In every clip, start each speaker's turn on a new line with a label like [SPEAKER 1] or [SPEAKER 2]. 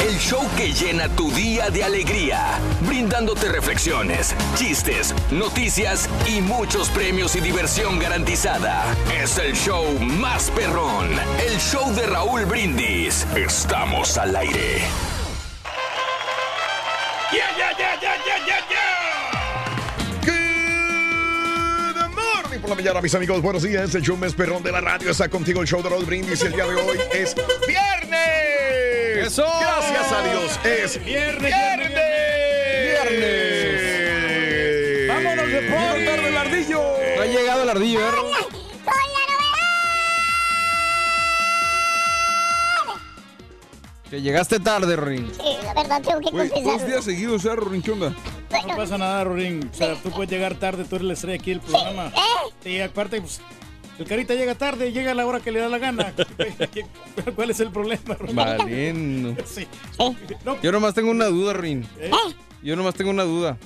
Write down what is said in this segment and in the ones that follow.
[SPEAKER 1] El show que llena tu día de alegría, brindándote reflexiones, chistes, noticias y muchos premios y diversión garantizada. Es el show más perrón, el show de Raúl Brindis. Estamos al aire.
[SPEAKER 2] ¡Ya, ya, ya, ya, ya, ya, ya!
[SPEAKER 3] Good morning por la mañana, mis amigos. Buenos días. El show más perrón de la radio está contigo. El show de Raúl Brindis. El día de hoy es viernes.
[SPEAKER 4] ¡Eso!
[SPEAKER 3] Gracias a Dios. Es
[SPEAKER 2] Viernes,
[SPEAKER 3] viernes. Viernes.
[SPEAKER 4] ¡Vámonos, deporte! tarde el ardillo! No ha llegado el ardillo, ¿eh? Que llegaste tarde, Rin.
[SPEAKER 5] Sí, la verdad tengo que
[SPEAKER 6] Güey, dos días seguidos, ¿eh, Rorín? ¿Qué onda?
[SPEAKER 2] No pasa nada, Rorín. O sea, tú puedes llegar tarde, tú eres la estrella aquí del programa.
[SPEAKER 5] ¿Eh?
[SPEAKER 2] Y aparte, pues, el carita llega tarde, llega a la hora que le da la gana. ¿Cuál es el problema, Rorín?
[SPEAKER 6] Valiendo.
[SPEAKER 2] Sí.
[SPEAKER 5] Sí.
[SPEAKER 2] No,
[SPEAKER 6] Yo nomás tengo una duda, Rin.
[SPEAKER 2] ¿eh?
[SPEAKER 6] Yo nomás tengo una duda.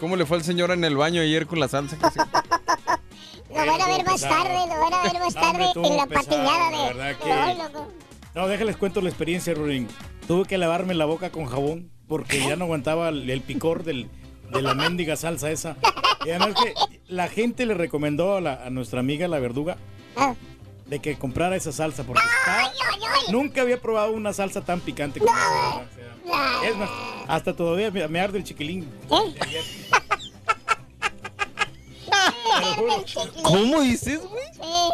[SPEAKER 6] ¿Cómo le fue al señor en el baño ayer con la salsa? que se-
[SPEAKER 5] Lo van a ver más
[SPEAKER 2] pesado.
[SPEAKER 5] tarde, lo van a ver más
[SPEAKER 2] No,
[SPEAKER 5] tarde en la patiñada
[SPEAKER 2] la
[SPEAKER 5] de...
[SPEAKER 2] verdad que-
[SPEAKER 5] No, loco.
[SPEAKER 2] No, déjales cuento la experiencia, Rorín. Tuve que lavarme la boca con jabón porque ya no aguantaba el, el picor del, de la mendiga salsa esa. Y además que la gente le recomendó a, la- a nuestra amiga la verduga
[SPEAKER 5] Ah.
[SPEAKER 2] de que comprara esa salsa porque está- nunca había probado una salsa tan picante como esa. ¿verdad? O sea, Es más, hasta todavía me, me arde el chiquilín.
[SPEAKER 5] ¿Eh?
[SPEAKER 6] ¿Cómo dices, güey?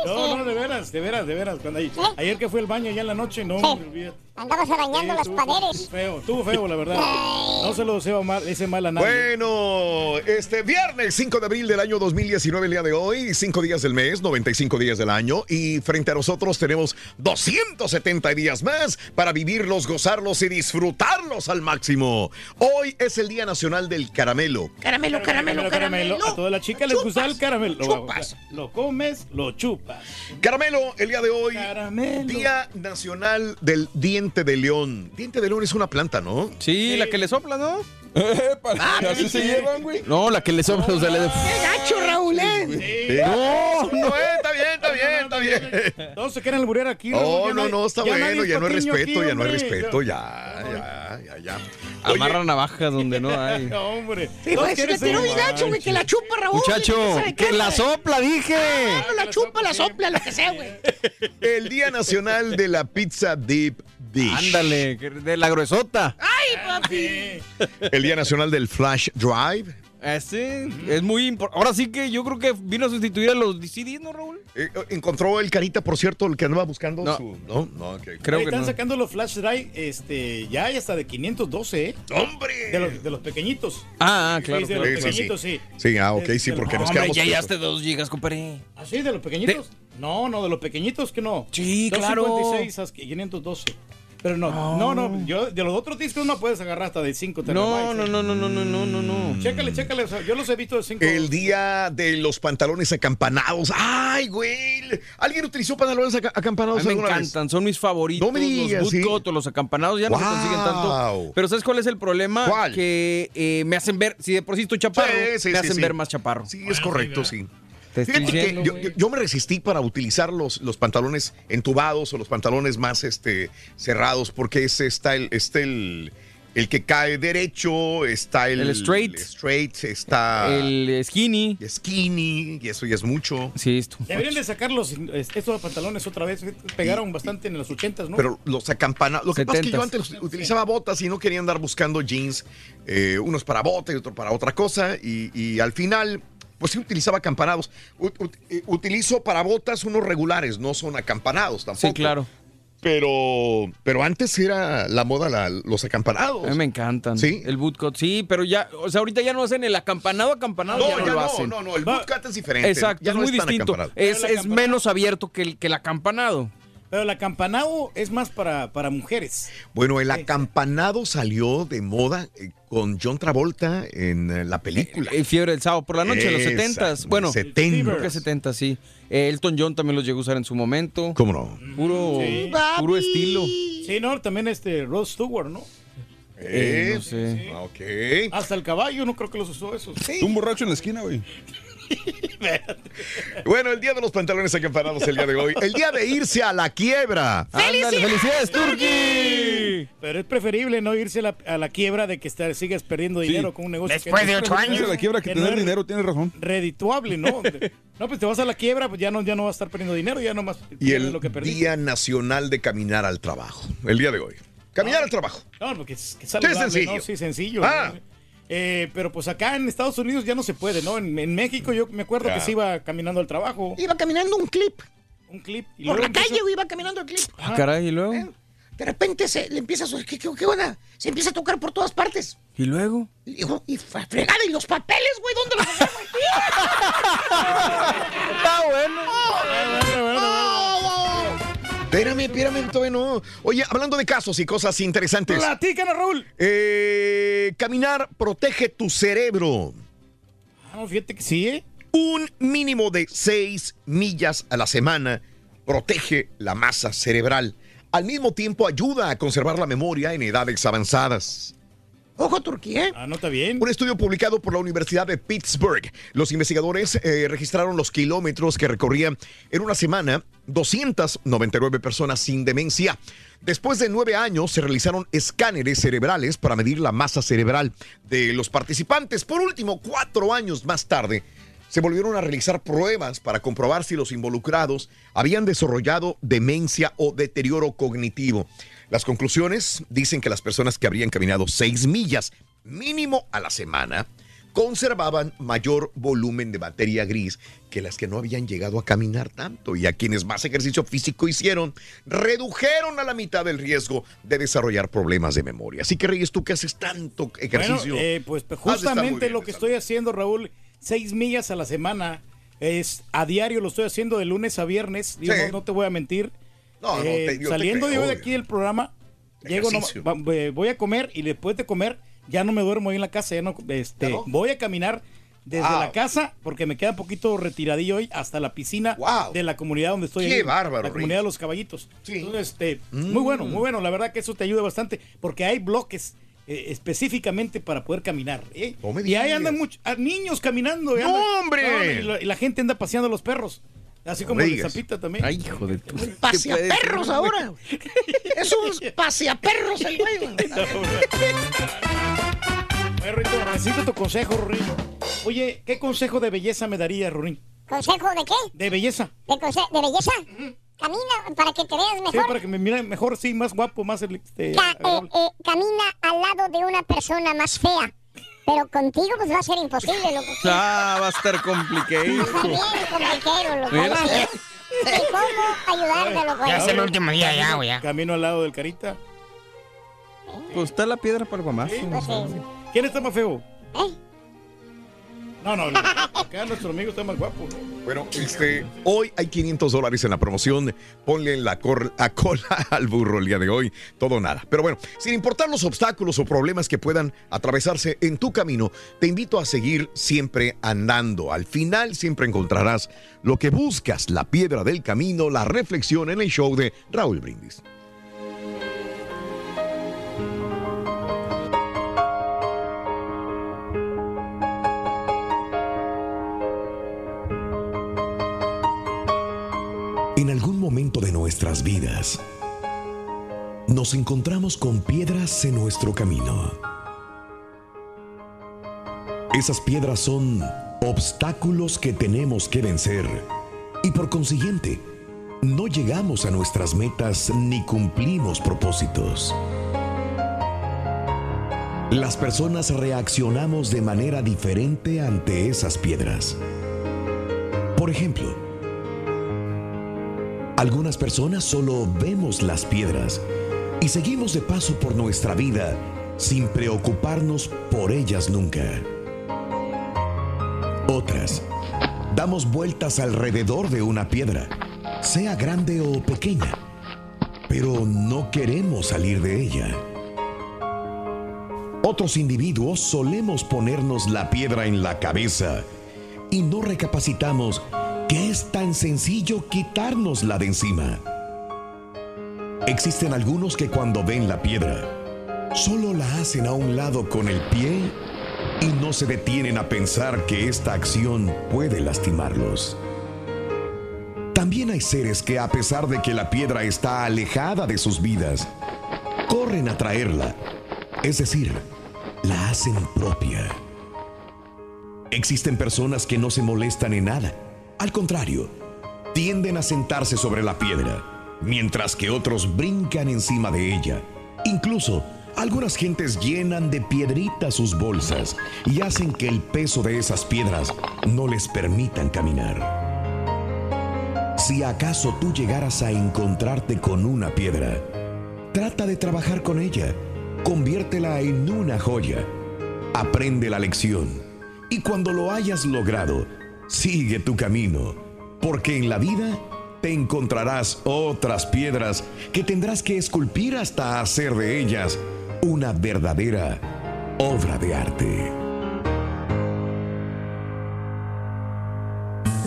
[SPEAKER 2] No, no, de veras, de veras, de veras. Cuando ayer, ayer que fue el baño ya en la noche, no, me olvidé.
[SPEAKER 5] Andabas arañando
[SPEAKER 2] Sí,
[SPEAKER 5] las paredes.
[SPEAKER 2] Feo, estuvo feo, la verdad. No se lo deseo mal, ese mal a nadie.
[SPEAKER 3] Bueno, este viernes 5 de abril del año 2019, el día de hoy, 5 días del mes, 95 días del año, y frente a nosotros tenemos 270 días más para vivirlos, gozarlos y disfrutarlos al máximo. Hoy es el Día Nacional del Caramelo.
[SPEAKER 5] Caramelo, caramelo, caramelo.
[SPEAKER 2] A todas las chicas les gusta el caramelo. Lo,
[SPEAKER 3] chupas.
[SPEAKER 2] lo comes, lo chupas.
[SPEAKER 3] Caramelo, el día de hoy,
[SPEAKER 2] Caramelo.
[SPEAKER 3] Día Nacional del Diente de León. Diente de león es una planta, ¿no?
[SPEAKER 6] Sí, la que le sopla, ¿no?
[SPEAKER 4] Así se llevan, güey.
[SPEAKER 6] No, la que le sopla, o sea, le de...
[SPEAKER 5] gacho, Raúl, ¿eh?
[SPEAKER 3] No, no, eh, está bien, está bien, está bien.
[SPEAKER 2] Todos se quieren alburear aquí.
[SPEAKER 3] Oh, no,
[SPEAKER 2] hay-
[SPEAKER 3] no, está bueno, ya no hay respeto,
[SPEAKER 2] aquí,
[SPEAKER 3] ya no hay respeto, ya, ya, ya, ya. Oye,
[SPEAKER 6] Amarra navajas donde no hay.
[SPEAKER 2] No, hombre.
[SPEAKER 5] Sí,
[SPEAKER 2] Todos
[SPEAKER 5] pues, se tiró mi gacho, güey, que la chupa, Raúl.
[SPEAKER 6] Muchacho,
[SPEAKER 5] ¿Sabe qué,
[SPEAKER 6] que la
[SPEAKER 5] güey?
[SPEAKER 6] sopla, dije.
[SPEAKER 5] No, la chupa, la sopla, lo que sea, güey.
[SPEAKER 3] el Día Nacional de la Pizza Deep Dish.
[SPEAKER 6] Ándale, de la gruesota.
[SPEAKER 5] Ay, papi.
[SPEAKER 3] El Día Nacional del Flash Drive.
[SPEAKER 6] Ese es muy importante. Ahora sí que yo creo que vino a sustituir a los DCDs, ¿no, Raúl?
[SPEAKER 3] Eh, encontró el carita, por cierto, el que andaba buscando
[SPEAKER 6] No.
[SPEAKER 3] su. No, no, ok.
[SPEAKER 6] Creo
[SPEAKER 2] Ahí
[SPEAKER 6] que
[SPEAKER 2] están
[SPEAKER 6] no.
[SPEAKER 2] sacando los flash drive, este, ya hay hasta de 512, ¿eh?
[SPEAKER 3] ¡Hombre!
[SPEAKER 2] De los, de los pequeñitos.
[SPEAKER 6] Ah, ah, claro.
[SPEAKER 2] Sí, de
[SPEAKER 6] claro.
[SPEAKER 2] los
[SPEAKER 3] Sí,
[SPEAKER 2] pequeñitos, sí.
[SPEAKER 3] Sí, ah, ok,
[SPEAKER 2] De-
[SPEAKER 3] sí,
[SPEAKER 2] de-
[SPEAKER 3] porque nos
[SPEAKER 6] Hombre,
[SPEAKER 3] quedamos.
[SPEAKER 6] ya
[SPEAKER 3] eso.
[SPEAKER 6] dos gigas, compadre.
[SPEAKER 2] ¿Ah, sí? ¿De los pequeñitos? No, no, de los pequeñitos que no.
[SPEAKER 6] Sí, claro.
[SPEAKER 2] 256 a 512. Pero no, no, no, yo de los otros discos no puedes agarrar hasta de 5
[SPEAKER 6] No,
[SPEAKER 2] terabytes.
[SPEAKER 6] no, no, no, no, no, no, no, no.
[SPEAKER 2] Chécale, chécale, o sea, yo los he visto de 5.
[SPEAKER 3] El día de los pantalones acampanados. ¡Ay, güey! ¿Alguien utilizó pantalones
[SPEAKER 6] A
[SPEAKER 3] acampanados
[SPEAKER 6] mí me
[SPEAKER 3] alguna vez?
[SPEAKER 6] encantan, son mis favoritos.
[SPEAKER 3] No me digas,
[SPEAKER 6] los bootcut los acampanados ya no se consiguen tanto. Pero ¿sabes cuál es el problema?
[SPEAKER 3] ¿Cuál?
[SPEAKER 6] Que eh, me hacen ver, si de por sí estoy chaparro,
[SPEAKER 3] Sí, sí,
[SPEAKER 6] me hacen ver más chaparro.
[SPEAKER 3] Sí, es correcto, sí.
[SPEAKER 6] Te estoy
[SPEAKER 3] Fíjate que
[SPEAKER 6] diciendo,
[SPEAKER 3] yo,
[SPEAKER 6] güey.
[SPEAKER 3] yo- yo me resistí para utilizar los, los pantalones entubados o los pantalones más este, cerrados porque ese está el, está el, el que cae derecho, está el,
[SPEAKER 6] El straight.
[SPEAKER 3] el straight, está
[SPEAKER 6] El skinny.
[SPEAKER 3] skinny, y eso ya es mucho.
[SPEAKER 6] Sí, esto.
[SPEAKER 2] Deberían de sacar los, estos pantalones otra vez. Pegaron bastante en los 80, ¿no?
[SPEAKER 3] Pero los acampanados, lo que pasa es que yo
[SPEAKER 6] 70s.
[SPEAKER 3] antes utilizaba botas y no quería andar buscando jeans, eh, unos para bota y otro para otra cosa, y, y al final, pues sí utilizaba acampanados. Ut- eh, utilizo para botas unos regulares, no son acampanados tampoco.
[SPEAKER 6] Sí, claro.
[SPEAKER 3] Pero, pero antes era la moda la- los acampanados.
[SPEAKER 6] A mí me encantan.
[SPEAKER 3] ¿Sí?
[SPEAKER 6] El bootcut, sí, pero ya, o sea, ahorita ya no hacen el acampanado, acampanado,
[SPEAKER 3] No,
[SPEAKER 6] ya no
[SPEAKER 3] ya
[SPEAKER 6] lo
[SPEAKER 3] no,
[SPEAKER 6] hacen.
[SPEAKER 3] no, no, el bootcut es diferente.
[SPEAKER 6] Exacto,
[SPEAKER 3] ya
[SPEAKER 6] es
[SPEAKER 3] no
[SPEAKER 6] muy
[SPEAKER 3] tan
[SPEAKER 6] distinto.
[SPEAKER 3] acampanado.
[SPEAKER 6] Es, es menos abierto que el, que el acampanado.
[SPEAKER 2] Pero el acampanado es más para, para mujeres.
[SPEAKER 3] Bueno, el acampanado salió de moda eh, con John Travolta en eh, la película.
[SPEAKER 6] Eh, Fiebre del sábado por la noche, en los
[SPEAKER 3] Esa,
[SPEAKER 6] 70s. Bueno,
[SPEAKER 3] 70.
[SPEAKER 6] creo que 70 sí. Eh, Elton John también los llegó a usar en su momento.
[SPEAKER 3] ¿Cómo no?
[SPEAKER 6] Puro,
[SPEAKER 2] Sí.
[SPEAKER 6] puro estilo.
[SPEAKER 2] Sí, no, también este Rod Stewart, ¿no?
[SPEAKER 6] Eh,
[SPEAKER 3] Eh,
[SPEAKER 6] no sé.
[SPEAKER 3] Ok.
[SPEAKER 2] Hasta el caballo, no creo que los usó esos.
[SPEAKER 4] Un borracho en la esquina, güey.
[SPEAKER 3] Bueno, el día de los pantalones acampanados el día de hoy. El día de irse a la quiebra.
[SPEAKER 6] ¡Ándale, felicidades, Turkey!
[SPEAKER 2] Pero es preferible no irse a la, a la quiebra de que estar- sigas perdiendo dinero con un negocio.
[SPEAKER 5] Después
[SPEAKER 2] que
[SPEAKER 5] de ocho años.
[SPEAKER 4] La quiebra que tener dinero, tienes razón.
[SPEAKER 2] redituable, ¿no? No, pues te vas a la quiebra, pues ya no, ya no vas a estar perdiendo dinero, ya nomás
[SPEAKER 3] Y
[SPEAKER 2] pierdes
[SPEAKER 3] el
[SPEAKER 2] lo que perdiste.
[SPEAKER 3] Día Nacional de Caminar al Trabajo. El día de hoy. Caminar al trabajo.
[SPEAKER 2] No, porque es, que es saludable,
[SPEAKER 3] sencillo.
[SPEAKER 2] ¿no? Sí, sencillo.
[SPEAKER 3] Ah.
[SPEAKER 2] ¿no? Eh, pero pues acá en Estados Unidos ya no se puede, ¿no? En, en México yo me acuerdo que se iba caminando al trabajo,
[SPEAKER 5] Iba caminando un clip.
[SPEAKER 2] un clip. Y
[SPEAKER 5] Por
[SPEAKER 2] luego
[SPEAKER 5] la
[SPEAKER 2] empezó-
[SPEAKER 5] calle, güey, iba caminando el clip.
[SPEAKER 6] Ah, caray, ¿y luego?
[SPEAKER 5] Eh, De repente se le empieza a... su- ¿Qué, qué, qué onda? Se empieza a tocar por todas partes.
[SPEAKER 6] ¿Y luego?
[SPEAKER 5] Y dijo, y fue fregada, ¿y los papeles, güey? ¿Dónde los?
[SPEAKER 6] Está bueno.
[SPEAKER 3] Espérame, espérame, todavía no. Oye, hablando de casos y cosas interesantes.
[SPEAKER 2] Platícanos, Raúl.
[SPEAKER 3] Eh, caminar protege tu cerebro.
[SPEAKER 2] Ah, no, fíjate que sí, ¿eh?
[SPEAKER 3] Un mínimo de 6 millas a la semana protege la masa cerebral. Al mismo tiempo ayuda a conservar la memoria en edades avanzadas.
[SPEAKER 5] Ojo, Turquía. ¿eh?
[SPEAKER 2] Ah, no, está bien.
[SPEAKER 3] Un estudio publicado por la Universidad de Pittsburgh. Los investigadores eh, registraron los kilómetros que recorrían en una semana 299 personas sin demencia. Después de nueve años se realizaron escáneres cerebrales para medir la masa cerebral de los participantes. Por último, cuatro años más tarde, se volvieron a realizar pruebas para comprobar si los involucrados habían desarrollado demencia o deterioro cognitivo. Las conclusiones dicen que las personas que habrían caminado seis millas mínimo a la semana conservaban mayor volumen de materia gris que las que no habían llegado a caminar tanto y a quienes más ejercicio físico hicieron redujeron a la mitad el riesgo de desarrollar problemas de memoria. Así que Reyes, tú que haces tanto ejercicio.
[SPEAKER 2] Bueno, eh, pues
[SPEAKER 3] muy
[SPEAKER 2] justamente
[SPEAKER 3] bien
[SPEAKER 2] lo que estoy haciendo, Raúl, seis millas a la semana. Es a diario, lo estoy haciendo de lunes a viernes. Digo,
[SPEAKER 3] Sí.
[SPEAKER 2] no, no te voy a mentir.
[SPEAKER 3] No, no,
[SPEAKER 2] Eh,
[SPEAKER 3] te- yo te
[SPEAKER 2] saliendo
[SPEAKER 3] creo,
[SPEAKER 2] yo de aquí del programa, llego, no- voy a comer y después de comer ya no me duermo ahí en la casa. Ya no, este. Voy a caminar desde la casa porque me queda un poquito retiradillo hoy hasta la piscina
[SPEAKER 3] Wow.
[SPEAKER 2] de la comunidad donde estoy.
[SPEAKER 3] Qué
[SPEAKER 2] ahí,
[SPEAKER 3] bárbaro,
[SPEAKER 2] La comunidad de los caballitos.
[SPEAKER 3] Sí.
[SPEAKER 2] Entonces, este, muy bueno, muy bueno. La verdad que eso te ayuda bastante porque hay bloques eh, específicamente para poder caminar. ¿eh?
[SPEAKER 3] No
[SPEAKER 2] y ahí andan muchos ah, niños caminando.
[SPEAKER 3] ¡No,
[SPEAKER 2] andan-
[SPEAKER 3] hombre!
[SPEAKER 2] y, la, y la gente anda paseando a los perros. Así como el
[SPEAKER 3] digas.
[SPEAKER 2] Zapita también.
[SPEAKER 6] Ay, hijo de tu.
[SPEAKER 5] Paseaperros ahora. Es un paseaperros el güey.
[SPEAKER 2] Rorrito, necesito tu consejo, Rorín. Oye, ¿qué consejo de belleza me daría, Rorín?
[SPEAKER 7] ¿Consejo de qué?
[SPEAKER 2] De belleza.
[SPEAKER 7] ¿De, conse- de belleza? Camina para que te veas
[SPEAKER 2] Sí,
[SPEAKER 7] mejor.
[SPEAKER 2] para que me mire mejor, sí, más guapo, más este,
[SPEAKER 7] Ca- eh, eh, camina al lado de una persona más fea. Pero contigo pues va a ser imposible, loco.
[SPEAKER 6] Ah, va a estar complicado.
[SPEAKER 7] Está bien compliquero, loco.
[SPEAKER 6] Mira.
[SPEAKER 7] Ni cómo ayudarte, loco.
[SPEAKER 5] Ya es el último día ya, güey.
[SPEAKER 2] Camino al lado del carita.
[SPEAKER 6] Pues está la piedra para el guamazo.
[SPEAKER 7] Pues sí.
[SPEAKER 2] ¿Quién está más feo?
[SPEAKER 7] ¿Eh?
[SPEAKER 2] No, no, acá nuestro amigo está más guapo.
[SPEAKER 8] Bueno, este, hoy hay 500 dólares en la promoción. Ponle la cor- a cola al burro el día de hoy. Todo nada. Pero bueno, sin importar los obstáculos o problemas que puedan atravesarse en tu camino, te invito a seguir siempre andando. Al final siempre encontrarás lo que buscas, la piedra del camino, la reflexión en el show de Raúl Brindis.
[SPEAKER 3] En algún momento de nuestras vidas, nos encontramos con piedras en nuestro camino. Esas piedras son obstáculos que tenemos que vencer y por consiguiente, no llegamos a nuestras metas ni cumplimos propósitos. Las personas reaccionamos de manera diferente ante esas piedras. Por ejemplo, algunas personas solo vemos las piedras y seguimos de paso por nuestra vida sin preocuparnos por ellas nunca. Otras, damos vueltas alrededor de una piedra, sea grande o pequeña, pero no queremos salir de ella. Otros individuos solemos ponernos la piedra en la cabeza y no recapacitamos que es tan sencillo quitárnosla de encima. Existen algunos que cuando ven la piedra, solo la hacen a un lado con el pie y no se detienen a pensar que esta acción puede lastimarlos. También hay seres que a pesar de que la piedra está alejada de sus vidas, corren a traerla, es decir, la hacen propia. Existen personas que no se molestan en nada, al contrario, tienden a sentarse sobre la piedra, mientras que otros brincan encima de ella. Incluso, algunas gentes llenan de piedritas sus bolsas y hacen que el peso de esas piedras no les permitan caminar. Si acaso tú llegaras a encontrarte con una piedra, trata de trabajar con ella, conviértela en una joya, aprende la lección y cuando lo hayas logrado, sigue tu camino, porque en la vida te encontrarás otras piedras que tendrás que esculpir hasta hacer de ellas una verdadera obra de arte.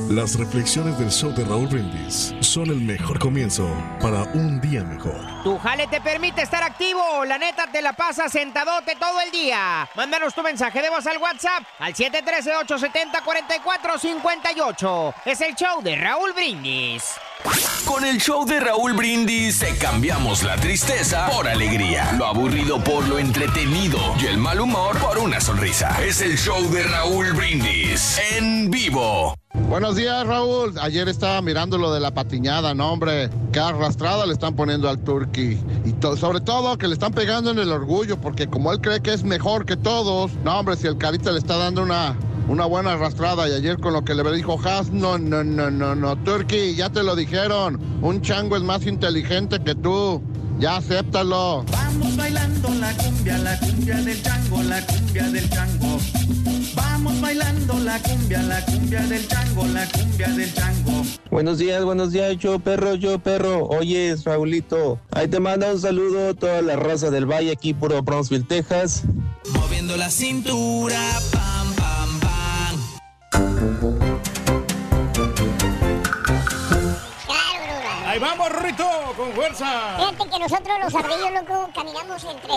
[SPEAKER 9] Las reflexiones del show de Raúl Brindis son el mejor comienzo para un día mejor.
[SPEAKER 10] Tu jale te permite estar activo. La neta te la pasa sentadote todo el día. Mándanos tu mensaje de voz al WhatsApp al 713-870-4458. Es el show de Raúl Brindis.
[SPEAKER 1] Con el show de Raúl Brindis te cambiamos la tristeza por alegría, lo aburrido por lo entretenido y el mal humor por una sonrisa. Es el show de Raúl Brindis en vivo.
[SPEAKER 11] Buenos días, Raúl. Ayer estaba mirando lo de la patiñada, no, hombre. Qué arrastrada le están poniendo al Turkey. Y sobre todo que le están pegando en el orgullo, porque como él cree que es mejor que todos, no, hombre, si el Carita le está dando una, una buena arrastrada. Y ayer con lo que le dijo Haas, no, no, no, no, no, Turkey, ya te lo dijeron. Un chango es más inteligente que tú. Ya acéptalo.
[SPEAKER 12] Vamos bailando la cumbia, la cumbia del chango, la cumbia del chango. Vamos bailando la cumbia, la cumbia del chango, la cumbia del chango.
[SPEAKER 13] Buenos días, buenos días, yo perro, yo perro. Oye, Raulito, ahí te manda un saludo a toda la raza del Valle, aquí puro Brownsville, Texas.
[SPEAKER 12] Moviendo la cintura, pam, pam, pam.
[SPEAKER 2] Ahí vamos, Rito, con fuerza.
[SPEAKER 7] Fíjate que nosotros los ardillos, loco, caminamos entre,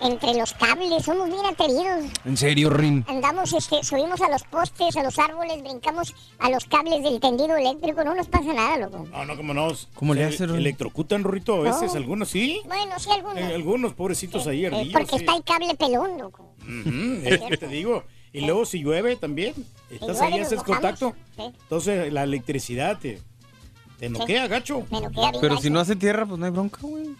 [SPEAKER 7] entre los cables, somos bien atrevidos.
[SPEAKER 14] ¿En serio, Rin?
[SPEAKER 7] Andamos, este, subimos a los postes, a los árboles, brincamos a los cables del tendido eléctrico, no nos pasa nada, loco.
[SPEAKER 2] No, no, como no.
[SPEAKER 14] ¿Cómo le
[SPEAKER 2] Se
[SPEAKER 14] hace, Ron?
[SPEAKER 2] Electrocutan, Rorrito, a veces,
[SPEAKER 7] No.
[SPEAKER 2] algunos sí.
[SPEAKER 7] Bueno, sí, algunos.
[SPEAKER 2] Eh, algunos pobrecitos ahí,
[SPEAKER 7] Eh,
[SPEAKER 2] ardillos.
[SPEAKER 7] porque
[SPEAKER 2] sí.
[SPEAKER 7] está el cable pelón, loco.
[SPEAKER 2] Ujú, es que te digo. Y luego si llueve también, estás
[SPEAKER 7] llueve,
[SPEAKER 2] ahí, haces contacto.
[SPEAKER 7] Sí.
[SPEAKER 2] Entonces la electricidad te, te noquea, gacho.
[SPEAKER 7] Me noquea bien
[SPEAKER 14] Pero
[SPEAKER 7] gacho.
[SPEAKER 14] si no hace tierra, pues no hay bronca, güey.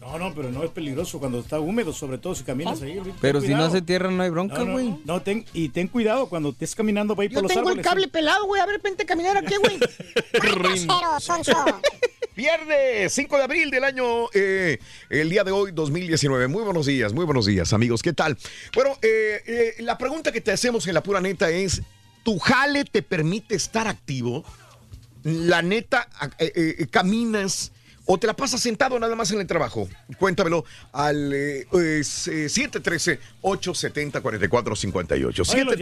[SPEAKER 2] No, no, pero no es peligroso cuando está húmedo, sobre todo si caminas ahí.
[SPEAKER 14] Pero si no hace tierra, no hay bronca,
[SPEAKER 2] No, no,
[SPEAKER 14] güey.
[SPEAKER 2] No, ten, y ten cuidado cuando estés caminando
[SPEAKER 5] Yo
[SPEAKER 2] por los
[SPEAKER 5] tengo el
[SPEAKER 2] árboles.
[SPEAKER 5] cable pelado, güey. A ver, vente a caminar aquí, güey.
[SPEAKER 8] Viernes 5 de abril del año, eh, el día de hoy, 2019. Muy buenos días, muy buenos días, amigos. ¿Qué tal? Bueno, eh, eh, la pregunta que te hacemos en la pura neta es:
[SPEAKER 3] tu jale te permite estar activo, la neta, eh, eh, caminas o te la pasas sentado nada más en el trabajo. Cuéntamelo al eh, eh, 713-870-4458.
[SPEAKER 2] Oye, los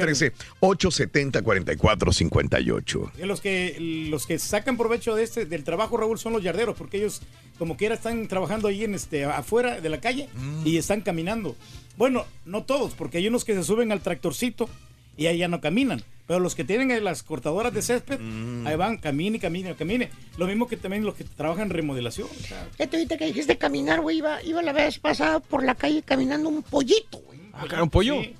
[SPEAKER 3] 713-870-4458.
[SPEAKER 2] Y Los que, los que sacan provecho de este, del trabajo, Raúl, son los yarderos, porque ellos, como quiera, están trabajando ahí en este, afuera de la calle y están caminando. Bueno, no todos, porque hay unos que se suben al tractorcito y ahí ya no caminan. Pero los que tienen eh, las cortadoras de césped, ahí van, camine, camine, camine. Lo mismo que también los que trabajan en remodelación.
[SPEAKER 5] Fíjate, ahorita que dijiste caminar, güey, iba, iba la vez pasada por la calle caminando un pollito, güey.
[SPEAKER 6] Ah, ¿Un pollo?
[SPEAKER 2] Sí.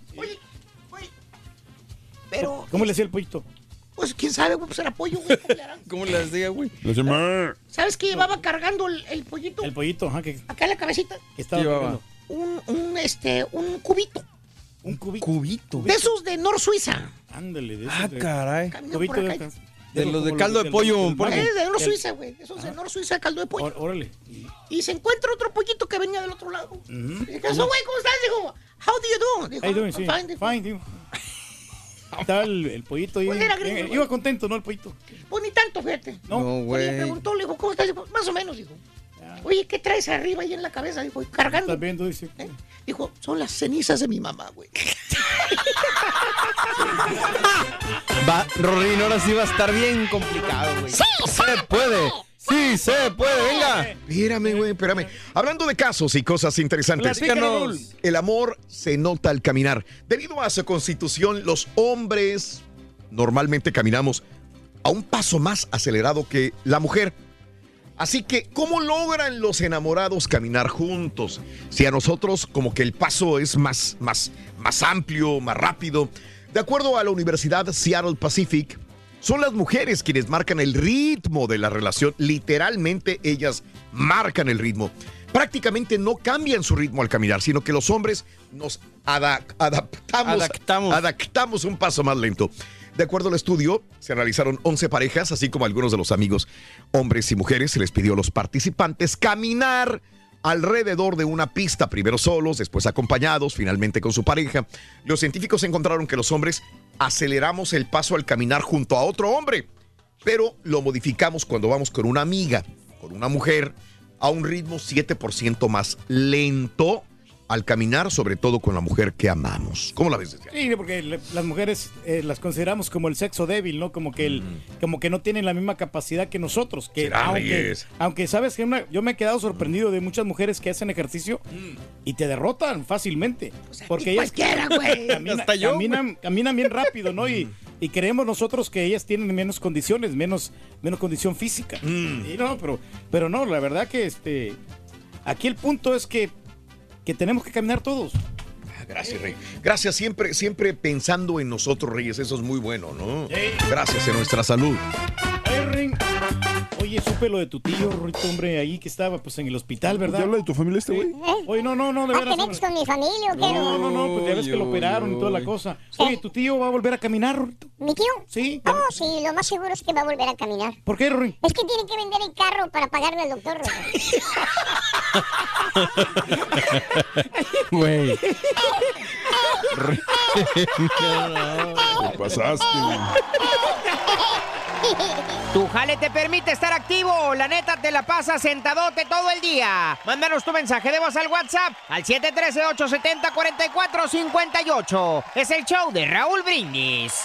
[SPEAKER 5] Pero,
[SPEAKER 2] ¿Cómo le hacía el pollito?
[SPEAKER 5] pues, quién sabe, güey, pues era pollo, güey. ¿cómo le harán?
[SPEAKER 6] ¿Cómo le hacía, güey?
[SPEAKER 5] ¿Sabes qué llevaba cargando el, el pollito?
[SPEAKER 2] El pollito, ajá, que,
[SPEAKER 5] Acá en la cabecita.
[SPEAKER 2] que estaba
[SPEAKER 6] Llevaba.
[SPEAKER 5] Un, un, este, un cubito.
[SPEAKER 2] Un cubito.
[SPEAKER 6] Cubito.
[SPEAKER 5] De esos de Nor Suiza.
[SPEAKER 2] Ándale, de esos
[SPEAKER 6] Ah,
[SPEAKER 2] de-
[SPEAKER 6] caray.
[SPEAKER 2] Cubito
[SPEAKER 5] por
[SPEAKER 2] de,
[SPEAKER 6] los de caldo de pollo.
[SPEAKER 5] Es de Nor Suiza, güey. De esos de Nor Suiza, caldo de pollo.
[SPEAKER 2] Órale.
[SPEAKER 5] Y se encuentra otro pollito que venía del otro lado.
[SPEAKER 2] Ujú.
[SPEAKER 5] Y dice, "So, güey, ¿cómo estás? Dijo, how do you do? Dijo,
[SPEAKER 2] How you doing?
[SPEAKER 5] "I'm
[SPEAKER 2] Sí.
[SPEAKER 5] fine", dijo.
[SPEAKER 2] Fine, digo. Estaba el, el pollito ahí.
[SPEAKER 5] Pues era gringo,
[SPEAKER 2] Eh,
[SPEAKER 5] güey.
[SPEAKER 2] Iba contento, ¿no? El pollito.
[SPEAKER 5] Pues ni tanto, fíjate.
[SPEAKER 2] No.
[SPEAKER 6] No,
[SPEAKER 5] Le
[SPEAKER 6] güey.
[SPEAKER 5] preguntó, le dijo, ¿cómo estás? Dijo, más o menos, dijo. Oye, ¿qué traes arriba ahí en la cabeza? Dijo, "Y cargando.
[SPEAKER 2] Estás viendo, dice.
[SPEAKER 5] ¿Eh? Dijo, son las cenizas de mi mamá, güey.
[SPEAKER 6] Va, Rorín, ahora sí va a estar bien complicado, güey.
[SPEAKER 7] ¡Sí,
[SPEAKER 6] se puede! ¡Sí, se puede! ¡Venga!
[SPEAKER 3] Espérame, güey, espérame. Hablando de casos y cosas interesantes.
[SPEAKER 6] Platícanos.
[SPEAKER 3] El amor se nota al caminar. Debido a su constitución, los hombres normalmente caminamos a un paso más acelerado que la mujer. Así que, ¿cómo logran los enamorados caminar juntos? Si a nosotros como que el paso es más, más, más amplio, más rápido. De acuerdo a la Universidad Seattle Pacific, son las mujeres quienes marcan el ritmo de la relación. Literalmente ellas marcan el ritmo. Prácticamente no cambian su ritmo al caminar, sino que los hombres nos ada- adaptamos,
[SPEAKER 6] Adaptamos.
[SPEAKER 3] adaptamos un paso más lento. De acuerdo al estudio, se realizaron 11 parejas, así como algunos de los amigos, hombres y mujeres, se les pidió a los participantes caminar alrededor de una pista, primero solos, después acompañados, finalmente con su pareja. Los científicos encontraron que los hombres aceleramos el paso al caminar junto a otro hombre, pero lo modificamos cuando vamos con una amiga, con una mujer, a un ritmo 7% más lento al caminar, sobre todo con la mujer que amamos. ¿Cómo la ves? Desde
[SPEAKER 2] Sí, porque le- las mujeres eh, las consideramos como el sexo débil, ¿no? Como que el, como que no tienen la misma capacidad que nosotros. Que
[SPEAKER 3] Será,
[SPEAKER 2] aunque, aunque sabes que una- yo me he quedado sorprendido de muchas mujeres que hacen ejercicio y te derrotan fácilmente. porque ellas
[SPEAKER 5] cualquiera, güey.
[SPEAKER 2] camina-
[SPEAKER 6] Hasta yo,
[SPEAKER 2] caminan, caminan bien rápido, ¿no? Y, y creemos nosotros que ellas tienen menos condiciones, menos, menos condición física. Y no, pero, pero no, la verdad que este aquí el punto es que, que tenemos que caminar todos.
[SPEAKER 3] Gracias, Rey. Gracias, siempre, siempre pensando en nosotros, Reyes. Eso es muy bueno, ¿no? Gracias en nuestra salud.
[SPEAKER 2] Oye, supe lo de tu tío, Rito, hombre, ahí que estaba pues en el hospital, ¿verdad?
[SPEAKER 9] ¿Ya habla de tu familia este güey?
[SPEAKER 2] Oye, no, no, no, de
[SPEAKER 7] ¿Ah,
[SPEAKER 2] veras.
[SPEAKER 7] te
[SPEAKER 2] hombre.
[SPEAKER 7] con mi familia o qué?
[SPEAKER 2] No, no, no, pues ya ves que lo operaron y toda la cosa. Oye, tu tío va a volver a caminar, Rito.
[SPEAKER 7] ¿Mi tío?
[SPEAKER 2] Sí.
[SPEAKER 7] Oh, sí, lo más seguro es que va a volver a caminar.
[SPEAKER 2] ¿Por qué, Ring?
[SPEAKER 7] Es que tiene que vender el carro para pagarle al doctor.
[SPEAKER 6] Güey.
[SPEAKER 9] Te pasaste.
[SPEAKER 10] Tu jale te permite estar activo. La neta te la pasa sentadote todo el día. Mándanos tu mensaje de voz al WhatsApp al 713-870-4458. Es el show de Raúl Brindis.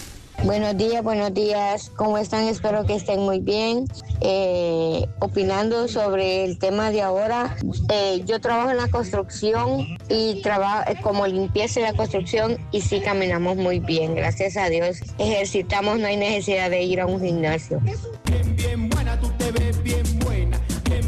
[SPEAKER 15] Buenos días, buenos días. ¿Cómo están? Espero que estén muy bien. Eh, opinando sobre el tema de ahora, eh, yo trabajo en la construcción y trabajo como limpieza en la construcción y sí caminamos muy bien, gracias a Dios. Ejercitamos, no hay necesidad de ir a un gimnasio.
[SPEAKER 16] Bien, buena, tú te ves bien buena. De.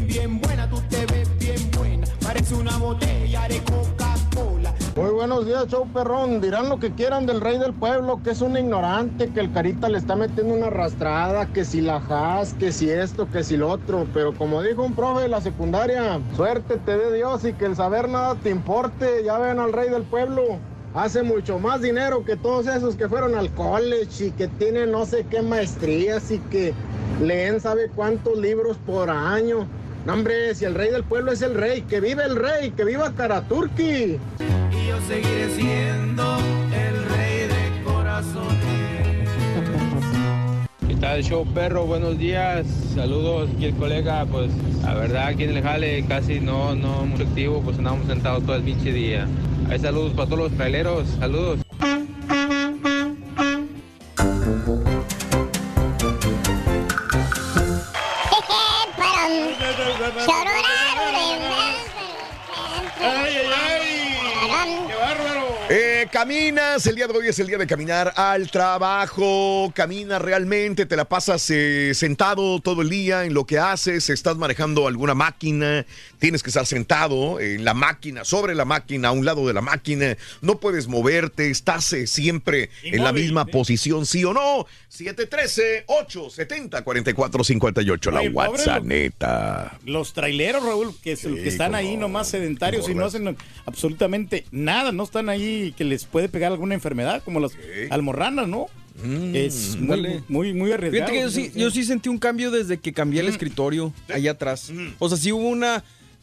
[SPEAKER 17] Muy buenos días, show perrón. Dirán lo que quieran del rey del pueblo, que es un ignorante, que el carita le está metiendo una arrastrada, que si la has, que si esto, que si lo otro. Pero como dijo un profe de la secundaria, suerte te dé Dios y que el saber nada te importe. Ya ven al rey del pueblo. Hace mucho más dinero que todos esos que fueron al college y que tienen no sé qué maestrías y que leen sabe cuántos libros por año. No, hombre, si el rey del pueblo es el rey, que vive el rey, que viva Karaturki.
[SPEAKER 16] Y yo seguiré siendo el rey de corazones.
[SPEAKER 4] ¿Qué tal, show perro? Buenos días. Saludos, aquí el colega. Pues, la verdad, aquí en el jale casi no, no muy activo, pues andamos sentados todo el pinche día. Hay saludos para todos los traileros. Saludos.
[SPEAKER 16] ¡Ay, ay, ay!
[SPEAKER 3] Eh, caminas, el día de hoy es el día de caminar al trabajo, caminas realmente, te la pasas eh, sentado todo el día en lo que haces, estás manejando alguna máquina, tienes que estar sentado en la máquina, sobre la máquina, a un lado de la máquina, no puedes moverte, estás eh, siempre en la misma
[SPEAKER 2] ¿sí?
[SPEAKER 3] posición, sí o no. 713-870-4458, la WhatsApp neta.
[SPEAKER 2] Los traileros, Raúl, que, que están ahí nomás sedentarios y no hacen absolutamente nada, no están ahí que les puede pegar alguna enfermedad, como las almorranas, ¿no? es muy,
[SPEAKER 6] Dale.
[SPEAKER 2] muy, muy arriesgado.
[SPEAKER 6] Fíjate que yo sí, yo sí sentí un cambio desde que cambié el escritorio allá atrás. O sea, sí hubo una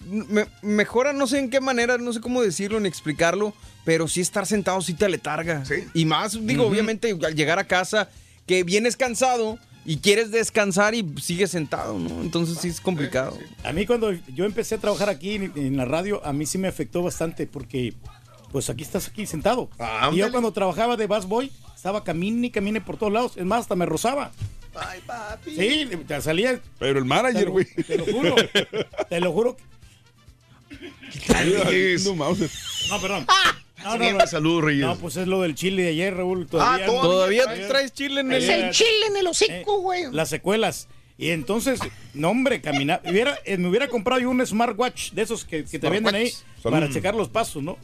[SPEAKER 6] me- mejora, no sé en qué manera, no sé cómo decirlo ni explicarlo, pero sí estar sentado sí te aletarga. Y más, digo, obviamente, al llegar a casa, que vienes cansado y quieres descansar y sigues sentado, ¿no? Entonces sí es complicado.
[SPEAKER 2] A mí cuando yo empecé a trabajar aquí en, en la radio, a mí sí me afectó bastante porque pues aquí estás aquí sentado. y yo cuando trabajaba de bus boy, estaba camine y camine por todos lados. Es más, hasta me rozaba.
[SPEAKER 3] Ay, papi.
[SPEAKER 2] Sí, te salía.
[SPEAKER 4] Pero el manager,
[SPEAKER 2] Te lo-
[SPEAKER 4] güey.
[SPEAKER 2] Te lo juro. te lo juro.
[SPEAKER 3] Reyes.
[SPEAKER 2] No, perdón. No, no, no.
[SPEAKER 3] Salud, Reyes.
[SPEAKER 2] No, pues es lo del chile de ayer, Raúl. Todavía,
[SPEAKER 3] Ah, ¿todavía
[SPEAKER 2] Ayer-
[SPEAKER 6] traes chile en
[SPEAKER 5] Es el chile en el hocico, güey.
[SPEAKER 2] Las secuelas. Y entonces, no, hombre, caminar. Hubiera, eh, me hubiera comprado yo un smartwatch de esos que, que te venden ahí para checar los pasos, ¿no?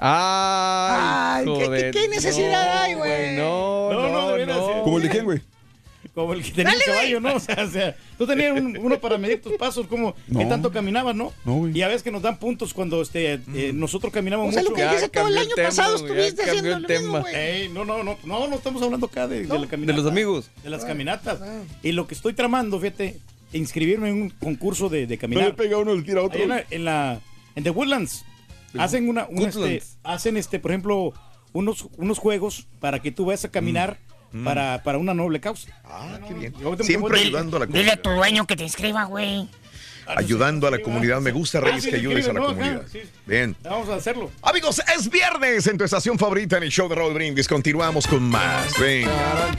[SPEAKER 6] Ay,
[SPEAKER 5] Ay, ¿qué-
[SPEAKER 6] joder,
[SPEAKER 5] qué- qué necesidad hay, güey?
[SPEAKER 6] No,
[SPEAKER 2] No,
[SPEAKER 6] no,
[SPEAKER 2] no,
[SPEAKER 6] no.
[SPEAKER 2] eh.
[SPEAKER 4] ¿Como el de quién, güey?
[SPEAKER 2] Como el que tenía el caballo, ¿no? O sea, o sea, tú tenías un- uno para medir tus pasos, como qué
[SPEAKER 4] No.
[SPEAKER 2] tanto caminabas, ¿no?
[SPEAKER 4] No, güey.
[SPEAKER 2] Y a veces que nos dan puntos cuando este, eh, nosotros caminamos
[SPEAKER 5] O sea,
[SPEAKER 2] mucho.
[SPEAKER 5] lo que Ya dice todo el año tema, pasado estuviste
[SPEAKER 6] cambió
[SPEAKER 5] haciendo
[SPEAKER 6] el
[SPEAKER 5] lo
[SPEAKER 6] tema.
[SPEAKER 5] mismo.
[SPEAKER 2] Ey, no, no, no, no, no estamos hablando acá de, de la caminata.
[SPEAKER 6] De los amigos.
[SPEAKER 2] De las caminatas. Y lo que estoy tramando, fíjate, inscribirme en un concurso de, de
[SPEAKER 4] No
[SPEAKER 2] caminar.
[SPEAKER 4] le pega uno, le tira a otro.
[SPEAKER 2] En la, en la- en The Woodlands hacen una, un, este, hacen este, por ejemplo, unos, unos juegos para que tú vayas a caminar para, para una noble causa.
[SPEAKER 3] Ah, qué bien. Siempre
[SPEAKER 2] Dile-
[SPEAKER 3] ayudando a la
[SPEAKER 7] Dile a
[SPEAKER 3] comunidad.
[SPEAKER 7] tu dueño que te inscriba, güey.
[SPEAKER 3] Ayudando a la comunidad. Me gusta, Reyes,
[SPEAKER 2] Ah, sí,
[SPEAKER 3] que ayudes a la
[SPEAKER 2] no,
[SPEAKER 3] comunidad.
[SPEAKER 2] sí.
[SPEAKER 3] Bien.
[SPEAKER 2] Vamos a hacerlo.
[SPEAKER 3] Amigos, es viernes en tu estación favorita en el show de Raúl Brindis. Continuamos con más. Venga.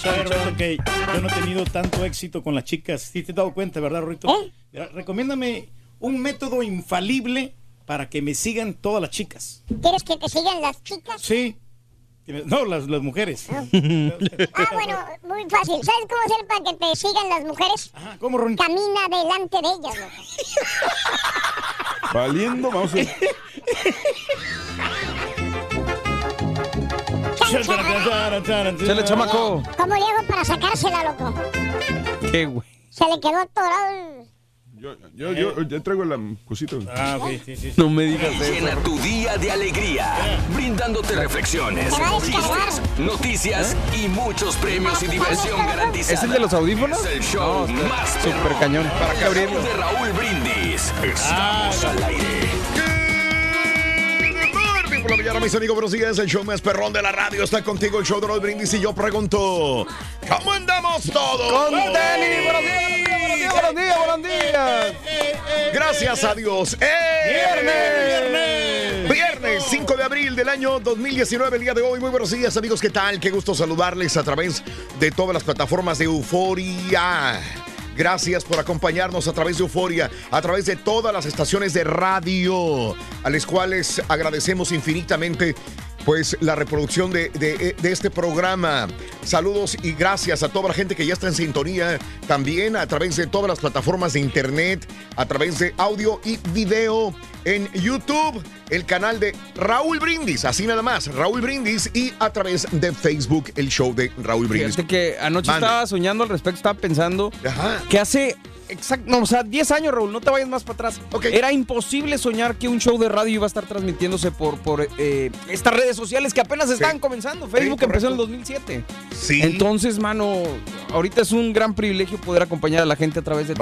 [SPEAKER 2] Que yo no he tenido tanto éxito con las chicas. Sí te has dado cuenta, ¿verdad, Rorito? Mira, Recomiéndame un método infalible para que me sigan todas las chicas.
[SPEAKER 7] ¿Quieres que te sigan las chicas?
[SPEAKER 2] Sí. No, las, las mujeres.
[SPEAKER 7] Ah, bueno, muy fácil. ¿Sabes cómo hacer para que te sigan las mujeres?
[SPEAKER 2] ¿Cómo, Ron?
[SPEAKER 7] Camina delante de ellas, loco.
[SPEAKER 4] Valiendo, vamos a ver.
[SPEAKER 6] Chale, chamaco.
[SPEAKER 7] ¿Cómo le hago para sacársela, loco?
[SPEAKER 6] ¿Qué, güey?
[SPEAKER 7] Se le quedó atorado el...
[SPEAKER 4] Yo, yo, yo, ya traigo la cosita.
[SPEAKER 2] Ah, ok, sí, sí.
[SPEAKER 6] No me digas
[SPEAKER 1] Llena
[SPEAKER 6] eso.
[SPEAKER 1] tu día de alegría, brindándote reflexiones, chistes, noticias y muchos premios y diversión garantizada.
[SPEAKER 6] ¿Es el de los audífonos?
[SPEAKER 1] Es el show
[SPEAKER 6] No,
[SPEAKER 1] más
[SPEAKER 6] súper
[SPEAKER 1] perrón.
[SPEAKER 6] cañón.
[SPEAKER 1] Para que
[SPEAKER 6] Abrirlo.
[SPEAKER 1] de Raúl Brindis.
[SPEAKER 2] Ah,
[SPEAKER 1] Estamos al aire.
[SPEAKER 3] Por la mañana, mis amigos. Buenos días. El show más perrón de la radio está contigo. El show de Raúl Brindis. Y yo pregunto: ¿Cómo andamos todos?
[SPEAKER 6] Con buenos días, buenos días, buenos días, buenos días.
[SPEAKER 3] Gracias a Dios. ¡Eh!
[SPEAKER 2] ¡Viernes!
[SPEAKER 3] Viernes 5 de abril del año 2019, el día de hoy. Muy buenos días, amigos. ¿Qué tal? Qué gusto saludarles a través de todas las plataformas de Euforia. Gracias por acompañarnos a través de Euforia, a través de todas las estaciones de radio, a las cuales agradecemos infinitamente pues la reproducción de, de- de este programa. Saludos y gracias a toda la gente que ya está en sintonía, también a través de todas las plataformas de internet, a través de audio y video en YouTube, el canal de Raúl Brindis, así nada más, Raúl Brindis, y a través de Facebook, el show de Raúl Brindis.
[SPEAKER 6] Fíjate que anoche estaba soñando al respecto, estaba pensando que hace exacto, no, o sea, 10 años, Raúl, no te vayas más para atrás. Era imposible soñar que un show de radio iba a estar transmitiéndose por, por eh, estas redes sociales que apenas están comenzando. Facebook empezó en el 2007.
[SPEAKER 3] Sí.
[SPEAKER 6] Entonces, mano, ahorita es un gran privilegio poder acompañar a la gente a través de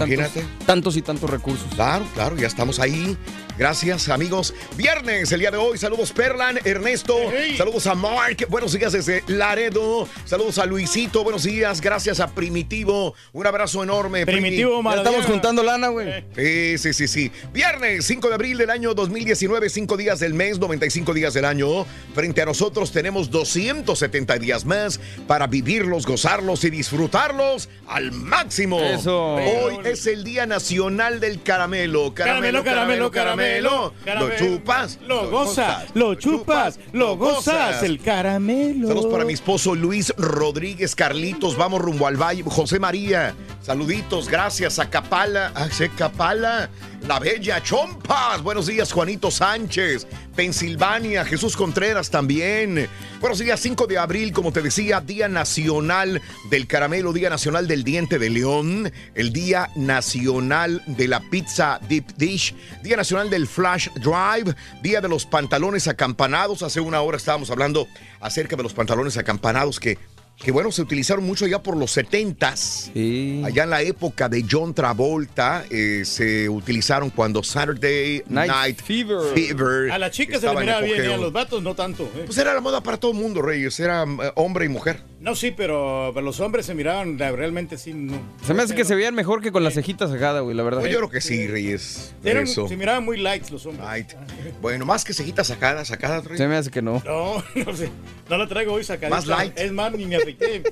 [SPEAKER 6] tantos y tantos recursos.
[SPEAKER 3] Claro, claro, ya estamos ahí. Gracias, amigos. Viernes, el día de hoy. Saludos, Perlan, Ernesto. Saludos a Mark. Buenos días desde Laredo. Saludos a Luisito. Buenos días. Gracias a Primitivo. Un abrazo enorme.
[SPEAKER 2] Primitivo,
[SPEAKER 3] Primi.
[SPEAKER 6] Estamos juntando lana, güey.
[SPEAKER 3] Sí, sí, sí, sí. Viernes, 5 de abril del año 2019, 5 días del mes, 95 días del año. Frente a nosotros tenemos 270 días más para vivirlos, gozarlos y disfrutarlos al máximo.
[SPEAKER 6] Eso.
[SPEAKER 3] Hoy es el Día Nacional del Caramelo.
[SPEAKER 2] Caramelo, caramelo, caramelo.
[SPEAKER 3] Lo chupas.
[SPEAKER 2] Lo gozas, lo chupas, lo gozas. El caramelo.
[SPEAKER 3] Saludos para mi esposo Luis Rodríguez Carlitos. Vamos rumbo al valle. José María. Saluditos. Gracias a Capala. A Capala. La Bella Chompas. Buenos días, Juanito Sánchez. Pensilvania. Jesús Contreras también. Buenos días, 5 de abril, como te decía, Día Nacional del Caramelo, Día Nacional del Diente de León, el Día Nacional de la Pizza Deep Dish, Día Nacional del Flash Drive, Día de los Pantalones Acampanados. Hace una hora estábamos hablando acerca de los pantalones acampanados que que bueno, se utilizaron mucho ya por los 70s. Allá en la época de John Travolta eh, se utilizaron cuando Saturday
[SPEAKER 6] Night
[SPEAKER 3] Night,
[SPEAKER 6] Fever.
[SPEAKER 3] Fever
[SPEAKER 2] A la chica se le
[SPEAKER 3] estaba en
[SPEAKER 2] miraba bien, y a los vatos no tanto. ¿eh?
[SPEAKER 3] Pues era la moda para todo el mundo, Reyes. Era eh, hombre y mujer.
[SPEAKER 2] No, sí, pero, pero los hombres se miraban realmente sí. No,
[SPEAKER 6] Se me hace que se veían mejor que con las cejitas sacadas, güey, la verdad.
[SPEAKER 3] Pues yo creo que sí, Reyes.
[SPEAKER 2] Eran-
[SPEAKER 3] Eso.
[SPEAKER 2] se miraban muy lights los hombres.
[SPEAKER 3] Light. Bueno, más que cejitas sacadas, sacadas, Reyes.
[SPEAKER 6] Se me hace que no.
[SPEAKER 2] No, no sé. No la traigo hoy sacadita.
[SPEAKER 3] Más light.
[SPEAKER 2] Es más, ni me afeité.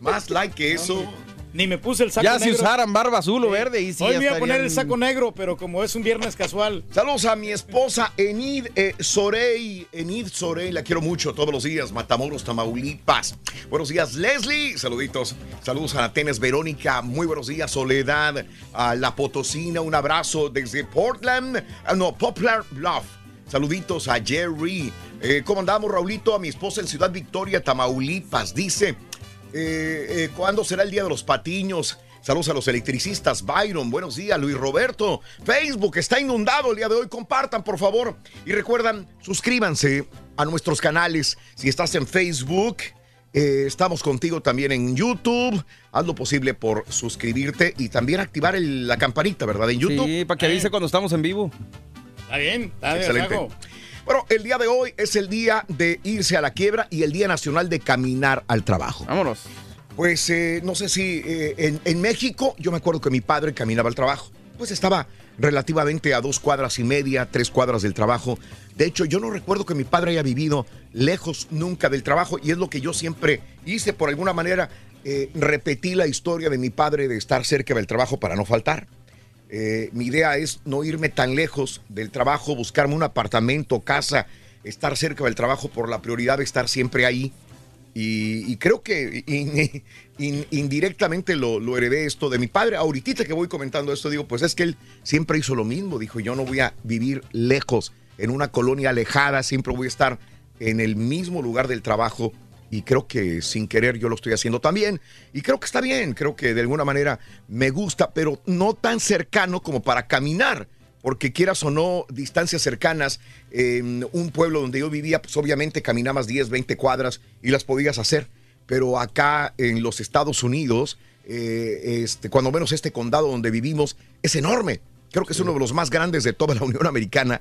[SPEAKER 3] Más light que eso.
[SPEAKER 2] Ni me puse el saco
[SPEAKER 6] Ya
[SPEAKER 2] negro.
[SPEAKER 6] si usaran barba azul o verde y sí
[SPEAKER 2] Hoy
[SPEAKER 6] ya
[SPEAKER 2] me iba a poner el saco negro, pero como es un viernes casual.
[SPEAKER 3] Saludos a mi esposa Enid eh, Sorey. Enid Sorey, la quiero mucho todos los días. Matamoros, Tamaulipas. Buenos días, Leslie. Saluditos. Saludos a Atenas Verónica. Muy buenos días, Soledad. A La Potosina, un abrazo desde Portland. Ah, no, Poplar Bluff. Saluditos a Jerry. Eh, ¿Cómo andamos, Raulito? A mi esposa en Ciudad Victoria, Tamaulipas. Dice, eh, eh, ¿cuándo será el Día de los Patiños? Saludos a los electricistas. Byron, buenos días. Luis Roberto. Facebook está inundado el día de hoy. Compartan, por favor. Y recuerdan, suscríbanse a nuestros canales. Si estás en Facebook, eh, estamos contigo también en YouTube. Haz lo posible por suscribirte y también activar el- la campanita, ¿verdad? En YouTube.
[SPEAKER 6] Sí, para que avise cuando estamos en vivo.
[SPEAKER 2] Está bien, está bien.
[SPEAKER 3] Excelente.
[SPEAKER 2] hago.
[SPEAKER 3] Bueno, el día de hoy es el día de irse a la quiebra y el Día Nacional de Caminar al Trabajo.
[SPEAKER 6] Vámonos.
[SPEAKER 3] Pues eh, no sé si eh, en, en México, yo me acuerdo que mi padre caminaba al trabajo. Pues estaba relativamente a dos cuadras y media, tres cuadras del trabajo. De hecho, yo no recuerdo que mi padre haya vivido lejos nunca del trabajo y es lo que yo siempre hice. Por alguna manera, eh, repetí la historia de mi padre de estar cerca del trabajo para no faltar. Eh, mi idea es no irme tan lejos del trabajo, buscarme un apartamento, casa, estar cerca del trabajo por la prioridad de estar siempre ahí. Y, creo que in- in- indirectamente lo, lo heredé esto de mi padre. Ahorita que voy comentando esto, digo, pues es que él siempre hizo lo mismo. Dijo, yo no voy a vivir lejos, en una colonia alejada, siempre voy a estar en el mismo lugar del trabajo. Y creo que sin querer yo lo estoy haciendo también. Y creo que está bien, creo que de alguna manera me gusta, pero no tan cercano como para caminar porque quieras o no, distancias cercanas, en un pueblo donde yo vivía, pues obviamente caminabas 10, 20 cuadras y las podías hacer. Pero acá en los Estados Unidos, eh, este, cuando menos este condado donde vivimos, es enorme. Creo que es uno de los más grandes de toda la Unión Americana.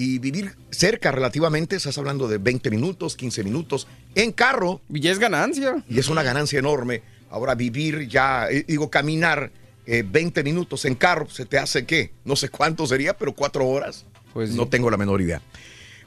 [SPEAKER 3] Y vivir cerca relativamente, estás hablando de 20 minutos, 15 minutos, en carro.
[SPEAKER 6] Y es ganancia.
[SPEAKER 3] Y es una ganancia enorme. Ahora vivir ya, eh, digo, caminar eh, 20 minutos en carro, ¿se te hace qué? No sé cuánto sería, pero cuatro horas.
[SPEAKER 6] Pues
[SPEAKER 3] no tengo la menor idea.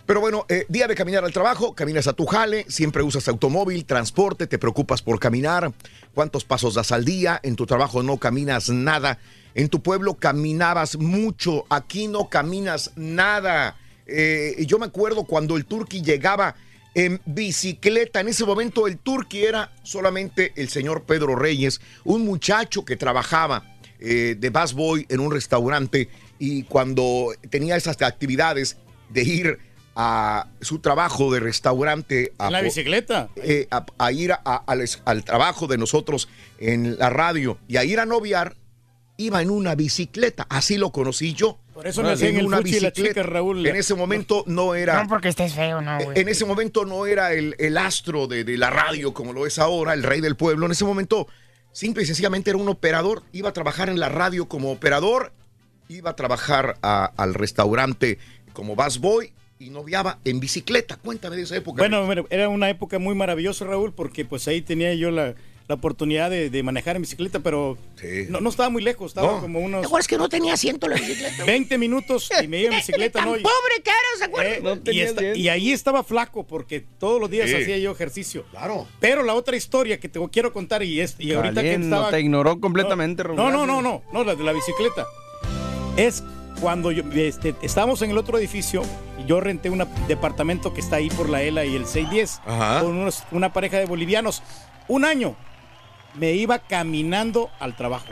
[SPEAKER 3] Pero bueno, eh, día de caminar al trabajo, caminas a tu jale, siempre usas automóvil, transporte, te preocupas por caminar, cuántos pasos das al día, en tu trabajo no caminas nada, en tu pueblo caminabas mucho, aquí no caminas nada. Eh, yo me acuerdo cuando el turqui llegaba en bicicleta. En ese momento el turqui era solamente el señor Pedro Reyes, un muchacho que trabajaba eh, de busboy en un restaurante y cuando tenía esas actividades de ir a su trabajo de restaurante a,
[SPEAKER 2] En la bicicleta.
[SPEAKER 3] eh, a, a ir a- al, al trabajo de nosotros en la radio y a ir a noviar, iba en una bicicleta. Así lo conocí yo.
[SPEAKER 2] Por eso me hacían y la chica, Raúl.
[SPEAKER 3] En ese momento no era.
[SPEAKER 10] No porque estés feo, no, güey.
[SPEAKER 3] En ese momento no era el, el astro de, de la radio como lo es ahora, el rey del pueblo. En ese momento, simple y sencillamente era un operador. Iba a trabajar en la radio como operador, iba a trabajar a- al restaurante como busboy y noviaba en bicicleta. Cuéntame de esa época.
[SPEAKER 2] Bueno, era una época muy maravillosa, Raúl, porque pues ahí tenía yo la, la oportunidad de, de manejar en bicicleta, pero no, no estaba muy lejos, estaba
[SPEAKER 5] No.
[SPEAKER 2] como unos
[SPEAKER 5] ¿Te acuerdas que no tenía asiento la bicicleta?
[SPEAKER 2] 20 minutos y me iba en bicicleta,
[SPEAKER 5] Tan
[SPEAKER 2] ¿no? Y-
[SPEAKER 5] pobre era, ¿se acuerdan?
[SPEAKER 2] Eh, y, esta- y ahí estaba flaco porque todos los días
[SPEAKER 6] Sí.
[SPEAKER 2] hacía yo ejercicio.
[SPEAKER 3] Claro.
[SPEAKER 2] Pero la otra historia que te quiero contar y, es, y ahorita que estaba...
[SPEAKER 6] te ignoró completamente, Raúl.
[SPEAKER 2] No, no, no, no, no, la de la bicicleta. Es cuando yo, este, estábamos en el otro edificio y yo renté un departamento que está ahí por la ELA y el 610
[SPEAKER 3] Ajá.
[SPEAKER 2] con unos- una pareja de bolivianos. Un año me iba caminando al trabajo.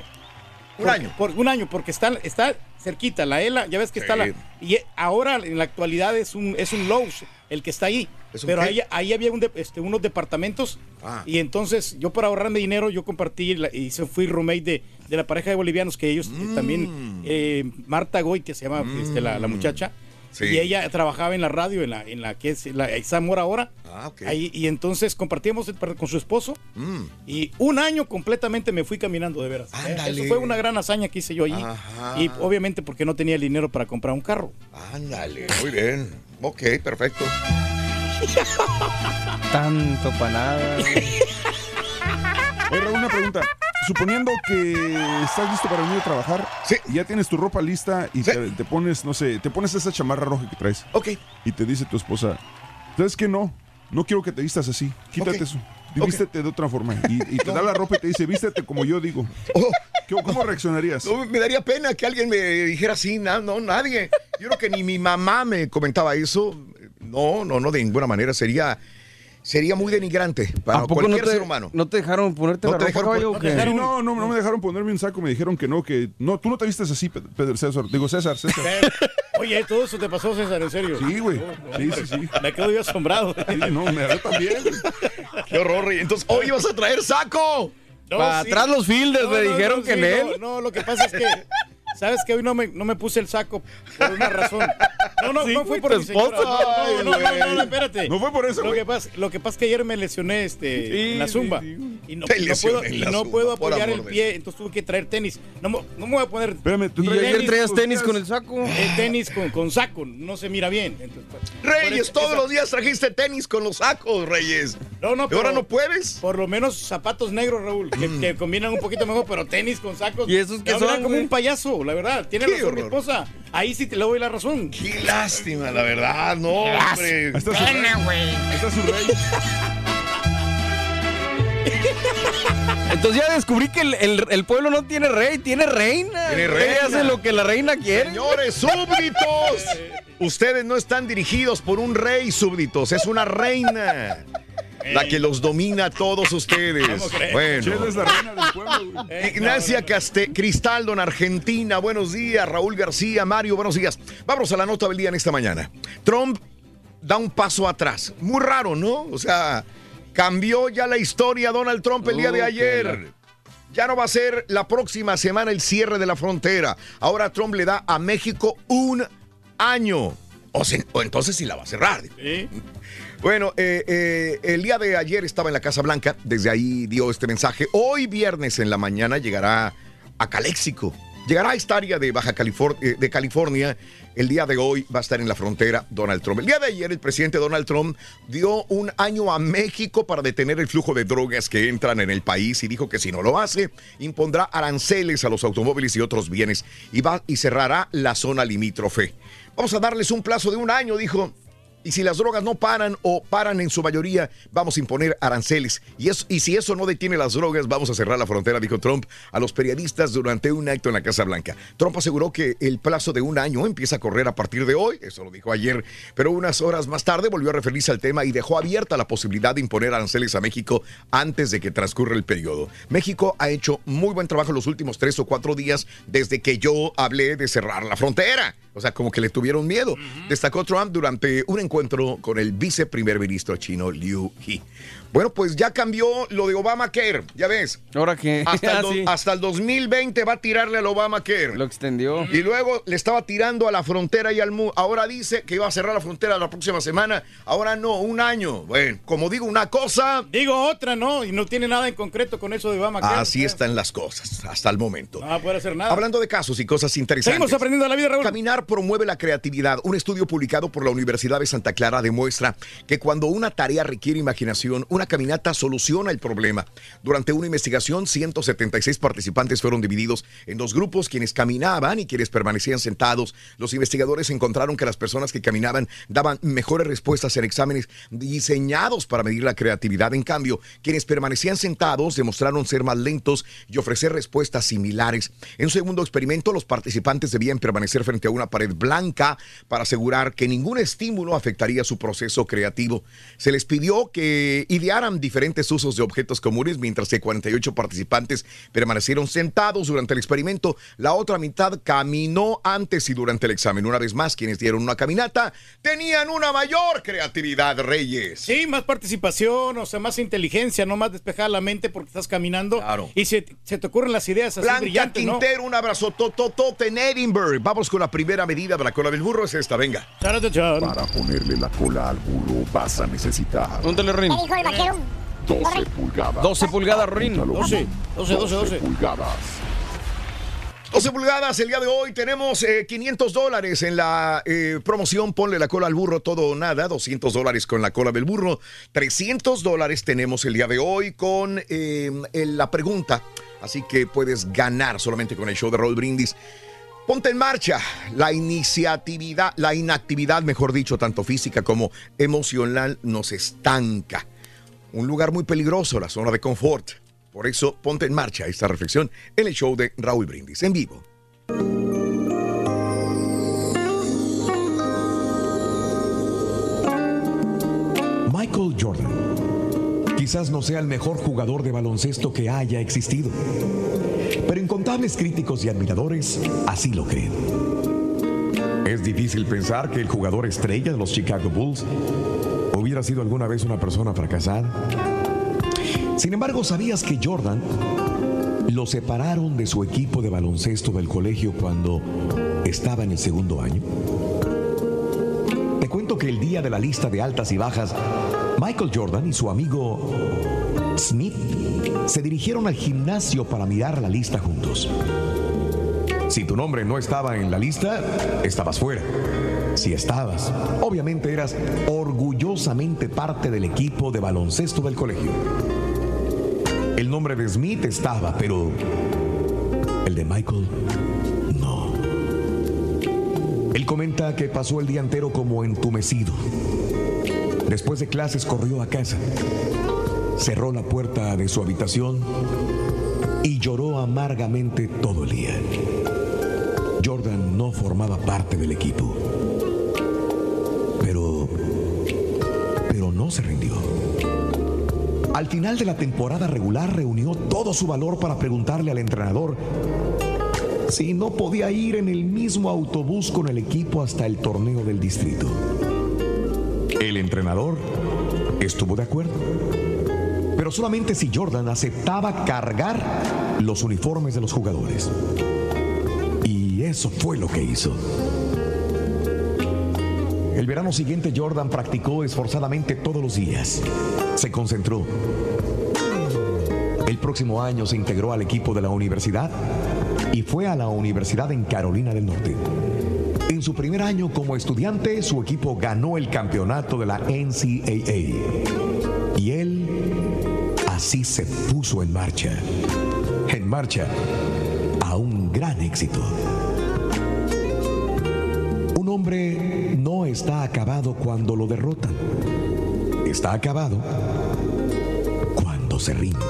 [SPEAKER 3] Un año.
[SPEAKER 2] Por, un año, porque está, está cerquita, la ELA, ya ves que está la... Y ahora en la actualidad es un, es un Lowe's el que está ahí.
[SPEAKER 3] ¿Es un
[SPEAKER 2] Pero ahí, ahí había un de- este, unos departamentos
[SPEAKER 3] Ah.
[SPEAKER 2] y entonces yo para ahorrarme dinero yo compartí la- y se fui roommate de, de la pareja de bolivianos que ellos eh,
[SPEAKER 3] Mm.
[SPEAKER 2] también, eh, Marta Goy, que se llama este, la, la muchacha.
[SPEAKER 3] Sí.
[SPEAKER 2] Y ella trabajaba en la radio, en la, en la que es la Zamora ahora.
[SPEAKER 3] Ah, ok.
[SPEAKER 2] Ahí, y entonces compartíamos el par- con su esposo.
[SPEAKER 3] Mm.
[SPEAKER 2] Y un año completamente me fui caminando, de veras. Eh,
[SPEAKER 3] Ándale.
[SPEAKER 2] Eso fue una gran hazaña que hice yo allí.
[SPEAKER 3] Ajá.
[SPEAKER 2] Y obviamente porque no tenía el dinero para comprar un carro.
[SPEAKER 3] Ándale, muy bien. Ok, perfecto.
[SPEAKER 6] Tanto para nada.
[SPEAKER 18] Oye, Raúl, una pregunta. Suponiendo que estás listo para venir a trabajar, y ya tienes tu ropa lista y te, te pones, no sé, te pones esa chamarra roja que traes.
[SPEAKER 3] Ok.
[SPEAKER 18] Y te dice tu esposa, ¿sabes qué? No, no quiero que te vistas así. Quítate eso. Vístete de otra forma. Y, y te da la ropa y te dice, vístete como yo digo. ¿Qué- ¿Cómo reaccionarías?
[SPEAKER 3] No, me daría pena que alguien me dijera así, no, no, nadie. Yo creo que ni mi mamá me comentaba eso. No, no, no, de ninguna manera. Sería, sería muy denigrante para
[SPEAKER 6] ¿A poco no
[SPEAKER 3] cualquier
[SPEAKER 6] te,
[SPEAKER 3] ser humano.
[SPEAKER 6] no te dejaron ponerte
[SPEAKER 3] No
[SPEAKER 6] la
[SPEAKER 3] te
[SPEAKER 6] ropa,
[SPEAKER 3] dejaron
[SPEAKER 6] caballo,
[SPEAKER 3] pon-
[SPEAKER 6] o qué?
[SPEAKER 18] Sí, no, no, no me dejaron ponerme un saco, me dijeron que no, que no, tú no te vistes así, Pe- Pedro César. Digo, César, César.
[SPEAKER 2] Oye, todo eso te pasó, César, en serio.
[SPEAKER 18] Sí, güey.
[SPEAKER 2] No,
[SPEAKER 18] Sí, sí, sí.
[SPEAKER 2] Me quedo yo asombrado.
[SPEAKER 18] Sí, no, me agarré también.
[SPEAKER 3] Qué horror, Rey. Entonces, hoy vas a traer saco.
[SPEAKER 6] Para atrás los fielders me dijeron que
[SPEAKER 2] sí,
[SPEAKER 6] en él.
[SPEAKER 2] No, no, lo que pasa es que, ¿sabes que Hoy no me, no me puse el saco por una razón. No, no,
[SPEAKER 6] Sí,
[SPEAKER 2] no fue por mi
[SPEAKER 6] esposa.
[SPEAKER 2] No, no, no, no, no, no, espérate.
[SPEAKER 18] No fue por eso,
[SPEAKER 2] Lo que, pasa, lo que pasa es que ayer me lesioné este,
[SPEAKER 6] Sí,
[SPEAKER 2] en la zumba.
[SPEAKER 6] sí.
[SPEAKER 2] Y no, puedo, y no
[SPEAKER 3] zumba,
[SPEAKER 2] puedo apoyar el pie, entonces tuve que traer tenis. No, me- no me voy a poner
[SPEAKER 18] Espérame, tú traías
[SPEAKER 6] ayer traías tenis con el saco.
[SPEAKER 2] el tenis con, con saco, no se mira bien. Entonces, pues,
[SPEAKER 3] Reyes,
[SPEAKER 2] eso-
[SPEAKER 3] todos
[SPEAKER 2] esa-
[SPEAKER 3] los días trajiste tenis con los sacos, Reyes.
[SPEAKER 2] No, no,
[SPEAKER 3] ¿Y ahora
[SPEAKER 2] pero-
[SPEAKER 3] no puedes?
[SPEAKER 2] Por lo menos zapatos negros, Raúl, que, que combinan un poquito mejor, pero tenis con sacos.
[SPEAKER 6] ¿Y esos
[SPEAKER 2] verá
[SPEAKER 6] son,
[SPEAKER 2] como un payaso, la verdad. Tiene
[SPEAKER 3] Qué
[SPEAKER 2] razón mi
[SPEAKER 3] horror.
[SPEAKER 2] esposa. Ahí sí te le doy la razón.
[SPEAKER 3] Qué lástima, la verdad. No, hombre.
[SPEAKER 18] Ahí está su rey. Ahí está su rey.
[SPEAKER 6] Entonces ya descubrí que el, el- el pueblo no tiene rey, tiene reina.
[SPEAKER 3] Tiene
[SPEAKER 6] Ella
[SPEAKER 3] reina.
[SPEAKER 6] hace lo que la reina quiere.
[SPEAKER 3] Señores súbditos, ustedes no están dirigidos por un rey súbditos, es una reina. La que los domina a todos ustedes.
[SPEAKER 18] Chela es
[SPEAKER 3] Bueno.
[SPEAKER 18] la reina del pueblo, güey.
[SPEAKER 3] Ignacia Caste Cristaldo en Argentina. Buenos días. Raúl García, Mario, buenos días. Vamos a la nota del día en esta mañana. Trump da un paso atrás. Muy raro, ¿no? O sea, cambió ya la historia Donald Trump el día de ayer. Ya no va a ser la próxima semana el cierre de la frontera. Ahora Trump le da a México un año. O, se- o entonces sí la va a cerrar.
[SPEAKER 2] Sí.
[SPEAKER 3] Bueno, eh, eh, el día de ayer estaba en la Casa Blanca, desde ahí dio este mensaje. Hoy viernes en la mañana llegará a Caléxico. Llegará a esta área de Baja California, de California. El día de hoy va a estar en la frontera Donald Trump. El día de ayer el presidente Donald Trump dio un año a México para detener el flujo de drogas que entran en el país y dijo que si no lo hace, impondrá aranceles a los automóviles y otros bienes y, va, y cerrará la zona limítrofe. Vamos a darles un plazo de un año, dijo. Y si las drogas no paran o paran en su mayoría, vamos a imponer aranceles. Y, eso, y si eso no detiene las drogas, vamos a cerrar la frontera, dijo Trump a los periodistas durante un acto en la Casa Blanca. Trump aseguró que el plazo de un año empieza a correr a partir de hoy, eso lo dijo ayer, pero unas horas más tarde volvió a referirse al tema y dejó abierta la posibilidad de imponer aranceles a México antes de que transcurra el periodo. México ha hecho muy buen trabajo en los últimos tres o cuatro días desde que yo hablé de cerrar la frontera. O sea, como que le tuvieron miedo. Destacó Trump durante un encuentro con el viceprimer ministro chino Liu He. Bueno, pues ya cambió lo de Obamacare, ya ves.
[SPEAKER 6] ¿Ahora qué?
[SPEAKER 3] Hasta, el,
[SPEAKER 6] Ah,
[SPEAKER 3] do-
[SPEAKER 6] sí.
[SPEAKER 3] hasta el 2020 va a tirarle al Obamacare.
[SPEAKER 6] Lo extendió.
[SPEAKER 3] Y luego le estaba tirando a la frontera y al muro. Ahora dice que iba a cerrar la frontera la próxima semana. Ahora no, un año. Bueno, como digo una cosa.
[SPEAKER 2] Digo otra, ¿no? Y no tiene nada en concreto con eso de Obama.
[SPEAKER 3] Así están las cosas hasta el momento.
[SPEAKER 2] No va a poder hacer nada.
[SPEAKER 3] Hablando de casos y cosas interesantes.
[SPEAKER 2] Seguimos aprendiendo la vida, Raúl.
[SPEAKER 3] Caminar promueve la creatividad. Un estudio publicado por la Universidad de Santa Clara demuestra que cuando una tarea requiere imaginación, una caminata soluciona el problema. Durante una investigación, 176 participantes fueron divididos en dos grupos, quienes caminaban y quienes permanecían sentados. Los investigadores encontraron que las personas que caminaban daban mejores respuestas en exámenes diseñados para medir la creatividad. En cambio, quienes permanecían sentados demostraron ser más lentos y ofrecer respuestas similares. En un segundo experimento, los participantes debían permanecer frente a una pared blanca para asegurar que ningún estímulo afectaría su proceso creativo. Se les pidió que diferentes usos de objetos comunes, mientras que 48 participantes permanecieron sentados durante el experimento. La otra mitad caminó antes y durante el examen. Una vez más, quienes dieron una caminata tenían una mayor creatividad, Reyes.
[SPEAKER 2] Sí, más participación, o sea, más inteligencia, no más despejar la mente porque estás caminando. Y se, se te ocurren las ideas así
[SPEAKER 3] Blanca
[SPEAKER 2] brillantes, ¿no?
[SPEAKER 3] Quintero, un abrazo tototote en Edinburgh. Vamos con la primera medida de la cola del burro, es esta, venga.
[SPEAKER 9] Para ponerle la cola al burro vas a necesitar
[SPEAKER 6] ¿Dónde le rin?
[SPEAKER 7] ¿Qué dijo el vaquero?
[SPEAKER 9] 12 pulgadas.
[SPEAKER 6] 12 pulgadas, Rin.
[SPEAKER 2] 12, 12, 12, 12.
[SPEAKER 9] pulgadas.
[SPEAKER 3] 12 pulgadas, el día de hoy tenemos eh, 500 dólares en la eh, promoción Ponle la cola al burro, todo o nada, 200 dólares con la cola del burro, 300 dólares tenemos el día de hoy con eh, la pregunta, así que puedes ganar solamente con el show de Roll Brindis. Ponte en marcha. La iniciatividad, la inactividad, mejor dicho, tanto física como emocional, nos estanca. Un lugar muy peligroso, la zona de confort. Por eso, ponte en marcha esta reflexión en el show de Raúl Brindis en vivo.
[SPEAKER 19] Michael Jordan. Quizás no sea el mejor jugador de baloncesto que haya existido, pero incontables críticos y admiradores así lo creen. Es difícil pensar que el jugador estrella de los Chicago Bulls hubiera sido alguna vez una persona fracasada. Sin embargo, ¿sabías que Jordan lo separaron de su equipo de baloncesto del colegio cuando estaba en el segundo año? Te cuento que el día de la lista de altas y bajas, Michael Jordan y su amigo Smith se dirigieron al gimnasio para mirar la lista juntos. Si tu nombre no estaba en la lista, estabas fuera. Si estabas, obviamente eras orgullosamente parte del equipo de baloncesto del colegio. El nombre de Smith estaba, pero el de Michael no. Él comenta que pasó el día entero como entumecido. Después de clases corrió a casa, cerró la puerta de su habitación y lloró amargamente todo el día. Jordan no formaba parte del equipo. Al final de la temporada regular reunió todo su valor para preguntarle al entrenador si no podía ir en el mismo autobús con el equipo hasta el torneo del distrito. El entrenador estuvo de acuerdo, pero solamente si Jordan aceptaba cargar los uniformes de los jugadores. Y eso fue lo que hizo. El verano siguiente Jordan practicó esforzadamente todos los días. Se concentró. El próximo año se integró al equipo de la universidad y fue a la universidad en Carolina del Norte. En su primer año como estudiante, su equipo ganó el campeonato de la NCAA. Y él así se puso en marcha. En marcha a un gran éxito. Un hombre está acabado cuando lo derrotan. Está acabado cuando se rinde.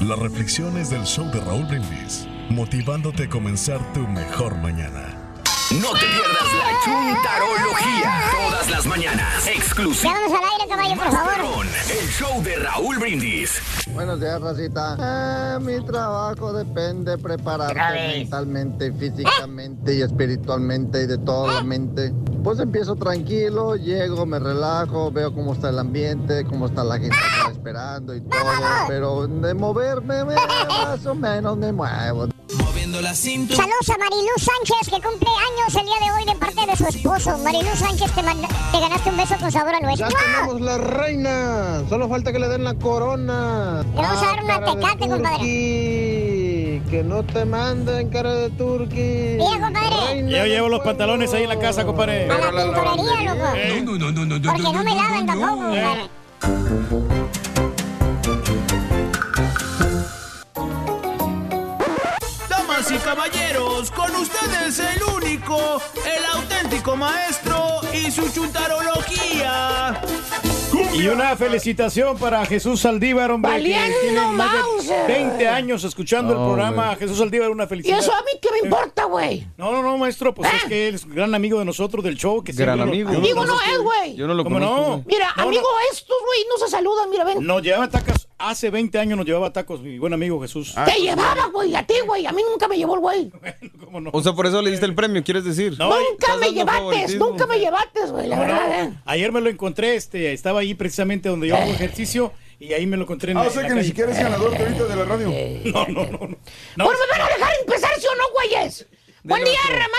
[SPEAKER 9] Las reflexiones del show de Raúl Brindis, motivándote a comenzar tu mejor mañana.
[SPEAKER 1] No te pierdas la chuntarología todas las mañanas. Exclusivo.
[SPEAKER 7] Al aire, caballo, por favor.
[SPEAKER 1] El show de Raúl Brindis.
[SPEAKER 17] Buenos días, Racita. Eh, mi trabajo depende prepararte mentalmente, físicamente y espiritualmente y de toda la mente. Pues empiezo tranquilo, llego, me relajo, veo cómo está el ambiente, cómo está la gente esperando y todo. Pero de moverme, me- más o menos me muevo.
[SPEAKER 16] La cintura.
[SPEAKER 7] Saludos a Marilú Sánchez, que cumple años el día de hoy de parte de su esposo. Marilú Sánchez, te, manda- te ganaste un beso con sabor a
[SPEAKER 20] tenemos la reina. Solo falta que le den la corona.
[SPEAKER 7] Le vamos a dar una
[SPEAKER 20] de
[SPEAKER 7] tecate, compadre.
[SPEAKER 20] Que no te manden cara de turqui.
[SPEAKER 7] Mira, compadre.
[SPEAKER 2] Yo llevo los pantalones ahí en la casa, compadre.
[SPEAKER 7] A la tintorería, loco.
[SPEAKER 2] No, no, no, no, no,
[SPEAKER 7] Porque no me lavan tampoco, compadre.
[SPEAKER 16] Caballeros, con ustedes el único, el auténtico maestro y su chuntarología.
[SPEAKER 2] Y una felicitación para Jesús Saldívar, hombre. que
[SPEAKER 5] Valiendo
[SPEAKER 2] tiene más de
[SPEAKER 5] Mauser.
[SPEAKER 2] 20 años escuchando el
[SPEAKER 5] No,
[SPEAKER 2] programa. Jesús Saldívar, una
[SPEAKER 5] ¿Y
[SPEAKER 2] felicidad.
[SPEAKER 5] eso a mí qué me importa, güey?
[SPEAKER 2] No, no, no, maestro, pues es que él es un gran amigo de nosotros del show. Que
[SPEAKER 6] Gran
[SPEAKER 2] siempre lo-
[SPEAKER 6] amigo.
[SPEAKER 5] Amigo no es, güey.
[SPEAKER 6] Yo no lo
[SPEAKER 2] ¿Cómo
[SPEAKER 6] conozco.
[SPEAKER 2] no?
[SPEAKER 5] Mira,
[SPEAKER 2] No,
[SPEAKER 5] amigo, estos, güey, no se saludan, mira, ven.
[SPEAKER 2] Nos llevaba tacos, hace 20 años nos llevaba tacos, mi buen amigo Jesús.
[SPEAKER 5] Te llevaba, güey, a ti, güey. A mí nunca me llevó el güey.
[SPEAKER 6] O sea, por eso le diste el premio, ¿quieres decir?
[SPEAKER 5] nunca me llevates, nunca me llevates, güey, la
[SPEAKER 2] No, no,
[SPEAKER 5] verdad, eh.
[SPEAKER 2] Ayer me lo encontré, este, estaba ahí precisamente donde yo hago ejercicio y ahí me lo encontré en
[SPEAKER 18] Ah,
[SPEAKER 2] la-
[SPEAKER 18] o sea que ni siquiera es ganador ahorita de la radio.
[SPEAKER 2] No, no, no. no. No,
[SPEAKER 5] Bueno, ¿me van a dejar empezar, sí o no, güeyes? Buen día, hermano.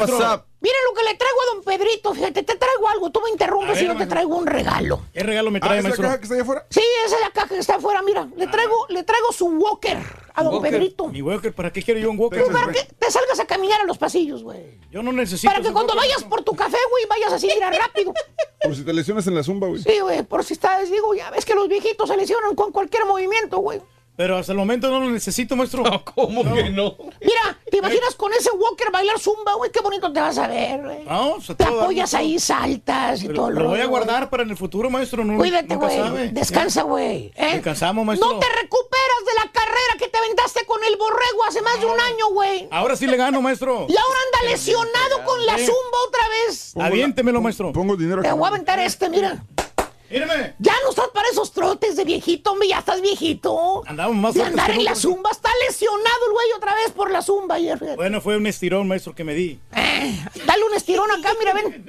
[SPEAKER 6] WhatsApp.
[SPEAKER 5] Miren lo que le traigo a don Pedrito, fíjate, te traigo algo, tú me interrumpes y yo te traigo un regalo.
[SPEAKER 2] ¿Qué regalo me
[SPEAKER 18] Ah,
[SPEAKER 2] trae,
[SPEAKER 18] ¿es la
[SPEAKER 2] maestro?
[SPEAKER 18] caja que está allá afuera?
[SPEAKER 5] Sí, esa es la caja que está afuera, mira, le traigo, le traigo su walker a don
[SPEAKER 2] Walker.
[SPEAKER 5] Pedrito.
[SPEAKER 2] Mi Walker, ¿para qué quiero yo un Walker?
[SPEAKER 5] Pues para que te salgas a caminar a los pasillos, güey.
[SPEAKER 2] Yo no necesito.
[SPEAKER 5] Para que cuando
[SPEAKER 2] Walker,
[SPEAKER 5] vayas por tu café, güey, vayas así, mira, rápido.
[SPEAKER 18] Por si te lesionas en la zumba, güey.
[SPEAKER 5] Sí, güey, por si estás, digo, ya ves que los viejitos se lesionan con cualquier movimiento, güey.
[SPEAKER 2] Pero hasta el momento no lo necesito, maestro.
[SPEAKER 6] ¿Cómo que no?
[SPEAKER 5] Mira, ¿te imaginas con ese walker bailar zumba, güey? Qué bonito te vas a ver, güey.
[SPEAKER 2] No, o sea,
[SPEAKER 5] Te apoyas ahí, saltas y todo
[SPEAKER 2] Lo, lo voy a guardar para en el futuro, maestro. No.
[SPEAKER 5] Cuídate, güey. Descansa, güey. ¿eh?
[SPEAKER 2] Descansamos, maestro.
[SPEAKER 5] No te recuperas de la carrera que te aventaste con el borrego hace más de un año, güey.
[SPEAKER 2] Ahora sí le gano, maestro.
[SPEAKER 5] Y ahora anda lesionado con la zumba otra vez.
[SPEAKER 2] Aviéntemelo, maestro.
[SPEAKER 18] Pongo dinero
[SPEAKER 5] Te voy a aventar este, mira.
[SPEAKER 2] Mírame.
[SPEAKER 5] Ya no estás para esos trotes de viejito, hombre, ya estás viejito.
[SPEAKER 2] Andamos más
[SPEAKER 5] De andar en la zumba, está lesionado el güey otra vez por la zumba ayer.
[SPEAKER 2] Bueno, fue un estirón, maestro, que me di.
[SPEAKER 5] Dale un estirón acá, mira, ven.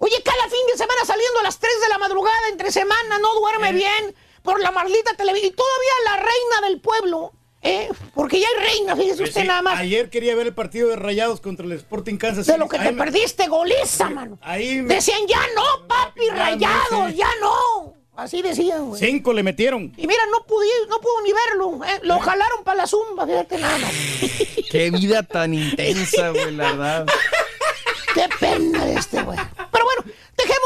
[SPEAKER 5] Oye, cada fin de semana saliendo a las 3 de la madrugada, entre semana, no duerme bien por la maldita televisión. Y todavía la reina del pueblo, ¿eh? Porque ya hay reina, fíjese
[SPEAKER 2] Pues
[SPEAKER 5] usted
[SPEAKER 2] sí,
[SPEAKER 5] nada más.
[SPEAKER 2] Ayer quería ver el partido de Rayados contra el Sporting Kansas
[SPEAKER 5] De
[SPEAKER 2] City.
[SPEAKER 5] lo que
[SPEAKER 2] Ahí
[SPEAKER 5] te
[SPEAKER 2] me-
[SPEAKER 5] perdiste, goliza, mano.
[SPEAKER 2] Ahí me-
[SPEAKER 5] Decían, ya no, papi, rayados,
[SPEAKER 2] sí.
[SPEAKER 5] ya no. Así decían, güey.
[SPEAKER 2] Cinco le metieron.
[SPEAKER 5] Y mira, no pude, no pudo ni verlo. ¿eh? Lo jalaron para la zumba, fíjate nada más.
[SPEAKER 6] Qué vida tan intensa, güey, la verdad.
[SPEAKER 5] Qué pena de este, güey.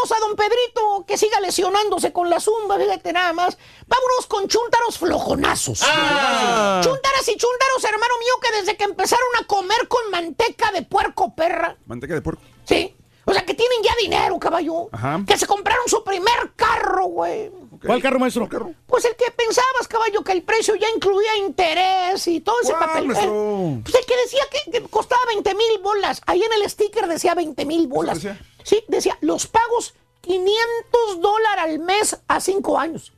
[SPEAKER 5] Dejemos a don Pedrito que siga lesionándose con la zumba, fíjate nada más. Vámonos con chúntaros flojonazos.
[SPEAKER 6] Ah.
[SPEAKER 5] Chúntaras y chúntaros, hermano mío, que desde que empezaron a comer con manteca de puerco perra,
[SPEAKER 18] Manteca de puerco.
[SPEAKER 5] sí. O sea, que tienen ya dinero, caballo.
[SPEAKER 18] Ajá.
[SPEAKER 5] Que se compraron su primer carro, güey.
[SPEAKER 2] ¿Cuál carro, maestro?
[SPEAKER 5] Pues el que pensabas, caballo, que el precio ya incluía interés y todo ese
[SPEAKER 18] ¿Cuál,
[SPEAKER 5] papel.
[SPEAKER 18] maestro?
[SPEAKER 5] Pues el que decía que, que costaba 20 mil bolas. Ahí en el sticker decía 20 mil bolas.
[SPEAKER 18] decía?
[SPEAKER 5] Sí, decía los pagos 500 dólares al mes a 5 años.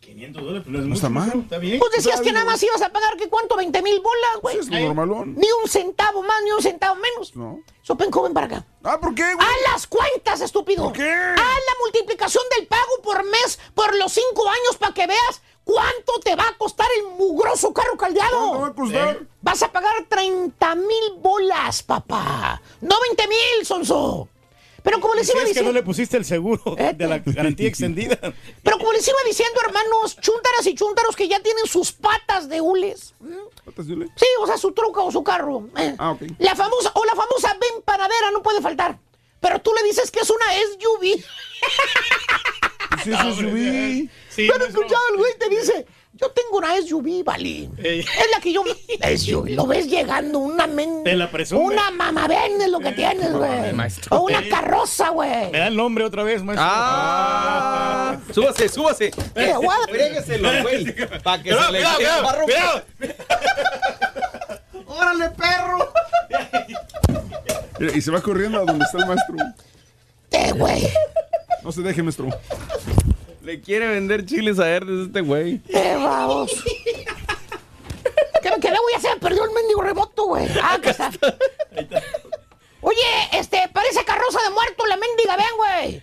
[SPEAKER 2] 500 dólares, pues no es mucho,
[SPEAKER 18] está mal.
[SPEAKER 2] Está bien.
[SPEAKER 5] Pues decías
[SPEAKER 18] Está
[SPEAKER 5] que
[SPEAKER 18] bien,
[SPEAKER 5] nada más ibas a pagar que cuánto, 20 mil bolas, güey.
[SPEAKER 18] Es normalón.
[SPEAKER 5] Ni un centavo más, ni un centavo menos.
[SPEAKER 18] No.
[SPEAKER 5] Sopen joven para acá.
[SPEAKER 18] Ah, ¿por qué, güey?
[SPEAKER 5] ¡Haz las cuentas, estúpido!
[SPEAKER 18] ¿Por qué?
[SPEAKER 5] ¡Haz la multiplicación del pago por mes por los cinco años para que veas cuánto te va a costar el mugroso carro caldeado!
[SPEAKER 18] ¿Cuánto va a costar?
[SPEAKER 5] Eh, Vas a pagar 30 mil bolas, papá. No 20 mil, Sonso. Pero como les
[SPEAKER 2] Si
[SPEAKER 5] iba
[SPEAKER 2] es que
[SPEAKER 5] diciendo...
[SPEAKER 2] no le pusiste el seguro
[SPEAKER 5] Eh.
[SPEAKER 2] de la garantía extendida.
[SPEAKER 5] Pero como les iba diciendo, hermanos, chúntaras y chúntaros que ya tienen sus patas de hules.
[SPEAKER 18] ¿Patas de hule?
[SPEAKER 5] Sí, o sea, su truca o su carro. eh.
[SPEAKER 18] Ah, ok.
[SPEAKER 5] La famosa, o la famosa ven panadera no puede faltar. Pero tú le dices que es una SUV.
[SPEAKER 18] Sí, eso es SUV.
[SPEAKER 2] Sí,
[SPEAKER 5] ¿No
[SPEAKER 2] maestro.
[SPEAKER 5] escuchado el güey? Te dice, yo tengo una SUV, vale. Es la que yo... SUV, lo ves llegando, una men...
[SPEAKER 2] Te la presume.
[SPEAKER 5] Una mamá es lo que tienes, güey. O una carroza, güey.
[SPEAKER 2] Me da el nombre otra vez, maestro.
[SPEAKER 6] Ah, súbase, súbase.
[SPEAKER 5] Eh.
[SPEAKER 6] Frégueselo, güey. Para que se le
[SPEAKER 2] cuidado, cuidado,
[SPEAKER 6] barro.
[SPEAKER 2] cuidado.
[SPEAKER 5] ¡Órale, perro!
[SPEAKER 18] Y se va corriendo a donde está el maestro.
[SPEAKER 5] Eh, güey.
[SPEAKER 18] No se deje, maestro.
[SPEAKER 6] Le quiere vender chiles a Herdes este güey.
[SPEAKER 5] Eh, vamos. ¿Qué, qué le voy a hacer? Perdió el mendigo remoto, güey. Ah, que está. Oye, este, parece carroza de muerto la mendiga, ven, güey.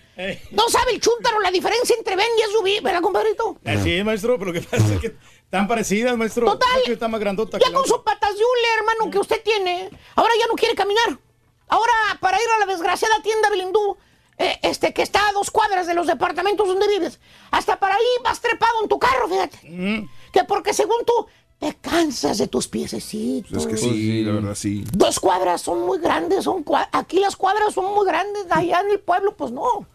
[SPEAKER 5] No sabe el chúntaro la diferencia entre ven y SUV, ¿verdad, compadrito?
[SPEAKER 2] Así es, maestro, pero lo que pasa es que están parecidas, maestro.
[SPEAKER 5] Total.
[SPEAKER 2] Está más grandota
[SPEAKER 5] Ya con sus patas de hule, hermano, que usted tiene, ahora ya no quiere caminar. Ahora, para ir a la desgraciada tienda Belindú, eh, este, que está a dos cuadras de los departamentos donde vives, hasta para ahí vas trepado en tu carro, fíjate.
[SPEAKER 2] Mm.
[SPEAKER 5] Que porque según tú, te cansas de tus piececitos.
[SPEAKER 18] Pues es que sí, la verdad, sí.
[SPEAKER 5] Dos cuadras son muy grandes, son cua- aquí las cuadras son muy grandes, allá en el pueblo, pues no.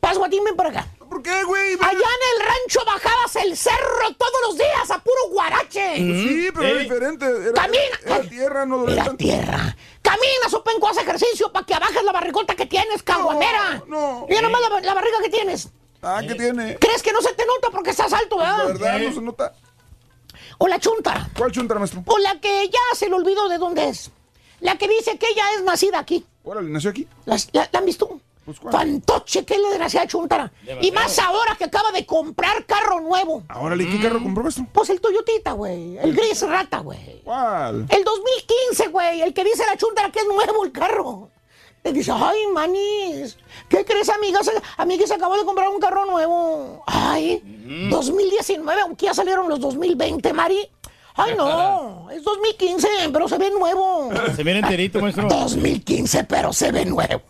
[SPEAKER 5] Paz, Guatín, ven para acá.
[SPEAKER 18] ¿Por qué, güey?
[SPEAKER 5] Allá en el rancho bajabas el cerro todos los días a puro guarache.
[SPEAKER 18] Pues sí, pero era
[SPEAKER 5] Ey.
[SPEAKER 18] diferente. Era,
[SPEAKER 5] Camina.
[SPEAKER 18] Era tierra, no
[SPEAKER 5] Era
[SPEAKER 18] tanto.
[SPEAKER 5] tierra. Camina, sopenco, haz ejercicio para que abajes la barrigota que tienes, caguamera.
[SPEAKER 18] no.
[SPEAKER 5] Mira nomás la, la barriga que tienes.
[SPEAKER 18] Ah, ¿qué tiene?
[SPEAKER 5] ¿Crees que no se te nota porque estás alto, verdad?
[SPEAKER 18] La verdad, no se nota.
[SPEAKER 5] O la chunta.
[SPEAKER 18] ¿Cuál chunta, maestro?
[SPEAKER 5] O la que ya se le olvidó de dónde es. La que dice que ella es nacida aquí.
[SPEAKER 18] Órale, nació aquí.
[SPEAKER 5] ¿Las- ¿La, la han visto?
[SPEAKER 18] Pues, ¿cuál?
[SPEAKER 5] Fantoche, que le desgraciada chuntara. Y más ahora que acaba de comprar carro nuevo.
[SPEAKER 18] Órale, ¿qué carro compró, maestro?
[SPEAKER 5] Pues el Toyotita, güey. El gris rata, güey.
[SPEAKER 18] ¿Cuál?
[SPEAKER 5] El 2015, güey. El que dice la chuntara que es nuevo el carro. Le dice, ay, manis. ¿Qué crees, amiga? Amiga, se acabó de comprar un carro nuevo. Ay, 2019, aunque ya salieron los 2020, Mari. Ay, no. Es 2015, pero se ve nuevo.
[SPEAKER 2] Se viene enterito, maestro.
[SPEAKER 5] 2015, pero se ve nuevo.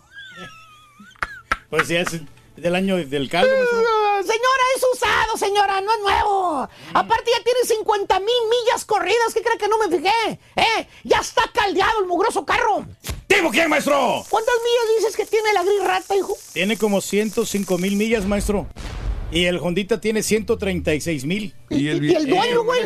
[SPEAKER 2] Pues ya es del año del caldo.
[SPEAKER 5] Ah, Señora, es usado, señora, no es nuevo. Aparte ya tiene 50 mil millas corridas. ¿Qué cree que no me fijé? ¿Eh? Ya está caldeado el mugroso carro.
[SPEAKER 2] ¿Tipo quién, maestro?
[SPEAKER 5] ¿Cuántas millas dices que tiene la gris rata, hijo?
[SPEAKER 2] Tiene como 105 mil millas, maestro. Y el Hondita tiene 136 mil.
[SPEAKER 18] ¿Y el,
[SPEAKER 5] ¿Y el dueño, güey?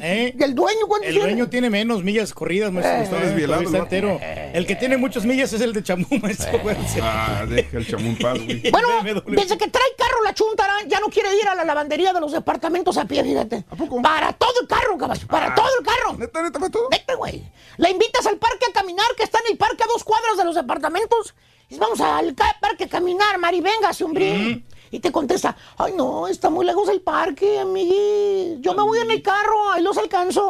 [SPEAKER 2] ¿Eh?
[SPEAKER 5] ¿Y el dueño cuánto
[SPEAKER 2] El
[SPEAKER 5] tiene?
[SPEAKER 2] dueño tiene menos millas corridas, maestro.
[SPEAKER 5] Eh,
[SPEAKER 2] está
[SPEAKER 18] desvielado.
[SPEAKER 2] El que tiene muchas millas es el de Chamú, maestro. acuérdese.
[SPEAKER 18] Ah, deja el chamún paz, güey.
[SPEAKER 5] Bueno, desde que trae carro la chuntara, ya no quiere ir a la lavandería de los departamentos a pie, fíjate.
[SPEAKER 18] ¿A poco?
[SPEAKER 5] Para todo el carro, caballo, para todo el carro.
[SPEAKER 18] ¿Neta, neta, para todo?
[SPEAKER 5] Vete, güey. La invitas al parque a caminar, que está en el parque a dos cuadras de los departamentos. Y vamos al parque a caminar, Mari, venga, hombre. Y te contesta, ay, no, está muy lejos el parque, amigui. Yo me voy en el carro, ahí los alcanzo.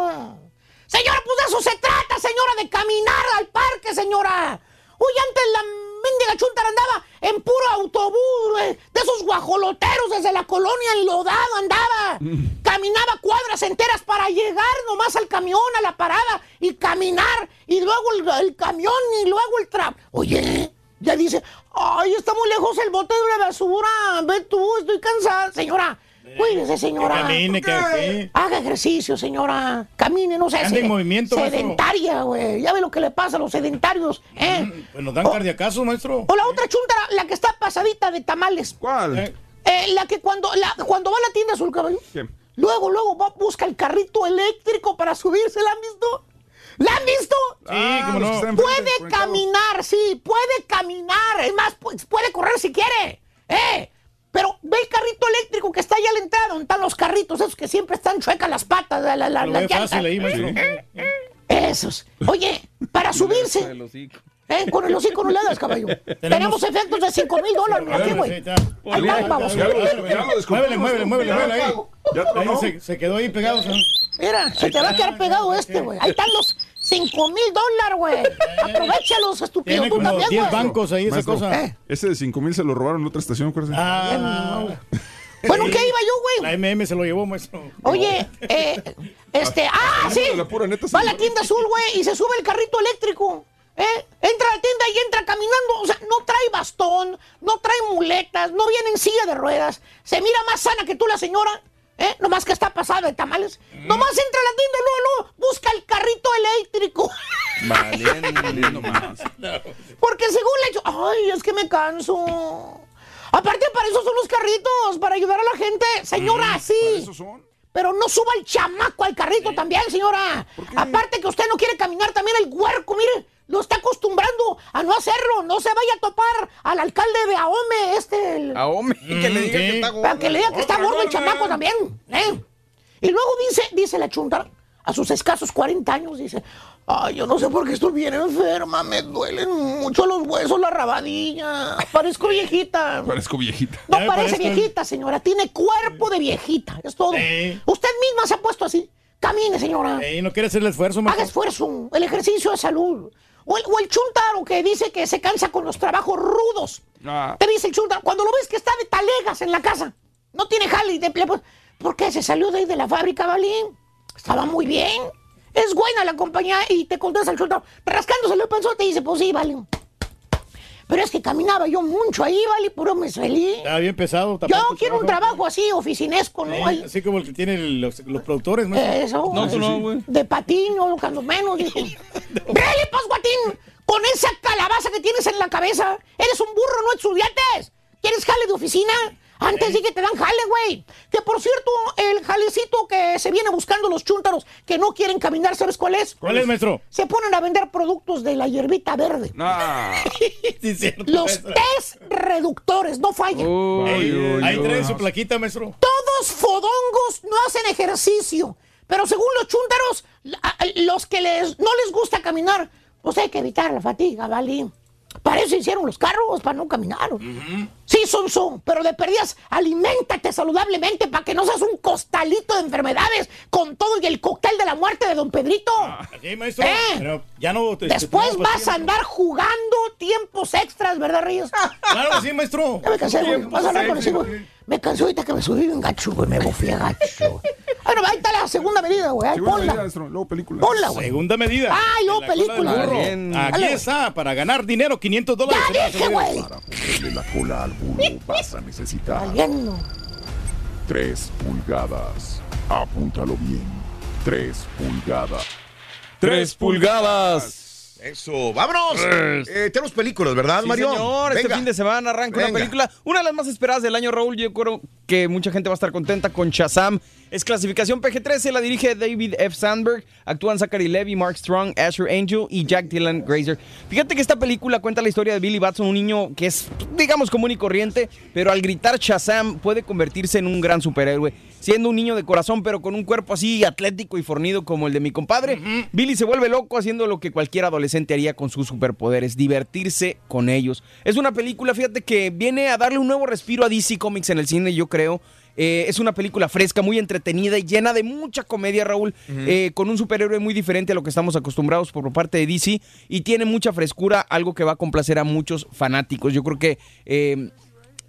[SPEAKER 5] Señora, pues de eso se trata, señora, de caminar al parque, señora. Uy, antes la mendiga chuntara andaba en puro autobús, güey, de esos guajoloteros desde la colonia enlodado andaba. Caminaba cuadras enteras para llegar nomás al camión, a la parada, y caminar, y luego el, el camión, y luego el trap. Oye, ya dice, ay, está muy lejos el bote de la basura, ve tú, estoy cansada. Señora, cuídese, señora.
[SPEAKER 2] Que camine, que aquí.
[SPEAKER 5] Haga ejercicio, señora. Camine, no sea
[SPEAKER 2] Ande en movimiento,
[SPEAKER 5] sedentaria, güey. Ya ve lo que le pasa a los sedentarios, ¿eh?
[SPEAKER 2] Pues nos dan cardiacazos, maestro.
[SPEAKER 5] O la otra chuntara, la que está pasadita de tamales.
[SPEAKER 18] ¿Cuál?
[SPEAKER 2] Eh,
[SPEAKER 5] Eh, la que cuando, la, cuando va a la tienda azul, caballo.
[SPEAKER 18] ¿Qué?
[SPEAKER 5] Luego, luego va, busca el carrito eléctrico para subirse. ¿La han visto? ¿La han visto?
[SPEAKER 2] Sí,
[SPEAKER 18] que
[SPEAKER 2] no.
[SPEAKER 5] Puede caminar, sí, puede caminar. Es más, pu- puede correr si quiere. ¿Eh? Pero ve el carrito eléctrico que está allá a la entrada, donde están los carritos, esos que siempre están chuecas las patas, la, la, la,
[SPEAKER 2] Lo
[SPEAKER 5] la
[SPEAKER 2] fácil ahí, maestro.
[SPEAKER 5] Esos. Oye, para subirse,
[SPEAKER 6] El hocico.
[SPEAKER 5] ¿eh? con el hocico no le das, caballo. Tenemos efectos de 5 mil dólares, mira aquí, güey. Ahí vamos.
[SPEAKER 2] Muévele, muévele, muévele, muévele ahí.
[SPEAKER 18] Ya
[SPEAKER 2] Ahí se, se quedó ahí pegado.
[SPEAKER 5] Mira, se te va a quedar pegado este, güey. Ahí están los 5 mil dólares, güey. Aprovechalos, estúpido.
[SPEAKER 2] Tiene
[SPEAKER 5] Tú
[SPEAKER 2] como
[SPEAKER 5] también,
[SPEAKER 2] 10
[SPEAKER 5] güey.
[SPEAKER 2] bancos ahí esa cosa.
[SPEAKER 5] Eh.
[SPEAKER 18] Ese de 5 mil se lo robaron en otra estación, acuérdese.
[SPEAKER 2] Ah,
[SPEAKER 5] Bueno, ¿qué iba yo,
[SPEAKER 2] la
[SPEAKER 5] güey?
[SPEAKER 2] MM se lo llevó, maestro.
[SPEAKER 5] Oye, eh, este, ah, sí.
[SPEAKER 18] la pura neta,
[SPEAKER 5] Va a la tienda azul, güey, y se sube el carrito eléctrico. ¿Eh? Entra a la tienda y entra caminando. O sea, no trae bastón, no trae muletas, no viene en silla de ruedas. Se mira más sana que tú, la señora. ¿Eh? Nomás que está pasada de tamales. Nomás entra a la tienda luego, luego busca el carrito eléctrico.
[SPEAKER 6] Valiendo.
[SPEAKER 18] Más.
[SPEAKER 5] Porque según le he dicho, ay, es que me canso. Aparte, para esos son los carritos, para ayudar a la gente. Señora, sí.
[SPEAKER 18] ¿Para eso son?
[SPEAKER 5] Pero no suba el chamaco al carrito también, señora. Aparte que usted no quiere caminar, también el huerco, mire, lo está acostumbrando a no hacerlo. No se vaya a topar al alcalde de Ahome, este. el-
[SPEAKER 6] Ahome, que le diga que está gordo.
[SPEAKER 5] Para que le diga que está gordo el chamaco también. ¿eh? Y luego dice, dice la chunta, a sus escasos 40 años, dice, ay, yo no sé por qué estoy bien enferma, me duelen mucho los huesos, la rabadilla, parezco viejita.
[SPEAKER 18] Parezco viejita.
[SPEAKER 5] No parece viejita, señora, tiene cuerpo de viejita, es todo. Usted misma se ha puesto así. Camine, señora.
[SPEAKER 2] Ey, no quiere hacer el esfuerzo,
[SPEAKER 5] Haga
[SPEAKER 2] maestro.
[SPEAKER 5] esfuerzo, el ejercicio de salud. O el, o el chuntaro que dice que se cansa con los trabajos rudos.
[SPEAKER 18] Ah.
[SPEAKER 5] Te dice el chuntaro, cuando lo ves que está de talegas en la casa, no tiene jale y te le ¿Por qué se salió de ahí de la fábrica, Balín? Estaba muy bien. Es buena la compañía y te contesta el chuntaro, rascándose el pensó, te dice, pues sí, Balín. Pero es que caminaba yo mucho ahí, Vale, puro me salí.
[SPEAKER 2] Estaba bien pesado.
[SPEAKER 5] Yo quiero un trabajo así, oficinesco, ¿no?
[SPEAKER 2] Así como el que tienen los, los productores, maestro.
[SPEAKER 5] Eso.
[SPEAKER 2] No, tú no, güey.
[SPEAKER 5] De patiño, cuando menos, dijo. ¡Vele, pues, guatín! Con esa calabaza que tienes en la cabeza. Eres un burro, no estudiantes. ¿Quieres jale de oficina? Antes sí que te dan jale, güey. Que por cierto, el jalecito que se viene buscando los chúntaros que no quieren caminar, ¿sabes cuál es?
[SPEAKER 2] ¿Cuál es, maestro?
[SPEAKER 5] Se ponen a vender productos de la hierbita verde.
[SPEAKER 2] Sí, cierto,
[SPEAKER 5] Los test reductores, no fallan.
[SPEAKER 2] Ey, Ahí trae su plaquita, maestro.
[SPEAKER 5] Todos fodongos no hacen ejercicio. Pero según los chúntaros, los que les, no les gusta caminar, pues hay que evitar la fatiga, ¿vale? Para eso hicieron los carros, para no caminar. Sí, son, son, pero de perdidas, aliméntate saludablemente para que no seas un costalito de enfermedades con todo y el cóctel de la muerte de don Pedrito.
[SPEAKER 2] Sí, maestro.
[SPEAKER 5] ¿Eh?
[SPEAKER 2] Pero ya no. te-
[SPEAKER 5] Después
[SPEAKER 2] te-
[SPEAKER 5] vas a andar jugando tiempos extras, ¿verdad, Ríos?
[SPEAKER 2] Claro que sí, maestro.
[SPEAKER 5] Ya me cansé, güey. Vas a hablar con ese,
[SPEAKER 2] extras.
[SPEAKER 5] güey. Me cansé ahorita que me subí bien gacho, güey. Me bofé gacho. Bueno, ahí está la segunda medida, güey. Ahí
[SPEAKER 2] Segunda
[SPEAKER 5] ponla.
[SPEAKER 2] medida.
[SPEAKER 18] Luego película.
[SPEAKER 5] Ponla, güey.
[SPEAKER 2] Segunda medida.
[SPEAKER 5] Ay, luego película. Bien.
[SPEAKER 2] Aquí
[SPEAKER 5] Dale.
[SPEAKER 2] está, para ganar dinero, 500 dólares.
[SPEAKER 5] Ya dije, güey.
[SPEAKER 18] Para ponerle la cola al burro vas a necesitar
[SPEAKER 5] Valiendo.
[SPEAKER 18] 3 pulgadas. Apúntalo bien. 3 pulgadas. 3 pulgadas.
[SPEAKER 3] Eso, vámonos. Eh, tenemos películas, ¿verdad,
[SPEAKER 6] Sí,
[SPEAKER 3] Mario?
[SPEAKER 6] señor, este fin de semana arranca una película, una de las más esperadas del año, Raúl. Yo creo que mucha gente va a estar contenta con Shazam. Es clasificación PG-13, la dirige David F. Sandberg. Actúan Zachary Levy, Mark Strong, Asher Angel y Jack Dylan Grazer. Fíjate que esta película cuenta la historia de Billy Batson, un niño que es, digamos, común y corriente, pero al gritar Shazam puede convertirse en un gran superhéroe. Siendo un niño de corazón, pero con un cuerpo así atlético y fornido como el de mi compadre, Billy se vuelve loco haciendo lo que cualquier adolescente haría con sus superpoderes, divertirse con ellos. Es una película, fíjate, que viene a darle un nuevo respiro a DC Comics en el cine, yo creo. Eh, es una película fresca, muy entretenida y llena de mucha comedia, Raúl, eh, con un superhéroe muy diferente a lo que estamos acostumbrados por parte de DC y tiene mucha frescura, algo que va a complacer a muchos fanáticos. Yo creo que... eh,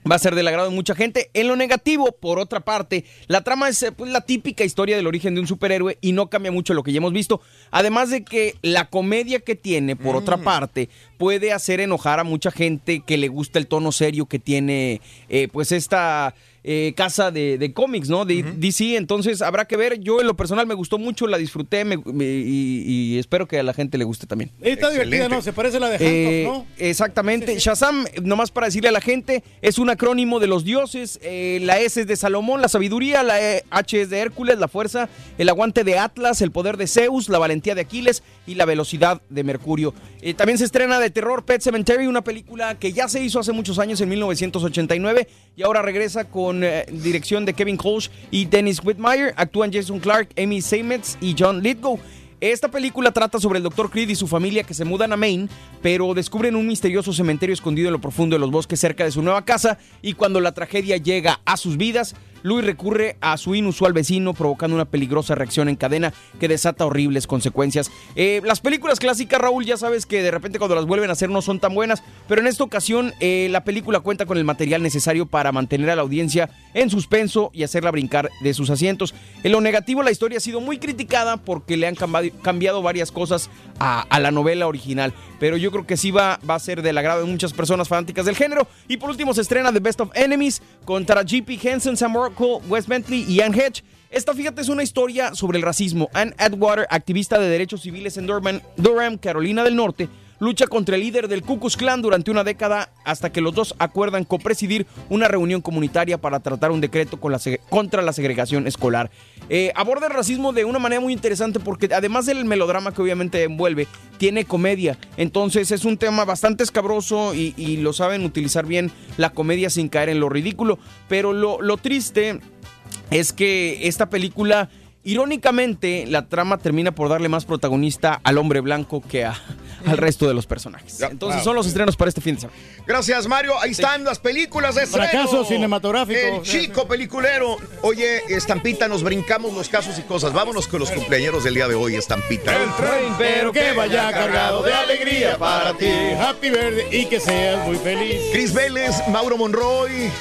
[SPEAKER 6] Va a ser del agrado de mucha gente. En lo negativo, por otra parte, la trama es eh, pues, la típica historia del origen de un superhéroe y no cambia mucho lo que ya hemos visto. Además de que la comedia que tiene, por otra parte, puede hacer enojar a mucha gente que le gusta el tono serio que tiene eh, pues esta eh, casa de, de cómics, ¿no? De DC. Entonces habrá que ver. Yo en lo personal me gustó mucho, la disfruté me- me- y, y espero que a la gente le guste también.
[SPEAKER 2] Está divertida, ¿no? Se parece a la de
[SPEAKER 6] Eh,
[SPEAKER 2] Hancock, ¿no?
[SPEAKER 6] Exactamente. Shazam, nomás para decirle a la gente, es un acrónimo de los dioses. eh, la S es de Salomón, la sabiduría, la E- H es de Hércules, la fuerza, el aguante de Atlas, el poder de Zeus, la valentía de Aquiles y la velocidad de Mercurio. Eh, también se estrena de terror Pet Cemetery, una película que ya se hizo hace muchos años, en 1989, y ahora regresa con eh, dirección de Kevin Colch y Dennis Whitmire. Actúan Jason Clark, Amy Seymetz y John Lithgow. Esta película trata sobre el Dr. Creed y su familia que se mudan a Maine, pero descubren un misterioso cementerio escondido en lo profundo de los bosques cerca de su nueva casa y cuando la tragedia llega a sus vidas, Louis recurre a su inusual vecino provocando una peligrosa reacción en cadena que desata horribles consecuencias. Eh, las películas clásicas, Raúl, ya sabes que de repente cuando las vuelven a hacer no son tan buenas, pero en esta ocasión eh, la película cuenta con el material necesario para mantener a la audiencia en suspenso y hacerla brincar de sus asientos. En lo negativo, la historia ha sido muy criticada porque le han cambiado varias cosas a, la novela original, pero yo creo que sí va, a ser del agrado de muchas personas fanáticas del género. Y por último se estrena The Best of Enemies contra G.P. Henson, Sam Rockwell, Wes Bentley y Anne Hedge. Esta, fíjate, es una historia sobre el racismo. Anne Atwater, activista de derechos civiles en Durham, Carolina del Norte, lucha contra el líder del Ku Klux Klan durante una década hasta que los dos acuerdan copresidir una reunión comunitaria para tratar un decreto contra la segregación escolar. Eh, aborda el racismo de una manera muy interesante porque además del melodrama que obviamente envuelve, tiene comedia. Entonces es un tema bastante escabroso y, y lo saben utilizar bien la comedia sin caer en lo ridículo. Pero lo, lo triste es que esta película, irónicamente, la trama termina por darle más protagonista al hombre blanco que a- al resto de los personajes. Entonces
[SPEAKER 3] wow.
[SPEAKER 6] son los estrenos para este fin de semana.
[SPEAKER 3] Gracias, Mario. Ahí están las películas de estreno.
[SPEAKER 2] Fracaso cinematográfico.
[SPEAKER 3] El chico peliculero. Oye, Estampita, nos brincamos los casos y cosas. Vámonos con los cumpleaños del día de hoy, Estampita.
[SPEAKER 2] Pero que vaya cargado de alegría para ti. Happy birthday y que seas muy feliz.
[SPEAKER 3] Cris Vélez, Mauro Monroy.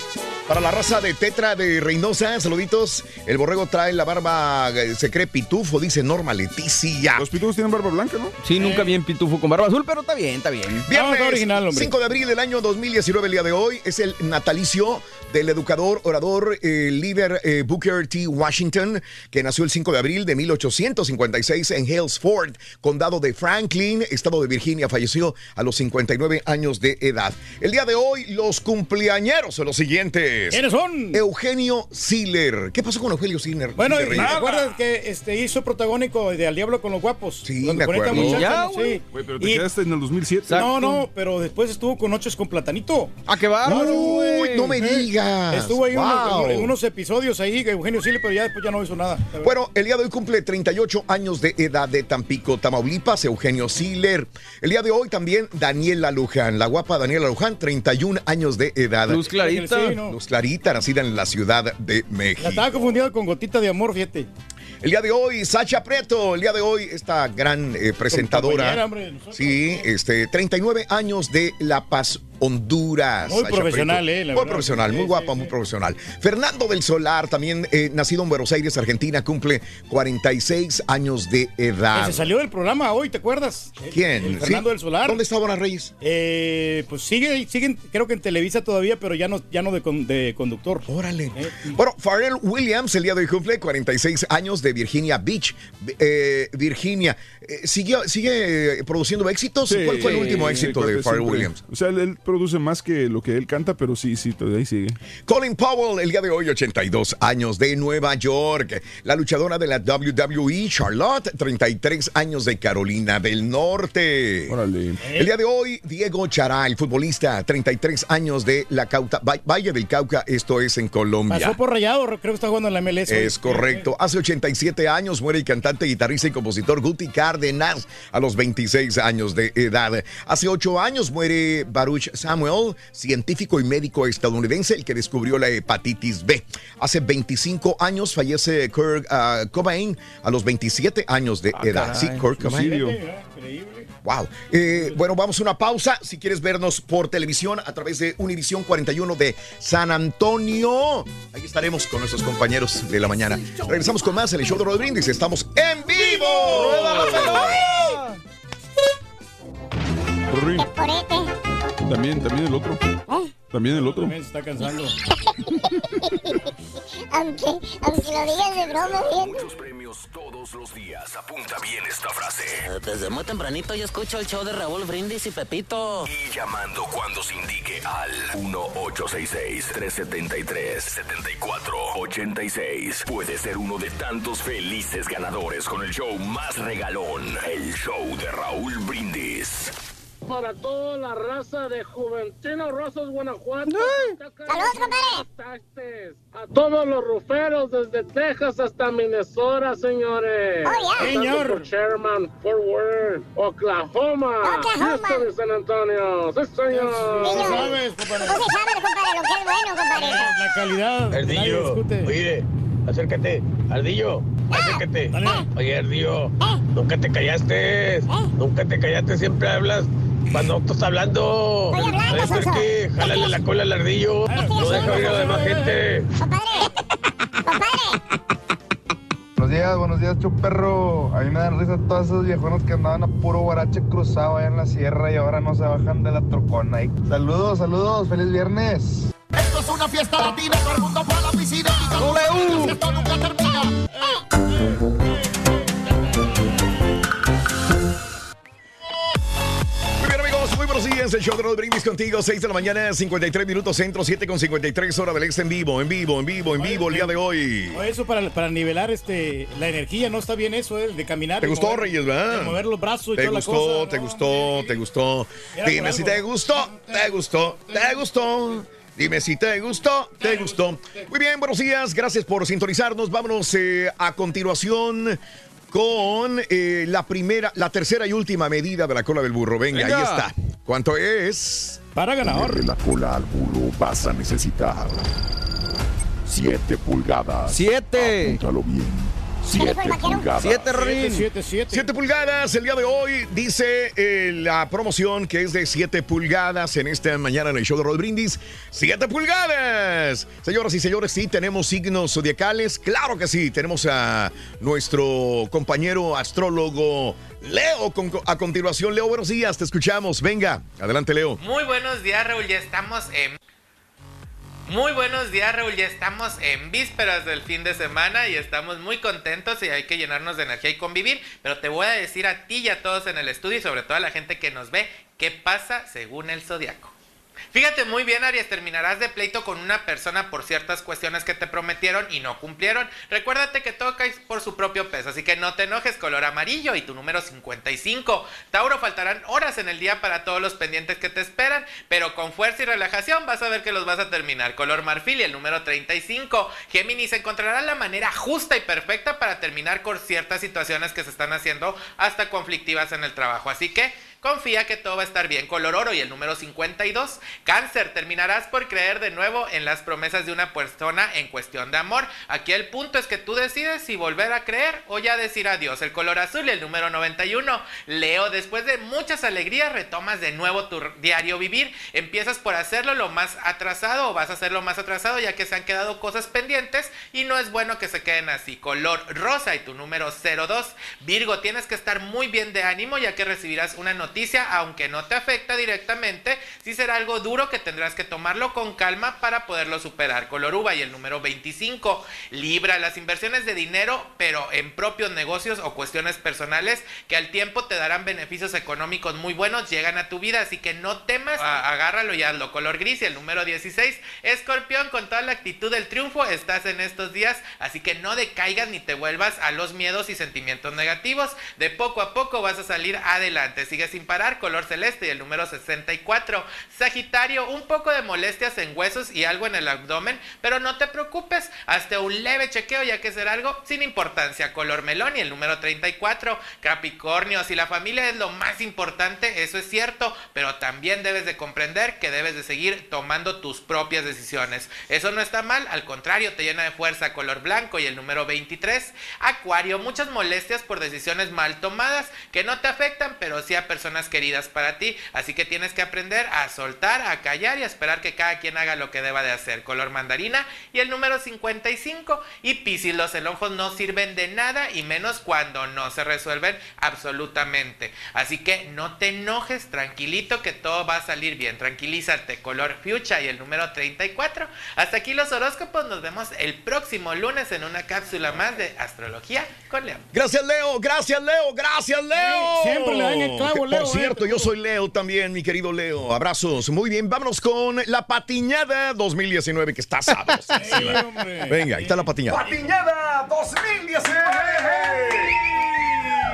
[SPEAKER 3] Para la raza de Tetra de Reynosa, saluditos. El borrego trae la barba, eh, se cree pitufo, dice Norma Leticia.
[SPEAKER 18] Los pitufos tienen barba blanca, ¿no?
[SPEAKER 6] Sí, nunca bien pitufo con barba azul, pero está bien, está bien.
[SPEAKER 3] Viernes 5 de abril del año 2019, el día de hoy, es el natalicio del educador, orador, eh, líder eh, Booker T. Washington, que nació el 5 de abril de 1856 en Hales Ford, condado de Franklin, estado de Virginia. Falleció a los 59 años de edad. El día de hoy, los cumpleañeros son los siguientes.
[SPEAKER 2] ¿Quiénes son?
[SPEAKER 3] Eugenio Siller. ¿Qué pasó con Eugenio Siller?
[SPEAKER 2] Bueno, ¿te acuerdas que este, hizo protagónico de Al Diablo con los Guapos?
[SPEAKER 3] Sí, me acuerdo.
[SPEAKER 2] muchachos,
[SPEAKER 3] Ya,
[SPEAKER 2] sí.
[SPEAKER 18] pero te
[SPEAKER 2] Y-
[SPEAKER 18] quedaste en el 2007.
[SPEAKER 2] No, no, pero después estuvo con Noches con Platanito.
[SPEAKER 6] ¿A qué va?
[SPEAKER 3] Uy, no me
[SPEAKER 2] Eh,
[SPEAKER 3] digas.
[SPEAKER 2] Estuvo ahí unos-
[SPEAKER 3] Wow.
[SPEAKER 2] en unos episodios ahí, Eugenio Sile, pero ya después ya no hizo nada.
[SPEAKER 3] Bueno, el día de hoy cumple 38 años de edad de Tampico, Tamaulipas, Eugenio Siller. El día de hoy también Daniela Luján, la guapa Daniela Luján, 31 años de edad.
[SPEAKER 2] Luz Clarita. Sí, ¿no?
[SPEAKER 3] Luz Clarita, nacida en la Ciudad de
[SPEAKER 2] La
[SPEAKER 3] México.
[SPEAKER 2] estaba confundiendo con Gotita de Amor, fíjate.
[SPEAKER 3] El día de hoy, Sacha Preto, el día de hoy, esta gran eh, presentadora.
[SPEAKER 2] hombre, nosotros.
[SPEAKER 3] sí, este, 39 años de La Paz, Honduras.
[SPEAKER 2] Muy profesional, eh, la
[SPEAKER 3] Muy
[SPEAKER 2] verdad.
[SPEAKER 3] profesional, muy
[SPEAKER 2] Sí,
[SPEAKER 3] guapa, muy profesional. Fernando del Solar, también eh, nacido en Buenos Aires, Argentina, cumple 46 años de edad.
[SPEAKER 2] se salió del programa hoy, ¿te acuerdas?
[SPEAKER 3] ¿Quién?
[SPEAKER 2] El Fernando
[SPEAKER 3] Sí.
[SPEAKER 2] del Solar.
[SPEAKER 3] ¿Dónde está Bona Reyes?
[SPEAKER 2] Eh, pues sigue, siguen, creo que en Televisa todavía, pero ya no, ya no de, con- de conductor.
[SPEAKER 3] Órale. Bueno, Pharrell Williams el día de hoy cumple 46 años de Virginia Beach, eh, Virginia. Eh, ¿Sigue, ¿Sigue produciendo éxitos?
[SPEAKER 18] Sí,
[SPEAKER 3] ¿Cuál fue el último éxito de Pharrell. Williams?
[SPEAKER 18] O sea, él produce más que lo que él canta, pero sí, sí, todavía ahí sigue.
[SPEAKER 3] Colin Powell, el día de hoy, 82 años de Nueva York. La luchadora de la WWE, Charlotte, 33 años de Carolina del Norte. El día de hoy, Diego Chará, el futbolista, 33 años de la Cauta, Va- Valle del Cauca, esto es en Colombia.
[SPEAKER 2] Pasó por rayado, creo que está jugando en la MLS. hoy.
[SPEAKER 3] Es correcto. Hace 87 años muere el cantante, guitarrista y compositor Guti Cárdenas a los 26 años de edad. Hace 8 años muere Baruch Samuel, científico y médico estadounidense, el que descubrió la hepatitis B. Hace 25 años fallece Kurt ah, Cobain a los 27 años de edad.
[SPEAKER 18] caray,
[SPEAKER 3] sí, Kurt Cobain.
[SPEAKER 18] suicidio.
[SPEAKER 3] Wow. Eh, bueno, vamos a una pausa. Si quieres vernos por televisión a través de Univisión 41 de San Antonio, ahí estaremos con nuestros compañeros de la mañana. Regresamos con más en el show de Rod Brindis. Estamos en vivo.
[SPEAKER 18] También, también el otro. También el otro.
[SPEAKER 2] También se está cansando.
[SPEAKER 7] aunque, aunque lo digas de broma, bien.
[SPEAKER 1] premios todos los días. Apunta bien esta frase.
[SPEAKER 21] Desde muy tempranito yo escucho el show de Raúl Brindis y Pepito.
[SPEAKER 1] Y llamando cuando se indique al 1-866-373-7486. Puede ser uno de tantos felices ganadores con el show más regalón. El show de Raúl Brindis.
[SPEAKER 22] Para toda la raza de Juventino Rosas, Guanajuato.
[SPEAKER 7] ¡Saludos,
[SPEAKER 22] compadre! A todos los ruferos desde Texas hasta Minnesota, señores.
[SPEAKER 7] Oh, yeah. Señor.
[SPEAKER 22] por Sherman, Fort Worth, Oklahoma, Houston y San Antonio. Sí, señor.
[SPEAKER 2] sabes, compadre.
[SPEAKER 7] No se sabe, compadre, lo que es bueno, compadre.
[SPEAKER 2] La calidad. nadie
[SPEAKER 23] Ardillo,
[SPEAKER 2] discute.
[SPEAKER 23] oye, acércate, Ardillo, acércate. Oye, Ardillo, nunca te callaste, nunca te callaste, siempre hablas cuando tú estás hablando. Turqui, jálale la cola al Ardillo, no deja oír a la demás gente.
[SPEAKER 24] Buenos días, buenos días, chuperro. A mí me dan risa todos esos viejones que andaban a puro guarache cruzado allá en la sierra y ahora no se bajan de la trocona. Saludos, saludos, feliz viernes.
[SPEAKER 25] Esto es una fiesta latina, todo el mundo fue a la piscina la fiesta nunca termina.
[SPEAKER 3] Muy bien, días, el show de Raúl Brindis contigo, 6 de la mañana, 53 minutos centro, 7 con 53 horas del ex en vivo, en vivo, en vivo, en vivo, el día de hoy.
[SPEAKER 2] O Eso para, para nivelar este la energía, no está bien eso, eh, de caminar.
[SPEAKER 3] ¿Te
[SPEAKER 2] de
[SPEAKER 3] gustó,
[SPEAKER 2] mover-
[SPEAKER 3] Reyes, verdad?
[SPEAKER 2] de mover los brazos y
[SPEAKER 3] ¿Te
[SPEAKER 2] toda
[SPEAKER 3] gustó,
[SPEAKER 2] la cosa.
[SPEAKER 3] te gustó, te gustó?
[SPEAKER 2] Era por
[SPEAKER 3] Dime si te gustó, te gustó, te gustó. Dime si te gustó, te gustó. Muy bien, buenos días, gracias por sintonizarnos. Vámonos eh, a continuación con eh, la primera, la tercera y última medida de la cola del burro. Venga,
[SPEAKER 19] Venga.
[SPEAKER 3] ahí está. ¿Cuánto es?
[SPEAKER 2] Para
[SPEAKER 19] De la cola al burro vas a necesitar 7 pulgadas.
[SPEAKER 6] ¡Siete!
[SPEAKER 19] Apúntalo bien. 7 pulgadas.
[SPEAKER 6] Siete, Rorín.
[SPEAKER 2] Siete, siete.
[SPEAKER 3] 7 pulgadas el día de hoy, dice eh, la promoción que es de 7 pulgadas en esta mañana en el show de Rod Brindis. 7 pulgadas. Señoras y señores, sí, tenemos signos zodiacales. Claro que sí, tenemos a nuestro compañero astrólogo Leo. Con- a continuación, Leo, buenos días, te escuchamos. Venga, adelante, Leo.
[SPEAKER 26] Muy buenos días, Raúl. Ya estamos en. Muy buenos días, Raúl. Ya estamos en vísperas del fin de semana y estamos muy contentos y hay que llenarnos de energía y convivir. Pero te voy a decir a ti y a todos en el estudio y sobre todo a la gente que nos ve qué pasa según el zodiaco. Fíjate muy bien, Aries, terminarás de pleito con una persona por ciertas cuestiones que te prometieron y no cumplieron. Recuérdate que todo cae por su propio peso, así que no te enojes, color amarillo y tu número 55. Tauro, faltarán horas en el día para todos los pendientes que te esperan, pero con fuerza y relajación vas a ver que los vas a terminar. Color marfil y el número 35. Géminis, encontrarás la manera justa y perfecta para terminar con ciertas situaciones que se están haciendo hasta conflictivas en el trabajo. Así que Confía que todo va a estar bien. Color oro y el número 52. Cáncer, terminarás por creer de nuevo en las promesas de una persona en cuestión de amor. Aquí el punto es que tú decides si volver a creer o ya decir adiós. El color azul y el número 91. Leo, después de muchas alegrías retomas de nuevo tu diario vivir. Empiezas por hacerlo lo más atrasado o vas a hacerlo más atrasado ya que se han quedado cosas pendientes y no es bueno que se queden así. Color rosa y tu número 02. Virgo, tienes que estar muy bien de ánimo ya que recibirás una noticia, aunque no te afecta directamente, sí será algo duro que tendrás que tomarlo con calma para poderlo superar. Color uva y el número 25. Libra, las inversiones de dinero, pero en propios negocios o cuestiones personales que al tiempo te darán beneficios económicos muy buenos, llegan a tu vida, así que no temas, agárralo y hazlo. Color gris y el número 16. Escorpión, con toda la actitud del triunfo, estás en estos días, así que no decaigas ni te vuelvas a los miedos y sentimientos negativos. De poco a poco vas a salir adelante. Sigue sin parar, color celeste y el número 64. Sagitario, un poco de molestias en huesos y algo en el abdomen, pero no te preocupes, hasta un leve chequeo ya que será algo sin importancia. Color melón y el número 34. Capricornio, si la familia es lo más importante, eso es cierto, pero también debes de comprender que debes de seguir tomando tus propias decisiones. Eso no está mal, al contrario, te llena de fuerza color blanco y el número 23. Acuario, muchas molestias por decisiones mal tomadas que no te afectan, pero sí a personas queridas para ti. Así que tienes que aprender a soltar, a callar y a esperar que cada quien haga lo que deba de hacer. Color mandarina y el número 55. Y Piscis, los enojos no sirven de nada y menos cuando no se resuelven absolutamente. Así que no te enojes, tranquilito que todo va a salir bien. Tranquilízate, color fuchsia y el número 34. Hasta aquí los horóscopos, nos vemos el próximo lunes en una cápsula más de astrología con Leo.
[SPEAKER 3] Gracias, Leo. Gracias, Leo. Gracias, Leo.
[SPEAKER 2] Sí, siempre le dan el clavo, Leo, eh.
[SPEAKER 3] cierto, yo soy Leo también, mi querido Leo. Abrazos. Muy bien, vámonos con la patiñada 2019 que está sabrosa. Venga, ahí está la patiñada.
[SPEAKER 27] Patiñada 2019.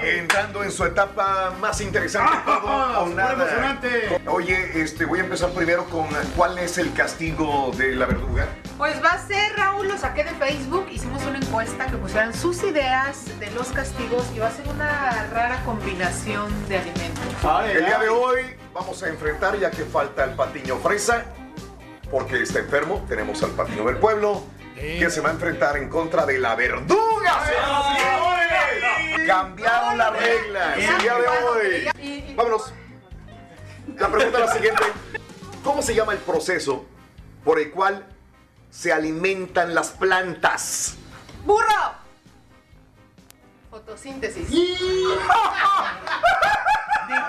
[SPEAKER 3] Entrando en su etapa más interesante todo o nada. Oye, este, voy a empezar primero con cuál es el castigo de la verduga.
[SPEAKER 28] Pues va a ser, Raúl, lo saqué de Facebook, hicimos una encuesta que pusieran sus ideas de los castigos y va a ser una rara combinación de alimentos.
[SPEAKER 3] El día de hoy vamos a enfrentar, ya que falta el patiño fresa, porque está enfermo, tenemos al patiño del pueblo, que se va a enfrentar en contra de la verduga. y señores. Cambiaron las reglas el día de hoy. Vámonos. La pregunta es la siguiente. ¿Cómo se llama el proceso por el cual se alimentan las plantas?
[SPEAKER 28] ¡Burro! Fotosíntesis.
[SPEAKER 27] Ni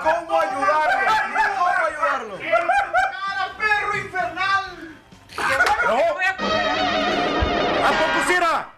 [SPEAKER 27] cómo ayudarlo. Ni cómo ayudarlo.
[SPEAKER 28] ¡Cara, perro infernal! ¡Qué bueno que voy a comer!
[SPEAKER 27] ¡A poco sí era!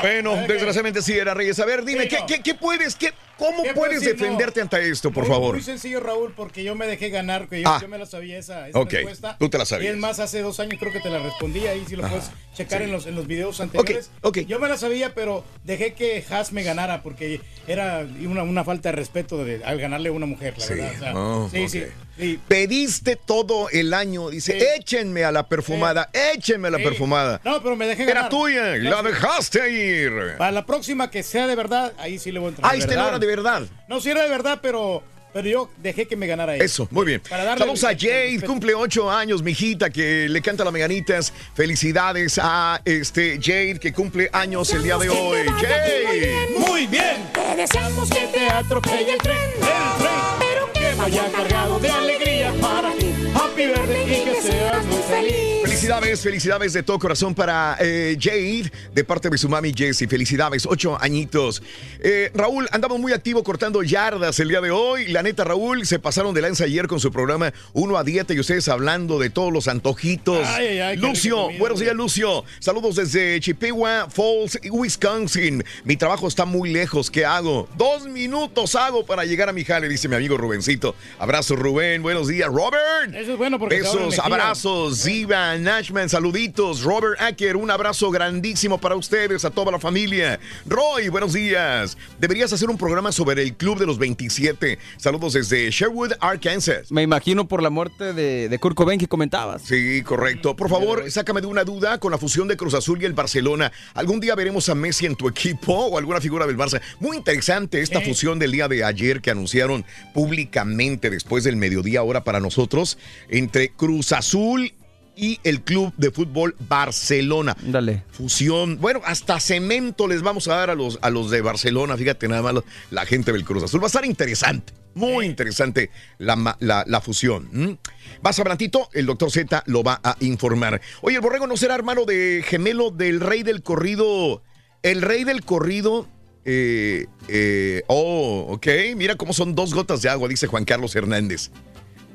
[SPEAKER 3] Bueno, desgraciadamente sí era Reyes. A ver, dime, ¿qué, qué, qué puedes, qué, ¿Cómo
[SPEAKER 2] ¿Qué puedo
[SPEAKER 3] puedes
[SPEAKER 2] decir? No.
[SPEAKER 3] defenderte ante esto, por
[SPEAKER 2] Muy-
[SPEAKER 3] favor?
[SPEAKER 2] Muy sencillo, Raúl, porque yo me dejé ganar, que yo,
[SPEAKER 3] Ah.
[SPEAKER 2] yo me la sabía esa, esa respuesta.
[SPEAKER 3] tú te la
[SPEAKER 2] Y
[SPEAKER 3] sabías.
[SPEAKER 2] es más, hace dos años creo que te la respondí, ahí si lo
[SPEAKER 3] Ajá,
[SPEAKER 2] puedes checar
[SPEAKER 3] sí.
[SPEAKER 2] en, los, en los videos anteriores. Yo me la sabía, pero dejé que Haas me ganara, porque era una, una falta de respeto de, al ganarle a una mujer, la
[SPEAKER 3] Sí.
[SPEAKER 2] verdad. o sea,
[SPEAKER 3] Oh,
[SPEAKER 2] sí, sí, sí.
[SPEAKER 3] Pediste todo el año, dice, échenme a la perfumada, échenme a la perfumada.
[SPEAKER 2] No, pero me dejé
[SPEAKER 3] Era
[SPEAKER 2] ganar.
[SPEAKER 3] tuya, y la dejaste ir.
[SPEAKER 2] Para la próxima que sea de verdad, ahí sí le voy a entrar.
[SPEAKER 3] Ah, este no era de verdad.
[SPEAKER 2] No, sí era de verdad, pero, pero yo dejé que me ganara él.
[SPEAKER 3] Eso, muy bien.
[SPEAKER 2] Para darle
[SPEAKER 3] Saludos a
[SPEAKER 2] el- el
[SPEAKER 3] Jade, cumple ocho años, mijita, que le canta las meganitas. Felicidades a este Jade, que cumple años el día de hoy. Jade.
[SPEAKER 2] Muy bien.
[SPEAKER 25] Te deseamos que te atropelle el tren, el tren, pero que vaya cargado de alegría para ti. Happy birthday y que seas muy feliz.
[SPEAKER 3] Felicidades, felicidades de todo corazón para eh, Jade, de parte de su mami Jessie. Felicidades, ocho añitos. Eh, Raúl, andamos muy activo cortando yardas el día de hoy. La neta, Raúl, se pasaron de lanza ayer con su programa Uno a Dieta y ustedes hablando de todos los antojitos.
[SPEAKER 2] Ay, ay, ay, qué
[SPEAKER 3] Lucio, buenos días, Lucio. Saludos desde Chippewa Falls, Wisconsin. Mi trabajo está muy lejos. ¿Qué hago? Dos minutos hago para llegar a mi jale, dice mi amigo Rubencito. Abrazo, Rubén. Buenos días, Robert.
[SPEAKER 2] Eso es bueno porque
[SPEAKER 3] Besos, abrazos, Ziva, Nashman, saluditos. Robert Acker, un abrazo grandísimo para ustedes, a toda la familia. Roy, buenos días. Deberías hacer un programa sobre el Club de los 27. Saludos desde Sherwood, Arkansas.
[SPEAKER 6] Me imagino por la muerte de, de Kurt Cobain que comentabas.
[SPEAKER 3] Sí, correcto. Por favor, sácame de una duda con la fusión de Cruz Azul y el Barcelona. ¿Algún día veremos a Messi en tu equipo o alguna figura del Barça? Muy interesante esta
[SPEAKER 2] Sí.
[SPEAKER 3] fusión del día de ayer que anunciaron públicamente después del mediodía ahora para nosotros entre Cruz Azul y el Club de Fútbol Barcelona.
[SPEAKER 6] Dale.
[SPEAKER 3] Fusión. Bueno, hasta cemento les vamos a dar a los, a los de Barcelona. Fíjate nada más la gente del Cruz Azul. Va a estar interesante. Muy interesante la, ma- la- la fusión. Vas a Brantito, el doctor Z lo va a informar. Oye, el borrego no será hermano de gemelo del rey del corrido. El rey del corrido. eh, eh, oh, ok. Mira cómo son dos gotas de agua, dice Juan Carlos Hernández.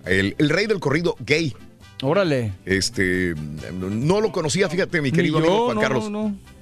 [SPEAKER 3] El, el rey del corrido gay.
[SPEAKER 6] Órale.
[SPEAKER 3] Este, no lo conocía, fíjate, mi querido amigo Juan
[SPEAKER 6] no,
[SPEAKER 3] Carlos.
[SPEAKER 6] no, no.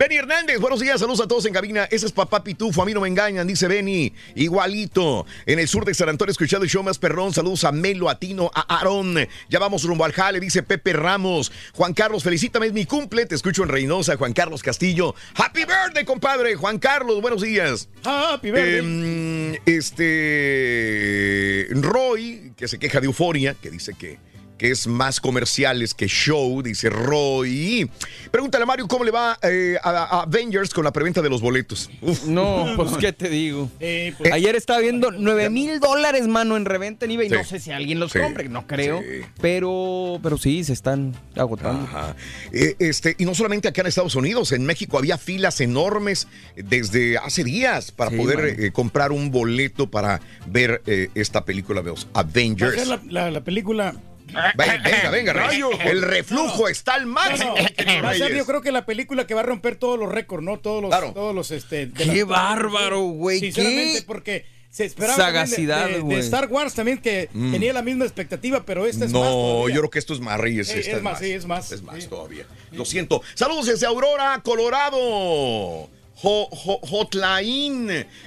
[SPEAKER 3] Benny Hernández, buenos días, saludos a todos en cabina. Ese es papá Pitufo, a mí no me engañan, dice Benny. Igualito. En el sur de San Antonio, escuchando el show más perrón. Saludos a Melo, a Tino, a Aarón. Ya vamos rumbo al jale, dice Pepe Ramos. Juan Carlos, felicítame, es mi cumple. Te escucho en Reynosa, Juan Carlos Castillo. Happy birthday, compadre. Juan Carlos, buenos días.
[SPEAKER 2] Happy birthday.
[SPEAKER 3] Em, este Roy, que se queja de euforia, que dice que, que es más comerciales que show, dice Roy. Pregúntale a Mario cómo le va eh, a, a Avengers con la preventa de los boletos. Uf.
[SPEAKER 6] No, pues qué te digo.
[SPEAKER 2] Eh, pues,
[SPEAKER 6] Ayer estaba viendo 9 mil dólares, mano, en reventa en eBay.
[SPEAKER 3] Sí.
[SPEAKER 6] No sé si alguien los
[SPEAKER 3] Sí.
[SPEAKER 6] compre, no creo.
[SPEAKER 3] Sí.
[SPEAKER 6] Pero, pero sí, se están agotando.
[SPEAKER 3] Ajá. Eh, este, y no solamente acá en Estados Unidos, en México había filas enormes desde hace días para
[SPEAKER 6] Sí,
[SPEAKER 3] poder eh, comprar un boleto para ver eh, esta película de los Avengers.
[SPEAKER 2] ser la, la- la película.
[SPEAKER 3] Venga, venga, venga, Reyes. El reflujo está al máximo.
[SPEAKER 2] no, va a ser, yo creo que la película que va a romper todos los récords, ¿no? Todos los,
[SPEAKER 3] Claro.
[SPEAKER 2] todos los, este. de
[SPEAKER 6] ¡Qué
[SPEAKER 2] las-
[SPEAKER 6] bárbaro, güey!
[SPEAKER 2] Sinceramente,
[SPEAKER 6] ¡Qué
[SPEAKER 2] porque se esperaba
[SPEAKER 6] sagacidad,
[SPEAKER 2] de- de! Star Wars también que
[SPEAKER 3] Mm.
[SPEAKER 2] tenía la misma expectativa, pero esta es más.
[SPEAKER 3] No, yo creo que esto es más, Reyes.
[SPEAKER 2] Es más, sí, es más.
[SPEAKER 3] Es más
[SPEAKER 2] Sí.
[SPEAKER 3] todavía. Lo siento. Saludos desde Aurora, Colorado. Jo-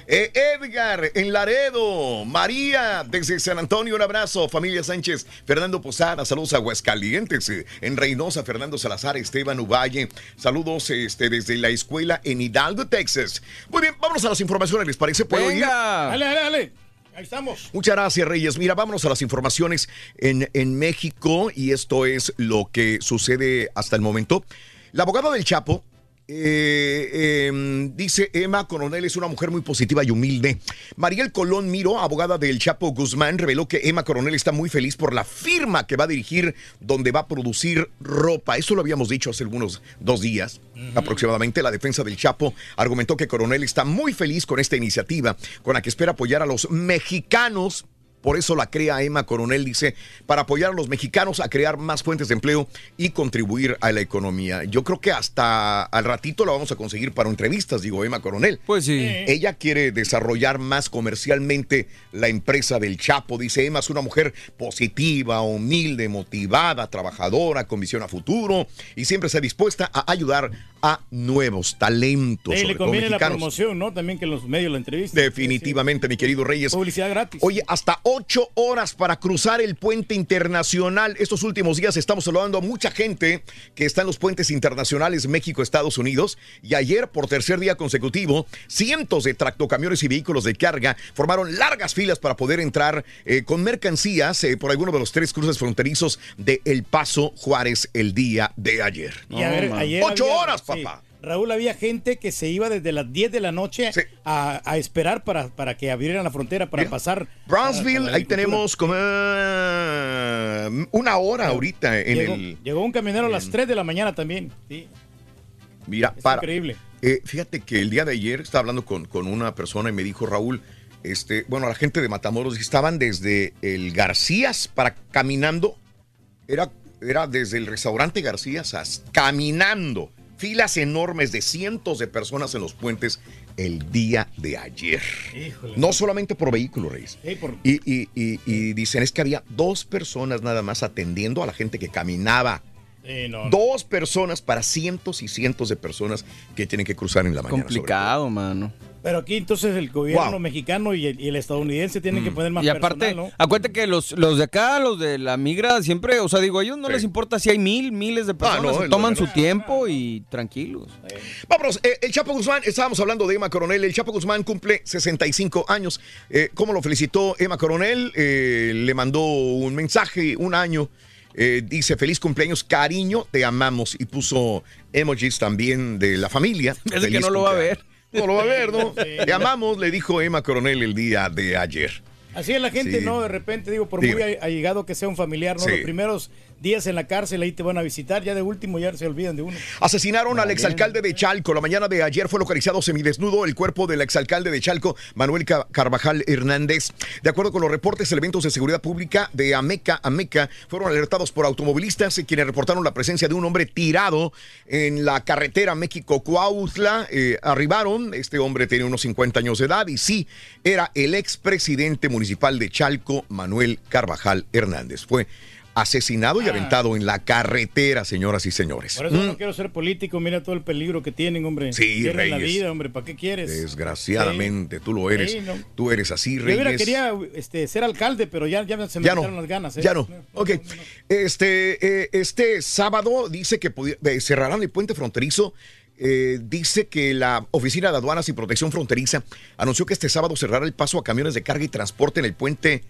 [SPEAKER 3] eh, Edgar en Laredo, María desde San Antonio, un abrazo, familia Sánchez, Fernando Posada, saludos a Aguascalientes, eh, en Reynosa, Fernando Salazar, Esteban Uvalle, saludos este, desde la escuela en Hidalgo, Texas. Muy bien, vámonos a las informaciones, ¿les parece? ¿Puedo ir?
[SPEAKER 2] Dale, dale, dale. Ahí estamos.
[SPEAKER 3] Muchas gracias, Reyes. Mira, vámonos a las informaciones en, en México y esto es lo que sucede hasta el momento. La abogada del Chapo eh, em, dice Emma Coronel es una mujer muy positiva y humilde. Mariel Colón Miro, abogada del Chapo Guzmán, reveló que Emma Coronel está muy feliz por la firma que va a dirigir donde va a producir ropa. Eso lo habíamos dicho hace algunos dos días aproximadamente. La defensa del Chapo argumentó que Coronel está muy feliz con esta iniciativa con la que espera apoyar a los mexicanos Por eso la crea Emma Coronel, dice, para apoyar a los mexicanos a crear más fuentes de empleo y contribuir a la economía. Yo creo que hasta al ratito la vamos a conseguir para entrevistas, digo Emma Coronel.
[SPEAKER 6] Pues sí.
[SPEAKER 3] Ella quiere desarrollar más comercialmente la empresa del Chapo. Dice Emma es una mujer positiva, humilde, motivada, trabajadora, con visión a futuro y siempre está dispuesta a ayudar a nuevos talentos.
[SPEAKER 2] Sí, le conviene la promoción, ¿no? También que los medios la entrevisten.
[SPEAKER 3] Definitivamente, mi querido Reyes.
[SPEAKER 2] Publicidad gratis.
[SPEAKER 3] Oye, hasta ocho horas para cruzar el puente internacional. Estos últimos días estamos saludando a mucha gente que está en los puentes internacionales México-Estados Unidos. Y ayer, por tercer día consecutivo, cientos de tractocamiones y vehículos de carga formaron largas filas para poder entrar eh, con mercancías eh, por alguno de los tres cruces fronterizos de El Paso Juárez el día de ayer.
[SPEAKER 2] Y a ver, ayer
[SPEAKER 3] ocho
[SPEAKER 2] había-
[SPEAKER 3] horas,
[SPEAKER 2] sí,
[SPEAKER 3] papá.
[SPEAKER 2] Raúl, había gente que se iba desde las 10 de la noche a, a esperar para, para que abrieran la frontera, para pasar.
[SPEAKER 3] Brownsville, ahí tenemos como ah, una hora ahorita en
[SPEAKER 2] llegó,
[SPEAKER 3] el...
[SPEAKER 2] llegó un camionero a las 3 de la mañana también. Sí.
[SPEAKER 3] Mira,
[SPEAKER 2] Es
[SPEAKER 3] para.
[SPEAKER 2] increíble.
[SPEAKER 3] Eh, fíjate que el día de ayer estaba hablando con, con una persona y me dijo, Raúl, este, bueno, la gente de Matamoros estaban desde el Garcías para caminando, era, era desde el restaurante Garcías hasta- caminando, filas enormes de cientos de personas en los puentes el día de ayer.
[SPEAKER 2] Híjole.
[SPEAKER 3] No solamente por vehículos, Reyes.
[SPEAKER 2] Por-
[SPEAKER 3] Y, y- y- y dicen es que había dos personas nada más atendiendo a la gente que caminaba.
[SPEAKER 2] No.
[SPEAKER 3] Dos personas para cientos y cientos de personas que tienen que cruzar en la mañana.
[SPEAKER 6] Complicado, mano.
[SPEAKER 2] Pero aquí entonces el gobierno
[SPEAKER 3] Wow.
[SPEAKER 2] mexicano y el, y el estadounidense tienen que poner más
[SPEAKER 6] Y aparte,
[SPEAKER 2] personal, ¿no?
[SPEAKER 6] acuérdate que los, los de acá, los de la migra, siempre, o sea, digo, a ellos no les importa si hay mil, miles de personas,
[SPEAKER 3] Ah, no,
[SPEAKER 6] se
[SPEAKER 3] es lo
[SPEAKER 6] toman su tiempo y tranquilos.
[SPEAKER 3] Vámonos, eh, el Chapo Guzmán, estábamos hablando de Emma Coronel, el Chapo Guzmán cumple 65 años. Eh, ¿Cómo lo felicitó Emma Coronel? Eh, le mandó un mensaje, un año. Eh, dice, feliz cumpleaños, cariño, te amamos. Y puso emojis también de la familia.
[SPEAKER 6] Que
[SPEAKER 3] Feliz
[SPEAKER 6] no lo va a
[SPEAKER 3] cumpleaños. No lo va a ver, ¿no? Te amamos, le dijo Emma Coronel el día de ayer.
[SPEAKER 2] Así es la gente,
[SPEAKER 3] Sí.
[SPEAKER 2] ¿no? De repente, digo, por muy allegado que sea un familiar, ¿no?
[SPEAKER 3] Sí.
[SPEAKER 2] Los primeros días en la cárcel ahí te van a visitar, ya de último ya se olvidan de uno.
[SPEAKER 3] Asesinaron al exalcalde de Chalco. La mañana de ayer fue localizado semidesnudo el cuerpo del exalcalde de Chalco, Manuel Ca- Carvajal Hernández. De acuerdo con los reportes, elementos de seguridad pública de Ameca, Ameca, fueron alertados por automovilistas eh, quienes reportaron la presencia de un hombre tirado en la carretera México-Cuautla. Eh, arribaron, este hombre tenía unos 50 años de edad y sí, era el expresidente municipal de Chalco, Manuel Carvajal Hernández. Fue asesinado y aventado en la carretera, señoras y señores.
[SPEAKER 2] Por eso
[SPEAKER 3] Mm.
[SPEAKER 2] no quiero ser político, mira todo el peligro que tienen, hombre.
[SPEAKER 3] Sí,
[SPEAKER 2] Pierden la
[SPEAKER 3] Reyes.
[SPEAKER 2] vida, hombre, ¿para qué quieres?
[SPEAKER 3] Desgraciadamente, tú lo eres.
[SPEAKER 2] Sí, no.
[SPEAKER 3] Tú eres así,
[SPEAKER 2] Yo hubiera
[SPEAKER 3] Reyes.
[SPEAKER 2] quería este, ser alcalde, pero ya, ya se me
[SPEAKER 3] Ya no,
[SPEAKER 2] las ganas. ¿eh?
[SPEAKER 3] ya no. Ok. Este, eh, este sábado dice que eh, cerrarán el puente fronterizo. Eh, dice que la Oficina de Aduanas y Protección Fronteriza anunció que este sábado cerrará el paso a camiones de carga y transporte en el puente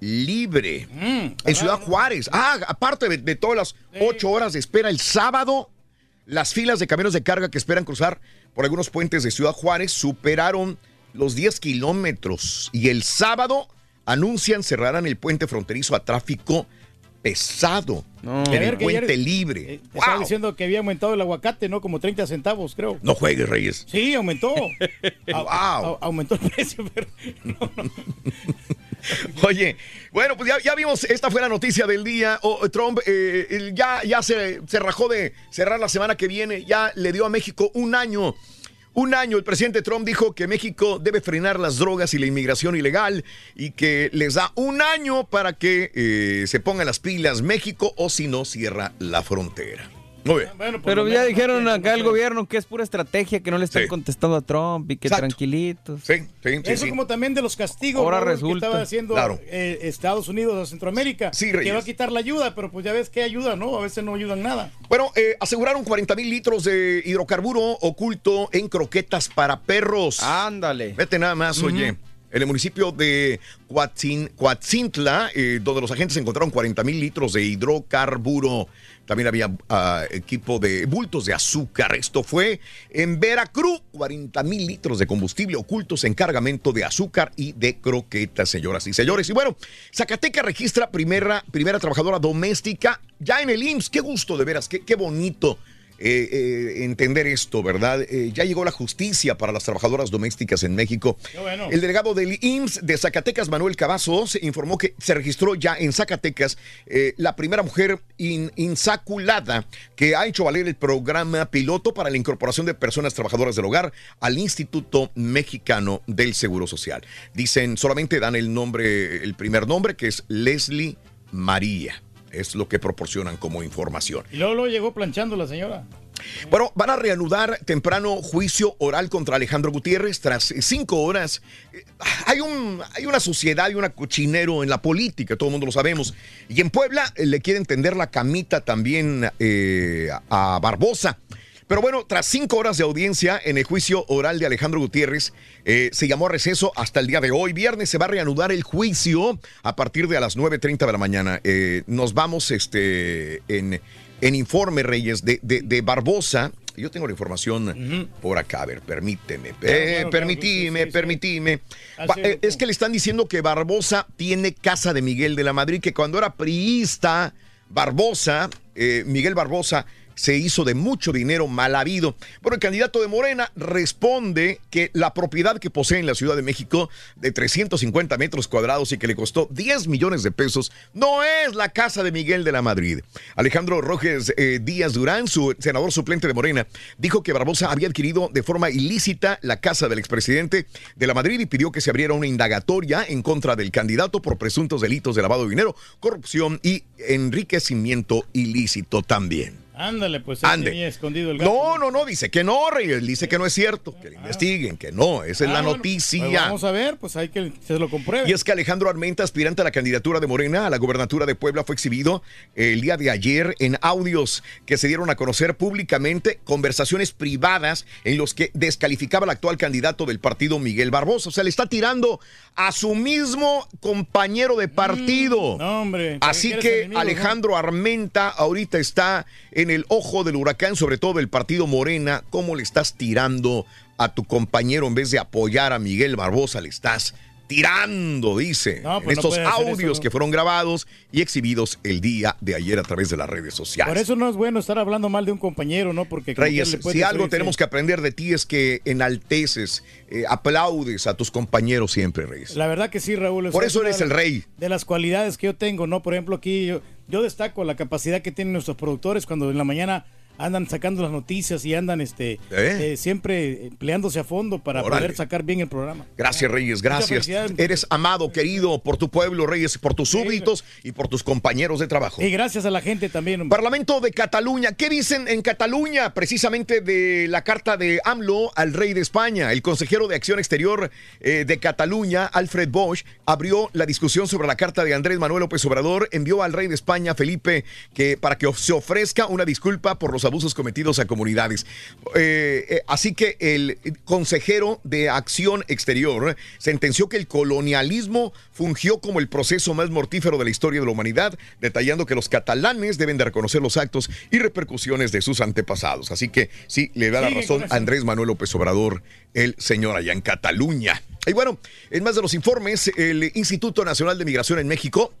[SPEAKER 3] libre. En Ciudad Juárez. Ah, aparte de, de todas las ocho horas de espera, el sábado las filas de camiones de carga que esperan cruzar por algunos puentes de Ciudad Juárez superaron los 10 kilómetros. Y el sábado anuncian cerrarán el puente fronterizo a tráfico pesado
[SPEAKER 2] ver,
[SPEAKER 3] el libre.
[SPEAKER 2] eh, Estaba diciendo que había aumentado el aguacate, ¿no? Como 30 centavos, creo.
[SPEAKER 3] No juegues, Reyes.
[SPEAKER 2] Sí, aumentó. A-
[SPEAKER 3] Wow.
[SPEAKER 2] a- aumentó el precio, pero
[SPEAKER 3] Oye, bueno, pues ya, ya vimos, esta fue la noticia del día. Oh, Trump eh, ya, ya se, se rajó de cerrar la semana que viene, ya le dio a México un año. Un año, el presidente Trump dijo que México debe frenar las drogas y la inmigración ilegal y que les da un año para que eh, se pongan las pilas México o si no cierra la frontera. Muy bien.
[SPEAKER 6] Pero ya dijeron acá el gobierno que es pura estrategia, que no le están contestando a Trump y que
[SPEAKER 3] Exacto.
[SPEAKER 6] tranquilitos.
[SPEAKER 3] Sí, sí,
[SPEAKER 2] Eso como también de los castigos
[SPEAKER 6] Ahora
[SPEAKER 2] Raúl, que
[SPEAKER 6] resulta.
[SPEAKER 2] estaba haciendo
[SPEAKER 3] Claro.
[SPEAKER 2] eh, Estados Unidos a Centroamérica.
[SPEAKER 3] Sí,
[SPEAKER 2] que va a quitar la ayuda, pero pues ya ves que ayuda, ¿no? A veces no ayudan nada.
[SPEAKER 3] Bueno, eh, aseguraron 40 mil litros de hidrocarburo oculto en croquetas para perros.
[SPEAKER 6] Ándale.
[SPEAKER 3] Vete nada más, oye. En el municipio de Coatzin- Coatzintla, eh, donde los agentes encontraron 40 mil litros de hidrocarburo. También había ah, equipo de bultos de azúcar. Esto fue en Veracruz. 40 mil litros de combustible ocultos en cargamento de azúcar y de croquetas, señoras y señores. Y bueno, Zacatecas registra primera, primera trabajadora doméstica ya en el IMSS. Qué gusto, de veras. Qué, qué bonito eh, eh, entender esto, ¿verdad? Eh, ya llegó la justicia para las trabajadoras domésticas en México.
[SPEAKER 2] bueno.
[SPEAKER 3] El delegado del IMSS de Zacatecas, Manuel Cavazos, informó que se registró ya en Zacatecas la primera mujer in- insaculada que ha hecho valer el programa piloto para la incorporación de personas trabajadoras del hogar al Instituto Mexicano del Seguro Social. Dicen, solamente dan el nombre, el primer nombre, que es Leslie María. Es lo que proporcionan como información.
[SPEAKER 2] Y luego, luego llegó planchando la señora.
[SPEAKER 3] Bueno, van a reanudar temprano juicio oral contra Alejandro Gutiérrez tras cinco horas. Eh, Hay, un, hay una suciedad y un cochinero en la política, todo el mundo lo sabemos. Y en Puebla eh, le quieren tender la camita también eh, a Barbosa. Pero bueno, tras cinco horas de audiencia en el juicio oral de Alejandro Gutiérrez, eh, se llamó a receso hasta el día de hoy. Viernes se va a reanudar el juicio a partir de a las 9.30 de la mañana. Eh, nos vamos este, en, en informe, Reyes, de, de- de Barbosa. Yo tengo la información por acá. A ver, permíteme. Eh,
[SPEAKER 2] claro,
[SPEAKER 3] permitime, permitime. Ba-
[SPEAKER 2] sí,
[SPEAKER 3] eh, es que le están diciendo que Barbosa tiene casa de Miguel de la Madrid, que cuando era priista, Barbosa, Miguel Barbosa, se hizo de mucho dinero mal habido. Bueno, el candidato de Morena responde que la propiedad que posee en la Ciudad de México de 350 metros cuadrados y que le costó 10 millones de pesos no es la casa de Miguel de la Madrid. Alejandro Roges eh, Díaz Durán, su senador suplente de Morena, dijo que Barbosa había adquirido de forma ilícita la casa del expresidente de la Madrid y pidió que se abriera una indagatoria en contra del candidato por presuntos delitos de lavado de dinero, corrupción y enriquecimiento ilícito también.
[SPEAKER 2] Ándale, pues
[SPEAKER 3] Ande.
[SPEAKER 2] tenía escondido el gato.
[SPEAKER 3] No, no, no, dice que no, Reyes, dice que no es cierto, que le investiguen, que no, esa es
[SPEAKER 2] Ah,
[SPEAKER 3] la
[SPEAKER 2] bueno,
[SPEAKER 3] noticia.
[SPEAKER 2] pues vamos a ver, pues hay que se lo compruebe.
[SPEAKER 3] Y es que Alejandro Armenta, aspirante a la candidatura de Morena a la gobernatura de Puebla, fue exhibido el día de ayer en audios que se dieron a conocer públicamente, conversaciones privadas en los que descalificaba al actual candidato del partido Miguel Barbosa. O sea, le está tirando a su mismo compañero de partido.
[SPEAKER 2] no, hombre. ¿para
[SPEAKER 3] Así que
[SPEAKER 2] no?
[SPEAKER 3] Alejandro Armenta ahorita está en el ojo del huracán, sobre todo del partido Morena. ¿Cómo le estás tirando a tu compañero en vez de apoyar a Miguel Barbosa? Le estás tirando, dice.
[SPEAKER 2] No,
[SPEAKER 3] en
[SPEAKER 2] pues no
[SPEAKER 3] estos audios
[SPEAKER 2] eso.
[SPEAKER 3] que fueron grabados y exhibidos el día de ayer a través de las redes sociales.
[SPEAKER 2] Por eso no es bueno estar hablando mal de un compañero, ¿no? Porque
[SPEAKER 3] Reyes, si algo tenemos
[SPEAKER 2] sí.
[SPEAKER 3] que aprender de ti es que enalteces, eh, aplaudes a tus compañeros siempre, Reyes.
[SPEAKER 2] La verdad que sí, Raúl.
[SPEAKER 3] Por eso eres el rey.
[SPEAKER 2] De las cualidades que yo tengo, ¿no? Por ejemplo, aquí yo, yo destaco la capacidad que tienen nuestros productores cuando en la mañana andan sacando las noticias y andan este
[SPEAKER 3] ¿Eh?
[SPEAKER 2] eh, siempre empleándose a fondo para
[SPEAKER 3] Órale.
[SPEAKER 2] poder sacar bien el programa.
[SPEAKER 3] Gracias, Reyes, gracias. Eres amado, querido por tu pueblo, Reyes, por tus súbditos y por tus compañeros de trabajo.
[SPEAKER 2] Y gracias a la gente también. hombre.
[SPEAKER 3] Parlamento de Cataluña. ¿Qué dicen en Cataluña? Precisamente de la carta de AMLO al rey de España. El consejero de Acción Exterior eh, de Cataluña, Alfred Bosch, abrió la discusión sobre la carta de Andrés Manuel López Obrador. Envió al rey de España, Felipe, que para que se ofrezca una disculpa por los abusos cometidos a comunidades. Eh, eh, así que el consejero de Acción Exterior sentenció que el colonialismo fungió como el proceso más mortífero de la historia de la humanidad, detallando que los catalanes deben de reconocer los actos y repercusiones de sus antepasados. Así que sí, le da la razón a Andrés Manuel López Obrador, el señor allá en Cataluña. Y bueno, en más de los informes, el Instituto Nacional de Migración en México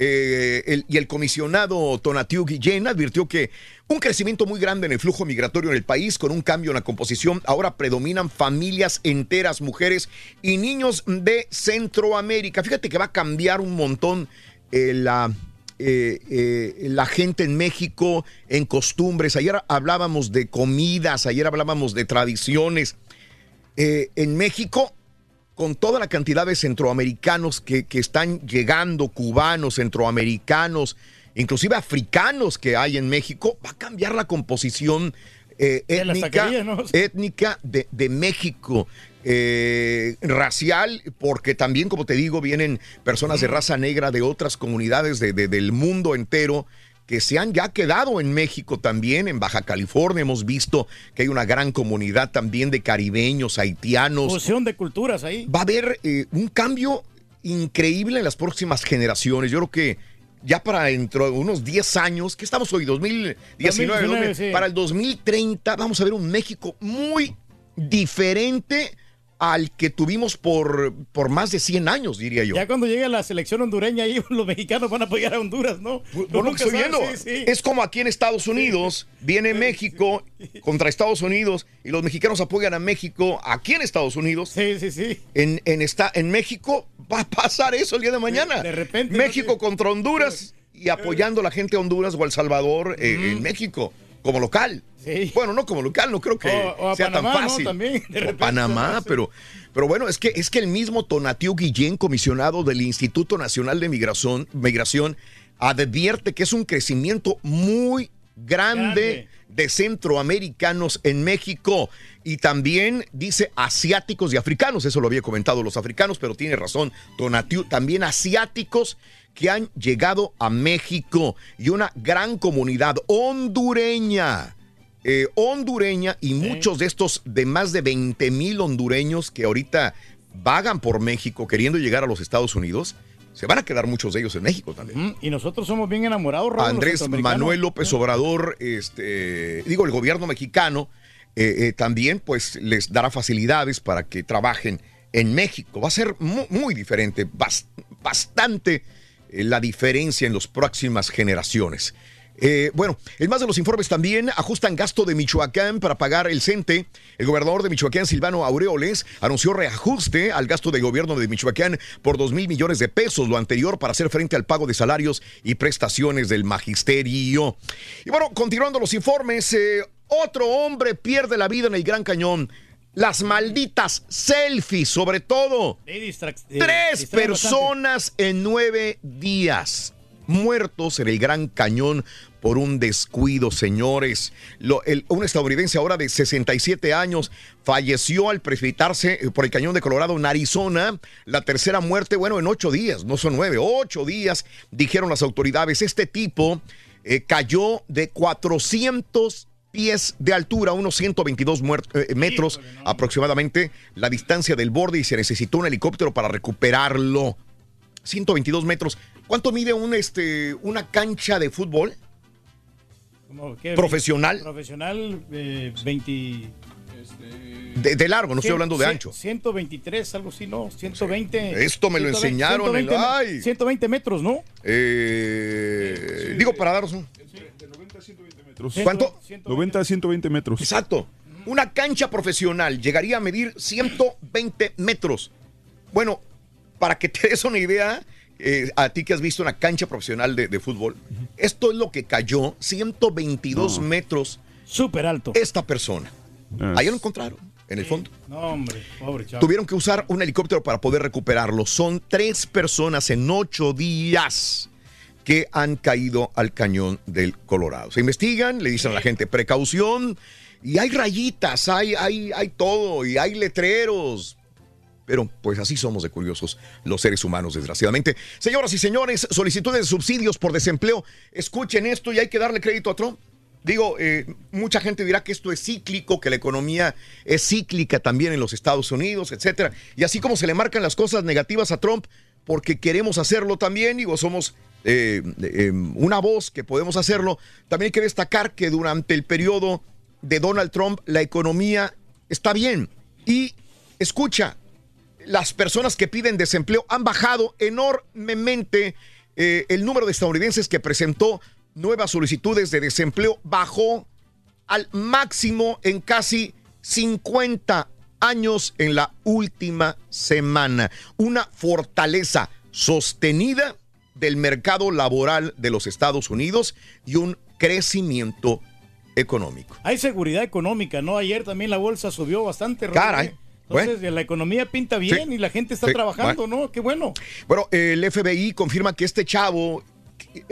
[SPEAKER 3] eh, y el comisionado Tonatiu Guillén advirtió que un crecimiento muy grande en el flujo migratorio en el país, con un cambio en la composición, ahora predominan familias enteras, mujeres y niños de Centroamérica. Fíjate que va a cambiar un montón eh, la, eh, la gente en México en costumbres. Ayer hablábamos de comidas, ayer hablábamos de tradiciones. En México con toda la cantidad de centroamericanos que, que están llegando, cubanos, centroamericanos, inclusive africanos que hay en México, va a cambiar la composición eh, étnica,
[SPEAKER 2] taquerías, ¿no?
[SPEAKER 3] étnica de, de México. eh, racial, porque también, como te digo, vienen personas de raza negra de otras comunidades de- de- del mundo entero que se han ya quedado en México también, en Baja California. Hemos visto que hay una gran comunidad también de caribeños, haitianos.
[SPEAKER 2] Fusión de culturas ahí.
[SPEAKER 3] Va a haber eh, un cambio increíble en las próximas generaciones. Yo creo que ya para dentro de unos 10 años, que estamos hoy? 2019,
[SPEAKER 2] 2019, sí.
[SPEAKER 3] para el 2030 vamos a ver un México muy diferente al que tuvimos por, por más de 100 años, diría yo.
[SPEAKER 2] Ya cuando llegue la selección hondureña, ahí los mexicanos van a apoyar a Honduras, ¿no?
[SPEAKER 3] Por lo que
[SPEAKER 2] nunca
[SPEAKER 3] estoy viendo.
[SPEAKER 2] sí, sí.
[SPEAKER 3] Es como aquí en Estados Unidos, viene México contra Estados Unidos y los mexicanos apoyan a México aquí en Estados Unidos.
[SPEAKER 2] Sí, sí, sí.
[SPEAKER 3] En, en, esta, en México va a pasar eso el día de mañana.
[SPEAKER 2] De repente,
[SPEAKER 3] México contra Honduras y apoyando a la gente de Honduras o El Salvador eh, en México como local. Bueno, no como local, no creo que
[SPEAKER 2] O- o a
[SPEAKER 3] sea
[SPEAKER 2] Panamá,
[SPEAKER 3] tan
[SPEAKER 2] ¿no?
[SPEAKER 3] fácil.
[SPEAKER 2] También, de
[SPEAKER 3] O Panamá,
[SPEAKER 2] ¿no?
[SPEAKER 3] Pero, pero bueno, es que, es que el mismo Tonatiu Guillén, comisionado del Instituto Nacional de Migración, Migración, advierte que es un crecimiento muy grande, de centroamericanos en México y también dice asiáticos y africanos, eso lo había comentado los africanos, pero tiene razón Tonatiu, también asiáticos que han llegado a México y una gran comunidad hondureña. eh, hondureña y muchos de estos de más de 20 mil hondureños que ahorita vagan por México queriendo llegar a los Estados Unidos, se van a quedar muchos de ellos en México también.
[SPEAKER 2] Y nosotros somos bien enamorados, Raúl,
[SPEAKER 3] Andrés. Manuel López Obrador, este, digo, el gobierno mexicano eh, eh, también pues les dará facilidades para que trabajen en México. Va a ser mu- muy, diferente, bas- bastante la diferencia en las próximas generaciones. Eh, bueno, en más de los informes también ajustan gasto de Michoacán para pagar el CENTE. El gobernador de Michoacán, Silvano Aureoles, anunció reajuste al gasto de gobierno de Michoacán por 2 mil millones de pesos, lo anterior para hacer frente al pago de salarios y prestaciones del magisterio. Y bueno, continuando los informes, eh, otro hombre pierde la vida en el Gran Cañón. Las malditas selfies, sobre todo.
[SPEAKER 2] Eh,
[SPEAKER 3] Tres
[SPEAKER 2] bastante.
[SPEAKER 3] personas en nueve días muertos en el Gran Cañón por un descuido, señores. Lo- el- un estadounidense ahora de 67 años falleció al precipitarse eh, por el Cañón de Colorado en Arizona. La tercera muerte, bueno, en ocho días, no son nueve, ocho días, dijeron las autoridades. Este tipo eh, cayó de 400 pies de altura, unos 122 muer- eh, metros aproximadamente, la distancia del borde y se necesitó un helicóptero para recuperarlo. 122 metros. ¿Cuánto mide un, este, una cancha de fútbol?
[SPEAKER 2] Como que-
[SPEAKER 3] Profesional.
[SPEAKER 2] Profesional, eh, 20.
[SPEAKER 3] De, de largo, no estoy hablando de ancho.
[SPEAKER 2] 123, algo así, ¿no? 120.
[SPEAKER 3] Esto me lo
[SPEAKER 2] 120,
[SPEAKER 3] enseñaron en
[SPEAKER 2] 120,
[SPEAKER 3] la- ay.
[SPEAKER 2] 120 metros, ¿no?
[SPEAKER 3] Eh, digo, para daros un... ¿Cuánto?
[SPEAKER 18] 90 a 120 metros.
[SPEAKER 3] Exacto. Una cancha profesional llegaría a medir 120 metros. Bueno, para que te des una idea, eh, a ti que has visto una cancha profesional de, de fútbol, esto es lo que cayó, 122 metros.
[SPEAKER 2] Súper alto.
[SPEAKER 3] Esta persona. Ahí lo encontraron, en el fondo.
[SPEAKER 2] No, hombre, pobre chavo.
[SPEAKER 3] Tuvieron que usar un helicóptero para poder recuperarlo. Son tres personas en ocho días que han caído al cañón del Colorado. Se investigan, le dicen a la gente precaución y hay rayitas, hay, hay, hay todo y hay letreros. Pero pues así somos de curiosos los seres humanos, desgraciadamente. Señoras y señores, solicitudes de subsidios por desempleo. Escuchen esto y hay que darle crédito a Trump. Digo, eh, mucha gente dirá que esto es cíclico, que la economía es cíclica también en los Estados Unidos, etcétera. Y así como se le marcan las cosas negativas a Trump, porque queremos hacerlo también, digo, somos eh, eh, una voz que podemos hacerlo. También hay que destacar que durante el periodo de Donald Trump la economía está bien. Y escucha, las personas que piden desempleo han bajado enormemente. Eh, el número de estadounidenses que presentó nuevas solicitudes de desempleo bajó al máximo en casi 50 años en la última semana. Una fortaleza sostenida del mercado laboral de los Estados Unidos y un crecimiento económico.
[SPEAKER 2] Hay seguridad económica, ¿no? Ayer también la bolsa subió bastante.
[SPEAKER 3] Caray.
[SPEAKER 2] ¿eh? Entonces, la economía pinta bien
[SPEAKER 3] Sí.
[SPEAKER 2] y la gente está
[SPEAKER 3] Sí,
[SPEAKER 2] trabajando, ¿no? Qué bueno.
[SPEAKER 3] Bueno, el FBI confirma que este chavo,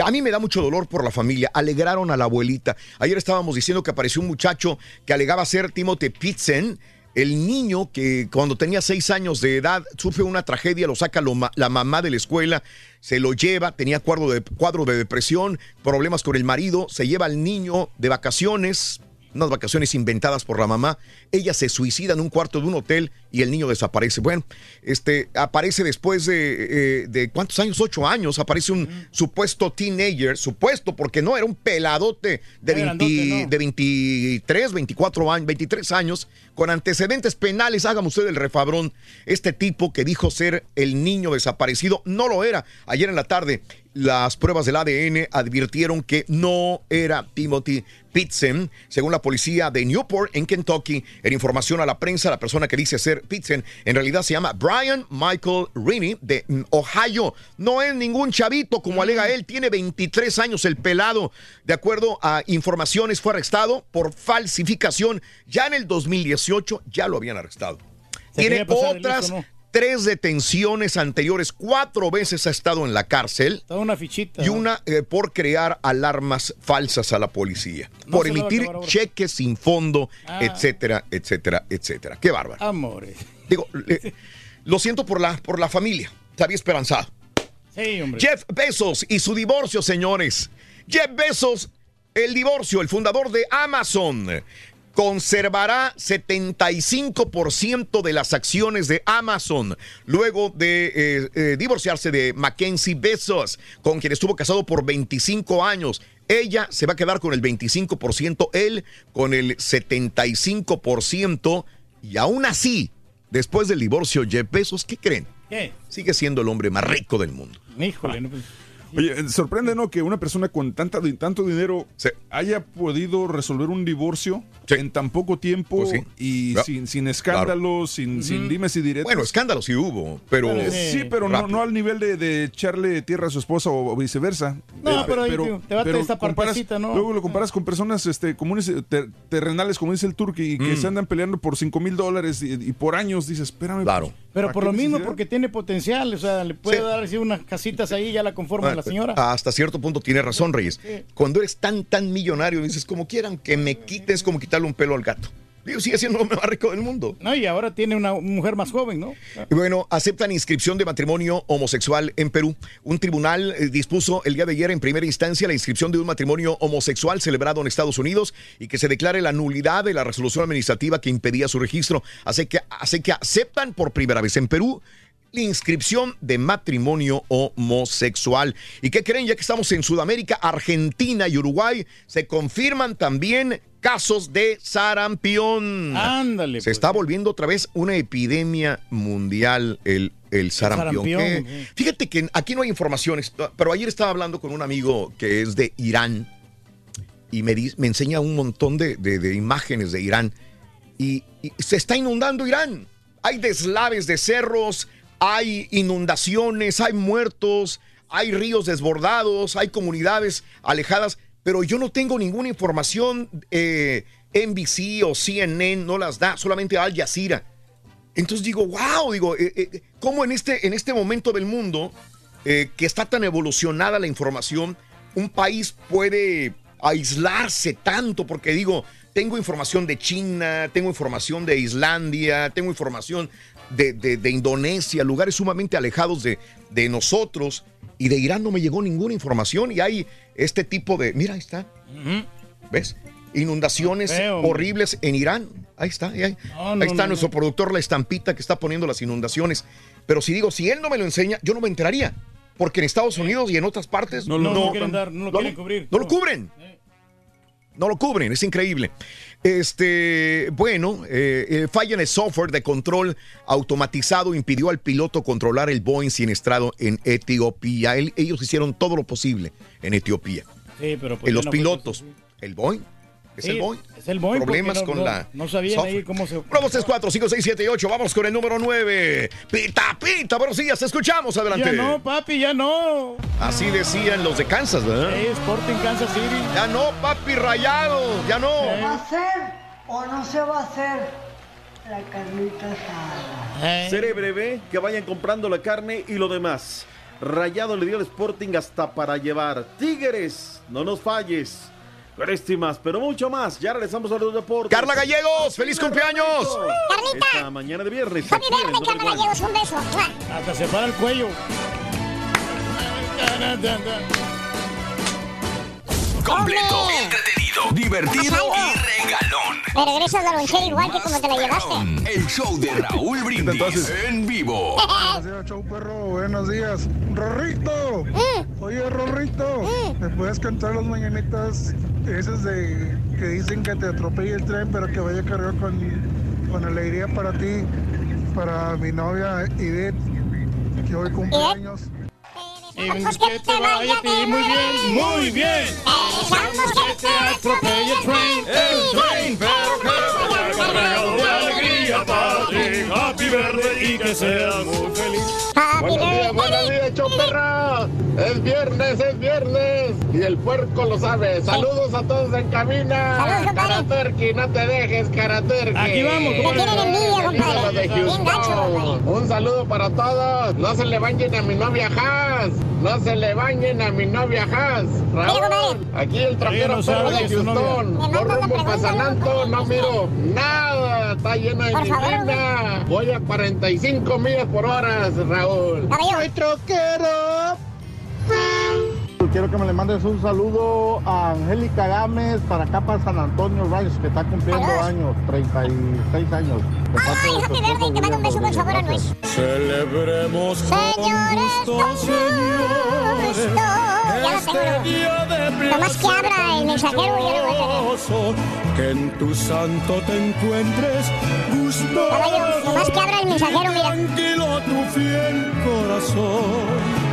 [SPEAKER 3] a mí me da mucho dolor por la familia, alegraron a la abuelita. Ayer estábamos diciendo que apareció un muchacho que alegaba ser Timothy Pitzen, el niño que cuando tenía seis años de edad sufre una tragedia, lo saca la mamá de la escuela, se lo lleva, tenía cuadro de, cuadro de depresión, problemas con el marido, se lleva al niño de vacaciones, unas vacaciones inventadas por la mamá. Ella se suicida en un cuarto de un hotel y el niño desaparece. Bueno, este aparece después de, eh, de ¿cuántos años? Ocho años. Aparece un supuesto teenager, supuesto, porque no era un peladote de,
[SPEAKER 2] Era
[SPEAKER 3] 20
[SPEAKER 2] grandote, no.
[SPEAKER 3] de 23, 24 años, 23 años, con antecedentes penales. Hágame usted el refabrón. Este tipo que dijo ser el niño desaparecido no lo era. Ayer en la tarde, las pruebas del ADN advirtieron que no era Timothy Pitzen. Según la policía de Newport, en Kentucky, en información a la prensa, la persona que dice ser Pitzen en realidad se llama Brian Michael Rini de Ohio. No es ningún chavito, como alega él, tiene 23 años el pelado. De acuerdo a informaciones, fue arrestado por falsificación. Ya en el 2018 ya lo habían arrestado.
[SPEAKER 2] Se
[SPEAKER 3] Tiene otras
[SPEAKER 2] listo, ¿no?
[SPEAKER 3] Tres detenciones anteriores, cuatro veces ha estado en la cárcel.
[SPEAKER 2] Toda una fichita.
[SPEAKER 3] Y una eh, por crear alarmas falsas a la policía,
[SPEAKER 2] No
[SPEAKER 3] por emitir cheques sin fondo,
[SPEAKER 2] Ah.
[SPEAKER 3] etcétera, etcétera, etcétera. Qué bárbaro.
[SPEAKER 2] Amores.
[SPEAKER 3] Digo, le- lo siento por la, por la familia. Se había esperanzado.
[SPEAKER 2] Sí, hombre.
[SPEAKER 3] Jeff Bezos y su divorcio, señores. Jeff Bezos, el divorcio, el fundador de Amazon, conservará 75% de las acciones de Amazon luego de eh, eh, divorciarse de Mackenzie Bezos, con quien estuvo casado por 25 años. Ella se va a quedar con el 25%, él con el 75%. Y aún así, después del divorcio, Jeff Bezos, ¿qué creen?
[SPEAKER 2] ¿Qué?
[SPEAKER 3] Sigue siendo el hombre más rico del mundo.
[SPEAKER 2] Híjole, no, pues,
[SPEAKER 18] Oye, eh, sorprende, ¿no? Que una persona con tanta, tanto dinero haya podido resolver un divorcio en tan poco tiempo
[SPEAKER 3] Pues sí.
[SPEAKER 18] y sin, sin escándalos, sin, sin dimes y diretes.
[SPEAKER 3] Bueno, escándalos sí hubo, pero...
[SPEAKER 18] Sí, pero no, no al nivel de, de echarle tierra a su esposa o, o viceversa.
[SPEAKER 2] No,
[SPEAKER 18] Eh,
[SPEAKER 2] pero ahí te- te bate esta
[SPEAKER 18] comparas-
[SPEAKER 2] partecita, ¿no?
[SPEAKER 18] Luego lo comparas con personas este, comunes, ter- terrenales, como dice el Turqui, que
[SPEAKER 3] Mm.
[SPEAKER 18] se andan peleando por 5 mil dólares y, y por años. Dices, espérame.
[SPEAKER 3] Claro.
[SPEAKER 2] Pero
[SPEAKER 18] ¿para
[SPEAKER 2] por lo mismo,
[SPEAKER 18] necesidad?
[SPEAKER 2] porque tiene potencial. O sea, le puede
[SPEAKER 3] Sí.
[SPEAKER 2] dar así unas casitas ahí, ya la conforma la señora.
[SPEAKER 3] Hasta cierto punto tiene razón, Reyes. Cuando eres tan, tan millonario, dices, como quieran que me quites, como quitarle un pelo al gato. Digo, sigue siendo el más rico del mundo.
[SPEAKER 2] No, y ahora tiene una mujer más joven, ¿no?
[SPEAKER 3] Y bueno, aceptan inscripción de matrimonio homosexual en Perú. Un tribunal eh, dispuso el día de ayer en primera instancia la inscripción de un matrimonio homosexual celebrado en Estados Unidos y que se declare la nulidad de la resolución administrativa que impedía su registro. Así que, así que aceptan por primera vez en Perú la inscripción de matrimonio homosexual. ¿Y qué creen? Ya que estamos en Sudamérica, Argentina y Uruguay, se confirman también casos de sarampión.
[SPEAKER 2] Ándale.
[SPEAKER 3] Se
[SPEAKER 2] pues.
[SPEAKER 3] está volviendo otra vez una epidemia mundial el, el sarampión.
[SPEAKER 2] sarampión,
[SPEAKER 3] Que-
[SPEAKER 2] sí.
[SPEAKER 3] fíjate que aquí no hay informaciones, pero ayer estaba hablando con un amigo que es de Irán y me, di- me enseña un montón de, de- de imágenes de Irán y, y se está inundando Irán. Hay deslaves de cerros, hay inundaciones, hay muertos, hay ríos desbordados, hay comunidades alejadas, pero yo no tengo ninguna información. Eh, NBC o CNN no las da, solamente Al Jazeera. Entonces digo, wow, digo, eh, eh, ¿cómo en este, en este momento del mundo eh, que está tan evolucionada la información, un país puede aislarse tanto? Porque digo, tengo información de China, tengo información de Islandia, tengo información de, de- de Indonesia, lugares sumamente alejados de, de nosotros, y de Irán no me llegó ninguna información, y hay este tipo de, mira, ahí está, ¿ves? Inundaciones
[SPEAKER 2] Feo,
[SPEAKER 3] horribles en Irán. Ahí está, ahí, ahí.
[SPEAKER 2] No,
[SPEAKER 3] Ahí está
[SPEAKER 2] no,
[SPEAKER 3] nuestro productor, la estampita que está poniendo las inundaciones. Pero si digo, si él no me lo enseña, yo no me enteraría. Porque en Estados Unidos y en otras partes
[SPEAKER 2] No, lo quieren dar, no lo quieren cubrir.
[SPEAKER 3] No lo cubren. No lo cubren, es increíble. Este, bueno, eh, eh, falla en el software de control automatizado impidió al piloto controlar el Boeing siniestrado en Etiopía. Él- ellos hicieron todo lo posible en Etiopía.
[SPEAKER 2] Sí, pero pues
[SPEAKER 3] los
[SPEAKER 2] no fue
[SPEAKER 3] pilotos, el Boeing, es
[SPEAKER 2] Sí,
[SPEAKER 3] el Boeing.
[SPEAKER 2] es el Boeing,
[SPEAKER 3] Problemas
[SPEAKER 2] no-
[SPEAKER 3] con
[SPEAKER 2] no-
[SPEAKER 3] la
[SPEAKER 2] no sabían ahí cómo se-
[SPEAKER 3] 1, 2, 3, 4, 5, 6, 7 y 8. Vamos con el número 9. Pita, pita, buenos días, te escuchamos, adelante.
[SPEAKER 2] Ya no, papi, ya no.
[SPEAKER 3] Así decían los de Kansas, ¿verdad?
[SPEAKER 2] Sí, Sporting Kansas City.
[SPEAKER 3] Ya no, papi, rayado, ya no.
[SPEAKER 29] ¿Se va a hacer o no se va a hacer la carnita asada?
[SPEAKER 30] Seré breve, que vayan comprando la carne y lo demás. Rayado le dio el Sporting hasta para llevar. Tigres, no nos falles. Más, pero mucho más. Ya regresamos a los deportes.
[SPEAKER 3] Carla Gallegos, feliz cumpleaños.
[SPEAKER 7] Carlita.
[SPEAKER 30] Esta mañana de viernes.
[SPEAKER 7] Birthday, Carla. Gallegos, un beso.
[SPEAKER 2] Hasta se para el cuello.
[SPEAKER 1] Completo, entretenido, divertido y regalón.
[SPEAKER 7] Me regresas la lonchera igual que como te la llevaste.
[SPEAKER 1] El show de Raúl Brindis en vivo.
[SPEAKER 24] Buenos días, show perro. Buenos días. Rorrito. Oye, Rorrito. ¿Me puedes cantar las mañanitas esas de que dicen que te atropelle el tren, pero que vaya cargado con, con alegría para ti, para mi novia Ivette, que hoy cumple años?
[SPEAKER 2] Dejamos que te vaya a ti muy bien, muy bien.
[SPEAKER 7] Dejamos que te
[SPEAKER 25] atropelle el tren, el tren, pero que vaya cargado de alegría para ti. Happy birthday y que seas muy feliz.
[SPEAKER 22] Buenos días, buenos días, choperra. Es viernes, es viernes. Y el puerco lo sabe. Saludos a todos en cabina. Karaturki, no te dejes, Karaturki.
[SPEAKER 25] Aquí vamos, compadre.
[SPEAKER 22] Un saludo para todos. No se le bañen a mi novia Haas. No se le bañen a mi novia Haas. Raúl, aquí el trapero perro de Houston. No rumbo para San Anto, no miro nada. Está llena de
[SPEAKER 25] Por
[SPEAKER 22] Voy a 45 millas por hora, Raúl.
[SPEAKER 24] ¡Soy troquero! Quiero que me le mandes un saludo a Angélica Gámez para acá para San Antonio Rayos, que está cumpliendo años, 36 años. De de su
[SPEAKER 7] Happy birthday, te mando un beso con sabor a nuez.
[SPEAKER 25] Celebremos
[SPEAKER 7] Señores, con gusto. Ya lo tengo. Nomás que abra el mensajero y ya lo voy a tener.
[SPEAKER 25] Que en tu santo te encuentres gusto.
[SPEAKER 7] Caballo, nomás que abra el mensajero, mira.
[SPEAKER 25] Tranquilo tu fiel corazón.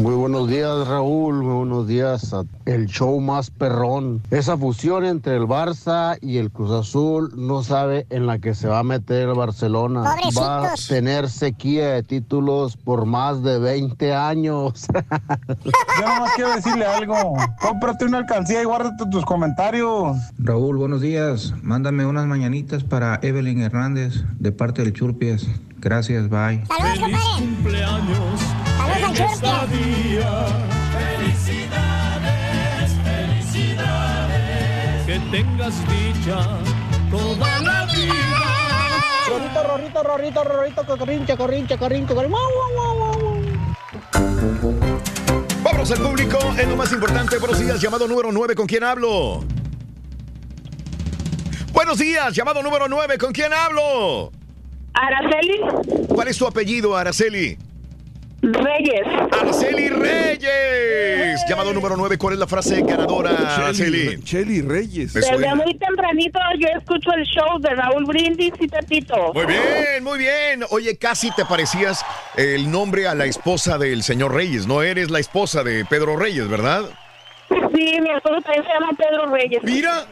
[SPEAKER 24] Muy buenos días, Raúl. Muy buenos días a el show más perrón. Esa fusión entre el Barça y el Cruz Azul no sabe en la que se va a meter el Barcelona. Va a tener sequía de títulos por más de 20 años.
[SPEAKER 31] Yo nomás quiero decirle algo. Cómprate una alcancía y guárdate tus comentarios.
[SPEAKER 32] Raúl, buenos días. Mándame unas mañanitas para Evelyn Hernández de parte del Churpias. Gracias, bye.
[SPEAKER 25] Feliz cumpleaños esta día. Felicidades, felicidades. Que tengas dicha toda la vida.
[SPEAKER 5] Rorrito, rorrito, rorrito, rorrito, corrinche, corrinche, corrinche, corrinche.
[SPEAKER 3] Vámonos al público, es lo más importante. Buenos días, llamado número 9, ¿con quién hablo? Buenos días, llamado número 9, ¿con quién hablo?
[SPEAKER 33] Araceli
[SPEAKER 3] ¿Cuál es tu apellido, Araceli?
[SPEAKER 33] Reyes.
[SPEAKER 3] Araceli Reyes. Llamado número 9, ¿cuál es la frase ganadora, Araceli?
[SPEAKER 18] Cheli Reyes.
[SPEAKER 33] Desde muy tempranito yo escucho el show de Raúl Brindis y Pepito.
[SPEAKER 3] Muy bien, muy bien. Oye, casi te parecías el nombre a la esposa del señor Reyes. No eres la esposa de Pedro Reyes, ¿verdad?
[SPEAKER 33] Sí, mi esposo también se llama Pedro Reyes.
[SPEAKER 3] Mira.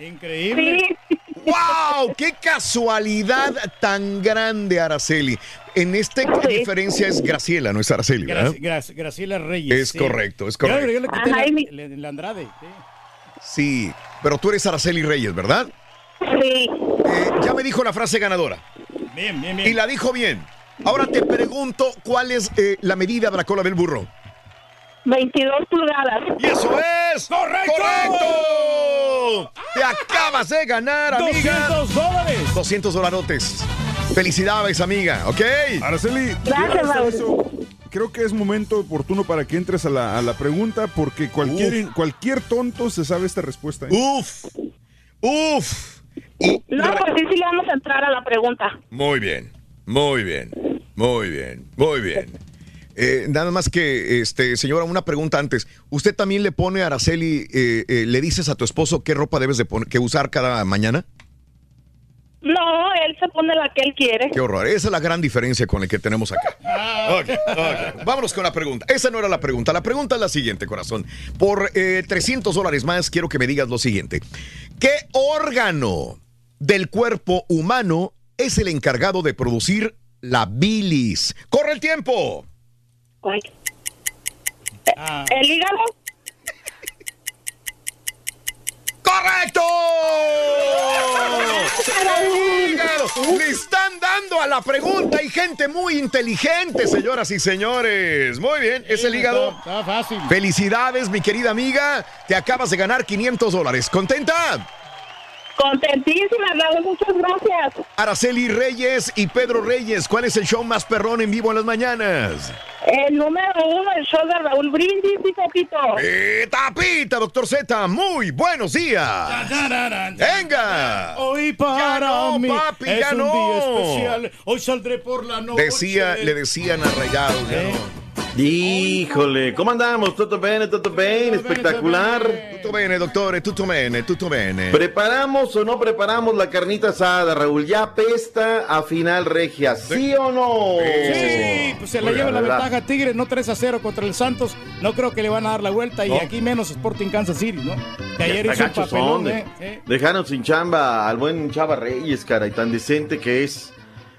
[SPEAKER 2] Increíble.
[SPEAKER 33] Sí.
[SPEAKER 3] ¡Wow! ¡Qué casualidad tan grande, Araceli! En este, ¿qué diferencia es Graciela, no es Araceli, ¿verdad?
[SPEAKER 2] Graci- Graci- Graciela Reyes.
[SPEAKER 3] Es
[SPEAKER 2] sí.
[SPEAKER 3] correcto, es
[SPEAKER 2] Yo
[SPEAKER 3] correcto.
[SPEAKER 2] agregué- le quité
[SPEAKER 33] Ajá,
[SPEAKER 2] la-
[SPEAKER 33] mi-
[SPEAKER 2] la Andrade. sí.
[SPEAKER 3] Sí, pero tú eres Araceli Reyes, ¿verdad?
[SPEAKER 33] Sí.
[SPEAKER 3] Eh, ya me dijo la frase ganadora.
[SPEAKER 2] Bien, bien, bien.
[SPEAKER 3] Y la dijo bien. Ahora te pregunto, ¿cuál es eh, la medida de la cola del burro?
[SPEAKER 33] 22 pulgadas.
[SPEAKER 3] ¡Y eso es!
[SPEAKER 2] ¡Correcto!
[SPEAKER 3] ¡Correcto! Te acabas de ganar, amiga.
[SPEAKER 2] 200 dólares.
[SPEAKER 3] 200 dolarotes. Felicidades, amiga, ¿ok?
[SPEAKER 18] Araceli,
[SPEAKER 33] Gracias, Raúl.
[SPEAKER 18] eso. Creo que es momento oportuno para que entres a la, a la pregunta porque cualquier, cualquier tonto se sabe esta respuesta. ¿eh?
[SPEAKER 3] Uf, uf.
[SPEAKER 33] No, pues sí, sí le vamos a entrar a la pregunta.
[SPEAKER 3] Muy bien, muy bien, muy bien, muy bien. Eh, nada más que, este, señora, una pregunta antes. ¿Usted también le pone a Araceli, eh, eh, le dices a tu esposo qué ropa debes de poner, que usar cada mañana?
[SPEAKER 33] No, él se pone la que él quiere.
[SPEAKER 3] Qué horror. Esa es la gran diferencia con el que tenemos acá. Ok, ok. Vámonos con la pregunta. Esa no era la pregunta. La pregunta es la siguiente, corazón. Por eh, 300 dólares más, quiero que me digas lo siguiente. ¿Qué órgano del cuerpo humano es el encargado de producir la bilis? ¡Corre el tiempo!
[SPEAKER 33] Ay.
[SPEAKER 2] Ah,
[SPEAKER 33] ¿El hígado?
[SPEAKER 3] ¡Correcto! Hígado. Le están dando a la pregunta. Hay gente muy inteligente, señoras y señores. Muy bien, es el hígado.
[SPEAKER 2] Está, está fácil.
[SPEAKER 3] Felicidades, mi querida amiga. Te acabas de ganar 500 dólares. ¿Contenta?
[SPEAKER 33] Contentísima, Raúl, muchas gracias.
[SPEAKER 3] Araceli Reyes y Pedro Reyes, ¿cuál es el show más perrón en vivo en las mañanas?
[SPEAKER 33] El número uno, el show de Raúl Brindis y Pepito.
[SPEAKER 3] Pita, pita, doctor Z, muy buenos días. Venga.
[SPEAKER 2] Hoy para
[SPEAKER 3] Ya no,
[SPEAKER 2] mí
[SPEAKER 3] papi,
[SPEAKER 2] es
[SPEAKER 3] ya
[SPEAKER 2] un
[SPEAKER 3] no.
[SPEAKER 2] día especial. Hoy saldré por la noche.
[SPEAKER 3] Decía, le decían a Rayados, ya no.
[SPEAKER 30] Híjole, ¿cómo andamos? ¿Todo bien? ¿Todo bien? Espectacular.
[SPEAKER 3] Tutto bene, doctore, tutto bene, tutto bene.
[SPEAKER 30] ¿Preparamos o no preparamos la carnita asada, Raúl? ¿Ya pesta a final regia? ¿Sí o no?
[SPEAKER 2] Sí, pues se la
[SPEAKER 30] Oiga,
[SPEAKER 2] lleva la
[SPEAKER 30] ¿verdad?
[SPEAKER 2] ventaja Tigre, no 3 a 0 contra el Santos. No creo que le van a dar la vuelta y
[SPEAKER 30] No.
[SPEAKER 2] aquí menos Sporting Kansas City, ¿no? Que ayer hizo un papelón,
[SPEAKER 30] son,
[SPEAKER 2] ¿eh?
[SPEAKER 30] de- Dejaron sin chamba al buen Chava Reyes, cara, y tan decente que es.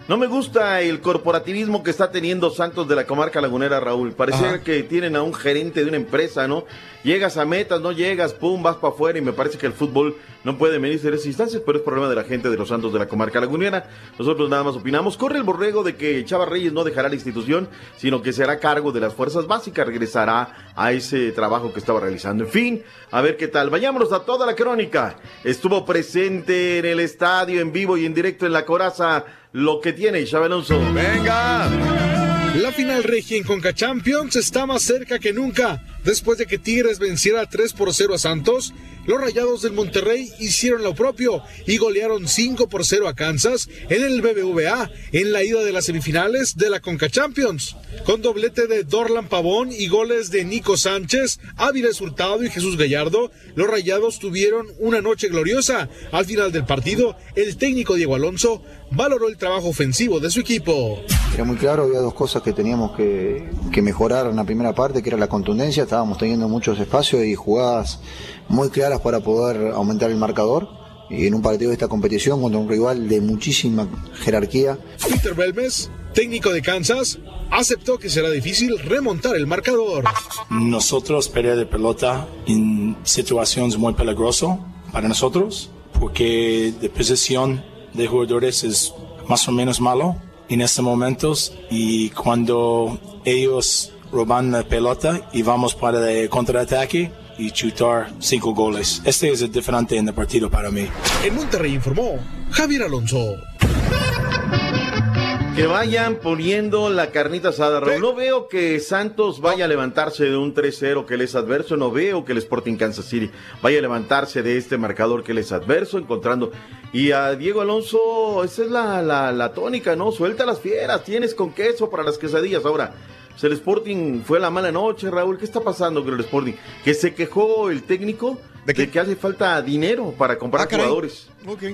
[SPEAKER 30] No me gusta el corporativismo que está teniendo Santos de la comarca lagunera, Raúl. Parece
[SPEAKER 3] Ajá.
[SPEAKER 30] que tienen a un gerente de una empresa, ¿no? Llegas a metas, no llegas, pum, vas para afuera y me parece que el fútbol no puede medirse en esas instancias, pero es problema de la gente de los Santos de la comarca lagunera. Nosotros nada más opinamos. Corre el borrego de que Chava Reyes no dejará la institución, sino que se hará cargo de las fuerzas básicas, regresará a ese trabajo que estaba realizando. En fin, a ver qué tal. Vayámonos a toda la crónica. Estuvo presente en el estadio, en vivo y en directo en la coraza, lo que tiene Chava Alonso.
[SPEAKER 3] Venga.
[SPEAKER 34] La final regia en Conca Champions está más cerca que nunca. Después de que Tigres venciera 3 por 0 a Santos, los Rayados del Monterrey hicieron lo propio y golearon 5 por 0 a Kansas en el BBVA en la ida de las semifinales de la Conca Champions. Con doblete de Dorlan Pavón y goles de Nico Sánchez, Áviles Hurtado y Jesús Gallardo, los Rayados tuvieron una noche gloriosa. Al final del partido, el técnico Diego Alonso valoró el trabajo ofensivo de su equipo.
[SPEAKER 35] Era muy claro, había dos cosas que teníamos que, que mejorar en la primera parte, que era la contundencia, estábamos teniendo muchos espacios y jugadas muy claras para poder aumentar el marcador. Y en un partido de esta competición contra un rival de muchísima jerarquía,
[SPEAKER 34] Peter Belmes, técnico de Kansas, aceptó que será difícil remontar el marcador.
[SPEAKER 36] Nosotros pérdida de pelota en situaciones muy peligrosas para nosotros, porque de posición de jugadores es más o menos malo en estos momentos y cuando ellos roban la pelota y vamos para el contraataque y chutar cinco goles. Este es el diferente en el partido para mí.
[SPEAKER 34] En Monterrey informó Javier Alonso.
[SPEAKER 30] Que vayan poniendo la carnita asada, Raúl. No veo que Santos vaya a levantarse de un 3-0 que les es adverso. No veo que el Sporting Kansas City vaya a levantarse de este marcador que les es adverso, encontrando. Y a Diego Alonso, esa es la, la, la tónica, ¿no? Suelta las fieras, tienes con queso para las quesadillas. Ahora, pues el Sporting fue la mala noche, Raúl. ¿Qué está pasando con el Sporting? Que se quejó el técnico de que, hace falta dinero para comprar
[SPEAKER 3] Ah,
[SPEAKER 30] jugadores.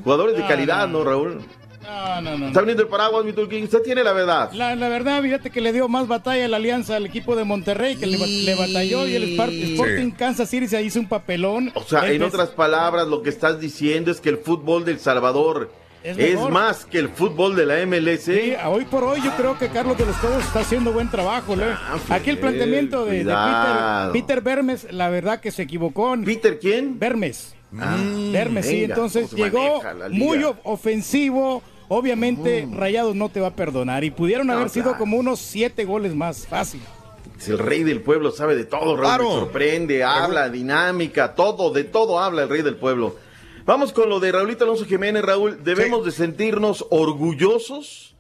[SPEAKER 30] Jugadores de
[SPEAKER 2] Ah,
[SPEAKER 30] calidad,
[SPEAKER 2] no.
[SPEAKER 30] ¿no, Raúl?
[SPEAKER 2] No, no, no.
[SPEAKER 30] Está viniendo el paraguas, mi Turquín. Usted tiene la verdad.
[SPEAKER 2] La, la verdad, fíjate que le dio más batalla a la alianza al equipo de Monterrey, que le, ba- le batalló y el Sporting Kansas City se hizo un papelón.
[SPEAKER 30] O sea, en otras palabras, lo que estás diciendo es que el fútbol del Salvador
[SPEAKER 2] Es
[SPEAKER 30] más que el fútbol de la MLS.
[SPEAKER 2] Sí, hoy por hoy yo creo que Carlos de los Cobos está haciendo buen trabajo. ¿no? Aquí el planteamiento de, de Peter. Peter Bermes, la verdad que se equivocó.
[SPEAKER 30] ¿Peter quién?
[SPEAKER 2] Bermes.
[SPEAKER 30] Ah,
[SPEAKER 2] Bermes, sí. Entonces llegó muy ofensivo. Obviamente, Rayados no te va a perdonar. Y pudieron
[SPEAKER 30] No,
[SPEAKER 2] haber sido
[SPEAKER 30] claro.
[SPEAKER 2] como unos siete goles más. Fácil.
[SPEAKER 30] Es el rey del pueblo, sabe de todo, Raúl.
[SPEAKER 2] Claro.
[SPEAKER 30] Me sorprende, habla, dinámica, todo, de todo habla el rey del pueblo. Vamos con lo de Raulito Alonso Jiménez, Raúl. Debemos de sentirnos orgullosos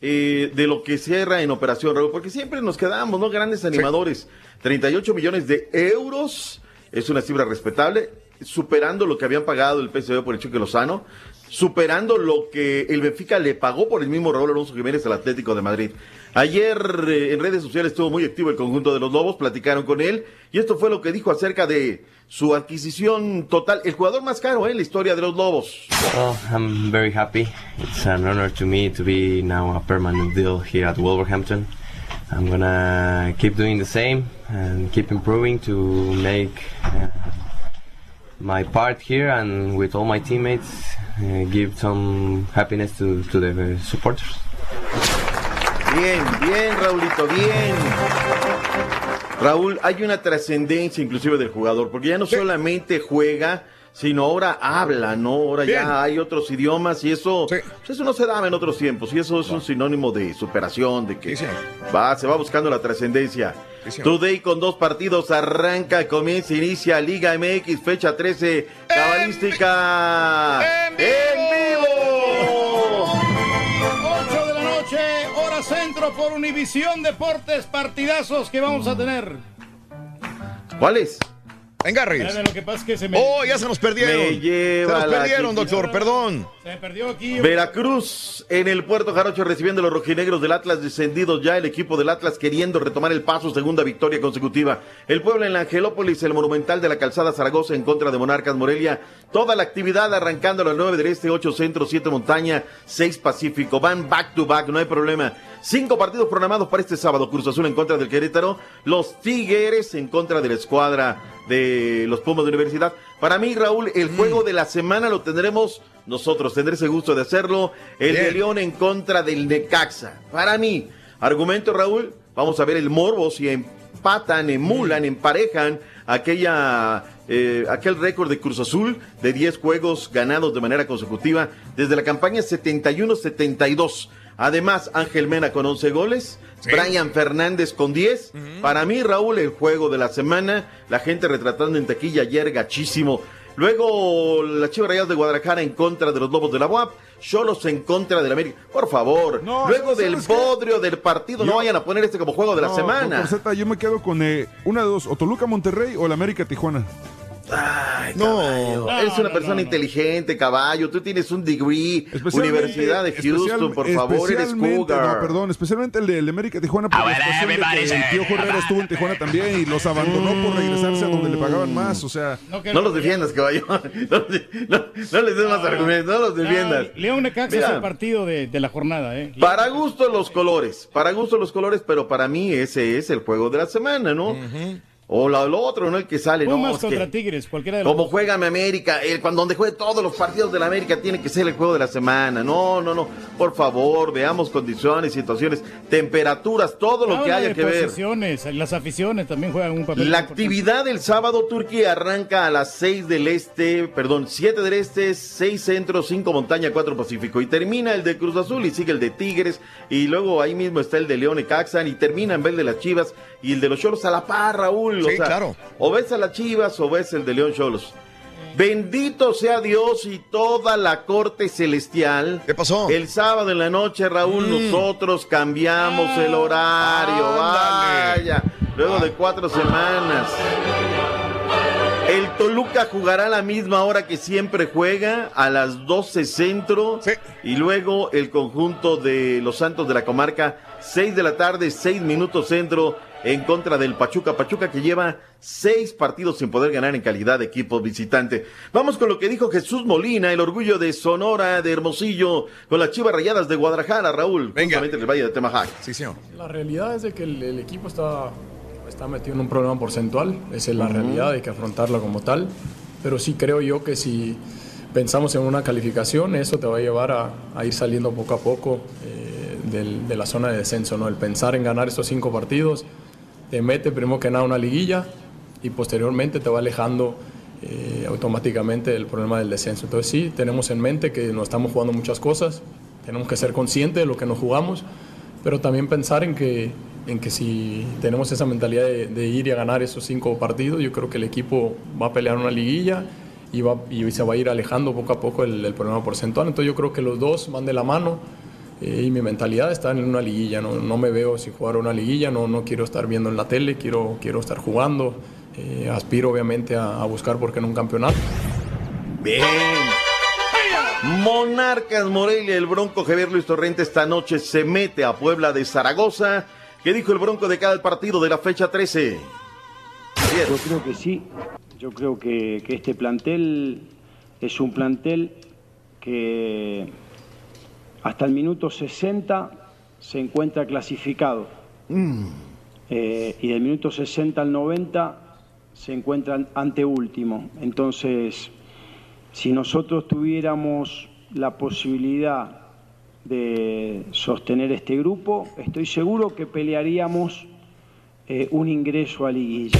[SPEAKER 30] eh, de lo que cierra en operación, Raúl, porque siempre nos quedamos, ¿no? Grandes animadores. 38 millones de euros es una cifra respetable, superando lo que habían pagado el PSV por el Chuque Lozano, superando lo que el Benfica le pagó por el mismo Raúl Alonso Jiménez al Atlético de Madrid. Ayer eh, en redes sociales estuvo muy activo el conjunto de los Lobos, platicaron con él y esto fue lo que dijo acerca de su adquisición total, el jugador más caro ¿eh? en la historia de los Lobos.
[SPEAKER 37] Well, I'm very happy. It's an honor to me to be now a permanent deal here at Wolverhampton. I'm gonna keep doing the same and keep improving to make uh, my part here and with all my teammates uh, give some happiness to, to the supporters.
[SPEAKER 30] Bien, bien, Raulito, bien. Raúl, hay una trascendencia inclusive del jugador, porque ya no solamente juega, sino ahora habla, ¿no? Ahora
[SPEAKER 3] Bien.
[SPEAKER 30] ya hay otros idiomas y eso, pues eso no se daba en otros tiempos y eso es un sinónimo de superación, de que va, se va buscando la trascendencia. Today con dos partidos arranca, comienza, inicia Liga MX, fecha 13, cabalística. ¡En!
[SPEAKER 2] Por Univisión Deportes, partidazos que vamos a tener.
[SPEAKER 30] ¿Cuáles?
[SPEAKER 3] Venga, Reyes.
[SPEAKER 2] Espérame, Lo que pasa es que se me.
[SPEAKER 3] Oh, ya se nos perdieron.
[SPEAKER 30] Me lleva
[SPEAKER 3] se nos
[SPEAKER 30] la
[SPEAKER 3] perdieron, doctor, perdón.
[SPEAKER 2] Se me perdió aquí.
[SPEAKER 30] Veracruz en el Puerto Jarocho recibiendo a los rojinegros del Atlas descendidos ya el equipo del Atlas queriendo retomar el paso, segunda victoria consecutiva. El pueblo en la Angelópolis, el Monumental de la Calzada Zaragoza en contra de Monarcas Morelia. Toda la actividad arrancando a las 9 del Este, 8 Centro, 7 Montaña, 6 Pacífico. Van back to back, no hay problema. Cinco partidos programados para este sábado. Cruz Azul en contra del Querétaro. Los Tigres en contra de la escuadra de los Pumas de Universidad. Para mí, Raúl, el juego de la semana lo tendremos nosotros. Tendré ese gusto de hacerlo. El de. León en contra del Necaxa. Para mí, argumento, Raúl. Vamos a ver el morbo si empatan, emulan, emparejan aquella, eh, aquel récord de Cruz Azul de 10 juegos ganados de manera consecutiva desde la campaña 71-72. Además, Ángel Mena con 11 goles, Brian Fernández con 10. Para mí, Raúl, el juego de la semana, la gente retratando en taquilla ayer gachísimo. Luego, la Chivas Rayadas de Guadalajara en contra de los Lobos de la UAP, Cholos en contra del América. Por favor,
[SPEAKER 18] No,
[SPEAKER 30] luego del bodrio del partido, no vayan a poner este como juego de la semana.
[SPEAKER 18] yo me quedo con eh, una de dos, o Toluca Monterrey o el América Tijuana.
[SPEAKER 30] No, eres una persona inteligente, caballo. Tú tienes un degree, Universidad de Houston,
[SPEAKER 18] especial-
[SPEAKER 30] por favor, eres Cougar.
[SPEAKER 18] No, perdón, especialmente el de el América Tijuana por la situación de que el Piojo Herrera estuvo en Tijuana también y los abandonó por regresarse a donde le pagaban más, o sea...
[SPEAKER 30] No los defiendas, caballo. No, no- no les des más argumentos, no los defiendas.
[SPEAKER 2] Ah, León Necaxa es el partido de, de la jornada, ¿eh?
[SPEAKER 30] Para gusto los colores, para gusto los colores, pero para mí ese es el juego de la semana, ¿no? O la- lo otro, ¿no? El que sale,
[SPEAKER 2] Pumas
[SPEAKER 30] no,
[SPEAKER 2] contra
[SPEAKER 30] que-
[SPEAKER 2] Tigres, cualquiera de los
[SPEAKER 30] Como
[SPEAKER 2] dos.
[SPEAKER 30] juega mi América, el, cuando donde juegue todos los partidos de la América tiene que ser el juego de la semana. No, no, no. Por favor, veamos condiciones, situaciones, temperaturas, todo lo que haya que ver.
[SPEAKER 2] las aficiones también juegan un papel.
[SPEAKER 30] La actividad del sábado Turquía arranca a las 6 del este, perdón, 7 del este, 6 centro, 5 montaña, 4 pacífico. Y termina el de Cruz Azul y sigue el de Tigres. Y luego ahí mismo está el de León y Caxan. Y termina en vez de las Chivas y el de los Cholos a la par, Raúl.
[SPEAKER 3] Sí, claro.
[SPEAKER 30] O ves a las Chivas o ves el de León Cholos. Bendito sea Dios y toda la corte celestial.
[SPEAKER 3] ¿Qué pasó?
[SPEAKER 30] El sábado en la noche, Raúl,
[SPEAKER 3] Mm.
[SPEAKER 30] nosotros cambiamos el horario.
[SPEAKER 3] Ándale.
[SPEAKER 30] Vaya. Luego de cuatro semanas. El Toluca jugará a la misma hora que siempre juega, a las 12 centro. Y luego el conjunto de los Santos de la Comarca, 6 de la tarde, 6 minutos centro, en contra del Pachuca. Pachuca que lleva seis partidos sin poder ganar en calidad de equipo visitante. Vamos con lo que dijo Jesús Molina, el orgullo de Sonora, de Hermosillo, con las chivas rayadas de Guadalajara, Raúl. Justamente en el Valle de Temajac.
[SPEAKER 3] Sí, señor.
[SPEAKER 38] La realidad es de que el, el equipo está, está metido en un problema porcentual, esa es la realidad, hay que afrontarla como tal, pero sí creo yo que si pensamos en una calificación, eso te va a llevar a, a ir saliendo poco a poco eh, del- de la zona de descenso, ¿no? El pensar en ganar estos cinco partidos te mete primero que nada una liguilla y posteriormente te va alejando eh, automáticamente del problema del descenso. Entonces sí, tenemos en mente que nos estamos jugando muchas cosas, tenemos que ser conscientes de lo que nos jugamos, pero también pensar en que, en que si tenemos esa mentalidad de, de ir y a ganar esos cinco partidos, yo creo que el equipo va a pelear una liguilla y, va, y se va a ir alejando poco a poco el, el problema porcentual. Entonces yo creo que los dos van de la mano eh, y mi mentalidad está en una liguilla. No, no me veo sin jugar una liguilla, no, no quiero estar viendo en la tele, quiero, quiero estar jugando. Eh, aspiro obviamente a, a buscar por qué no un campeonato.
[SPEAKER 30] Bien. Monarcas Morelia, el Bronco Javier Luis Torrente esta noche se mete a Puebla de Zaragoza. ¿Qué dijo el Bronco de cada partido de la fecha 13?
[SPEAKER 39] Yo creo que sí. Yo creo que, que este plantel es un plantel que hasta el minuto 60 se encuentra clasificado. Eh, y del minuto 60 al 90 se encuentran anteúltimo. Entonces, si nosotros tuviéramos la posibilidad de sostener este grupo, estoy seguro que pelearíamos eh, un ingreso a liguilla.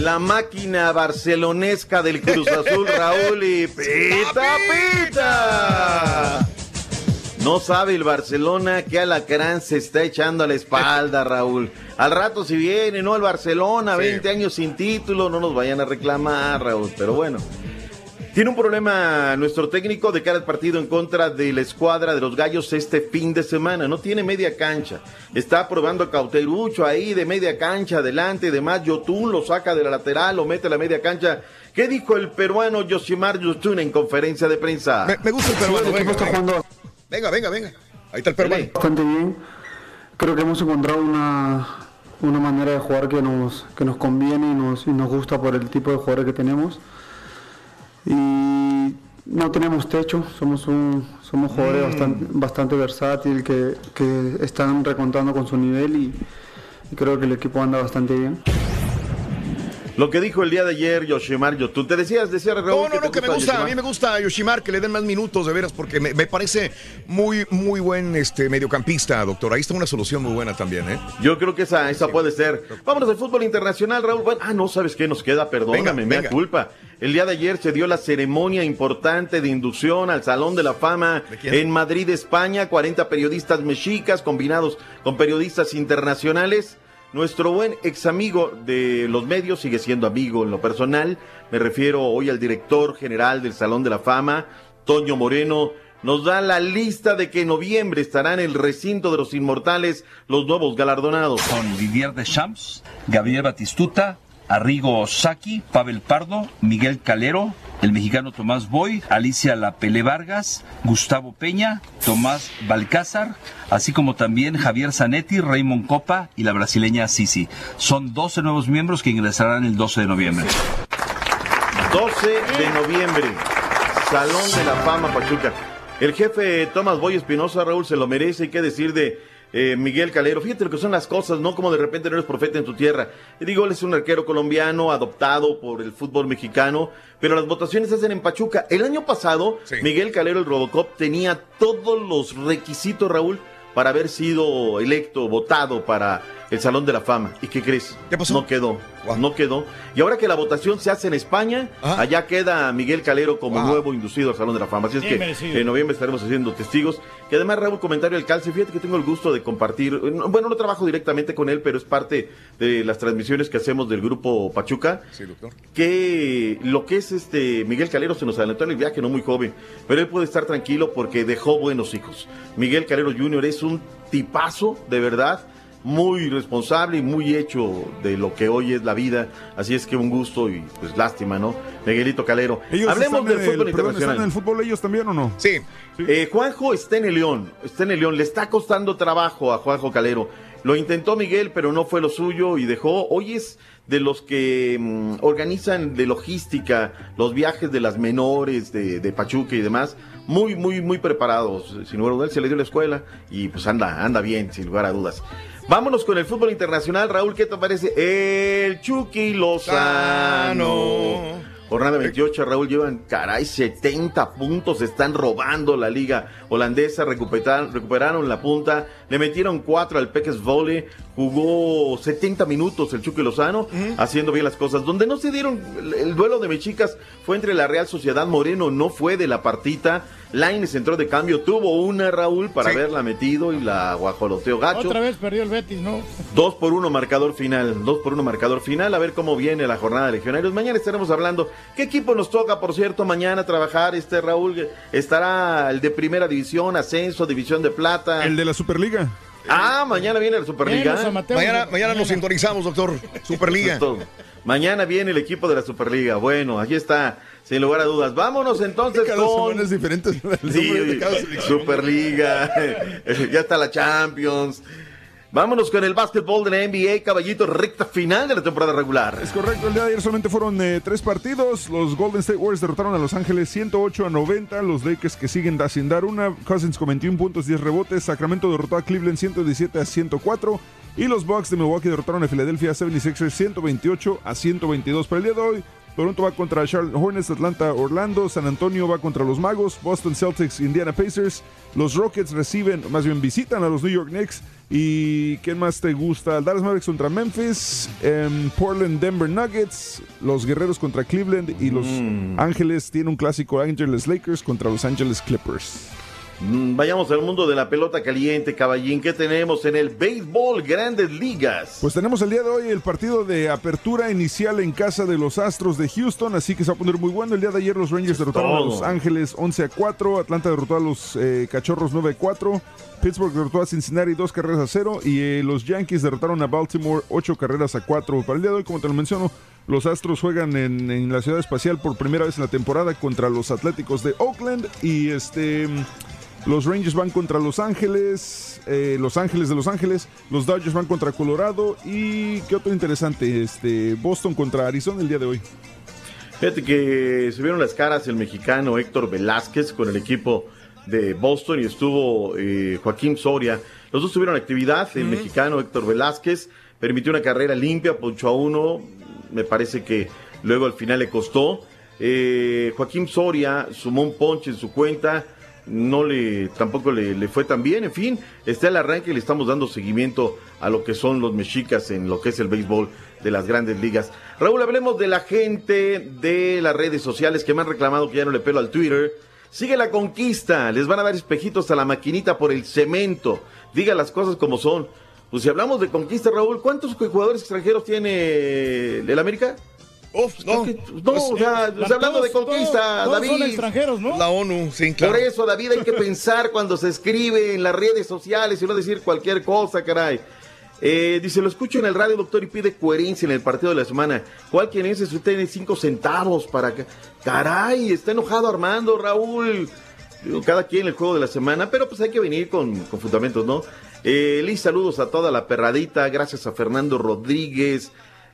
[SPEAKER 30] La máquina barcelonesca del Cruz Azul, Raúl y Pita Pita. No sabe el Barcelona que Alacrán se está echando a la espalda, Raúl. Al rato si viene, ¿no? El Barcelona, 20 años sin título, no nos vayan a reclamar, Raúl. Pero bueno. Tiene un problema nuestro técnico de cara al partido en contra de la escuadra de los Gallos este fin de semana. No tiene media cancha. Está probando a Cauterucho ahí de media cancha adelante y demás. Yotun lo saca de la lateral, lo mete a la media cancha. ¿Qué dijo el peruano Yoshimar Yotun en conferencia de prensa?
[SPEAKER 3] Me, gusta el peruano.
[SPEAKER 40] el equipo
[SPEAKER 3] venga,
[SPEAKER 40] está
[SPEAKER 3] venga.
[SPEAKER 40] jugando
[SPEAKER 3] venga, venga, venga. Ahí está el peruano.
[SPEAKER 40] bastante bien. Creo que hemos encontrado una, una manera de jugar que nos, que nos conviene y nos, y nos gusta por el tipo de jugadores que tenemos. Y no tenemos techo, somos, un, somos jugadores
[SPEAKER 3] Mm.
[SPEAKER 40] bastante, bastante versátiles que, que están recontando con su nivel y, y creo que el equipo anda bastante bien.
[SPEAKER 30] Lo que dijo el día de ayer Yoshimar Yotun. Te decías, decía Raúl.
[SPEAKER 3] No, no,
[SPEAKER 30] te
[SPEAKER 3] no, que me gusta. A mí me gusta Yoshimar, que le den más minutos, de veras, porque me, me parece muy, muy buen este, mediocampista, doctor. Ahí está una solución muy buena también, ¿eh?
[SPEAKER 30] Yo creo que esa, esa puede ser. Vámonos al fútbol internacional, Raúl. Bueno, ah, no, ¿sabes qué? Nos queda, perdóname,
[SPEAKER 3] Venga,
[SPEAKER 30] me da culpa. El día de ayer se dio la ceremonia importante de inducción al Salón de la Fama en Madrid, España. 40 periodistas mexicas combinados con periodistas internacionales. Nuestro buen ex amigo de los medios sigue siendo amigo en lo personal. Me refiero hoy al director general del Salón de la Fama, Toño Moreno. Nos da la lista de que en noviembre estarán en el recinto de los inmortales los nuevos galardonados.
[SPEAKER 41] Con Didier Deschamps, Gabriel Batistuta, Arrigo Saki, Pavel Pardo, Miguel Calero, el mexicano Tomás Boy, Alicia Lapele Vargas, Gustavo Peña, Tomás Balcázar, así como también Javier Zanetti, Raymond Copa y la brasileña Sisi. Son 12 nuevos miembros que ingresarán el 12 de noviembre.
[SPEAKER 30] 12 de noviembre, Salón de la Fama Pachuca. El jefe Tomás Boy Espinosa, Raúl, se lo merece. Hay que decir de eh, Miguel Calero. Fíjate lo que son las cosas, ¿no? Como de repente no eres profeta en tu tierra. Y digo, él es un arquero colombiano adoptado por el fútbol mexicano, pero las votaciones se hacen en Pachuca. El año pasado, Miguel Calero, el Robocop, tenía todos los requisitos, Raúl, para haber sido electo, votado para el Salón de la Fama. ¿Y qué crees? No quedó. No quedó. Y ahora que la votación se hace en España, allá queda Miguel Calero como
[SPEAKER 2] Wow.
[SPEAKER 30] nuevo inducido al Salón de la Fama. Así es
[SPEAKER 2] Bien
[SPEAKER 30] que
[SPEAKER 2] merecido.
[SPEAKER 30] en noviembre estaremos haciendo testigos. Que además, Raúl, comentario del Calce, fíjate que tengo el gusto de compartir. no, Bueno, no trabajo directamente con él, pero es parte de las transmisiones que hacemos del grupo Pachuca.
[SPEAKER 3] Sí, doctor.
[SPEAKER 30] Que lo que es este Miguel Calero se nos adelantó en el viaje, no muy joven, pero él puede estar tranquilo porque dejó buenos hijos. Miguel Calero Jr. es un tipazo, de verdad muy responsable y muy hecho de lo que hoy es la vida. Así es que un gusto y pues lástima, ¿no? Miguelito Calero.
[SPEAKER 18] Ellos
[SPEAKER 30] Hablemos
[SPEAKER 18] están
[SPEAKER 30] del
[SPEAKER 18] en el-
[SPEAKER 30] fútbol
[SPEAKER 18] perdón,
[SPEAKER 30] internacional.
[SPEAKER 18] ¿Están en el fútbol ellos también o no?
[SPEAKER 3] Sí.
[SPEAKER 30] Eh, Juanjo está en el León, está en el León, le está costando trabajo a Juanjo Calero. Lo intentó Miguel, pero no fue lo suyo y dejó. Hoy es de los que mm, organizan de logística los viajes de las menores de, de Pachuca y demás. Muy, muy, muy preparados. Sin lugar a dudas, se le dio la escuela y pues anda, anda bien, sin lugar a dudas. Vámonos con el fútbol internacional. Raúl, ¿qué te parece? El Chucky Lozano. Jornada 28, Raúl, llevan, caray, 70 puntos, están robando la liga holandesa, recuperaron, recuperaron la punta, le metieron 4 al Peques Volley, jugó 70 minutos el Chucky Lozano, haciendo bien las cosas. Donde no se dieron, el, el duelo de mexicas fue entre la Real Sociedad Moreno, no fue de la partita, Laines entró de cambio, tuvo una, Raúl, para
[SPEAKER 2] Sí.
[SPEAKER 30] haberla metido y la guajoloteó gacho.
[SPEAKER 2] Otra vez perdió el Betis, ¿no?
[SPEAKER 30] Dos por uno marcador final, dos por uno marcador final, a ver cómo viene la jornada de legionarios. Mañana estaremos hablando. ¿Qué equipo nos toca, por cierto, mañana trabajar? Este Raúl estará el de primera división, ascenso, división de plata.
[SPEAKER 18] El de la Superliga.
[SPEAKER 30] Ah, mañana viene la Superliga.
[SPEAKER 3] Mañana, mañana nos sintonizamos, doctor. Superliga.
[SPEAKER 30] Mañana viene el equipo de la Superliga. Bueno, aquí está, sin lugar a dudas. Vámonos entonces
[SPEAKER 18] Cada
[SPEAKER 30] con
[SPEAKER 18] semana es diferente.
[SPEAKER 30] Sí. Superliga, ya está la Champions. Vámonos con el básquetbol de la NBA, caballito, recta final de la temporada regular.
[SPEAKER 18] Es correcto, el día de ayer solamente fueron eh, tres partidos. Los Golden State Warriors derrotaron a Los Ángeles 108 a 90. Los Lakers que siguen sin dar una. Cousins con 21 puntos, 10 rebotes. Sacramento derrotó a Cleveland 117 a 104. Y los Bucks de Milwaukee derrotaron a Philadelphia 76ers 128 a 122. Para el día de hoy, Toronto va contra Charlotte Hornets, Atlanta, Orlando, San Antonio va contra los Magos, Boston Celtics, Indiana Pacers, los Rockets reciben, más bien visitan a los New York Knicks y ¿quién más te gusta? Dallas Mavericks contra Memphis, em, Portland, Denver Nuggets, los Guerreros contra Cleveland y los Ángeles tiene un clásico Angeles Lakers contra los Angeles Clippers.
[SPEAKER 30] Mm, Vayamos al mundo de la pelota caliente, caballín. ¿Qué tenemos en el béisbol Grandes Ligas?
[SPEAKER 18] Pues tenemos el día de hoy el partido de apertura inicial en casa de los Astros de Houston, así que se va a poner muy bueno. El día de ayer los Rangers derrotaron a. Los Ángeles 11 a 4, Atlanta derrotó a los eh, Cachorros 9 a 4, Pittsburgh derrotó a Cincinnati 2 carreras a 0 y eh, los Yankees derrotaron a Baltimore 8 carreras a 4. Para el día de hoy, como te lo menciono, los Astros juegan en, en la ciudad espacial por primera vez en la temporada contra los Atléticos de Oakland y este... Los Rangers van contra Los Ángeles, eh, Los Ángeles de Los Ángeles, los Dodgers van contra Colorado y qué otro interesante, este Boston contra Arizona el día de hoy.
[SPEAKER 30] Fíjate que se vieron las caras el mexicano Héctor Velázquez con el equipo de Boston y estuvo eh, Joaquín Soria. Los dos tuvieron actividad. El mexicano Héctor Velázquez permitió una carrera limpia, poncho a uno. Me parece que luego al final le costó. Eh, Joaquín Soria sumó un ponche en su cuenta. No le, tampoco le, le fue tan bien. En fin, está el arranque y le estamos dando seguimiento a lo que son los mexicas en lo que es el béisbol de las grandes ligas. Raúl, hablemos de la gente de las redes sociales que me han reclamado que ya no le pelo al Twitter. Sigue la conquista, les van a dar espejitos a la maquinita por el cemento. Diga las cosas como son. Pues si hablamos de conquista, Raúl, ¿cuántos jugadores extranjeros tiene el América?
[SPEAKER 3] Uf, no.
[SPEAKER 30] No, o sea, o sea, hablando de conquista,
[SPEAKER 2] todos
[SPEAKER 30] David.
[SPEAKER 2] son extranjeros, ¿no?
[SPEAKER 3] La ONU, sí, claro.
[SPEAKER 30] Por eso, David, hay que pensar cuando se escribe en las redes sociales y no decir cualquier cosa, caray. Eh, dice, lo escucho en el radio, doctor, y pide coherencia en el partido de la semana. ¿Cuál quien es? Usted tiene cinco centavos para... que- Caray, está enojado Armando, Raúl. Digo, cada quien el juego de la semana, pero pues hay que venir con, con fundamentos, ¿no? Eh, Liz, saludos a toda la perradita, gracias a Fernando Rodríguez.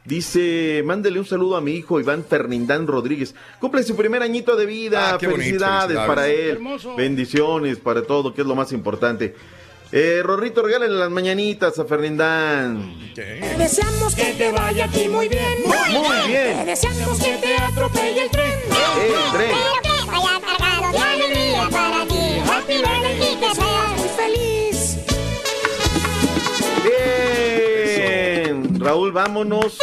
[SPEAKER 30] Dice, mándele un saludo a mi hijo Iván Fernindán Rodríguez. Cumple su primer añito de vida.
[SPEAKER 3] Ah,
[SPEAKER 30] felicidades,
[SPEAKER 3] felicidades.
[SPEAKER 30] para él.
[SPEAKER 2] Hermoso.
[SPEAKER 30] Bendiciones para todo, que es lo más importante. Eh, Rorrito, regálale las mañanitas a Fernindán.
[SPEAKER 40] Deseamos que te vaya a ti muy bien.
[SPEAKER 30] Muy bien.
[SPEAKER 40] Deseamos que te atropelle el tren.
[SPEAKER 30] El tren.
[SPEAKER 40] Pero que vaya cargado de alegría para ti. Happy birthday y que seas muy feliz.
[SPEAKER 30] Raúl, vámonos.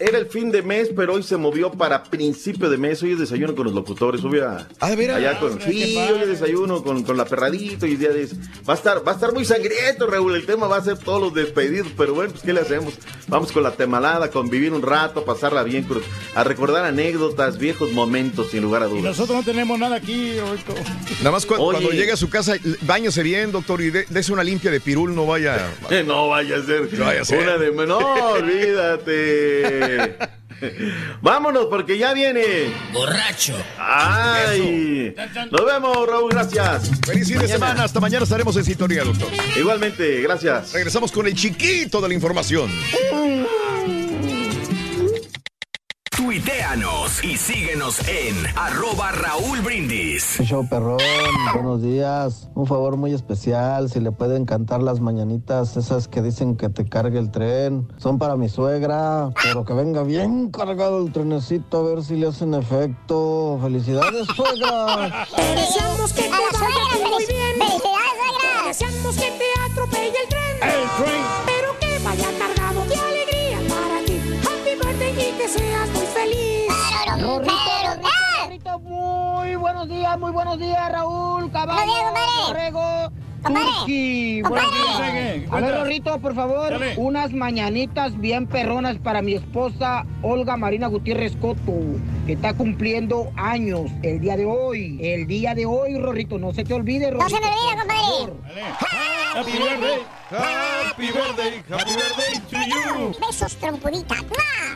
[SPEAKER 30] Era el fin de mes, pero hoy se movió para principio de mes. Hoy es desayuno con los locutores. Hoy a,
[SPEAKER 3] Ah, ¿de veras?
[SPEAKER 30] allá con, sí, hoy es desayuno con, con la perradito y día de va a estar va a estar muy sangriento, Raúl. El tema va a ser todos los despedidos, pero bueno, pues qué le hacemos. Vamos con la temalada, convivir un rato, pasarla bien, cruz- a recordar anécdotas, viejos momentos, sin lugar a
[SPEAKER 2] Y
[SPEAKER 30] dudas.
[SPEAKER 2] nosotros no tenemos nada aquí, Roberto.
[SPEAKER 3] Nada más cu-
[SPEAKER 30] Oye.
[SPEAKER 3] cuando llegue a su casa, bañese bien, doctor, y dé- dese una limpia de pirul, no vaya.
[SPEAKER 30] No vaya a ser.
[SPEAKER 3] No vaya a ser.
[SPEAKER 30] Una de. No, olvídate. Vámonos porque ya viene.
[SPEAKER 40] Borracho.
[SPEAKER 30] ¡Ay! Nos vemos, Raúl, gracias.
[SPEAKER 3] Feliz fin de
[SPEAKER 30] Mañana.
[SPEAKER 3] semana. Hasta mañana estaremos en sintonía, doctor.
[SPEAKER 30] Igualmente, gracias.
[SPEAKER 3] Regresamos con el chiquito de la información.
[SPEAKER 1] Tuiteanos y síguenos en arroba Raúl Brindis.
[SPEAKER 42] Show perrón, buenos días. Un favor muy especial, si le pueden cantar las mañanitas, esas que dicen que te cargue el tren. Son para mi suegra, pero que venga bien cargado el trenecito a ver si le hacen efecto. Felicidades, suegra.
[SPEAKER 40] Deseamos que te vaya muy bien.
[SPEAKER 7] felicidades, suegra.
[SPEAKER 40] Deseamos que te atropelle el tren.
[SPEAKER 2] El tren.
[SPEAKER 40] Pero que vaya cargado de alegría para ti. Happy birthday y que seas muy
[SPEAKER 43] buenos días, muy buenos días, Raúl, Caballo,
[SPEAKER 7] Buenos días, compadre.
[SPEAKER 43] Borrego,
[SPEAKER 7] Compadre. Compadre.
[SPEAKER 43] Buenos días.
[SPEAKER 2] ¿Qué?
[SPEAKER 43] A ver. Rorrito, por favor,
[SPEAKER 2] Dale.
[SPEAKER 43] unas mañanitas bien perronas para mi esposa Olga Marina Gutiérrez Coto, que está cumpliendo años el día de hoy. El día de hoy, Rorrito, no se te olvide,
[SPEAKER 7] No
[SPEAKER 43] Rorrito.
[SPEAKER 7] se me olvide, compadre.
[SPEAKER 43] favor.
[SPEAKER 2] Happy birthday. Happy birthday. Happy birthday to you.
[SPEAKER 7] Besos, trompudita.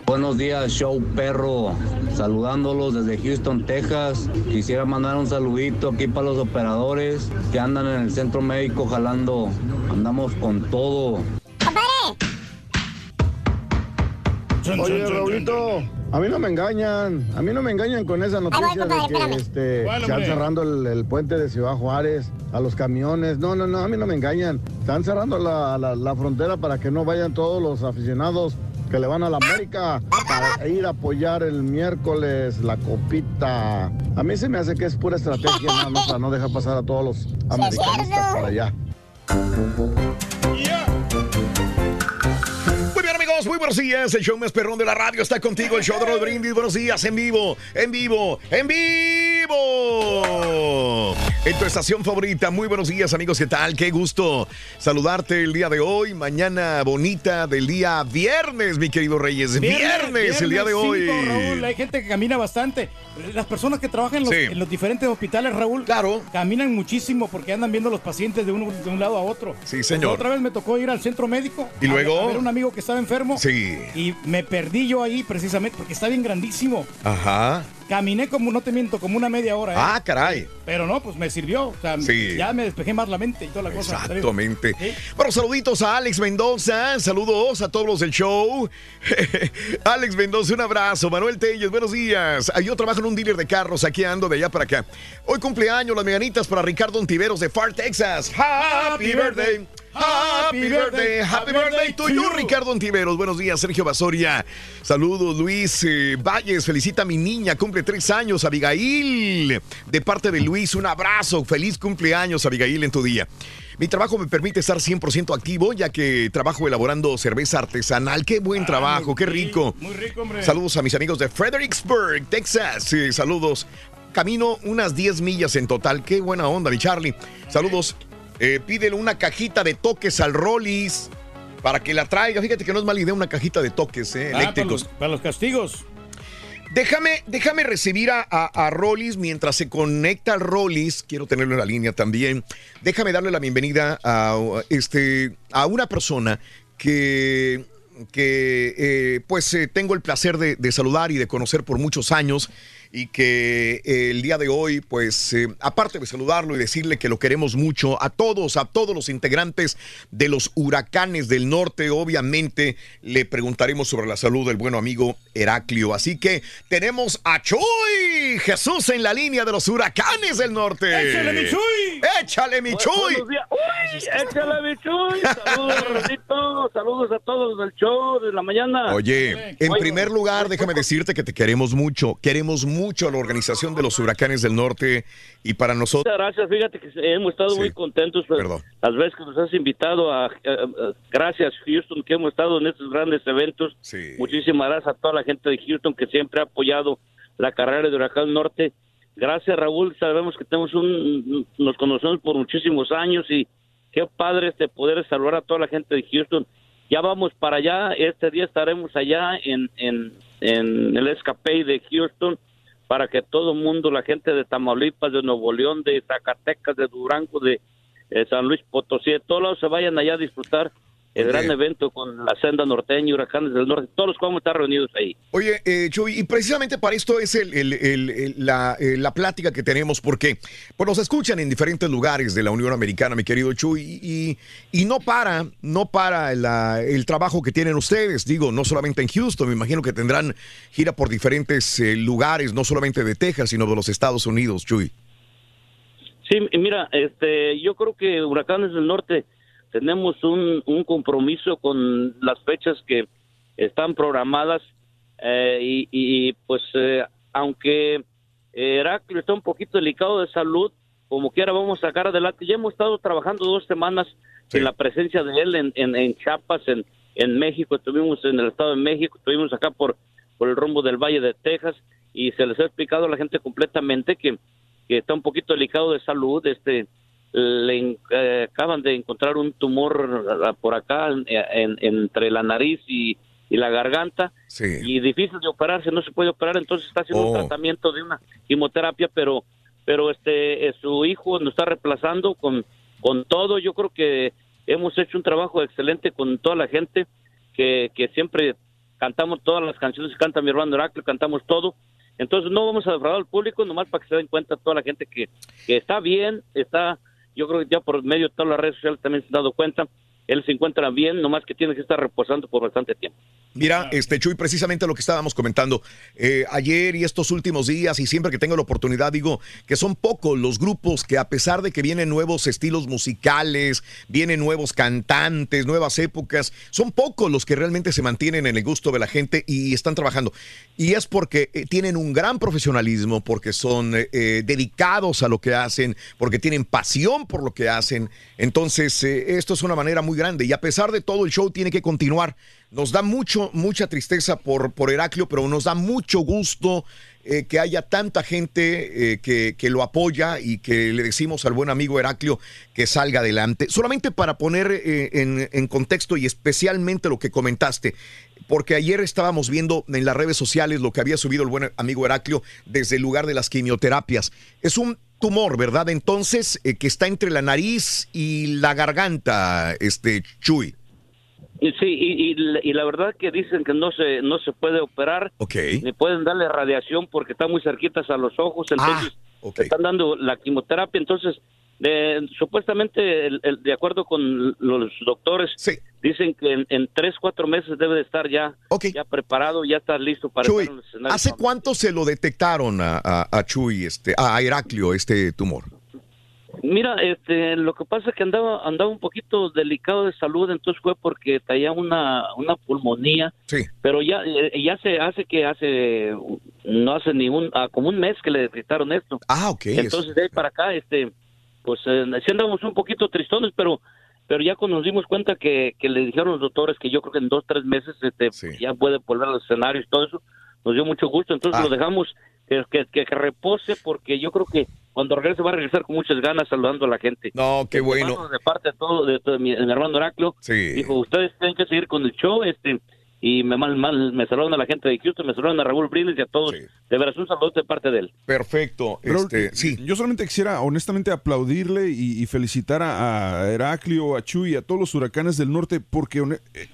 [SPEAKER 42] Buenos días, show perro. Saludándolos desde Houston, Texas. Quisiera mandar un saludito aquí para los operadores que andan en el centro médico jalando. Andamos con todo.
[SPEAKER 44] Oye, Raulito, a mí no me engañan, a mí no me engañan con esa noticia
[SPEAKER 7] compadre,
[SPEAKER 44] de que este,
[SPEAKER 2] ¿Cuál,
[SPEAKER 44] están cerrando el, el puente de Ciudad Juárez a los camiones. No, no, no, a mí no me engañan. Están cerrando la, la- la frontera para que no vayan todos los aficionados que le van a la América para ir a apoyar el miércoles la copita. A mí se me hace que es pura estrategia nada más para no dejar pasar a todos los americanistas para allá.
[SPEAKER 2] Yeah.
[SPEAKER 3] Muy buenos días. El show más perrón de la radio está contigo. El show de los. Buenos días, en vivo, en vivo, en vivo. En tu estación favorita, muy buenos días amigos, ¿qué tal? Qué gusto saludarte el día de hoy, mañana bonita del día viernes, mi querido Reyes, viernes, el día de hoy.
[SPEAKER 2] Raúl, hay gente que camina bastante. Las personas que trabajan en los,
[SPEAKER 3] Sí.
[SPEAKER 2] en los diferentes hospitales, Raúl,
[SPEAKER 3] claro.
[SPEAKER 2] caminan muchísimo porque andan viendo los pacientes de un, de un lado a otro.
[SPEAKER 3] Sí, señor.
[SPEAKER 2] Otra vez me tocó ir al centro médico.
[SPEAKER 3] ¿Y
[SPEAKER 2] a-
[SPEAKER 3] luego?
[SPEAKER 2] A ver un amigo que estaba enfermo.
[SPEAKER 3] Sí.
[SPEAKER 2] Y me perdí yo ahí precisamente porque está bien grandísimo.
[SPEAKER 3] Ajá.
[SPEAKER 2] Caminé como, no te miento, como una media hora. ¿eh?
[SPEAKER 3] Ah, caray.
[SPEAKER 2] Pero no, pues me sirvió. O sea,
[SPEAKER 3] Sí.
[SPEAKER 2] ya me despejé más la mente y toda la cosa.
[SPEAKER 3] Exactamente. Bueno, saluditos a Alex Mendoza, saludos a todos los del show. Alex Mendoza, un abrazo. Manuel Telles, buenos días. Ah, Yo trabajo en un dealer de carros, aquí ando de allá para acá. Hoy cumpleaños, las meganitas para Ricardo Ontiveros de Far, Texas. Happy birthday. Happy birthday, happy birthday to you, Ricardo Ontiveros. Buenos días, Sergio Basoria. Saludos, Luis eh, Valles. Felicita a mi niña, cumple tres años, Abigail. De parte de Luis, un abrazo. Feliz cumpleaños, Abigail, en tu día. Mi trabajo me permite estar 100% activo, ya que trabajo elaborando cerveza artesanal. Qué buen trabajo, qué rico.
[SPEAKER 2] Muy rico, hombre.
[SPEAKER 3] Saludos a mis amigos de Fredericksburg, Texas. Eh, saludos. Camino unas 10 millas en total. Qué buena onda, mi Charlie. Saludos. Eh, pídele una cajita de toques al Rollis para que la traiga. Fíjate que no es mala idea una cajita de toques eh,
[SPEAKER 2] Ah,
[SPEAKER 3] eléctricos.
[SPEAKER 2] Para los, para los castigos.
[SPEAKER 3] Déjame, déjame recibir a, a, a Rollis mientras se conecta al Rollis. Quiero tenerlo en la línea también. Déjame darle la bienvenida a, este, a una persona que, que eh, pues eh, tengo el placer de, de saludar y de conocer por muchos años y que eh, el día de hoy, pues, eh, aparte de saludarlo y decirle que lo queremos mucho, a todos, a todos los integrantes de los huracanes del norte, obviamente le preguntaremos sobre la salud del buen amigo Heraclio. Así que tenemos a Chuy Jesús en la línea de los huracanes del norte.
[SPEAKER 2] ¡Échale, mi Chuy!
[SPEAKER 3] ¡Échale, mi Chuy!
[SPEAKER 45] Uy, échale, mi Chuy. Saludos, Rosito. Saludos a todos del show de la mañana.
[SPEAKER 3] Oye, en primer lugar, déjame decirte que te queremos mucho. Queremos mucho a la organización de los huracanes del norte y para nosotros.
[SPEAKER 45] Muchas gracias, fíjate que hemos estado muy contentos pues, las veces que nos has invitado a, a- a- gracias Houston que hemos estado en estos grandes eventos. Muchísimas gracias a toda la gente de Houston que siempre ha apoyado la carrera de Huracán Norte. Gracias Raúl, sabemos que tenemos un, nos conocemos por muchísimos años y qué padre este poder saludar a toda la gente de Houston. Ya vamos para allá, este día estaremos allá en, en, en el escape de Houston para que todo el mundo, la gente de Tamaulipas, de Nuevo León, de Zacatecas, de Durango, de eh, San Luis Potosí, de todos lados se vayan allá a disfrutar el gran evento con la senda norteña, huracanes del norte, todos los vamos a estar reunidos ahí.
[SPEAKER 3] Oye, eh, Chuy, y precisamente para esto es el- el- el- el- la, eh, la plática que tenemos, porque pues, nos escuchan en diferentes lugares de la Unión Americana, mi querido Chuy, y, y no para, no para la- el trabajo que tienen ustedes, digo, no solamente en Houston, me imagino que tendrán gira por diferentes eh, lugares, no solamente de Texas, sino de los Estados Unidos, Chuy.
[SPEAKER 45] Sí, mira, este, yo creo que Huracanes del Norte tenemos un, un compromiso con las fechas que están programadas eh, y, y, pues eh, aunque Heraclio está un poquito delicado de salud, como quiera vamos a sacar adelante. Ya hemos estado trabajando dos semanas en la presencia de él en, en, en Chiapas, en, en México, estuvimos en el Estado de México, estuvimos acá por, por el rumbo del Valle de Texas y se les ha explicado a la gente completamente que, que está un poquito delicado de salud, este le eh, acaban de encontrar un tumor ah, por acá en- en- entre la nariz y, y la garganta y difícil de operarse, no se puede operar, entonces está haciendo un
[SPEAKER 3] Oh.
[SPEAKER 45] tratamiento de una quimioterapia, pero pero este eh, su hijo nos está reemplazando con con todo, yo creo que hemos hecho un trabajo excelente con toda la gente que, que siempre cantamos todas las canciones que canta mi hermano Heraclio, cantamos todo. Entonces no vamos a defraudar al público, nomás para que se den cuenta toda la gente que, que está bien, está, yo creo que ya por medio de todas las redes sociales también se han dado cuenta, él se encuentra bien, nomás que tiene que estar reposando por bastante tiempo.
[SPEAKER 3] Mira, este Chuy, precisamente lo que estábamos comentando eh, ayer y estos últimos días, y siempre que tengo la oportunidad, digo que son pocos los grupos que, a pesar de que vienen nuevos estilos musicales, vienen nuevos cantantes, nuevas épocas, son pocos los que realmente se mantienen en el gusto de la gente y están trabajando. Y es porque eh, tienen un gran profesionalismo, porque son eh, eh, dedicados a lo que hacen, porque tienen pasión por lo que hacen. Entonces, eh, esto es una manera muy grande. Y a pesar de todo, el show tiene que continuar. Nos da mucho, mucha tristeza por, por Heraclio, pero nos da mucho gusto eh, que haya tanta gente eh, que, que lo apoya y que le decimos al buen amigo Heraclio que salga adelante. Solamente para poner eh, en, en contexto y especialmente lo que comentaste, porque ayer estábamos viendo en las redes sociales lo que había subido el buen amigo Heraclio desde el lugar de las quimioterapias. Es un tumor, ¿verdad? Entonces, eh, que está entre la nariz y la garganta, este Chuy.
[SPEAKER 45] Sí, y, y la- y la verdad que dicen que no se no se puede operar,
[SPEAKER 3] Ok.
[SPEAKER 45] ni pueden darle radiación porque están muy cerquitas a los ojos, entonces están dando la quimioterapia, entonces de- supuestamente el- el- de acuerdo con los doctores dicen que en, en tres cuatro meses debe de estar ya ya preparado, ya está listo para
[SPEAKER 3] Chuy,
[SPEAKER 45] estar en el escenario.
[SPEAKER 3] ¿hace cuánto se lo detectaron a, a- a Chuy, este, a Heraclio, este tumor?
[SPEAKER 45] Mira, este, lo que pasa es que andaba andaba un poquito delicado de salud, entonces fue porque traía una una pulmonía.
[SPEAKER 3] Sí.
[SPEAKER 45] Pero ya eh, ya se hace que hace no hace ni un ah, como un mes que le detectaron esto.
[SPEAKER 3] Ah, ok.
[SPEAKER 45] Entonces de ahí para acá, este, pues eh, sí andamos un poquito tristones, pero pero ya cuando nos dimos cuenta que, que le dijeron los doctores que yo creo que en dos tres meses este ya puede volver a los escenarios y todo eso, nos dio mucho gusto. Entonces
[SPEAKER 3] Ah.
[SPEAKER 45] lo dejamos que, que, que- repose porque yo creo que cuando regrese va a regresar con muchas ganas saludando a la gente.
[SPEAKER 3] No, qué bueno.
[SPEAKER 45] hermano, De parte de todo, de, todo mi, mi hermano Heraclio,
[SPEAKER 3] Sí.
[SPEAKER 45] dijo, ustedes tienen que seguir con el show, este, y me, mal, mal- me saludan a la gente de Houston, me saludan a Raúl Brindis y a todos. De veras, un saludo de parte de él.
[SPEAKER 3] Perfecto. Este,
[SPEAKER 18] Yo solamente quisiera honestamente aplaudirle y, y felicitar a, a Heraclio, a Chuy, a todos los huracanes del norte, porque, eh,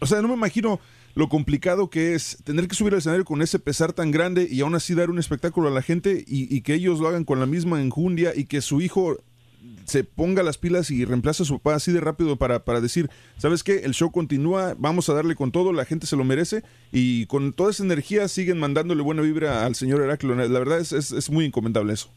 [SPEAKER 18] o sea, no me imagino lo complicado que es tener que subir al escenario con ese pesar tan grande y aún así dar un espectáculo a la gente y, y que ellos lo hagan con la misma enjundia y que su hijo se ponga las pilas y reemplace a su papá así de rápido para, para decir, ¿sabes qué? El show continúa, vamos a darle con todo, la gente se lo merece y con toda esa energía siguen mandándole buena vibra al señor Heraclio. La verdad es, es, es muy encomendable eso.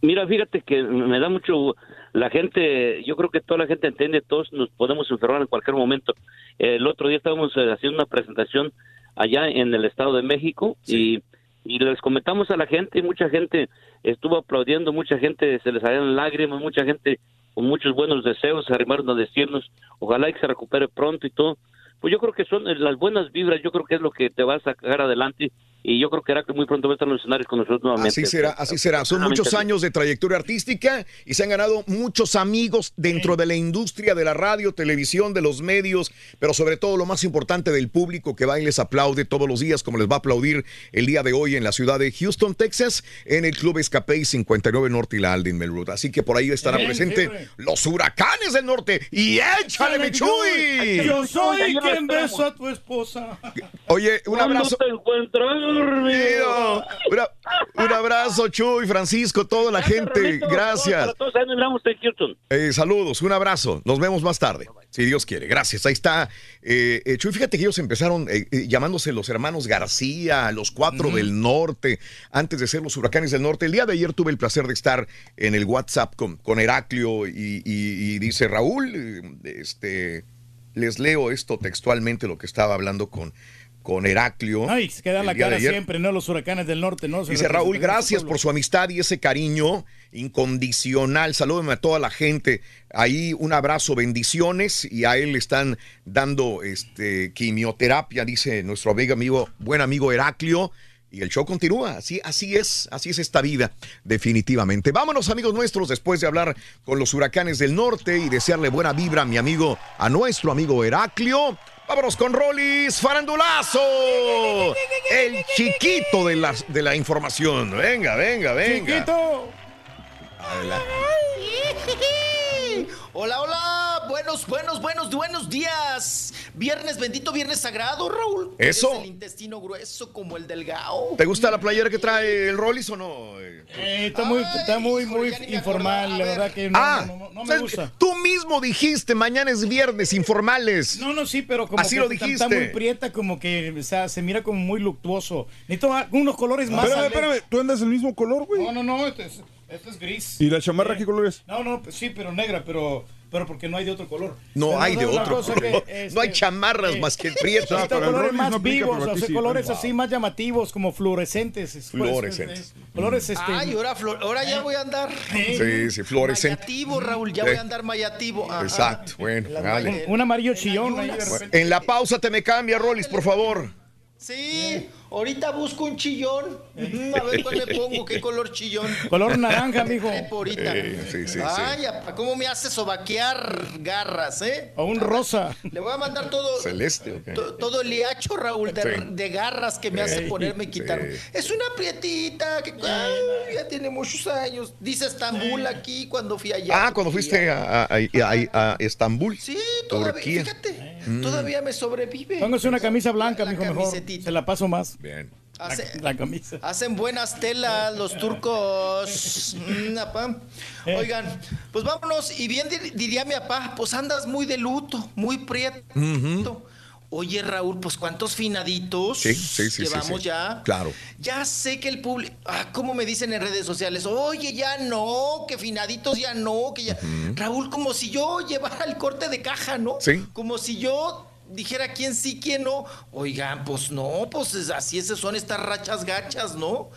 [SPEAKER 45] Mira, fíjate que me da mucho, la gente, yo creo que toda la gente entiende, todos nos podemos enfermar en cualquier momento. El otro día estábamos eh, haciendo una presentación allá en el Estado de México y, y les comentamos a la gente y mucha gente estuvo aplaudiendo, mucha gente se les salieron lágrimas, mucha gente con muchos buenos deseos se arrimaron a decirnos, ojalá que se recupere pronto y todo. Pues yo creo que son las buenas vibras, yo creo que es lo que te va a sacar adelante y yo creo que era que muy pronto va a estar en los escenarios con nosotros nuevamente.
[SPEAKER 3] Así será, así será. Son muchos años de trayectoria artística y se han ganado muchos amigos dentro de la industria de la radio, televisión, de los medios, pero sobre todo lo más importante del público que va y les aplaude todos los días, como les va a aplaudir el día de hoy en la ciudad de Houston, Texas, en el Club Escape 59 Norte y la Alden Melroot. Así que por ahí estará
[SPEAKER 25] Bien,
[SPEAKER 3] presente los huracanes del norte. ¡Y échale, mi Chuy!
[SPEAKER 2] Yo soy quien besó a tu esposa.
[SPEAKER 3] Oye, un
[SPEAKER 45] ¿Cuándo
[SPEAKER 3] abrazo.
[SPEAKER 45] te encuentras,
[SPEAKER 3] Una- un abrazo, Chuy, Francisco, toda la gente. Gracias.
[SPEAKER 45] Para todos, ahí nos miramos en Houston.
[SPEAKER 3] Eh, saludos, un abrazo. Nos vemos más tarde, si Dios quiere. Gracias. Ahí está. Eh, eh, Chuy, fíjate que ellos empezaron eh, eh, llamándose los hermanos García, los cuatro del norte, antes de ser los huracanes del norte. El día de ayer tuve el placer de estar en el WhatsApp con, con Heraclio y, y- y dice Raúl, este, les leo esto textualmente, lo que estaba hablando con, con Heraclio.
[SPEAKER 2] Ay, se queda la cara siempre, ¿no? Los huracanes del norte, ¿no? Se
[SPEAKER 3] Dice Raúl, gracias por su amistad y ese cariño incondicional. Salúdeme a toda la gente. Ahí un abrazo, bendiciones. Y a él le están dando este, quimioterapia, dice nuestro amigo, amigo, buen amigo Heraclio. Y el show continúa. Así, así es, así es esta vida, definitivamente. Vámonos, amigos nuestros, después de hablar con los huracanes del norte y desearle buena vibra a mi amigo, a nuestro amigo Heraclio. Vámonos con Rolis Farandulazo, el chiquito de la, de la información. Venga, venga, venga.
[SPEAKER 2] Chiquito.
[SPEAKER 46] Hola, hola, buenos, buenos, buenos, buenos días. Viernes, bendito viernes sagrado, Raúl.
[SPEAKER 3] Eso.
[SPEAKER 46] Eres el intestino grueso como el del Gao.
[SPEAKER 3] ¿Te gusta la playera que trae el Rollis o no?
[SPEAKER 2] Eh, está muy, está muy, muy informal, la verdad que no,
[SPEAKER 3] ah,
[SPEAKER 2] no, no, no me
[SPEAKER 3] ¿sabes
[SPEAKER 2] gusta.
[SPEAKER 3] Tú mismo dijiste, mañana es viernes, informales.
[SPEAKER 2] No, no, sí, pero como
[SPEAKER 3] Así
[SPEAKER 2] que
[SPEAKER 3] lo
[SPEAKER 2] está-
[SPEAKER 3] dijiste.
[SPEAKER 2] está muy prieta, como que o sea, se mira como muy luctuoso. Necesito unos colores más.
[SPEAKER 18] Espérame, espérame, tú andas el mismo color, güey.
[SPEAKER 2] No, no, no, este es, este es gris.
[SPEAKER 18] ¿Y la chamarra qué color es?
[SPEAKER 2] No, no, pues sí, pero negra, pero, pero porque no hay de otro color.
[SPEAKER 3] No
[SPEAKER 2] Pero
[SPEAKER 3] hay de otro color.
[SPEAKER 2] que, este,
[SPEAKER 3] No hay chamarras más que prietas.
[SPEAKER 2] Necesito
[SPEAKER 3] para el
[SPEAKER 2] colores
[SPEAKER 3] Rollis
[SPEAKER 2] más
[SPEAKER 3] no aplica,
[SPEAKER 2] vivos, o sea,
[SPEAKER 3] sí.
[SPEAKER 2] colores
[SPEAKER 3] Wow.
[SPEAKER 2] así más llamativos, como fluorescentes. es-
[SPEAKER 3] Fluorescentes.
[SPEAKER 2] es- Colores este.
[SPEAKER 46] Ay, ahora, flor- ahora ya voy a andar.
[SPEAKER 3] Sí, sí, fluorescente.
[SPEAKER 46] Mayativo, Raúl, ya
[SPEAKER 3] Sí.
[SPEAKER 46] voy a andar mayativo. Ajá.
[SPEAKER 3] Exacto, bueno, dale.
[SPEAKER 2] Un amarillo chillón.
[SPEAKER 3] En la pausa te me cambia, Rollis, por favor.
[SPEAKER 46] Sí, ahorita busco un chillón. Mm, A ver cuál me pongo, qué color chillón.
[SPEAKER 2] Color naranja, mijo.
[SPEAKER 46] Ahorita.
[SPEAKER 3] Eh, sí, sí, sí.
[SPEAKER 46] Ay, apa, ¿cómo me hace sobaquear garras, eh?
[SPEAKER 2] O un rosa.
[SPEAKER 46] Le voy a mandar todo,
[SPEAKER 3] Celeste, ok.
[SPEAKER 46] to- todo el liacho, Raúl, de,
[SPEAKER 3] Sí.
[SPEAKER 46] de garras que me hace ponerme y quitarme.
[SPEAKER 3] sí.
[SPEAKER 46] Es una prietita que ay, ya tiene muchos años. Dice Estambul aquí cuando fui allá.
[SPEAKER 3] Ah, cuando fuiste a, a- a- a Estambul.
[SPEAKER 46] Sí, todavía,
[SPEAKER 3] Turquía.
[SPEAKER 46] fíjate,
[SPEAKER 3] Mm.
[SPEAKER 46] todavía me sobrevive.
[SPEAKER 2] Póngase una camisa blanca, mijo, mejor. Se la paso más.
[SPEAKER 3] Bien.
[SPEAKER 46] Hace-
[SPEAKER 2] La camisa.
[SPEAKER 46] Hacen buenas telas los turcos. Mm.
[SPEAKER 2] Eh.
[SPEAKER 46] Oigan, pues vámonos. Y bien dir- diría mi papá, pues andas muy de luto, muy prieto. Oye, Raúl, pues cuántos finaditos
[SPEAKER 3] Sí, sí, sí,
[SPEAKER 46] llevamos ya.
[SPEAKER 3] Claro.
[SPEAKER 46] Ya sé que el público, ah, ¿cómo me dicen en redes sociales? Oye, ya no, que finaditos ya no, que ya. Raúl, como si yo llevara el corte de caja, ¿no?
[SPEAKER 3] Sí.
[SPEAKER 46] Como si yo dijera quién sí, quién no. Oigan, pues no, pues es- así esas son estas rachas gachas, ¿no?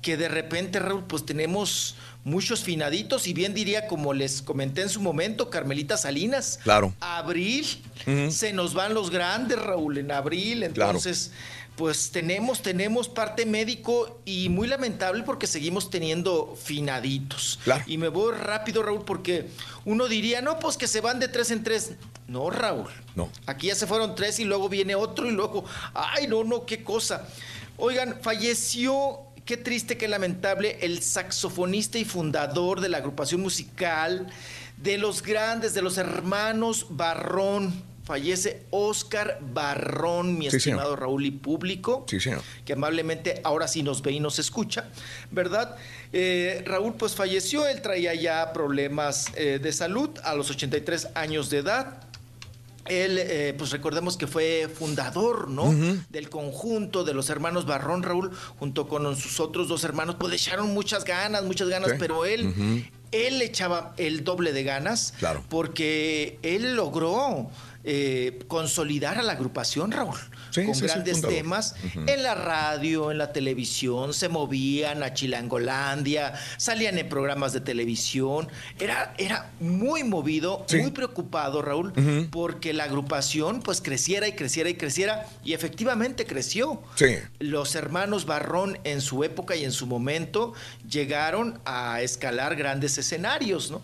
[SPEAKER 46] Que de repente, Raúl, pues tenemos muchos finaditos y bien diría, como les comenté en su momento, Carmelita Salinas.
[SPEAKER 3] Claro.
[SPEAKER 46] Abril, se nos van los grandes, Raúl, en abril,
[SPEAKER 3] Claro.
[SPEAKER 46] entonces... Pues tenemos, tenemos parte médico y muy lamentable porque seguimos teniendo finaditos.
[SPEAKER 3] Claro.
[SPEAKER 46] Y me voy rápido, Raúl, porque uno diría, no, pues que se van de tres en tres. No, Raúl.
[SPEAKER 3] No.
[SPEAKER 46] Aquí ya se fueron tres y luego viene otro y luego, ay, no, no, qué cosa. Oigan, falleció, qué triste, qué lamentable, el saxofonista y fundador de la agrupación musical de los grandes, de los hermanos Barrón. Fallece Oscar Barrón, mi
[SPEAKER 3] Sí, señor.
[SPEAKER 46] estimado Raúl y público
[SPEAKER 3] Sí, señor.
[SPEAKER 46] que amablemente ahora sí nos ve y nos escucha, ¿verdad? Eh, Raúl pues falleció, él traía ya problemas eh, de salud a los 83 años de edad. Él, eh, pues recordemos que fue fundador, ¿no? Del conjunto de los hermanos Barrón, Raúl, junto con sus otros dos hermanos, pues le echaron muchas ganas, muchas ganas,
[SPEAKER 3] Sí.
[SPEAKER 46] pero él, él echaba el doble de ganas,
[SPEAKER 3] Claro.
[SPEAKER 46] porque él logró eh, consolidar a la agrupación, Raúl,
[SPEAKER 3] Sí,
[SPEAKER 46] con
[SPEAKER 3] sí,
[SPEAKER 46] grandes temas en la radio, en la televisión, se movían a Chilangolandia, salían en programas de televisión. Era, era muy movido,
[SPEAKER 3] Sí.
[SPEAKER 46] muy preocupado, Raúl, porque la agrupación pues creciera y creciera y creciera, y efectivamente creció.
[SPEAKER 3] Sí.
[SPEAKER 46] Los hermanos Barrón en su época y en su momento llegaron a escalar grandes escenarios, ¿no?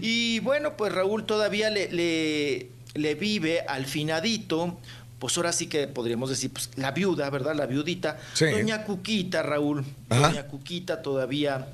[SPEAKER 46] Y bueno, pues Raúl todavía le, le, le vive al finadito, pues ahora sí que podríamos decir, pues la viuda, ¿verdad? La viudita.
[SPEAKER 3] Sí.
[SPEAKER 46] Doña Cuquita, Raúl.
[SPEAKER 3] Ajá.
[SPEAKER 46] Doña Cuquita todavía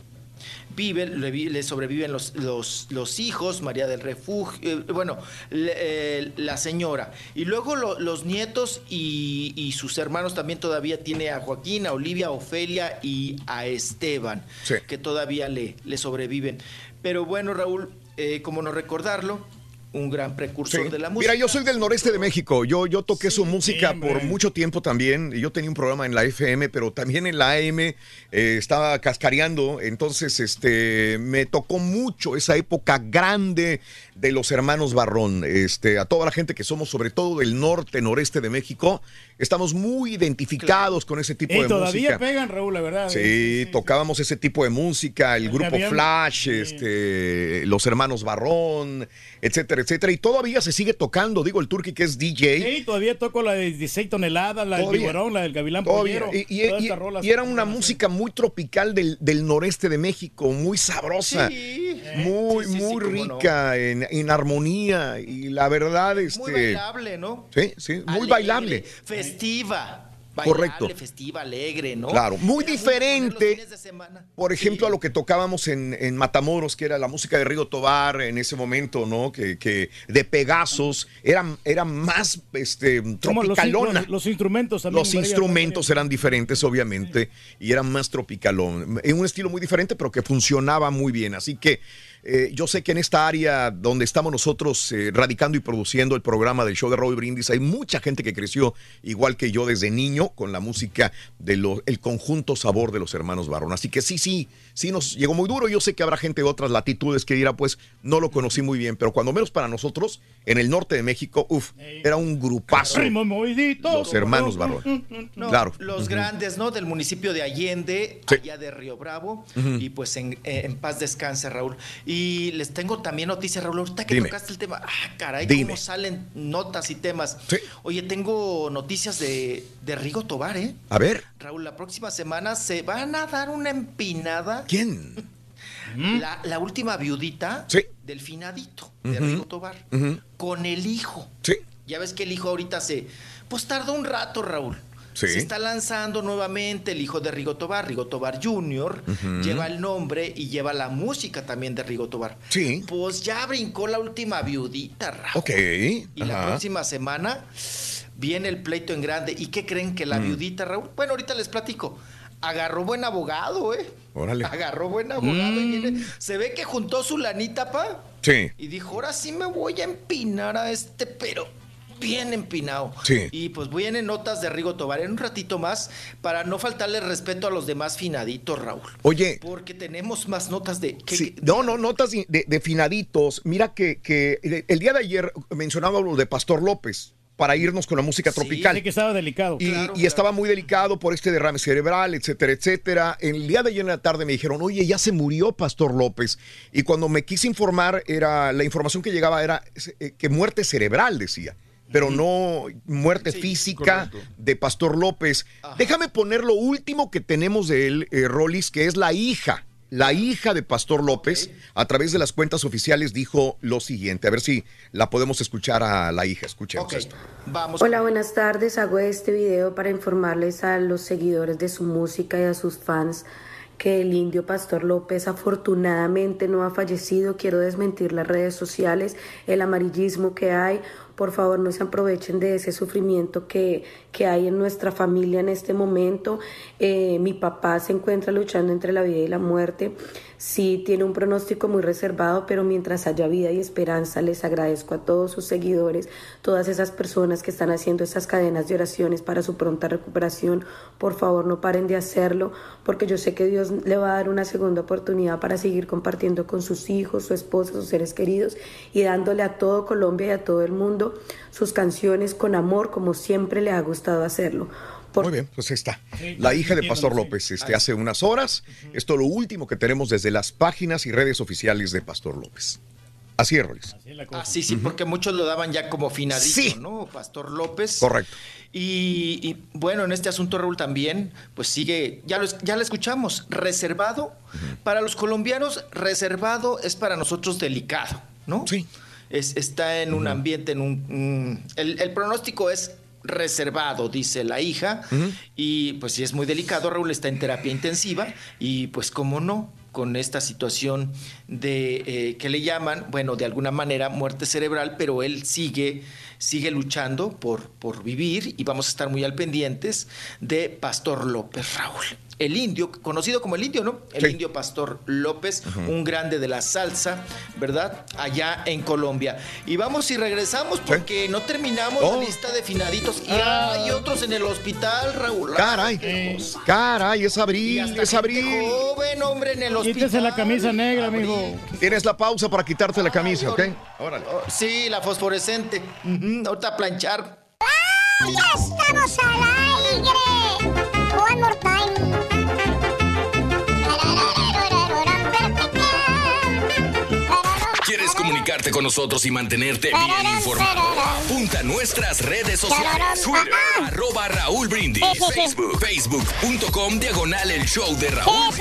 [SPEAKER 46] vive, le, le sobreviven los, los, los hijos, María del Refugio, eh, bueno, le- eh, la señora. Y luego lo- los nietos y, y sus hermanos también todavía tiene a Joaquín, a Olivia, a Ofelia y a Esteban,
[SPEAKER 3] Sí.
[SPEAKER 46] que todavía le, le sobreviven. Pero bueno, Raúl, eh, como no recordarlo, un gran precursor
[SPEAKER 3] Sí.
[SPEAKER 46] de la música.
[SPEAKER 3] Mira, yo soy del noreste de México. Yo, yo toqué su música por mucho tiempo también. Yo tenía un programa en la FM, pero también en la AM eh, estaba cascareando. Entonces, este, me tocó mucho esa época grande de los hermanos Barrón. Este, a toda la gente que somos, sobre todo del norte, noreste de México, estamos muy identificados con ese tipo
[SPEAKER 2] Y
[SPEAKER 3] de
[SPEAKER 2] todavía
[SPEAKER 3] música.
[SPEAKER 2] pegan, Raúl, la verdad.
[SPEAKER 3] Sí, tocábamos ese tipo de música, el grupo Flash, este, los hermanos Barrón, etcétera, etcétera. Y todavía se sigue tocando, digo, el Turki que es DJ.
[SPEAKER 2] Sí, todavía toco la de 16 toneladas, la del
[SPEAKER 3] Todavía.
[SPEAKER 2] Tiburón, la del Gavilán
[SPEAKER 3] Todavía.
[SPEAKER 2] Pollero.
[SPEAKER 3] Y, y- y- y era una música muy tropical del, del noreste de México, muy sabrosa, muy, muy rica en, en armonía. Y la verdad, este.
[SPEAKER 46] Muy bailable, ¿no?
[SPEAKER 3] Sí, sí, muy
[SPEAKER 46] Alegre,
[SPEAKER 3] bailable.
[SPEAKER 46] Festiva.
[SPEAKER 3] Correcto.
[SPEAKER 46] Bailable, festiva, alegre, ¿no?
[SPEAKER 3] Claro, muy
[SPEAKER 46] Era
[SPEAKER 3] diferente, por ejemplo, a lo que tocábamos en, en Matamoros, que era la música de Río Tobar en ese momento, ¿no? Que, que de Pegasos, era, era más este, tropicalona.
[SPEAKER 2] los- los instrumentos también.
[SPEAKER 3] Los instrumentos eran diferentes, obviamente, y eran más tropicalón. En un estilo muy diferente, pero que funcionaba muy bien. Así que eh, yo sé que en esta área donde estamos nosotros eh, radicando y produciendo el programa del show de Roy Brindis, hay mucha gente que creció igual que yo desde niño con la música del el conjunto sabor de los hermanos Barón. Así que sí, sí, sí nos llegó muy duro. Yo sé que habrá gente de otras latitudes que dirá, pues no lo conocí muy bien, pero cuando menos para nosotros, en el norte de México, uff, era un grupazo. Los hermanos Barrón.
[SPEAKER 46] No,
[SPEAKER 3] Claro.
[SPEAKER 46] Los grandes, ¿no? Del municipio de Allende,
[SPEAKER 3] Sí.
[SPEAKER 46] allá de Río Bravo. Y pues en, eh, en paz descanse, Raúl. Y les tengo también noticias, Raúl. Ahorita que
[SPEAKER 3] Dime.
[SPEAKER 46] tocaste el tema, ah, caray,
[SPEAKER 3] Dime.
[SPEAKER 46] cómo salen notas y temas. Oye, tengo noticias de, de Rigo Tobar, ¿eh?
[SPEAKER 3] A ver.
[SPEAKER 46] Raúl, la próxima semana se van a dar una empinada.
[SPEAKER 3] ¿Quién?
[SPEAKER 46] La, la última viudita del finadito de
[SPEAKER 3] Ujú.
[SPEAKER 46] Rigo Tobar. Con el hijo.
[SPEAKER 3] Sí.
[SPEAKER 46] Ya ves que el hijo ahorita se. Pues tardó un rato, Raúl.
[SPEAKER 3] Sí.
[SPEAKER 46] Se está lanzando nuevamente el hijo de Rigo Tobar, Rigo Tobar Jr. Lleva el nombre y lleva la música también de Rigo Tobar.
[SPEAKER 3] Sí.
[SPEAKER 46] Pues ya brincó la última viudita, Raúl.
[SPEAKER 3] Ok.
[SPEAKER 46] Y la próxima semana viene el pleito en grande. ¿Y qué creen que la
[SPEAKER 3] Mm.
[SPEAKER 46] viudita, Raúl? Bueno, ahorita les platico. Agarró buen abogado, ¿eh?
[SPEAKER 3] Órale.
[SPEAKER 46] Agarró buen abogado. y viene- Se ve que juntó su lanita, pa.
[SPEAKER 3] Sí.
[SPEAKER 46] Y dijo, ahora sí me voy a empinar a este, pero bien empinado.
[SPEAKER 3] Sí.
[SPEAKER 46] Y pues vienen notas de Rigo Tobar en un ratito más para no faltarle respeto a los demás finaditos, Raúl.
[SPEAKER 3] Oye,
[SPEAKER 46] Porque tenemos más notas de... que-
[SPEAKER 3] Sí, no, no, notas de, de finaditos. Mira que, que el- el día de ayer mencionaba lo de Pastor López para irnos con la música tropical.
[SPEAKER 2] Sí, que estaba delicado.
[SPEAKER 3] Y, y estaba muy delicado por este derrame cerebral, etcétera, etcétera. El día de ayer en la tarde me dijeron, oye, ya se murió Pastor López. Y cuando me quise informar, era la información que llegaba era eh, que muerte cerebral, decía. Pero no muerte física de Pastor López. Déjame poner lo último que tenemos de él, eh, Rolis, que es la hija. La hija de Pastor López, a través de las cuentas oficiales, dijo lo siguiente. A ver si la podemos escuchar a la hija. Escuchemos esto.
[SPEAKER 46] Vamos.
[SPEAKER 47] Hola, buenas tardes. Hago este video para informarles a los seguidores de su música y a sus fans que el indio Pastor López afortunadamente no ha fallecido. Quiero desmentir las redes sociales, el amarillismo que hay. Por favor, no se aprovechen de ese sufrimiento que, que hay en nuestra familia en este momento. Eh, mi papá se encuentra luchando entre la vida y la muerte. Sí, tiene un pronóstico muy reservado, pero mientras haya vida y esperanza, les agradezco a todos sus seguidores, todas esas personas que están haciendo esas cadenas de oraciones para su pronta recuperación. Por favor, no paren de hacerlo, porque yo sé que Dios le va a dar una segunda oportunidad para seguir compartiendo con sus hijos, su esposa, sus seres queridos y dándole a todo Colombia y a todo el mundo sus canciones con amor, como siempre le ha gustado hacerlo.
[SPEAKER 3] Muy bien, pues ahí está. La hija de Pastor López, este, hace unas horas. Esto es lo último que tenemos desde las páginas y redes oficiales de Pastor López. Así es, Rolis.
[SPEAKER 46] Ah, sí, sí, porque muchos lo daban ya como finadito,
[SPEAKER 3] Sí.
[SPEAKER 46] ¿no? Pastor López.
[SPEAKER 3] Correcto.
[SPEAKER 46] Y, y, bueno, en este asunto, Raúl, también, pues sigue, ya lo, ya lo escuchamos, reservado. Para los colombianos, reservado es para nosotros delicado, ¿no?
[SPEAKER 3] Sí.
[SPEAKER 46] Es, está en un ambiente, en un... mm, el, el pronóstico es reservado, dice la hija, y pues sí es muy delicado, Raúl está en terapia intensiva, y pues cómo no, con esta situación de eh, que le llaman, bueno, de alguna manera muerte cerebral, pero él sigue, sigue luchando por, por vivir y vamos a estar muy al pendientes de Pastor López Raúl. El indio, conocido como el indio, ¿no? El indio Pastor López, un grande de la salsa, ¿verdad? Allá en Colombia. Y vamos y regresamos porque no terminamos
[SPEAKER 3] Oh.
[SPEAKER 46] la lista de finaditos. Y hay otros en el hospital, Raúl.
[SPEAKER 3] Caray, caray, es abril, es abril.
[SPEAKER 46] Joven hombre en el hospital.
[SPEAKER 2] Quítese la camisa negra, mijo.
[SPEAKER 3] Tienes la pausa para quitarte la camisa, ¿ok? Órale.
[SPEAKER 46] Oh, Sí, la fosforescente. Ujú, Ahorita a planchar.
[SPEAKER 7] ¡Ya estamos al aire!
[SPEAKER 48] Comunicarte con nosotros y mantenerte bien informado? Apunta a nuestras redes sociales. Twitter, arroba Raúl Brindis. Facebook, facebook.com, diagonal el show de Raúl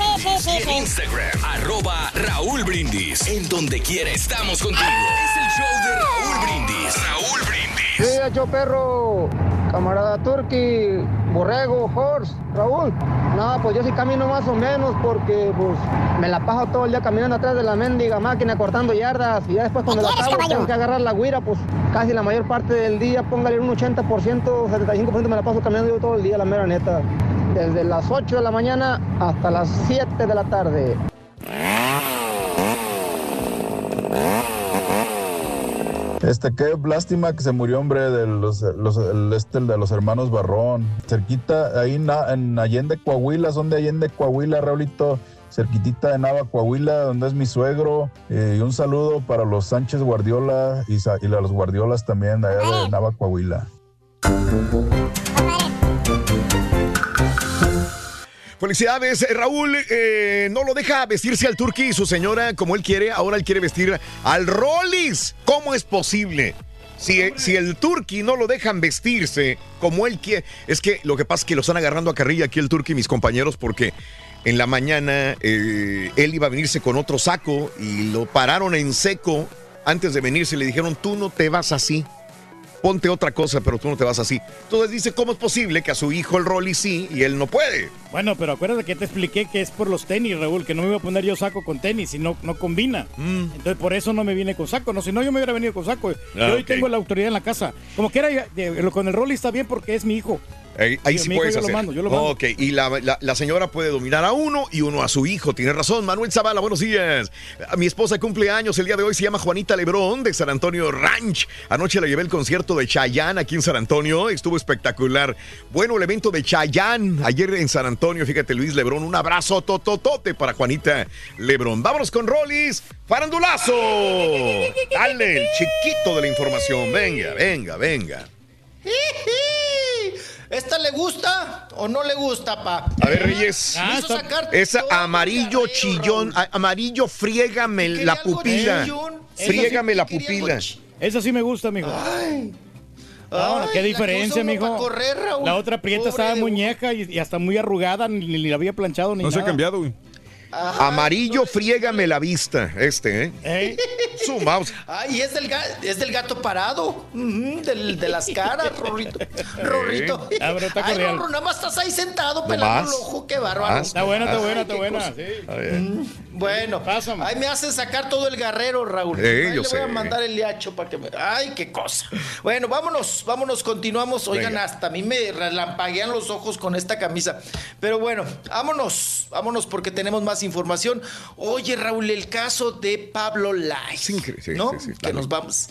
[SPEAKER 48] Y en. Instagram, arroba Raúl Brindis. En donde quiera estamos contigo. Es el show de Raúl Brindis. Raúl Brindis.
[SPEAKER 49] Sí, hecho perro, camarada Turki, Borrego, Horse, Raúl. No, pues yo sí camino más o menos porque pues me la paso todo el día caminando atrás de la mendiga máquina cortando yardas y ya después cuando la acabo tengo que agarrar la guira, pues casi la mayor parte del día, póngale un 80%, 75% me la paso caminando yo todo el día, la mera neta. Desde las 8 de la mañana hasta las 7 de la tarde.
[SPEAKER 50] Este, qué lástima que se murió, hombre, de los, los- el, este, el de los hermanos Barrón. Cerquita, ahí na- en Allende, Coahuila, son de Allende, Coahuila, Raulito. Cerquitita de Nava, Coahuila, donde es mi suegro. Eh, y un saludo para los Sánchez Guardiola y, y a los Guardiolas también, de allá de Nava, Coahuila.
[SPEAKER 3] Felicidades, eh, Raúl. eh, no lo deja vestirse al Turqui y su señora como él quiere. Ahora él quiere vestir al Rollis. ¿Cómo es posible? Si, si el Turqui no lo dejan vestirse como él quiere. Es que lo que pasa es que lo están agarrando a carrilla aquí el Turqui y mis compañeros porque en la mañana eh, él iba a venirse con otro saco y lo pararon en seco antes de venirse. Le dijeron, tú no te vas así ponte otra cosa, pero tú no te vas así. Entonces dice, ¿cómo es posible que a su hijo el Rolly sí y él no puede?
[SPEAKER 2] Bueno, pero acuérdate que te expliqué que es por los tenis, Raúl, que no me iba a poner yo saco con tenis y no, no combina.
[SPEAKER 3] Mm.
[SPEAKER 2] Entonces por eso no me vine con saco. No, si no yo me hubiera venido con saco.
[SPEAKER 3] Ah,
[SPEAKER 2] yo hoy tengo la autoridad en la casa. Como que era con el Rolly está bien porque es mi hijo.
[SPEAKER 3] Ahí, ahí
[SPEAKER 2] Sí,
[SPEAKER 3] sí puedes
[SPEAKER 2] yo lo
[SPEAKER 3] hacer.
[SPEAKER 2] mando, yo lo mando.
[SPEAKER 3] Ok, y la, la- la señora puede dominar a uno y uno a su hijo. Tiene razón. Manuel Zavala, buenos días. Mi esposa cumple años el día de hoy. Se llama Juanita Lebrón de San Antonio Ranch. Anoche la llevé al concierto de Chayanne aquí en San Antonio. Estuvo espectacular. Bueno, el evento de Chayanne ayer en San Antonio. Fíjate, Luis Lebrón. Un abrazo tototote para Juanita Lebrón. Vámonos con Rollis. Farandulazo. Dale, el chiquito de la información. Venga, venga, venga.
[SPEAKER 46] ¿Esta le gusta o no le gusta, pa?
[SPEAKER 3] A ver, Reyes.
[SPEAKER 46] Me hizo sacar
[SPEAKER 3] Es
[SPEAKER 46] todo
[SPEAKER 3] amarillo chillón. a- Amarillo, friégame la pupila. Friégame la pupila.
[SPEAKER 2] Eso sí me gusta, mijo.
[SPEAKER 46] Ay.
[SPEAKER 2] Ah,
[SPEAKER 46] Ay,
[SPEAKER 2] qué diferencia, mijo.
[SPEAKER 46] correr.
[SPEAKER 2] La otra prieta
[SPEAKER 46] Pobre
[SPEAKER 2] estaba
[SPEAKER 46] de
[SPEAKER 2] muñeca y, y hasta muy arrugada, ni, ni la había planchado ni
[SPEAKER 18] No se ha
[SPEAKER 2] nada.
[SPEAKER 18] cambiado, güey.
[SPEAKER 3] Amarillo, friégame la vista. Este, ¿eh? Su mouse.
[SPEAKER 46] Ay, es del, ga- es del gato parado. Del- de las caras, Rorrito. Rorrito.
[SPEAKER 2] Ah, está
[SPEAKER 46] Ay. Rorro, nada más estás ahí sentado
[SPEAKER 3] No
[SPEAKER 46] pelando
[SPEAKER 3] más.
[SPEAKER 46] el ojo. Qué bárbaro.
[SPEAKER 3] Más.
[SPEAKER 2] Está buena, está
[SPEAKER 46] Ay,
[SPEAKER 2] buena, está buena. sí.
[SPEAKER 46] Bueno, ahí me hacen sacar todo el garrero, Raúl.
[SPEAKER 3] Eh,
[SPEAKER 46] Ahí
[SPEAKER 3] yo
[SPEAKER 46] le
[SPEAKER 3] sé.
[SPEAKER 46] voy a mandar el liacho para que me... Ay, qué cosa. Bueno, vámonos, vámonos, continuamos. Oigan,
[SPEAKER 3] Venga.
[SPEAKER 46] hasta a mí me relampaguean los ojos con esta camisa. Pero bueno, vámonos, vámonos porque tenemos más información. Oye, Raúl, el caso de Pablo Lai.
[SPEAKER 3] sí,
[SPEAKER 46] ¿no?
[SPEAKER 3] sí, sí,
[SPEAKER 46] que
[SPEAKER 3] claro.
[SPEAKER 46] nos vamos.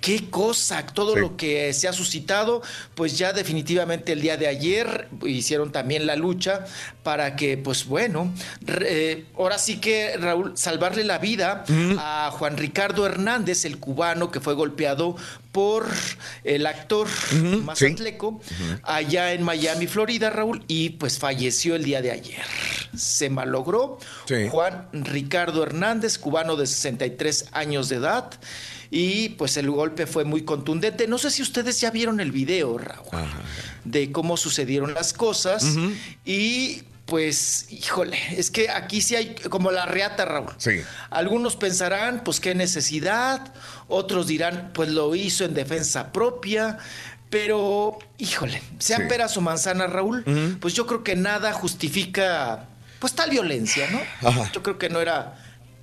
[SPEAKER 46] Qué cosa, todo
[SPEAKER 3] Sí.
[SPEAKER 46] lo que se ha suscitado, pues ya definitivamente el día de ayer hicieron también la lucha para que, pues bueno, eh, ahora sí que Raúl, salvarle la vida a Juan Ricardo Hernández, el cubano que fue golpeado por el actor Mazatleco allá en Miami, Florida, Raúl, y pues falleció el día de ayer. Se malogró.
[SPEAKER 3] Sí.
[SPEAKER 46] Juan Ricardo Hernández, cubano de 63 años de edad. Y pues el golpe fue muy contundente. No sé si ustedes ya vieron el video, Raúl, de cómo sucedieron las cosas. Y pues, híjole, es que aquí sí hay como la reata, Raúl.
[SPEAKER 3] Sí.
[SPEAKER 46] Algunos pensarán, pues qué necesidad. Otros dirán, pues lo hizo en defensa propia. Pero, híjole, sean
[SPEAKER 3] Sí.
[SPEAKER 46] peras o manzanas, Raúl, pues yo creo que nada justifica pues tal violencia, ¿no?
[SPEAKER 3] Ajá.
[SPEAKER 46] Yo creo que no era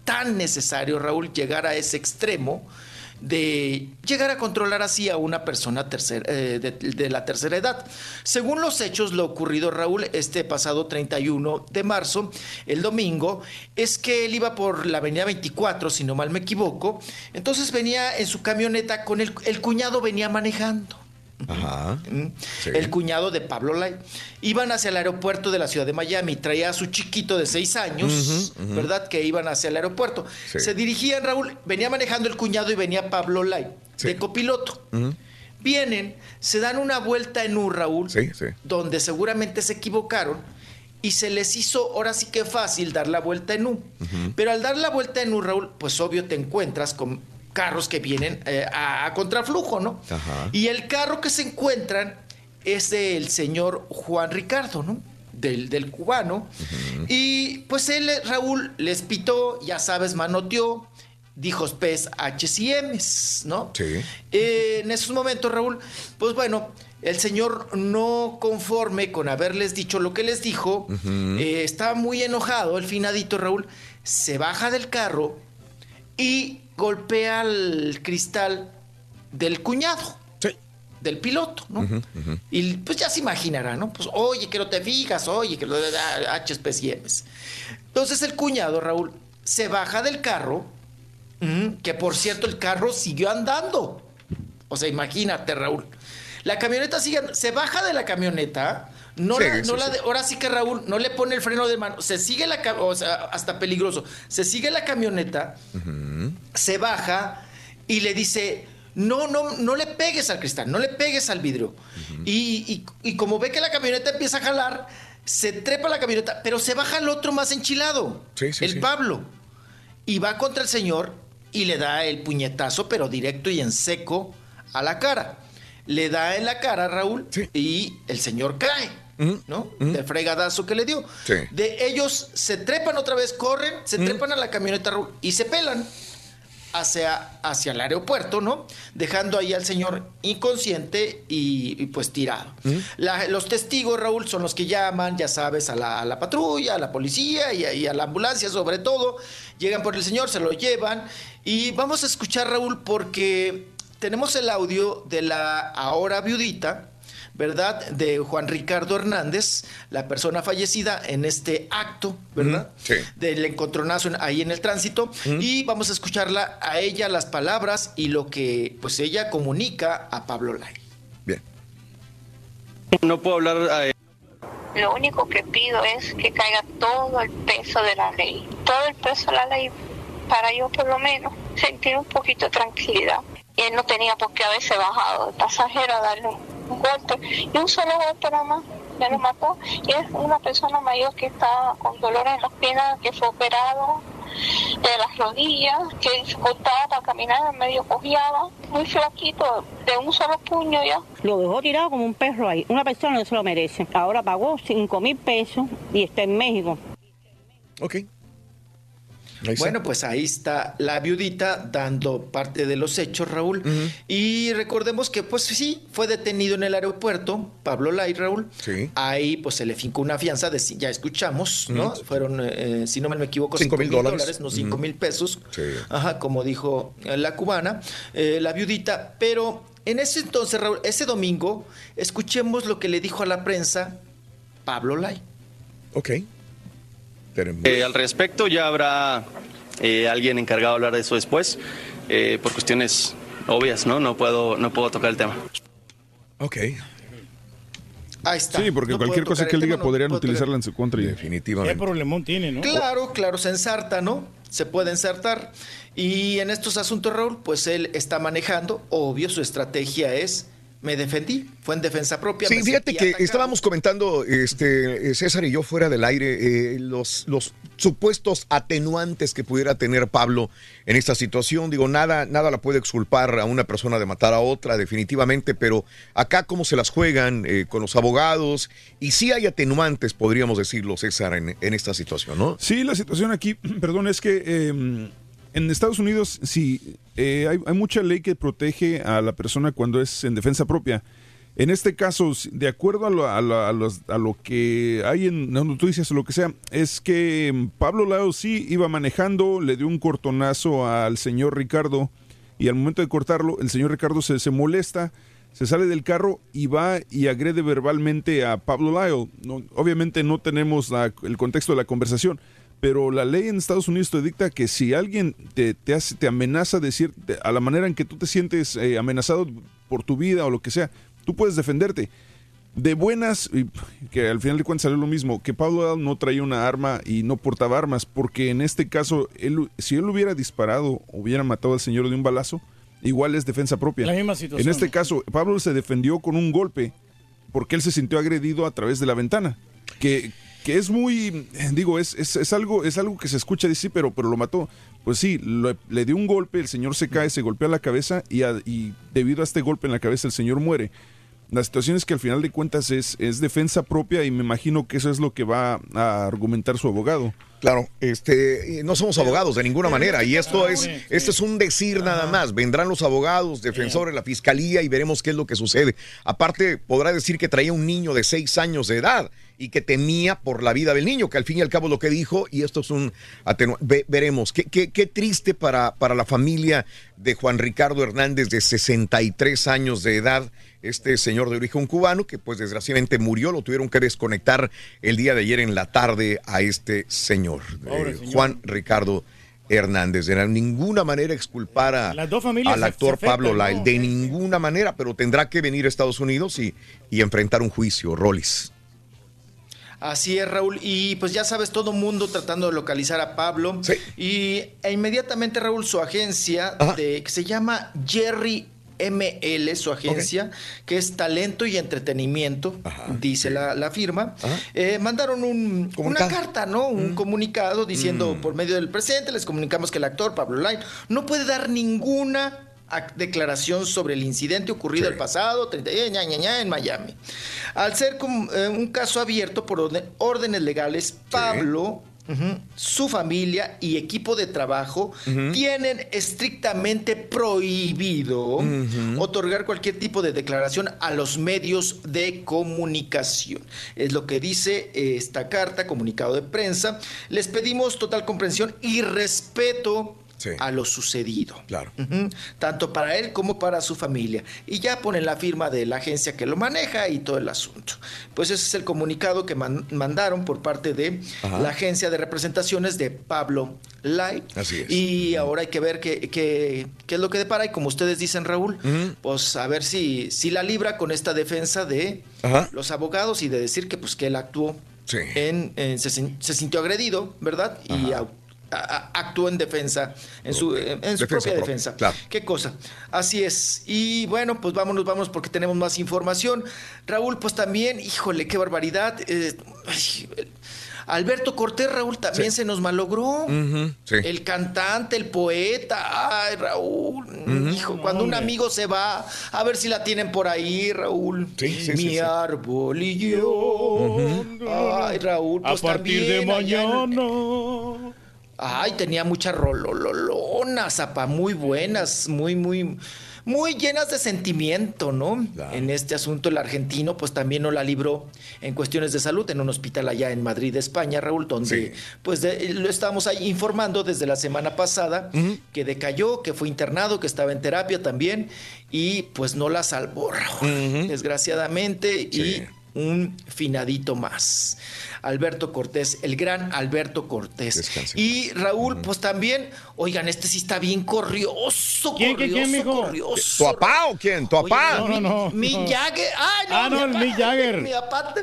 [SPEAKER 46] tan necesario, Raúl, llegar a ese extremo de llegar a controlar así a una persona tercer- eh, de, la tercera edad. Según los hechos, lo ocurrido, Raúl, este pasado 31 de marzo, el domingo, es que él iba por la avenida 24, si no mal me equivoco, entonces venía en su camioneta con el, el cuñado venía manejando.
[SPEAKER 3] Ajá. Sí.
[SPEAKER 46] El cuñado de Pablo Lai. Iban hacia el aeropuerto de la ciudad de Miami. Traía a su chiquito de seis años. ¿verdad? Que iban hacia el aeropuerto.
[SPEAKER 3] Sí.
[SPEAKER 46] Se dirigían, Raúl, venía manejando el cuñado y venía Pablo Lai, de copiloto. Vienen, se dan una vuelta en U, Raúl,
[SPEAKER 3] Sí, sí.
[SPEAKER 46] donde seguramente se equivocaron y se les hizo ahora sí que fácil dar la vuelta en U. Pero al dar la vuelta en U, Raúl, pues obvio te encuentras con carros que vienen eh, a, a contraflujo, ¿no?
[SPEAKER 3] Ajá.
[SPEAKER 46] Y el carro que se encuentran es del señor Juan Ricardo, ¿no? Del, del cubano. Y pues él, Raúl, les pitó, ya sabes, manoteó, dijo PES, Hs y Ms, ¿no?
[SPEAKER 3] Sí.
[SPEAKER 46] Eh, en esos momentos, Raúl, pues bueno, el señor no conforme con haberles dicho lo que les dijo, eh, estaba muy enojado, el finadito Raúl, se baja del carro y golpea el cristal del cuñado, del piloto, ¿no? Y pues ya se imaginará, ¿no? Pues oye, que no te fijas, oye, que lo de HPs y Ms. Entonces el cuñado, Raúl, se baja del carro, ujú, que por cierto el carro siguió andando. O sea, imagínate, Raúl. La camioneta sigue, se baja de la camioneta, no,
[SPEAKER 3] Sí,
[SPEAKER 46] la,
[SPEAKER 3] sí,
[SPEAKER 46] no la de- ahora sí que Raúl no le pone el freno de mano, se sigue la, o sea, hasta peligroso, se sigue la camioneta, se baja y le dice, no, no, no le pegues al cristal, no le pegues al vidrio. y, y- y como ve que la camioneta empieza a jalar, se trepa la camioneta, pero se baja el otro más enchilado,
[SPEAKER 3] Sí,
[SPEAKER 46] el. Pablo, y va contra el señor y le da el puñetazo, pero directo y en seco a la cara. Le da en la cara, Raúl, y el señor cae, ¿no? Del fregadazo que le dio.
[SPEAKER 3] Sí.
[SPEAKER 46] De ellos se trepan otra vez, corren, se trepan a la camioneta Raúl, y se pelan hacia, hacia el aeropuerto, ¿no? Dejando ahí al señor inconsciente y, y, pues tirado. La- los testigos, Raúl, son los que llaman, ya sabes, a la, a la patrulla, a la policía y a, y a la ambulancia sobre todo. Llegan por el señor, se lo llevan. Y vamos a escuchar, Raúl, porque tenemos el audio de la ahora viudita, ¿verdad? De Juan Ricardo Hernández, la persona fallecida en este acto, ¿verdad?
[SPEAKER 3] Sí.
[SPEAKER 46] Del encontronazo en- ahí en el tránsito. Y vamos a escucharla a ella, las palabras y lo que pues ella comunica a Pablo Lai.
[SPEAKER 51] No puedo hablar. eh,
[SPEAKER 52] Lo único que pido es que caiga todo el peso de la ley, todo el peso de la ley, para yo por lo menos sentir un poquito de tranquilidad. Y él no tenía por qué haberse bajado de pasajero a darle un golpe, y un solo golpe nada más, me lo mató. Y es una persona mayor que está con dolores en las piernas, que fue operado de las rodillas, que dificultaba para caminar, medio cojeaba, muy flaquito, de un solo puño ya.
[SPEAKER 53] Lo dejó tirado como un perro ahí. Una persona no se lo merece. Ahora pagó 5 mil pesos y está en México.
[SPEAKER 3] Ok.
[SPEAKER 46] Bueno, pues ahí está la viudita dando parte de los hechos, Raúl. Y recordemos que, pues sí, fue detenido en el aeropuerto, Pablo Lai, Raúl.
[SPEAKER 3] Sí.
[SPEAKER 46] Ahí, pues se le fincó una fianza de, ya escuchamos, ¿no? Fueron, eh, si no me equivoco,
[SPEAKER 3] Cinco mil dólares.
[SPEAKER 46] dólares, no cinco
[SPEAKER 3] Ujú.
[SPEAKER 46] mil pesos.
[SPEAKER 3] Sí.
[SPEAKER 46] Ajá, como dijo eh, la cubana, eh, la viudita. Pero en ese entonces, Raúl, ese domingo, escuchemos lo que le dijo a la prensa Pablo Lai.
[SPEAKER 3] Ok.
[SPEAKER 51] Eh, al respecto ya habrá eh, alguien encargado de hablar de eso después, eh, por cuestiones obvias, ¿no? No puedo, no puedo tocar el tema.
[SPEAKER 3] Ok.
[SPEAKER 46] Ahí está.
[SPEAKER 18] Sí, porque
[SPEAKER 46] No
[SPEAKER 18] cualquier cosa que él diga
[SPEAKER 46] tema, no
[SPEAKER 18] podrían utilizarla en su contra. y-
[SPEAKER 2] ¿Qué
[SPEAKER 3] Definitivamente.
[SPEAKER 2] problemón tiene, no?
[SPEAKER 46] Claro, claro, se ensarta, ¿no? Se puede ensartar. Y en estos asuntos, Raúl, pues él está manejando, obvio, su estrategia es, me defendí, fue en defensa propia.
[SPEAKER 3] Sí, fíjate que
[SPEAKER 46] atacado.
[SPEAKER 3] estábamos comentando, este, César y yo fuera del aire, eh, los, los supuestos atenuantes que pudiera tener Pablo en esta situación. Digo, nada, nada la puede exculpar a una persona de matar a otra, definitivamente, pero acá cómo se las juegan eh, con los abogados, y sí hay atenuantes, podríamos decirlo, César, en, en esta situación, ¿no?
[SPEAKER 18] Sí, la situación aquí, perdón, es que eh, en Estados Unidos sí eh, hay, mucha ley que protege a la persona cuando es en defensa propia. En este caso, de acuerdo a lo, a lo- a a lo que hay en las noticias o lo que sea, es que mm, Pablo Lao sí iba manejando, le dio un cortonazo al señor Ricardo y al momento de cortarlo, el señor Ricardo se, se molesta, se sale del carro y va y agrede verbalmente a Pablo. No, obviamente no tenemos la- el contexto de la conversación, pero la ley en Estados Unidos te dicta que si alguien te, te, hace, te amenaza decir a la manera en que tú te sientes eh, amenazado por tu vida o lo que sea, tú puedes defenderte. De buenas, y que al final de cuentas salió lo mismo, que Pablo no traía una arma y no portaba armas, porque en este caso, él, si él hubiera disparado, hubiera matado al señor de un balazo, igual es defensa propia.
[SPEAKER 2] La misma situación.
[SPEAKER 18] En este caso, Pablo se defendió con un golpe porque él se sintió agredido a través de la ventana. Que, que es muy, digo, es, es, es algo, es algo que se escucha decir, pero, pero lo mató. Pues sí, lo- le dio un golpe, el señor se cae, se golpea la cabeza y, a- y debido a este golpe en la cabeza el señor muere. La situación es que al final de cuentas es, es defensa propia y me imagino que eso es lo que va a argumentar su abogado.
[SPEAKER 3] Claro, este, no somos abogados de ninguna manera y esto es, esto es un decir nada más. Vendrán los abogados, defensores, la fiscalía y veremos qué es lo que sucede. Aparte, podrá decir que traía un niño de seis años de edad y que temía por la vida del niño, que al fin y al cabo lo que dijo, y esto es un atenuante. Ve- veremos. Qué, qué- qué triste para, para la familia de Juan Ricardo Hernández, de 63 años de edad, este señor de origen cubano, que pues desgraciadamente murió, lo tuvieron que desconectar el día de ayer en la tarde a este señor, eh,
[SPEAKER 2] señor.
[SPEAKER 3] Juan Ricardo Hernández. De ninguna manera exculpar a- al actor
[SPEAKER 2] se
[SPEAKER 3] Pablo
[SPEAKER 2] ¿no?
[SPEAKER 3] Lyle, de ninguna manera, pero tendrá que venir a Estados Unidos y, y enfrentar un juicio, Rollis.
[SPEAKER 46] Así es, Raúl. Y pues ya sabes, todo mundo tratando de localizar a Pablo. Y e inmediatamente, Raúl, su agencia, de, que se llama Jerry ML, su agencia, que es Talento y Entretenimiento, dice la, la firma, eh, mandaron un- una carta, ¿no? Un comunicado diciendo
[SPEAKER 3] Mm.
[SPEAKER 46] por medio del presidente, les comunicamos que el actor Pablo Lai no puede dar ninguna declaración sobre el incidente ocurrido el pasado 30 eh, ña, ña, ña, en Miami. Al ser eh, un caso abierto por orden- órdenes legales, Pablo, su familia y equipo de trabajo tienen estrictamente prohibido otorgar cualquier tipo de declaración a los medios de comunicación. Es lo que dice eh, esta carta, comunicado de prensa. Les pedimos total comprensión y respeto a lo sucedido.
[SPEAKER 3] Claro.
[SPEAKER 46] Tanto para él como para su familia. Y ya ponen la firma de la agencia que lo maneja y todo el asunto. Pues ese es el comunicado que man- mandaron por parte de
[SPEAKER 3] Ajá.
[SPEAKER 46] la agencia de representaciones de Pablo Lai.
[SPEAKER 3] Así es.
[SPEAKER 46] Y ahora hay que ver qué, qué- qué es lo que depara. Y como ustedes dicen, Raúl, pues a ver si, si la libra con esta defensa de
[SPEAKER 3] Ajá.
[SPEAKER 46] los abogados y de decir que pues que él actuó en, en- se, sin- se sintió agredido, ¿verdad? Y au- a- a- actuó en defensa, en su, en su
[SPEAKER 3] Defensa
[SPEAKER 46] propia
[SPEAKER 3] propia,
[SPEAKER 46] defensa.
[SPEAKER 3] claro.
[SPEAKER 46] Qué cosa. Así es. Y bueno, pues vámonos, vámonos porque tenemos más información. Raúl, pues también, híjole, qué barbaridad. eh, ay, Alberto Cortés, Raúl, también
[SPEAKER 3] Sí.
[SPEAKER 46] se nos malogró.
[SPEAKER 3] Sí.
[SPEAKER 46] El cantante, el poeta. Ay, Raúl. Hijo, cuando un amigo se va, a ver si la tienen por ahí, Raúl.
[SPEAKER 3] sí, sí,
[SPEAKER 46] Mi
[SPEAKER 3] sí.
[SPEAKER 46] árbol y yo. Ay, Raúl,
[SPEAKER 2] A
[SPEAKER 46] pues
[SPEAKER 2] partir de
[SPEAKER 46] también en-
[SPEAKER 2] mañana.
[SPEAKER 46] Ay, tenía muchas rololonas, zapa, muy buenas, muy, muy, muy llenas de sentimiento, ¿no? En este asunto el argentino pues también no la libró en cuestiones de salud en un hospital allá en Madrid, España, Raúl, donde pues de- lo estábamos ahí informando desde la semana pasada que decayó, que fue internado, que estaba en terapia también y pues no la salvó, Raúl, desgraciadamente y un finadito más. Alberto Cortés, el gran Alberto Cortés. Y Raúl, pues también, oigan, este sí está bien corrioso,
[SPEAKER 2] ¿Quién, quién,
[SPEAKER 46] corrioso,
[SPEAKER 2] quién, mijo?
[SPEAKER 46] corrioso.
[SPEAKER 3] ¿Tu papá o quién? ¿Tu papá?
[SPEAKER 46] mi- Mick Jagger. Ay, no,
[SPEAKER 2] Ah, no,
[SPEAKER 46] mi
[SPEAKER 2] el Mick Jagger.
[SPEAKER 46] mi papá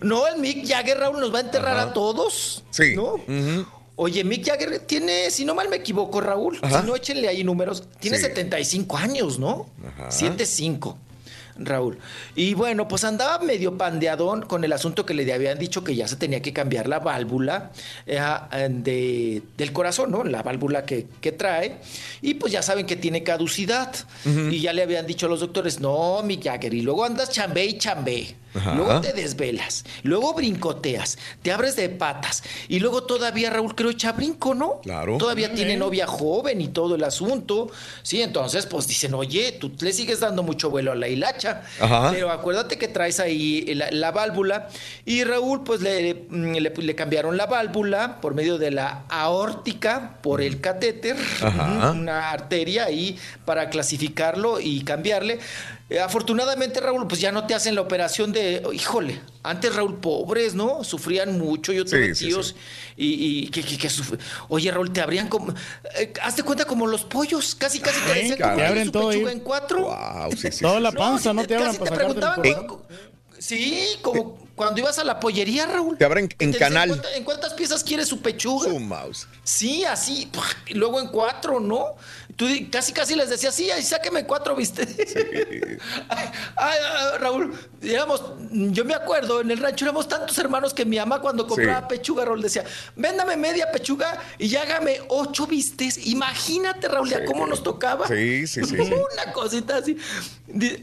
[SPEAKER 46] no, el Mick Jagger, Raúl, nos va a enterrar a todos.
[SPEAKER 3] Sí.
[SPEAKER 46] ¿No? Oye, Mick Jagger tiene, si no mal me equivoco, Raúl,
[SPEAKER 3] Ajá.
[SPEAKER 46] si no échenle ahí números, tiene
[SPEAKER 3] Sí.
[SPEAKER 46] 75 años, ¿no?
[SPEAKER 3] Ajá.
[SPEAKER 46] 7-5. Raúl. Y bueno, pues andaba medio pandeadón con el asunto que le habían dicho que ya se tenía que cambiar la válvula eh, de, del corazón, ¿no? La válvula que, que trae. Y pues ya saben que tiene caducidad. Y ya le habían dicho a los doctores, no, mi Jagger. Y luego andas chambé y chambé.
[SPEAKER 3] Ajá.
[SPEAKER 46] Luego te desvelas. Luego brincoteas. Te abres de patas. Y luego todavía Raúl creo echa brinco, ¿no?
[SPEAKER 3] Claro.
[SPEAKER 46] Todavía tiene novia joven y todo el asunto. Sí, entonces pues dicen, oye, tú le sigues dando mucho vuelo a la hilacha.
[SPEAKER 3] Ajá.
[SPEAKER 46] Pero acuérdate que traes ahí la, la válvula. Y Raúl, pues le, mm, le, le cambiaron la válvula por medio de la aórtica por el catéter.
[SPEAKER 3] Ajá.
[SPEAKER 46] Una arteria ahí para clasificarlo y cambiarle. Eh, afortunadamente, Raúl, pues ya no te hacen la operación de, híjole, antes Raúl, pobres, ¿no? Sufrían mucho, yo tuve
[SPEAKER 3] Sí, sí,
[SPEAKER 46] tíos y, y que, que- que suf- Oye, Raúl, te abrían como, eh, hazte cuenta como los pollos, casi, casi te
[SPEAKER 2] caray. Te abren
[SPEAKER 46] su
[SPEAKER 2] todo ahí.
[SPEAKER 46] en cuatro.
[SPEAKER 3] Wow, sí, sí.
[SPEAKER 2] Toda la
[SPEAKER 46] No,
[SPEAKER 2] panza,
[SPEAKER 46] sí
[SPEAKER 2] ¿no
[SPEAKER 46] te- casi
[SPEAKER 2] para sacarte el?
[SPEAKER 46] Sí, como cuando ibas a la pollería, Raúl.
[SPEAKER 3] Te abren en
[SPEAKER 46] Te decían,
[SPEAKER 3] canal.
[SPEAKER 46] ¿cuánta- ¿En cuántas piezas quieres su pechuga?
[SPEAKER 3] Su mouse.
[SPEAKER 46] Sí, así, y luego en cuatro, ¿no? Tú casi casi les decías, sí, ahí sáqueme cuatro, ¿viste? Ay, ay, ay, Raúl, digamos, yo me acuerdo, en el rancho éramos tantos hermanos que mi mamá cuando compraba
[SPEAKER 3] Sí.
[SPEAKER 46] pechuga, Raúl, decía, véndame media pechuga y hágame ocho vistes. Imagínate, Raúl, ya cómo nos tocaba.
[SPEAKER 3] Sí, sí, sí, sí.
[SPEAKER 46] Una cosita así.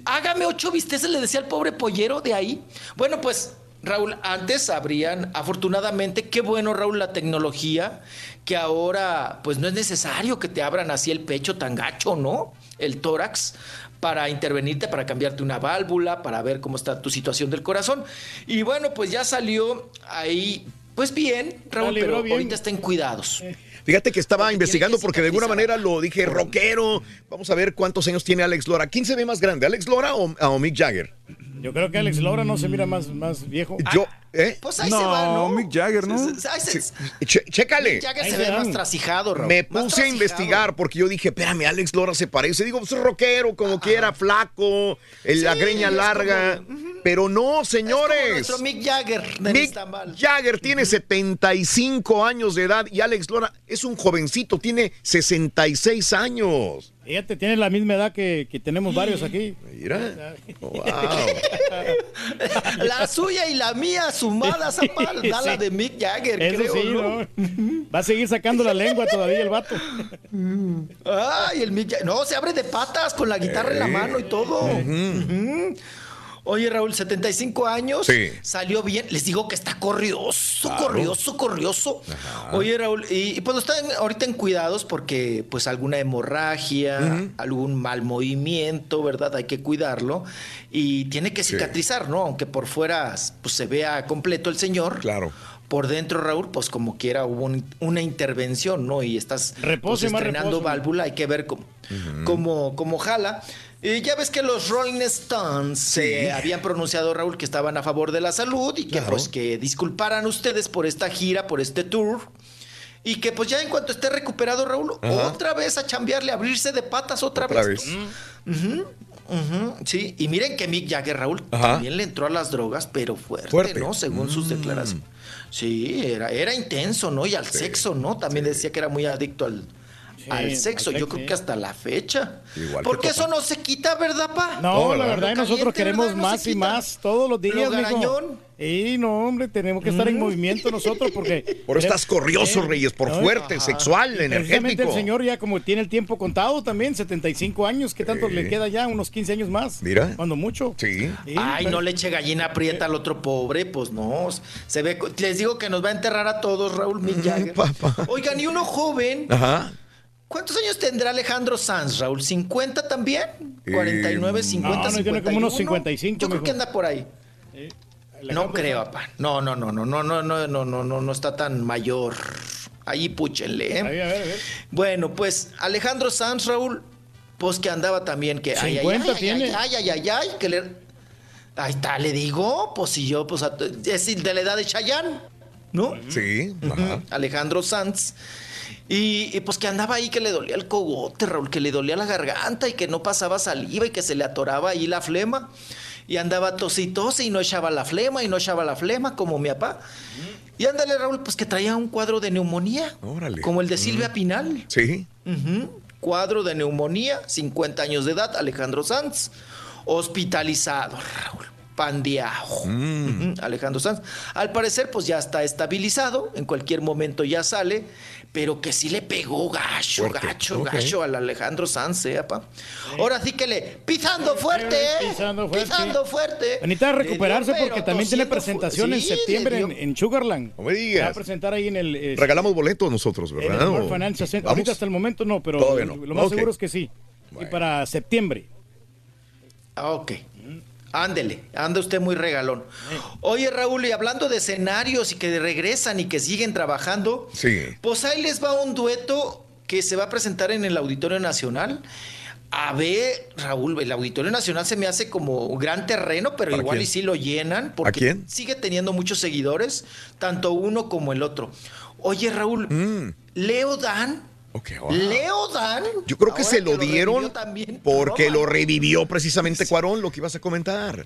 [SPEAKER 46] Hágame ocho bisteces, le decía al pobre pollero de ahí. Bueno, pues, Raúl, antes abrían, afortunadamente, qué bueno, Raúl, la tecnología, que ahora, pues no es necesario que te abran así el pecho tan gacho, ¿no? El tórax para intervenirte, para cambiarte una válvula, para ver cómo está tu situación del corazón. Y bueno, pues ya salió ahí, pues bien, Raúl, pero
[SPEAKER 2] bien.
[SPEAKER 46] ahorita está en cuidados.
[SPEAKER 3] Fíjate que estaba
[SPEAKER 46] Porque
[SPEAKER 3] investigando porque de alguna manera lo dije rockero. Vamos a ver cuántos años tiene Alex Lora. ¿Quién se ve más grande, Alex Lora o, o Mick Jagger?
[SPEAKER 2] Yo creo que Alex Laura no se mira más, más viejo.
[SPEAKER 3] Yo, ¿eh?
[SPEAKER 46] Pues ahí
[SPEAKER 18] No,
[SPEAKER 46] se va, ¿no?
[SPEAKER 18] Mick Jagger, ¿no?
[SPEAKER 46] Se- se- ahí se-
[SPEAKER 3] Che- chécale.
[SPEAKER 46] Mick Jagger
[SPEAKER 2] Ahí
[SPEAKER 46] se
[SPEAKER 2] se
[SPEAKER 46] ve más trasijado, Raúl.
[SPEAKER 3] Me puse a investigar porque yo dije, espérame, Alex Lora se parece. Digo, pues es rockero, como quiera, flaco, la greña larga.
[SPEAKER 46] como-
[SPEAKER 3] Pero no,
[SPEAKER 46] Es como
[SPEAKER 3] señores.
[SPEAKER 46] nuestro Mick Jagger de
[SPEAKER 3] Mick. Jagger tiene 75 años de edad y Alex Lora es un jovencito, tiene 66 años.
[SPEAKER 2] Fíjate, tiene la misma edad que, que tenemos varios aquí.
[SPEAKER 3] Mira.
[SPEAKER 46] La suya y la mía sumadas, zapá, da la de Mick Jagger,
[SPEAKER 2] Eso
[SPEAKER 46] creo,
[SPEAKER 2] sí,
[SPEAKER 46] ¿no?
[SPEAKER 2] ¿no? Va a seguir sacando la lengua todavía el vato.
[SPEAKER 46] Ay, el Mick Jagger. No, se abre de patas con la guitarra en la mano y todo. Oye, Raúl, 75 años.
[SPEAKER 3] Sí.
[SPEAKER 46] Salió bien. Les digo que está corrioso,
[SPEAKER 3] Claro.
[SPEAKER 46] corrioso, corrioso. Oye, Raúl, y, y pues están ahorita en cuidados porque pues alguna hemorragia, algún mal movimiento, ¿verdad? Hay que cuidarlo. Y tiene que
[SPEAKER 3] Sí.
[SPEAKER 46] cicatrizar, ¿no? Aunque por fuera pues se vea completo el señor.
[SPEAKER 3] Claro.
[SPEAKER 46] Por dentro, Raúl, pues como quiera hubo un- una intervención, ¿no? Y estás
[SPEAKER 2] Repose,
[SPEAKER 46] pues,
[SPEAKER 2] más
[SPEAKER 46] estrenando
[SPEAKER 2] reposo.
[SPEAKER 46] válvula, hay que ver cómo, cómo, cómo jala. Y ya ves que los Rolling Stones se habían pronunciado, Raúl, que estaban a favor de la salud y que
[SPEAKER 3] Claro.
[SPEAKER 46] pues que disculparan ustedes por esta gira, por este tour. Y que pues ya en cuanto esté recuperado, Raúl,
[SPEAKER 3] Ajá.
[SPEAKER 46] otra vez a chambearle, a abrirse de patas otra,
[SPEAKER 3] Otra
[SPEAKER 46] vez. sí, y miren que Mick Jagger, Raúl,
[SPEAKER 3] Ajá.
[SPEAKER 46] también le entró a las drogas, pero fuerte,
[SPEAKER 3] Fuerte.
[SPEAKER 46] ¿no? Según sus
[SPEAKER 3] Mm.
[SPEAKER 46] declaraciones. Sí, era, era intenso, ¿no? Y al sexo, ¿no? También decía que era muy adicto al, al sexo.
[SPEAKER 2] al
[SPEAKER 46] Yo creo que hasta la fecha.
[SPEAKER 3] Igual que
[SPEAKER 46] Porque eso no se quita, ¿verdad, pa?
[SPEAKER 2] No,
[SPEAKER 3] No,
[SPEAKER 2] la
[SPEAKER 3] ¿verdad?
[SPEAKER 2] nosotros queremos
[SPEAKER 46] ¿verdad? No se
[SPEAKER 2] más y más todos los días,
[SPEAKER 46] Lo.
[SPEAKER 2] Y no, hombre, tenemos que estar en movimiento nosotros porque...
[SPEAKER 3] Por estás corrioso, Reyes, por
[SPEAKER 2] No,
[SPEAKER 3] fuerte,
[SPEAKER 46] ajá.
[SPEAKER 3] sexual,
[SPEAKER 2] Precisamente
[SPEAKER 3] energético.
[SPEAKER 2] el señor ya como tiene el tiempo contado también, 75 años, ¿qué tanto
[SPEAKER 3] Sí.
[SPEAKER 2] le queda ya? Unos 15 años más.
[SPEAKER 3] Mira.
[SPEAKER 2] Cuando mucho.
[SPEAKER 3] Sí.
[SPEAKER 2] Sí,
[SPEAKER 46] Ay,
[SPEAKER 2] pero-
[SPEAKER 46] no le eche gallina aprieta al otro pobre, pues no. Se ve, les digo que nos va a enterrar a todos, Raúl
[SPEAKER 3] papá.
[SPEAKER 46] Oigan, y uno joven,
[SPEAKER 3] Ajá.
[SPEAKER 46] ¿Cuántos años tendrá Alejandro Sanz, Raúl? ¿50 también?
[SPEAKER 3] Eh,
[SPEAKER 46] 49, 50,
[SPEAKER 2] no, no, tiene
[SPEAKER 46] 51.
[SPEAKER 2] como unos 55,
[SPEAKER 46] Yo creo que anda por ahí. No creo, papá. No, no, no, no, no, no, no, no, no, no, no está tan mayor. Ahí púchenle, ¿eh?
[SPEAKER 2] A ver, a ver, a ver.
[SPEAKER 46] Bueno, pues Alejandro Sanz, Raúl, pues que andaba también que ay, ay,
[SPEAKER 2] 50
[SPEAKER 46] ay,
[SPEAKER 2] tiene.
[SPEAKER 46] ay, ay, ay, ay, que le Ahí está, le digo, pues si yo pues a- es de la edad de Chayanne, ¿no?
[SPEAKER 3] Sí.
[SPEAKER 46] Ujú,
[SPEAKER 3] Ajá.
[SPEAKER 46] Alejandro Sanz. Y, y, pues que andaba ahí que le dolía el cogote, Raúl, que le dolía la garganta y que no pasaba saliva y que se le atoraba ahí la flema. Y andaba tositose y no echaba la flema y no echaba la flema como mi papá. Y ándale, Raúl, pues que traía un cuadro de neumonía.
[SPEAKER 3] Órale.
[SPEAKER 46] Como el de Silvia Pinal.
[SPEAKER 3] Sí.
[SPEAKER 46] Cuadro de neumonía, 50 años de edad, Alejandro Sanz. Hospitalizado, Raúl. Pandeado.
[SPEAKER 3] Mm.
[SPEAKER 46] Alejandro Sanz. Al parecer, pues ya está estabilizado. En cualquier momento ya sale. Pero que sí le pegó gacho,
[SPEAKER 3] Fuerte.
[SPEAKER 46] gacho, gacho al Alejandro Sanz, ¿eh, apa? Ahora sí que le. Pisando fuerte, ¿eh?
[SPEAKER 2] Pisando fuerte.
[SPEAKER 46] Pisando fuerte.
[SPEAKER 2] Necesita recuperarse
[SPEAKER 46] dio,
[SPEAKER 2] porque también tiene presentación en
[SPEAKER 46] sí,
[SPEAKER 2] septiembre en, en Sugarland.
[SPEAKER 3] No me digas.
[SPEAKER 2] Se va a presentar ahí en el... eh,
[SPEAKER 3] Regalamos boletos nosotros,
[SPEAKER 2] en
[SPEAKER 3] ¿verdad?
[SPEAKER 2] el World
[SPEAKER 3] ¿O-
[SPEAKER 2] Financial Center.
[SPEAKER 3] ¿Vamos?
[SPEAKER 2] Ahorita hasta el momento no, pero
[SPEAKER 3] no.
[SPEAKER 2] lo más seguro es que sí. Y para septiembre.
[SPEAKER 46] Ah, Ok. Ándele, anda usted muy regalón. Oye, Raúl, y hablando de escenarios y que regresan y que siguen trabajando,
[SPEAKER 3] Sí.
[SPEAKER 46] pues ahí les va un dueto que se va a presentar en el Auditorio Nacional. A ver, Raúl, el Auditorio Nacional se me hace como un gran terreno, pero
[SPEAKER 3] ¿Para
[SPEAKER 46] igual
[SPEAKER 3] quién?
[SPEAKER 46] y sí lo llenan, porque
[SPEAKER 3] quién?
[SPEAKER 46] sigue teniendo muchos seguidores, tanto uno como el otro. Oye, Raúl,
[SPEAKER 3] Mm.
[SPEAKER 46] Leo Dan,
[SPEAKER 3] Wow.
[SPEAKER 46] Leo Dan.
[SPEAKER 3] Yo creo que se lo dieron
[SPEAKER 46] también
[SPEAKER 3] porque
[SPEAKER 46] Roma.
[SPEAKER 3] lo revivió precisamente Cuarón, lo que ibas a comentar.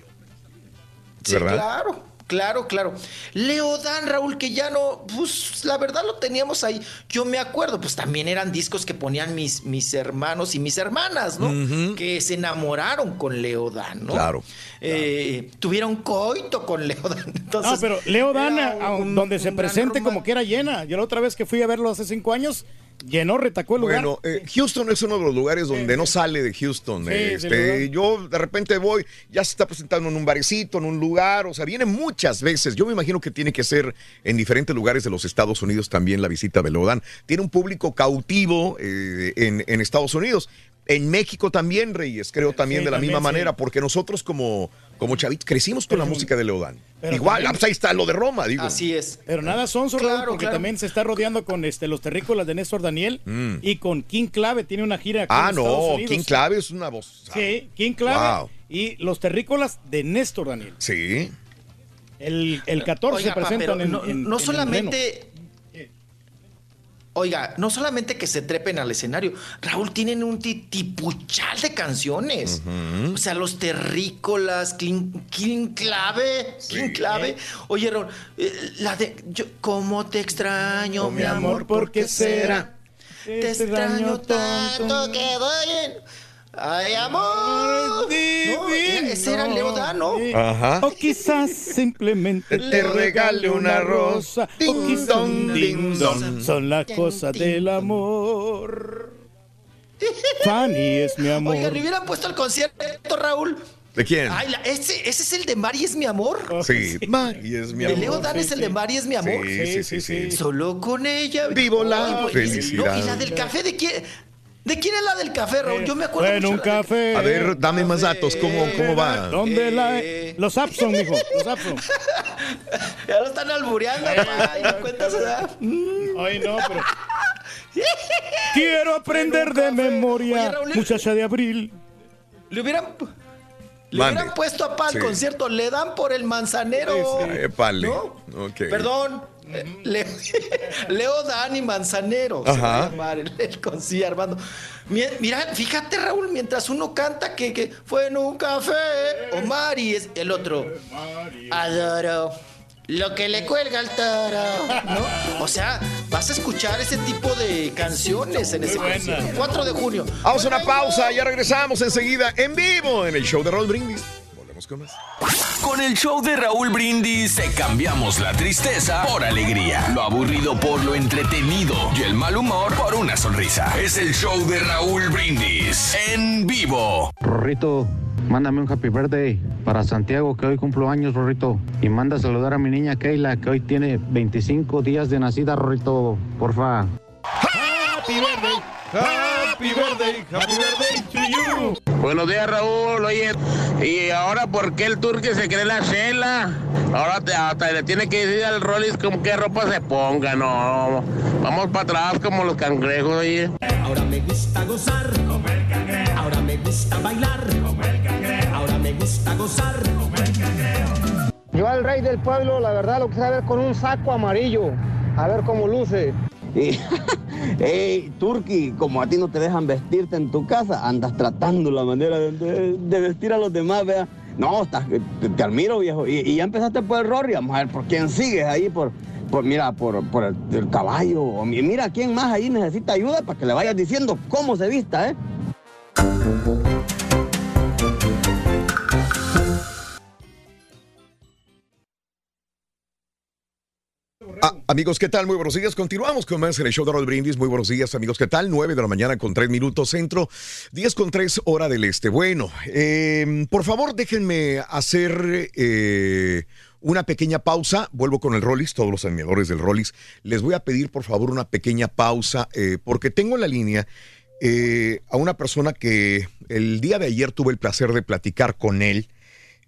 [SPEAKER 46] Sí,
[SPEAKER 3] ¿Verdad?
[SPEAKER 46] claro, claro, claro. Leo Dan, Raúl, que ya no, pues la verdad lo teníamos ahí. Yo me acuerdo, pues también eran discos que ponían mis, mis hermanos y mis hermanas, ¿no? Que se enamoraron con Leo Dan, ¿no?
[SPEAKER 3] Claro,
[SPEAKER 46] Eh, Tuvieron coito con Leo Dan. Entonces,
[SPEAKER 2] No, pero Leo Dan,
[SPEAKER 46] era
[SPEAKER 2] a-
[SPEAKER 46] un-
[SPEAKER 2] donde se
[SPEAKER 46] un
[SPEAKER 2] presente como que era llena. Yo la otra vez que fui a verlo hace cinco años, llenó, retacó el lugar.
[SPEAKER 3] Bueno, eh, Houston es uno de los lugares donde no sale de Houston.
[SPEAKER 2] Sí,
[SPEAKER 3] este, yo de repente voy, ya se está presentando en un barecito, en un lugar, o sea, viene muchas veces. Yo me imagino que tiene que ser en diferentes lugares de los Estados Unidos también la visita de Lodan. Tiene un público cautivo eh, en, en Estados Unidos. En México también, Reyes, creo también
[SPEAKER 2] Sí,
[SPEAKER 3] de la
[SPEAKER 2] también,
[SPEAKER 3] misma
[SPEAKER 2] sí.
[SPEAKER 3] manera, porque nosotros como, como chavitos crecimos con la música de Leodán. Igual,
[SPEAKER 2] también-
[SPEAKER 3] ah, pues ahí está lo de Roma, digo.
[SPEAKER 46] Así es.
[SPEAKER 2] Pero nada son Raúl,
[SPEAKER 46] Claro,
[SPEAKER 2] porque
[SPEAKER 46] claro.
[SPEAKER 2] también se está rodeando con este, los terrícolas de Néstor Daniel
[SPEAKER 3] Mm.
[SPEAKER 2] y con King Clave. Tiene una gira aquí
[SPEAKER 3] Ah,
[SPEAKER 2] en Estados
[SPEAKER 3] no,
[SPEAKER 2] Unidos.
[SPEAKER 3] King Clave es una voz.
[SPEAKER 2] Sí, King Clave
[SPEAKER 3] Wow.
[SPEAKER 2] y los terrícolas de Néstor Daniel.
[SPEAKER 3] Sí.
[SPEAKER 2] El, el 14
[SPEAKER 46] Oiga, pa,
[SPEAKER 2] presentan
[SPEAKER 46] pero
[SPEAKER 2] en,
[SPEAKER 46] no,
[SPEAKER 2] en-
[SPEAKER 46] no
[SPEAKER 2] en el
[SPEAKER 46] solamente. Oiga, no solamente que se trepen al escenario, Raúl, tienen un ti- tipuchal de canciones. O sea, los terrícolas, King, Clave, King Clave. Oye, Raúl, eh, la de yo, ¿Cómo te extraño,
[SPEAKER 2] Oh,
[SPEAKER 46] mi amor? ¿Por qué será? Te extraño tanto que voy en... Ay, amor. No, ese era Leo Dan, ¿no?
[SPEAKER 3] Ajá.
[SPEAKER 2] O quizás simplemente te regale una rosa. O quizás un ding dong. Son las cosas del amor. Fanny es mi amor.
[SPEAKER 46] Oigan, le hubieran puesto el concierto, Raúl.
[SPEAKER 3] ¿De quién?
[SPEAKER 46] Ay, la- ese, ese es el de Mari es mi amor.
[SPEAKER 3] Sí, Mari es mi
[SPEAKER 46] De
[SPEAKER 3] amor.
[SPEAKER 46] Leo Dan es el de Mari es mi amor.
[SPEAKER 3] Sí, sí, sí, sí.
[SPEAKER 46] Solo con ella.
[SPEAKER 3] Vivo la
[SPEAKER 46] Ay, pues,
[SPEAKER 3] felicidad.
[SPEAKER 46] no, y la del café, ¿de quién? ¿De quién es la del café, Raúl? Yo me acuerdo.
[SPEAKER 2] En
[SPEAKER 46] mucho
[SPEAKER 2] un
[SPEAKER 46] de la del-
[SPEAKER 2] café.
[SPEAKER 3] A ver, dame más datos. ¿Cómo, cómo va?
[SPEAKER 2] ¿Dónde la.? Los Abson, mijo. Los Abson.
[SPEAKER 46] Ya lo están albureando, pa, y no cuentas edad.
[SPEAKER 2] Ay, no, pero. Quiero aprender de memoria,
[SPEAKER 46] Oye, Raúl,
[SPEAKER 2] muchacha de abril.
[SPEAKER 46] Le hubieran, le
[SPEAKER 3] Mande.
[SPEAKER 46] hubieran puesto a Pan
[SPEAKER 3] Sí.
[SPEAKER 46] concierto, le dan por el manzanero.
[SPEAKER 3] Épale. Ok.
[SPEAKER 46] Perdón. eh, Le- Leo Dani Manzanero. se
[SPEAKER 3] Ajá.
[SPEAKER 46] va a llamar el, el concierto, Armando. Mi- Mira, fíjate, Raúl, mientras uno canta que, que fue en un café, o Mari es el otro. Adoro lo que le cuelga al toro, ¿no? O sea, vas a escuchar ese tipo de canciones en ese concierto. 4 de junio.
[SPEAKER 3] Vamos a una pausa, ya regresamos enseguida en vivo en el show de Roll Brindis. Volvemos con más.
[SPEAKER 48] Con el show de Raúl Brindis te cambiamos la tristeza por alegría, lo aburrido por lo entretenido y el mal humor por una sonrisa. Es el show de Raúl Brindis en vivo.
[SPEAKER 54] Rorrito, mándame un happy birthday para Santiago, que hoy cumplo años, Rorrito. Y manda a saludar a mi niña Keila, que hoy tiene 25 días de nacida, Rorrito, porfa.
[SPEAKER 2] Happy birthday. Happy birthday. Happy birthday to you.
[SPEAKER 55] Buenos días, Raúl. Oye, ¿y ahora por qué el turque se cree la chela? Ahora te- hasta le tiene que decir al Rollis con qué ropa se ponga, no. Vamos para atrás como los cangrejos, oye.
[SPEAKER 25] Ahora me gusta gozar, como el cangrejo. Ahora me gusta bailar, como el cangrejo. Ahora me gusta gozar, como el cangrejo.
[SPEAKER 49] Yo al rey del pueblo, la verdad, lo quisiera ver con un saco amarillo. A ver cómo luce.
[SPEAKER 56] Ey, Turki, como a ti no te dejan vestirte en tu casa, andas tratando la manera de, vestir a los demás, vea. No, estás, te, te admiro, viejo. Y, y ya empezaste por el Rory, vamos a ver por quién sigues ahí, por, por mira, por, por el, el caballo. Y mira quién más ahí necesita ayuda para que le vayas diciendo cómo se vista, ¿eh?
[SPEAKER 3] Ah, amigos, ¿qué tal? Muy buenos días. Continuamos con más en el show de Roll Brindis. Muy buenos días, amigos. ¿Qué tal? 9 de la mañana con 3 minutos centro, 10 con 3 hora del este. Bueno, eh, por favor, déjenme hacer eh, una pequeña pausa. Vuelvo con el Rollis, todos los admiradores del Rollis. Les voy a pedir, por favor, una pequeña pausa, eh, porque tengo en la línea eh, a una persona que el día de ayer tuve el placer de platicar con él.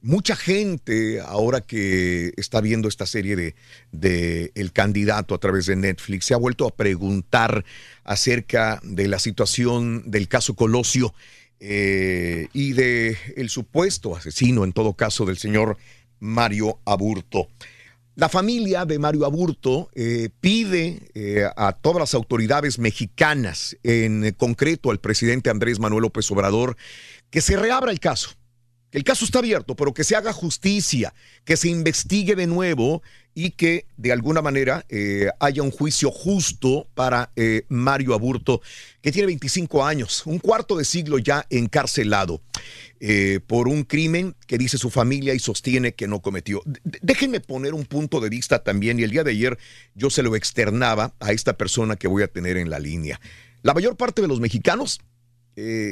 [SPEAKER 3] Mucha gente, ahora que está viendo esta serie de, de El candidato a través de Netflix, se ha vuelto a preguntar acerca de la situación del caso Colosio eh, y de supuesto asesino, en todo caso, del señor Mario Aburto. La familia de Mario Aburto eh, pide eh, a todas las autoridades mexicanas, en concreto al presidente Andrés Manuel López Obrador, que se reabra el caso. El caso está abierto, pero que se haga justicia, que se investigue de nuevo y que de alguna manera eh, haya un juicio justo para eh, Mario Aburto, que tiene 25 años, un cuarto de siglo ya encarcelado eh, por un crimen que dice su familia y sostiene que no cometió. Déjenme poner un punto de vista también, y el día de ayer yo se lo externaba a esta persona que voy a tener en la línea. La mayor parte de los mexicanos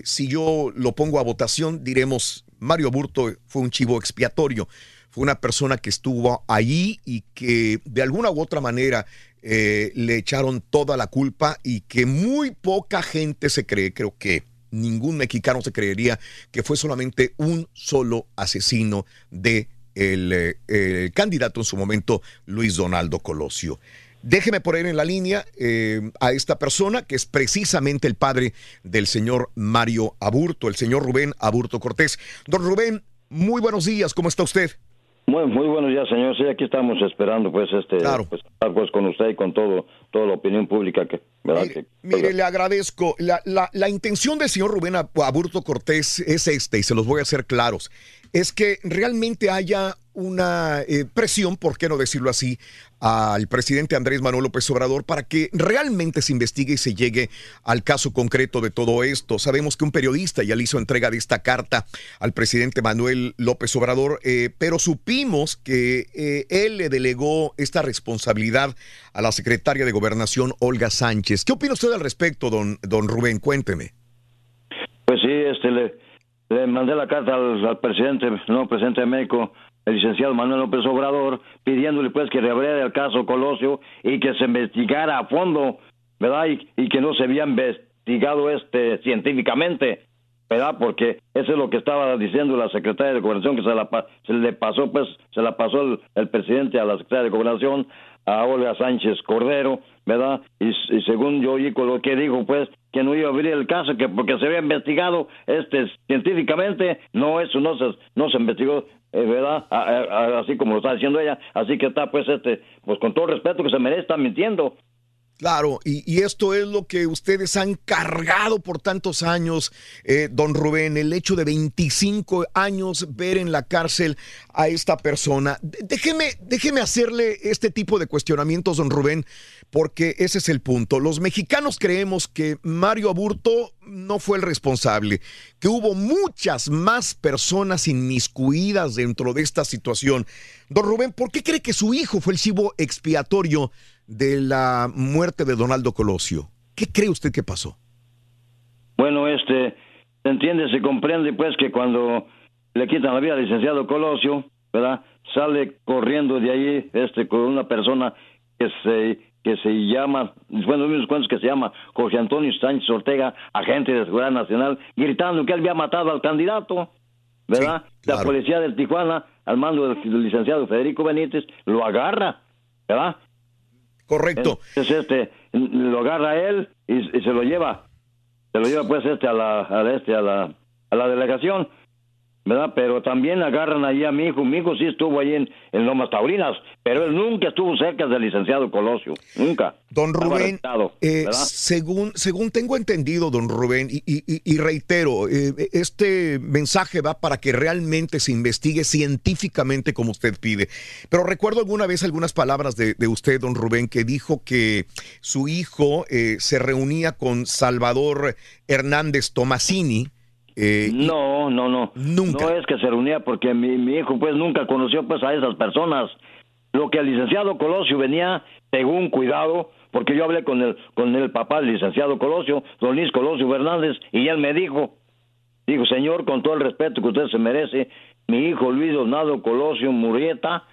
[SPEAKER 3] si yo lo pongo a votación, diremos, Mario Burto fue un chivo expiatorio, fue una persona que estuvo ahí y que de alguna u otra manera eh, le echaron toda la culpa y que muy poca gente se cree, creo que ningún mexicano se creería que fue solamente un solo asesino de el, eh, el candidato en su momento, Luis Donaldo Colosio. Déjeme poner en la línea eh, a esta persona que es precisamente el padre del señor Mario Aburto, el señor Rubén Aburto Cortés. Don Rubén, muy buenos días, ¿cómo está usted?
[SPEAKER 57] Muy, muy buenos días, señor. Sí, aquí estamos esperando, pues, este, pues, hablar, pues, con usted y con todo,
[SPEAKER 58] toda la opinión pública que, ¿verdad? que
[SPEAKER 3] Mire, le agradezco. La, la- la intención del señor Rubén Ab- Aburto Cortés es esta, y se los voy a hacer claros. Es que realmente haya una eh, presión, por qué no decirlo así, al presidente Andrés Manuel López Obrador para que realmente se investigue y se llegue al caso concreto de todo esto. Sabemos que un periodista ya le hizo entrega de esta carta al presidente Manuel López Obrador, eh, pero supimos que eh, él le delegó esta responsabilidad a la secretaria de Gobernación, Olga Sánchez. ¿Qué opina usted al respecto, don, don Rubén? Cuénteme.
[SPEAKER 58] Pues sí, este, le, le mandé la carta al, al presidente, no, presidente de México, el licenciado Manuel López Obrador, pidiéndole pues que reabriera el caso Colosio y que se investigara a fondo, ¿verdad? Y, que no se había investigado este científicamente, ¿verdad? Porque eso es lo que estaba diciendo la secretaria de Gobernación, que se, la, se le pasó, pues, se la pasó el, el presidente a la secretaria de Gobernación, a Olga Sánchez Cordero, ¿verdad? Y, según yo oí con lo que dijo, pues, que no iba a abrir el caso, que porque se había investigado este científicamente, no, eso no se, no se investigó, eh, ¿verdad? A- así como lo está diciendo ella, así que está, pues, este, pues con todo respeto que se merece, está mintiendo.
[SPEAKER 3] Claro, y, esto es lo que ustedes han cargado por tantos años, eh, don Rubén, el hecho de 25 años ver en la cárcel a esta persona. Déjeme, déjeme hacerle este tipo de cuestionamientos, don Rubén, porque ese es el punto. Los mexicanos creemos que Mario Aburto no fue el responsable, que hubo muchas más personas inmiscuidas dentro de esta situación. Don Rubén, ¿por qué cree que su hijo fue el chivo expiatorio de la muerte de Donaldo Colosio? ¿Qué cree usted que pasó?
[SPEAKER 58] Bueno, este, se entiende, se comprende, pues, que cuando le quitan la vida al licenciado Colosio, ¿verdad? Sale corriendo de ahí, este, con una persona que se, que se llama, bueno, unos cuantos que se llama Jorge Antonio Sánchez Ortega, agente de seguridad nacional, gritando que él había matado al candidato, ¿verdad? La policía del Tijuana, al mando del licenciado Federico Benítez, lo agarra, ¿verdad?
[SPEAKER 3] Correcto.
[SPEAKER 58] Entonces, este, lo agarra él y, se lo lleva se lo lleva pues este a la, a este a la a la delegación verdad pero también agarran ahí a mi hijo mi hijo sí estuvo ahí en, en Lomas Taurinas pero él nunca estuvo cerca del licenciado Colosio nunca
[SPEAKER 3] Don Rubén, eh, según, según tengo entendido, don Rubén, y, y- y- y reitero, eh, este mensaje va para que realmente se investigue científicamente como usted pide. Pero recuerdo alguna vez algunas palabras de, de usted, don Rubén, que dijo que su hijo eh, se reunía con Salvador Hernández Tomasini. Eh,
[SPEAKER 58] no no no
[SPEAKER 3] Nunca.
[SPEAKER 58] no es que se reunía porque mi, mi hijo pues nunca conoció pues a esas personas lo que el licenciado Colosio venía según cuidado porque yo hablé con el con el papá del licenciado Colosio don Luis Colosio Fernández y él me dijo dijo señor con todo el respeto que usted se merece mi hijo Luis Donado Colosio Murrieta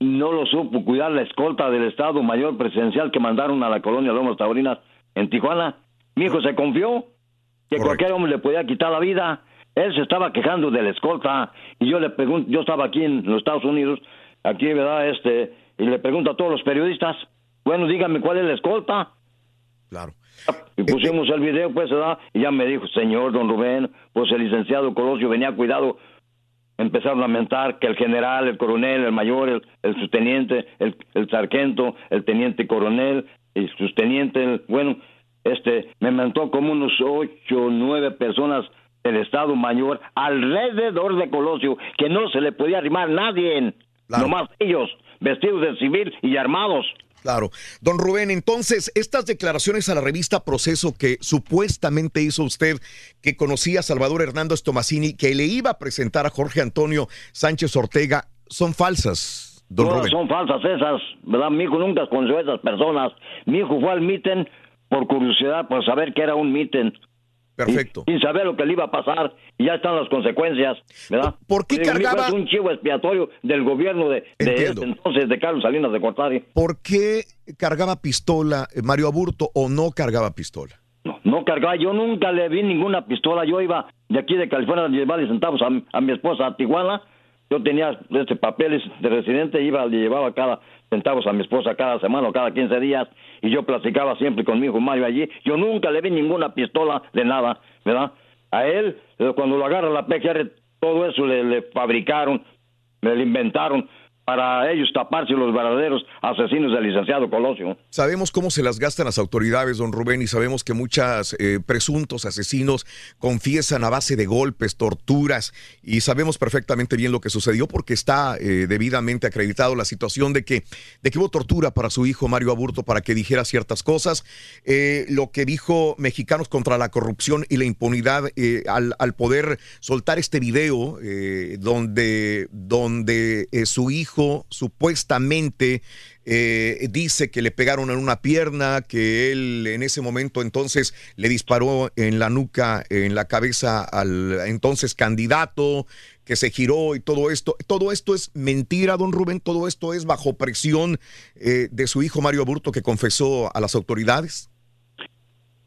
[SPEAKER 58] no lo supo cuidar la escolta del Estado Mayor Presidencial que mandaron a la colonia Lomas Taurinas en Tijuana. Mi hijo se confió que cualquier hombre le podía quitar la vida. Él se estaba quejando de la escolta y yo le pregunto, yo estaba aquí en los Estados Unidos, aquí, ¿verdad? Este, y le pregunto a todos los periodistas, bueno, dígame cuál es la escolta.
[SPEAKER 3] Claro.
[SPEAKER 58] Y pusimos el video, pues, ¿verdad? Y ya me dijo, señor don Rubén, pues el licenciado Colosio venía cuidado. Empezaron a lamentar que el general, el coronel, el mayor, el, el subteniente, el, el sargento, el teniente coronel, el subteniente, el- bueno, este, me mentó como unos ocho o nueve personas del Estado Mayor alrededor de Colosio, que no se le podía arrimar nadie, nomás ellos, vestidos de civil y armados.
[SPEAKER 3] Claro. Don Rubén, entonces, estas declaraciones a la revista Proceso que supuestamente hizo usted, que conocía a Salvador Hernández Tomasini, que le iba a presentar a Jorge Antonio Sánchez Ortega, son falsas, don
[SPEAKER 58] Todas
[SPEAKER 3] Rubén.
[SPEAKER 58] son falsas esas, ¿verdad? Mi hijo nunca conoció a esas personas. Mi hijo fue al miten por curiosidad, por saber que era un miten.
[SPEAKER 3] Perfecto.
[SPEAKER 58] Sin saber lo que le iba a pasar, y ya están las consecuencias, ¿verdad?
[SPEAKER 3] ¿Por qué cargaba-
[SPEAKER 58] Es un chivo expiatorio del gobierno de, este entonces, de Carlos Salinas de Cortari.
[SPEAKER 3] ¿Por qué cargaba pistola eh, Mario Aburto o no cargaba pistola?
[SPEAKER 58] No cargaba, yo nunca le vi ninguna pistola. Yo iba de aquí de California a llevarle centavos a, a mi esposa a Tijuana. Yo tenía este papeles de residente, iba, le llevaba cada centavos a mi esposa cada semana o cada 15 días y yo platicaba siempre con mi hijo Mario allí. Yo nunca le vi ninguna pistola de nada, ¿verdad? A él, eh, cuando lo agarra la PGR, todo eso le, le fabricaron, me lo inventaron. Para ellos taparse los verdaderos asesinos del licenciado Colosio.
[SPEAKER 3] Sabemos cómo se las gastan las autoridades, don Rubén, y sabemos que muchos presuntos asesinos confiesan a base de golpes, torturas, y sabemos perfectamente bien lo que sucedió porque está eh, debidamente acreditado la situación de que, de que hubo tortura para su hijo Mario Aburto para que dijera ciertas cosas. Eh, lo que dijo Mexicanos contra la corrupción y la impunidad eh, al, al, poder soltar este video donde, donde su hijo supuestamente eh, dice que le pegaron en una pierna, que él en ese momento entonces le disparó en la nuca, en la cabeza al entonces candidato, que se giró y todo esto. Todo esto es mentira, don Rubén, todo esto es bajo presión eh, de su hijo Mario Aburto que confesó a las autoridades.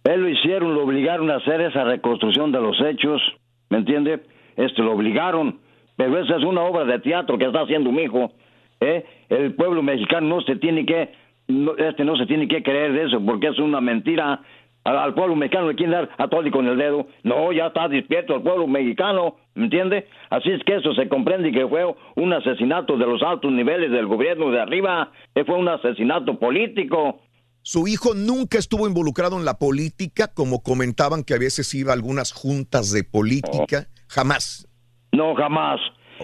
[SPEAKER 58] Él lo hicieron, lo obligaron a hacer esa reconstrucción de los hechos, ¿me entiende? Lo obligaron pero esa es una obra de teatro que está haciendo mi hijo. ¿eh? El pueblo mexicano no se tiene que, este no se tiene que creer de eso, porque es una mentira. Al, pueblo mexicano le quieren dar a todo y con el dedo. No, ya está despierto el pueblo mexicano, ¿me entiende? Así es que eso se comprende que fue un asesinato de los altos niveles del gobierno de arriba, que fue un asesinato político.
[SPEAKER 3] Su hijo nunca estuvo involucrado en la política, como comentaban que a veces iba a algunas juntas de política. Jamás.
[SPEAKER 58] No, jamás.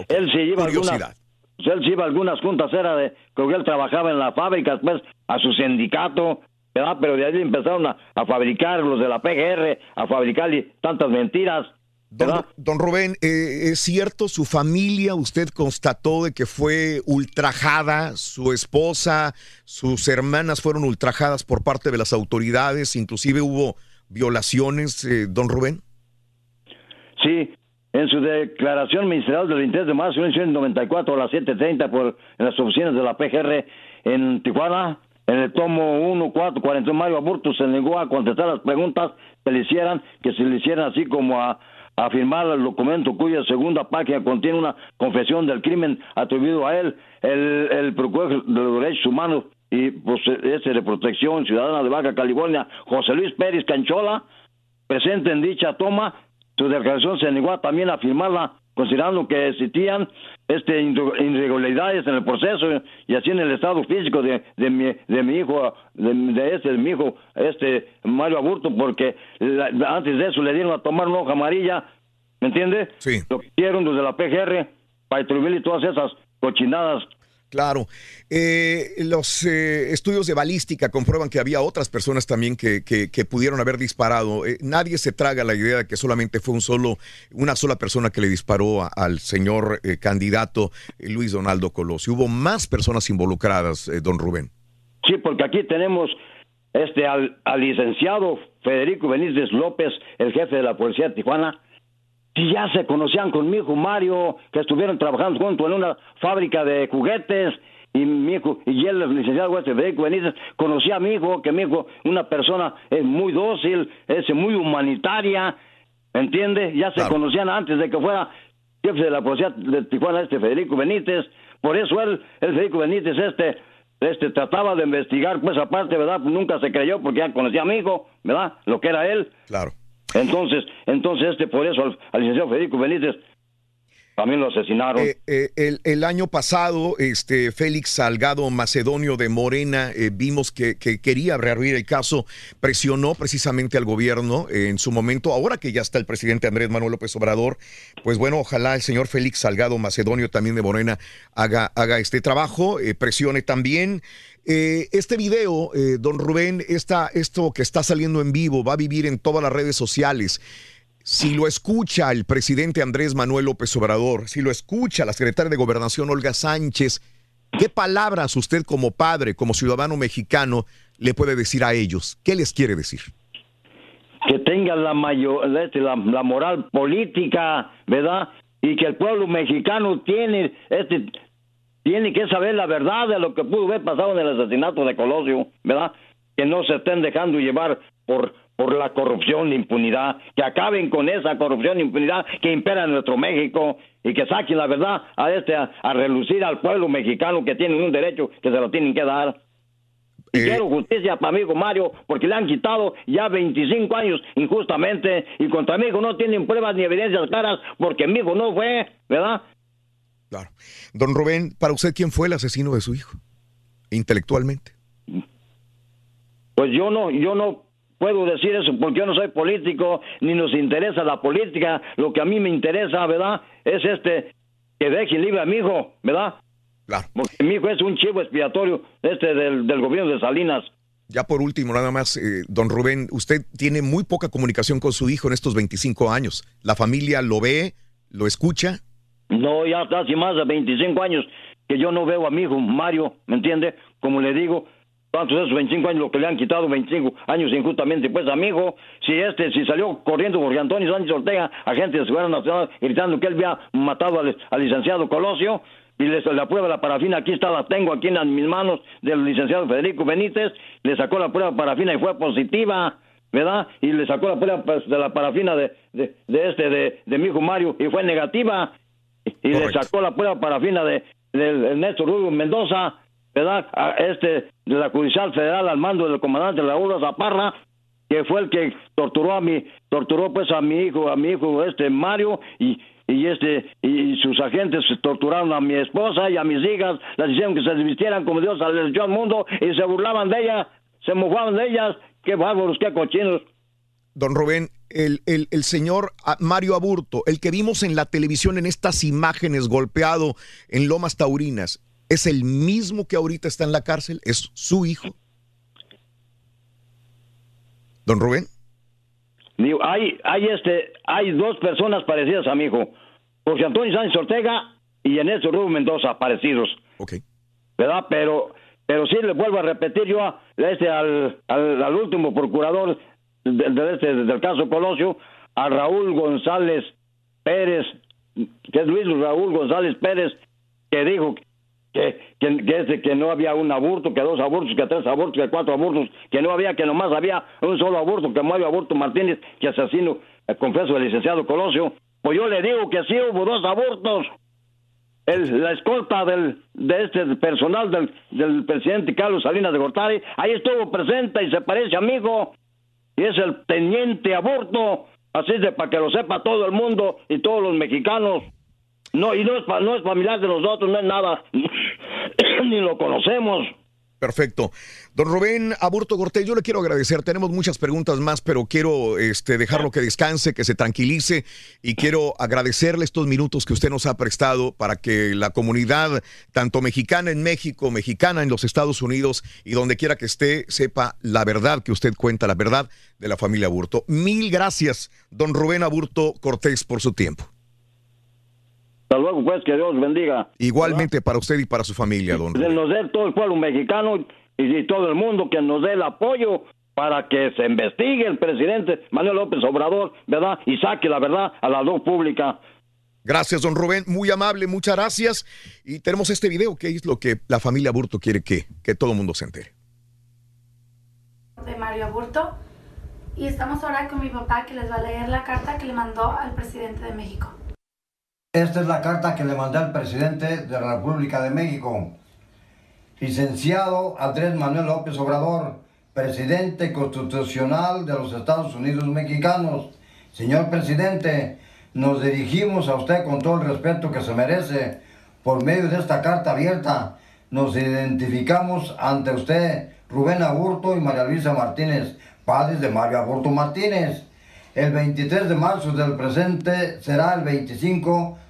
[SPEAKER 58] Él se iba algunas, él se iba a algunas juntas, era de que él trabajaba en la fábrica, después a su sindicato, ¿verdad? Pero de ahí empezaron a, fabricar los de la PGR, a fabricar tantas mentiras.
[SPEAKER 3] Don, Rubén, eh, ¿es cierto su familia, usted constató de que fue ultrajada, su esposa, sus hermanas fueron ultrajadas por parte de las autoridades, inclusive hubo violaciones, eh, don Rubén?
[SPEAKER 58] Sí, en su declaración ministerial del 23 de marzo de 1994 a las 7.30 por, en las oficinas de la PGR en Tijuana, en el tomo 1, 4, 41, Mario Aburto se negó a contestar las preguntas que le hicieran, que se le hicieran así como a, a firmar el documento cuya segunda página contiene una confesión del crimen atribuido a él, el, el procurador de los derechos humanos y ese de protección ciudadana de Baja California, José Luis Pérez Canchola, presente en dicha toma, su declaración se negó también a firmarla, considerando que existían este irregularidades en el proceso y así en el estado físico de, de, mi, de mi hijo, de, de este, de mi hijo, este Mario Aburto, porque antes de eso le dieron a tomar una hoja amarilla, ¿me entiende?
[SPEAKER 3] Sí.
[SPEAKER 58] Lo que hicieron desde la PGR para distribuir todas esas cochinadas
[SPEAKER 3] Claro. Eh, los eh, estudios de balística comprueban que había otras personas también que, que, pudieron haber disparado. Eh, nadie se traga la idea de que solamente fue un solo, una sola persona que le disparó al señor candidato Luis Donaldo Colosio. Hubo más personas involucradas, don Rubén.
[SPEAKER 58] Sí, porque aquí tenemos este al, al licenciado Federico Benítez López, el jefe de la policía de Tijuana, si ya se conocían con mi hijo Mario, que estuvieron trabajando juntos en una fábrica de juguetes, y mi hijo, y él, el licenciado Federico Benítez, conocía a mi hijo, que mi hijo, una persona es muy dócil, es muy humanitaria, ¿entiende? Ya se conocían antes de que fuera jefe de la policía de Tijuana, este Federico Benítez, por eso él, el Federico Benítez, este, este trataba de investigar, pues aparte, ¿verdad? Nunca se creyó porque ya conocía a mi hijo, ¿verdad? Lo que era él.
[SPEAKER 3] Claro.
[SPEAKER 58] Entonces, entonces este por eso al, licenciado Federico Benítez también lo asesinaron.
[SPEAKER 3] Eh, eh, el, año pasado, este Félix Salgado Macedonio de Morena, eh, vimos que, quería reabrir el caso, presionó precisamente al gobierno en su momento. Ahora que ya está el presidente Andrés Manuel López Obrador, pues bueno, ojalá el señor Félix Salgado Macedonio también de Morena haga, haga este trabajo, presione también. Este video, don Rubén, esta, esto que está saliendo en vivo va a vivir en todas las redes sociales. Si lo escucha el presidente Andrés Manuel López Obrador, si lo escucha la secretaria de Gobernación Olga Sánchez, ¿qué palabras usted como padre, como ciudadano mexicano, le puede decir a ellos? ¿Qué les quiere decir?
[SPEAKER 58] Que tengan la, mayor, la moral política, ¿verdad? Y que el pueblo mexicano tiene este tiene que saber la verdad de lo que pudo haber pasado en el asesinato de Colosio, ¿verdad? Que no se estén dejando llevar por por la corrupción e impunidad, que acaben con esa corrupción e impunidad que impera en nuestro México y que saquen la verdad a este a, relucir al pueblo mexicano que tiene un derecho que se lo tienen que dar. Y eh, quiero justicia para mi hijo Mario, porque le han quitado ya 25 años injustamente y contra mi hijo no tienen pruebas ni evidencias claras porque mi hijo no fue, ¿verdad?
[SPEAKER 3] Claro. Don Rubén, para usted, ¿quién fue el asesino de su hijo? Intelectualmente.
[SPEAKER 58] Pues yo no, yo no puedo decir eso porque yo no soy político, ni nos interesa la política. Lo que a mí me interesa, ¿verdad? Es este, que dejen libre a mi hijo, ¿verdad?
[SPEAKER 3] Claro.
[SPEAKER 58] Porque mi hijo es un chivo expiatorio este del, del gobierno de Salinas.
[SPEAKER 3] Ya por último, nada más, eh, don Rubén, usted tiene muy poca comunicación con su hijo en estos 25 años. ¿La familia lo ve, lo escucha?
[SPEAKER 58] No, ya hace más de 25 años que yo no veo a mi hijo Mario, ¿me entiende? Como le digo, tantos esos 25 años lo que le han quitado 25 años injustamente, pues amigo, si este, si salió corriendo Jorge Antonio Sánchez Ortega, agente de Seguridad Nacional, gritando que él había matado al, al licenciado Colosio, y les, la prueba de la parafina, aquí está, la tengo aquí en mis manos del licenciado Federico Benítez, le sacó la prueba de parafina y fue positiva, ¿verdad? Y le sacó la prueba pues, de la parafina de, de, de este, de, de mi hijo Mario, y fue negativa, y le sacó la prueba parafina de, del Ernesto Rubio Mendoza, ¿verdad? A este de la Judicial Federal al mando del comandante Raúl Zaparra, que fue el que torturó a mi, torturó pues a mi hijo, a mi hijo este Mario y y este y sus agentes torturaron a mi esposa y a mis hijas, las hicieron que se vistieran como Dios les al mundo y se burlaban de ella, se mojaban de ellas, qué bárbaros, qué cochinos.
[SPEAKER 3] Don Rubén, el, el, el, señor Mario Aburto, el que vimos en la televisión en estas imágenes golpeado en Lomas Taurinas, ¿es el mismo que ahorita está en la cárcel? ¿Es su hijo? Don Rubén.
[SPEAKER 58] Digo, hay, hay, este, hay dos personas parecidas a mi hijo, José Antonio Sánchez Ortega y Ernesto Rubio Mendoza, parecidos.
[SPEAKER 3] Ok.
[SPEAKER 58] ¿Verdad? Pero, pero sí le vuelvo a repetir yo a, este, al, al, al último procurador de, de este, del caso Colosio, a Raúl González Pérez, que es Luis Raúl González Pérez, que dijo que, que, que, ese, que no había un aborto, que dos abortos, que tres abortos, que cuatro abortos, que no había, que nomás había un solo aborto, que Mario Aborto Martínez, que asesino, eh, confeso, el licenciado Colosio. Pues yo le digo que sí hubo dos abortos. El, la escolta del, de este personal del, del presidente Carlos Salinas de Gortari, ahí estuvo presente y se parece amigo, y es el teniente aborto, así de para que lo sepa todo el mundo y todos los mexicanos. No, y no es, no es familiar de nosotros, no es nada, ni lo conocemos.
[SPEAKER 3] Perfecto. Don Rubén Aburto Cortés, yo le quiero agradecer. Tenemos muchas preguntas más, pero quiero este, dejarlo que descanse, que se tranquilice y quiero agradecerle estos minutos que usted nos ha prestado para que la comunidad, tanto mexicana en México, mexicana en los Estados Unidos y donde quiera que esté, sepa la verdad que usted cuenta, la verdad de la familia Aburto. Mil gracias, don Rubén Aburto Cortés, por su tiempo.
[SPEAKER 58] Hasta luego, pues, que Dios bendiga.
[SPEAKER 3] Igualmente para usted y para su familia, don
[SPEAKER 58] Rubén. Nos dé todo el pueblo mexicano y, y todo el mundo que nos dé el apoyo para que se investigue el presidente Manuel López Obrador, ¿verdad? Y saque la verdad a la luz pública.
[SPEAKER 3] Gracias, don Rubén. Muy amable, muchas gracias. Y tenemos este video que es lo que la familia Burto quiere que, que todo el mundo se entere.
[SPEAKER 59] De Mario Aburto. Y estamos ahora con mi papá que les va a leer la carta que le mandó al presidente de México.
[SPEAKER 60] Esta es la carta que le mandé al presidente de la República de México. Licenciado Andrés Manuel López Obrador, presidente constitucional de los Estados Unidos mexicanos. Señor presidente, nos dirigimos a usted con todo el respeto que se merece. Por medio de esta carta abierta, nos identificamos ante usted, Rubén Aburto y María Luisa Martínez, padres de Mario Aburto Martínez. El 23 de marzo del presente será el 25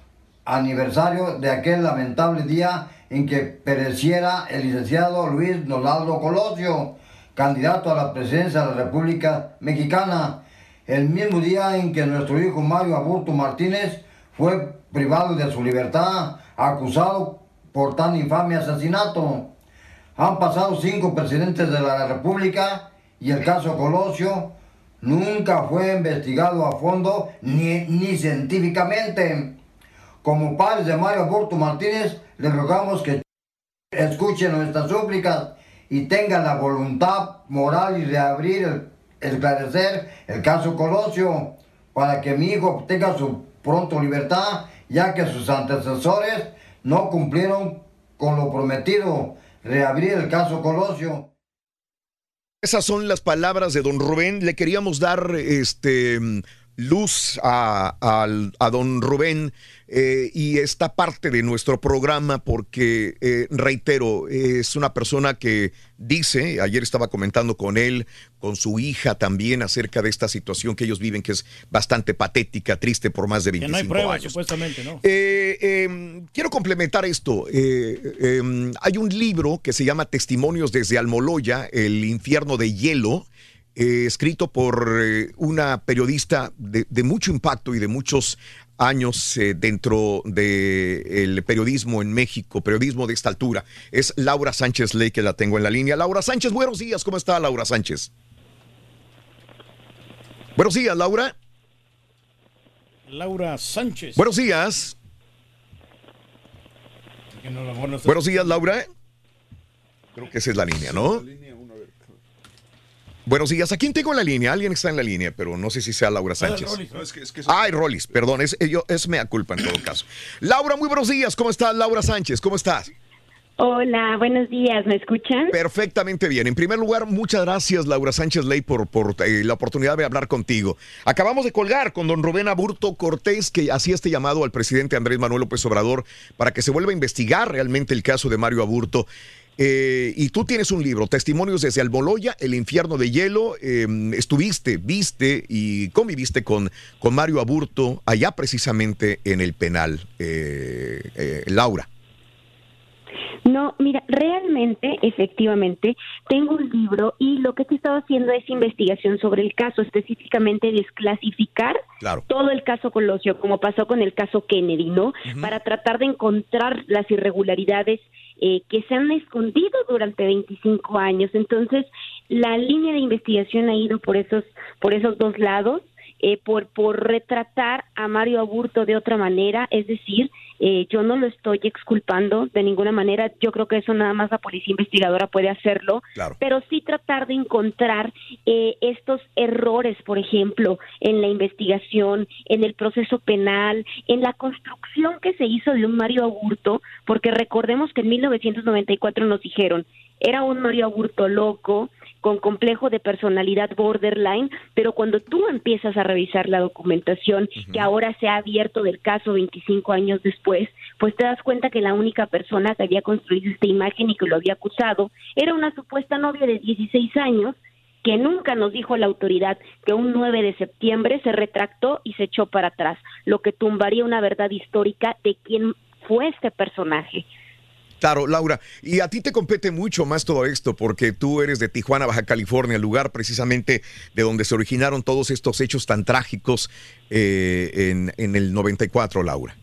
[SPEAKER 60] aniversario de aquel lamentable día en que pereciera el licenciado Luis Donaldo Colosio, candidato a la presidencia de la República Mexicana, el mismo día en que nuestro hijo Mario Aburto Martínez fue privado de su libertad, acusado por tan infame asesinato. Han pasado cinco presidentes de la República y el caso Colosio nunca fue investigado a fondo ni, ni científicamente. Como padres de Mario Aburto Martínez, le rogamos que escuchen nuestras súplicas y tengan la voluntad moral y reabrir, el, esclarecer el caso Colosio para que mi hijo tenga su pronto libertad, ya que sus antecesores no cumplieron con lo prometido, reabrir el caso Colosio.
[SPEAKER 3] Esas son las palabras de don Rubén. Le queríamos dar este luz a, al- a don Rubén eh, y esta parte de nuestro programa porque, eh, reitero, es una persona que dice, ayer estaba comentando con él, con su hija también acerca de esta situación que ellos viven, que es bastante patética, triste por más de
[SPEAKER 2] Que
[SPEAKER 3] 25
[SPEAKER 2] no hay pruebas,
[SPEAKER 3] años.
[SPEAKER 2] supuestamente, ¿no?
[SPEAKER 3] Eh, eh, quiero complementar esto. Eh, hay un libro que se llama Testimonios desde Almoloya, El infierno de hielo, eh, escrito por eh, una periodista de, de mucho impacto y de muchos años eh, dentro del periodismo en México, periodismo de esta altura. Es Laura Sánchez Ley que la tengo en la línea. Laura Sánchez, buenos días. ¿Cómo está Laura Sánchez? Buenos días, Laura.
[SPEAKER 2] Laura Sánchez.
[SPEAKER 3] Buenos días. Buenos días, Laura. Creo que esa es la línea, ¿no? Buenos días. ¿A quién tengo en la línea? Alguien está en la línea, pero no sé si sea Laura Sánchez.
[SPEAKER 18] No, es que- es que es-
[SPEAKER 3] Ay, Rolis, perdón, es, yo, es mea culpa en todo caso. Laura, muy buenos días. ¿Cómo estás, Laura Sánchez? ¿Cómo estás?
[SPEAKER 61] Hola, buenos días, ¿me escuchan?
[SPEAKER 3] Perfectamente bien. En primer lugar, muchas gracias, Laura Sánchez Ley, por, por eh, la oportunidad de hablar contigo. Acabamos de colgar con don Rubén Aburto Cortés, que hacía este llamado al presidente Andrés Manuel López Obrador para que se vuelva a investigar realmente el caso de Mario Aburto. Eh, y tú tienes un libro, Testimonios desde Almoloya, El infierno de hielo. Eh, estuviste, viste y conviviste con, con Mario Aburto allá precisamente en el penal. Eh, eh, Laura.
[SPEAKER 61] No, mira, realmente, efectivamente, tengo un libro y lo que he estado haciendo es investigación sobre el caso, específicamente desclasificar
[SPEAKER 3] Claro.
[SPEAKER 61] todo el caso Colosio, como pasó con el caso Kennedy, ¿no? Para tratar de encontrar las irregularidades eh, que se han escondido durante 25 años. Entonces, la línea de investigación ha ido por esos, por esos dos lados. eh, por, por retratar a Mario Aburto de otra manera, es decir, eh, yo no lo estoy exculpando de ninguna manera, yo creo que eso nada más la policía investigadora puede hacerlo, pero sí tratar de encontrar eh, estos errores, por ejemplo, en la investigación, en el proceso penal, en la construcción que se hizo de un Mario Aburto, porque recordemos que en 1994 nos dijeron, era un Mario Aburto loco, con complejo de personalidad borderline, pero cuando tú empiezas a revisar la documentación que ahora se ha abierto del caso 25 años después, pues te das cuenta que la única persona que había construido esta imagen y que lo había acusado era una supuesta novia de 16 años que nunca nos dijo la autoridad que un 9 de septiembre se retractó y se echó para atrás, lo que tumbaría una verdad histórica de quién fue este personaje.
[SPEAKER 3] Claro, Laura, y a ti te compete mucho más todo esto porque tú eres de Tijuana, Baja California, el lugar precisamente de donde se originaron todos estos hechos tan trágicos eh, en, en el 94, Laura.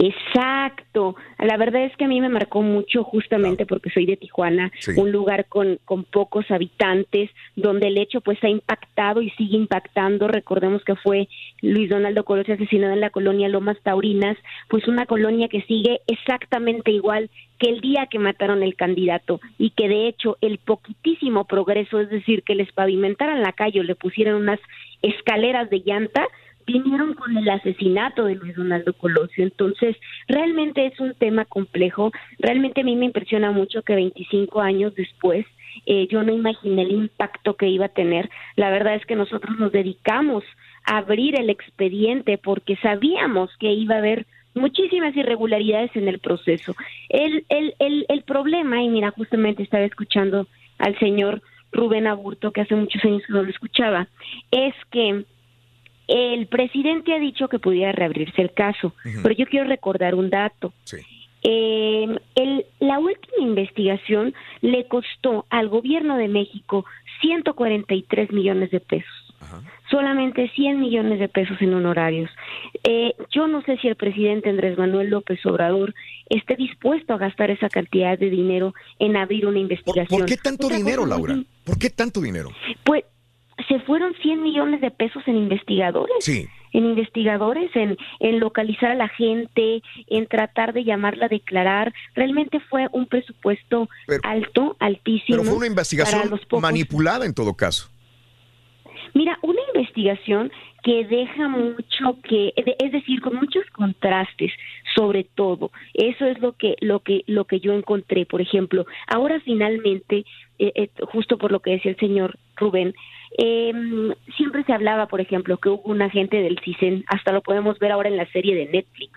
[SPEAKER 61] Exacto. La verdad es que a mí me marcó mucho justamente porque soy de Tijuana,
[SPEAKER 3] Sí.
[SPEAKER 61] un lugar con, con pocos habitantes, donde el hecho pues ha impactado y sigue impactando. Recordemos que fue Luis Donaldo Colosio asesinado en la colonia Lomas Taurinas, pues una colonia que sigue exactamente igual que el día que mataron el candidato y que de hecho el poquitísimo progreso, es decir, que les pavimentaran la calle o le pusieran unas escaleras de llanta, vinieron con el asesinato de Luis Donaldo Colosio. Entonces, realmente es un tema complejo. Realmente a mí me impresiona mucho que 25 años después eh, yo no imaginé el impacto que iba a tener. La verdad es que nosotros nos dedicamos a abrir el expediente porque sabíamos que iba a haber muchísimas irregularidades en el proceso. El, el, el, el problema, y mira, justamente estaba escuchando al señor Rubén Aburto, que hace muchos años que no lo escuchaba, es que el presidente ha dicho que pudiera reabrirse el caso, pero yo quiero recordar un dato. Eh, el- la última investigación le costó al gobierno de México 143 millones de pesos. Solamente 100 millones de pesos en honorarios. Eh, yo no sé si el presidente Andrés Manuel López Obrador esté dispuesto a gastar esa cantidad de dinero en abrir una investigación.
[SPEAKER 3] ¿Por qué tanto dinero, Laura? ¿Por qué tanto dinero?
[SPEAKER 61] pues se fueron 100 millones de pesos en investigadores.
[SPEAKER 3] Sí.
[SPEAKER 61] En investigadores, en, en localizar a la gente, en tratar de llamarla a declarar. Realmente fue un presupuesto alto, altísimo.
[SPEAKER 3] Pero fue una investigación manipulada en todo caso.
[SPEAKER 61] Mira, una investigación que deja mucho que, es decir, con muchos contrastes, sobre todo. Eso es lo que, lo que, lo que yo encontré. Por ejemplo, ahora finalmente, eh, eh, justo por lo que decía el señor Rubén, eh, siempre se hablaba, por ejemplo, que hubo un agente del CISEN, hasta lo podemos ver ahora en la serie de Netflix,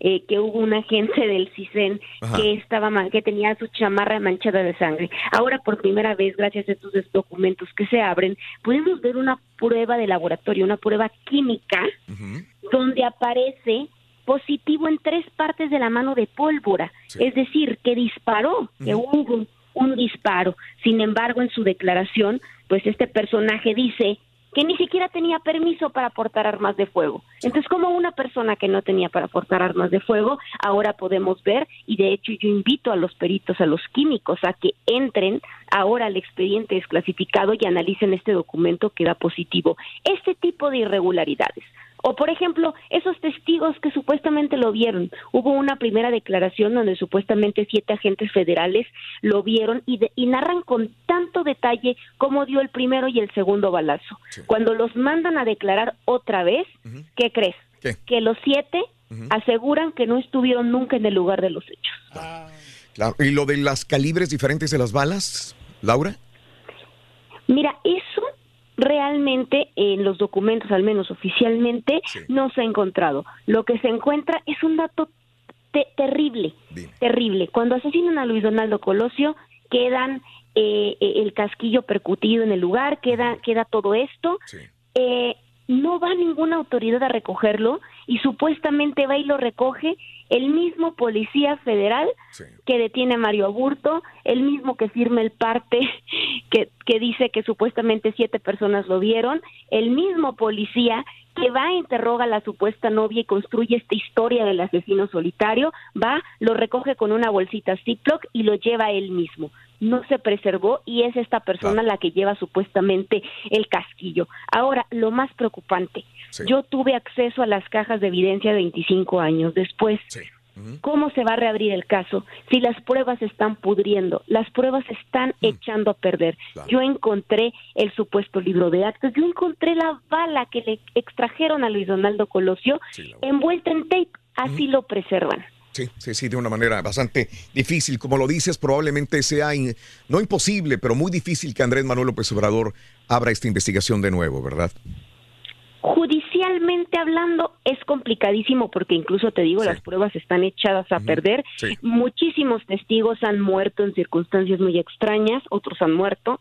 [SPEAKER 61] eh, que hubo un agente del CISEN
[SPEAKER 62] Ajá.
[SPEAKER 61] que estaba que tenía su chamarra manchada de sangre. Ahora, por primera vez, gracias a estos documentos que se abren, podemos ver una prueba de laboratorio, una prueba química, donde aparece positivo en tres partes de la mano de pólvora, es decir, que disparó, que hubo un disparo. Sin embargo, en su declaración, pues este personaje dice que ni siquiera tenía permiso para portar armas de fuego. Entonces, como una persona que no tenía para portar armas de fuego, ahora podemos ver, y de hecho yo invito a los peritos, a los químicos, a que entren ahora al expediente desclasificado y analicen este documento que da positivo. Este tipo de irregularidades. O, por ejemplo, esos testigos que supuestamente lo vieron. Hubo una primera declaración donde supuestamente siete agentes federales lo vieron y, de- y narran con tanto detalle cómo dio el primero y el segundo balazo. Cuando los mandan a declarar otra vez, ¿qué crees? Que los siete aseguran que no estuvieron nunca en el lugar de los hechos.
[SPEAKER 3] Claro. ¿Y lo de las calibres diferentes de las balas, Laura?
[SPEAKER 61] Mira, eso realmente en los documentos, al menos oficialmente, no se ha encontrado. Lo que se encuentra es un dato te- terrible, terrible. Cuando asesinan a Luis Donaldo Colosio, quedan eh, eh, el casquillo percutido en el lugar, queda, queda todo esto. Eh, no va ninguna autoridad a recogerlo y supuestamente va y lo recoge el mismo policía federal que detiene a Mario Aburto, el mismo que firma el parte que, que dice que supuestamente siete personas lo vieron, el mismo policía que va, interroga a la supuesta novia y construye esta historia del asesino solitario, va, lo recoge con una bolsita Ziploc y lo lleva él mismo. No se preservó y es esta persona la que lleva supuestamente el casquillo. Ahora, lo más preocupante, yo tuve acceso a las cajas de evidencia 25 años después. ¿Cómo se va a reabrir el caso si las pruebas están pudriendo? Las pruebas están echando a perder. Yo encontré el supuesto libro de actos, yo encontré la bala que le extrajeron a Luis Donaldo Colosio envuelta en tape. Así lo preservan.
[SPEAKER 3] Sí, sí, sí, de una manera bastante difícil. Como lo dices, probablemente sea, in- no imposible, pero muy difícil que Andrés Manuel López Obrador abra esta investigación de nuevo, ¿verdad?
[SPEAKER 61] Judicialmente hablando es complicadísimo porque incluso te digo, las pruebas están echadas a perder.
[SPEAKER 3] Sí.
[SPEAKER 61] Muchísimos testigos han muerto en circunstancias muy extrañas, otros han muerto.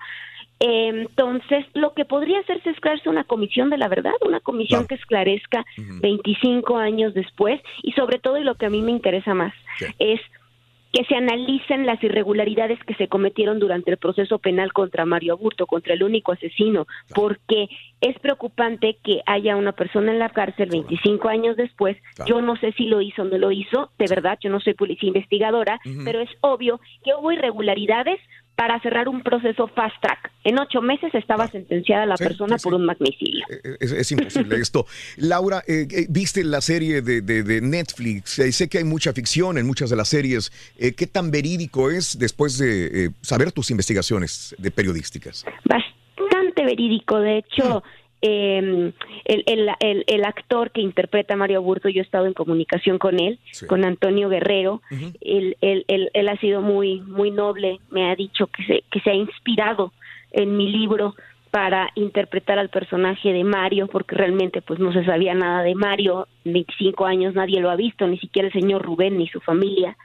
[SPEAKER 61] Entonces, lo que podría hacerse es crearse una comisión de la verdad, una comisión que esclarezca 25 años después y sobre todo, y lo que a mí me interesa más, es que se analicen las irregularidades que se cometieron durante el proceso penal contra Mario Aburto, contra el único asesino, porque es preocupante que haya una persona en la cárcel 25 años después. Yo no sé si lo hizo o no lo hizo, de verdad, yo no soy policía investigadora, pero es obvio que hubo irregularidades para cerrar un proceso fast track. En ocho meses estaba sentenciada la persona por un magnicidio.
[SPEAKER 3] Es, es imposible esto. Laura, eh, eh, viste la serie de, de- de Netflix. Eh, sé que hay mucha ficción en muchas de las series. Eh, ¿Qué tan verídico es después de eh, saber tus investigaciones de periodísticas?
[SPEAKER 61] bastante verídico. De hecho, eh, el, el- el- el actor que interpreta a Mario Aburto, yo he estado en comunicación con él, con Antonio Guerrero. él, él- él- él ha sido muy, muy noble. Me ha dicho que se, que se ha inspirado en mi libro para interpretar al personaje de Mario, porque realmente pues no se sabía nada de Mario, 25 años nadie lo ha visto, ni siquiera el señor Rubén ni su familia.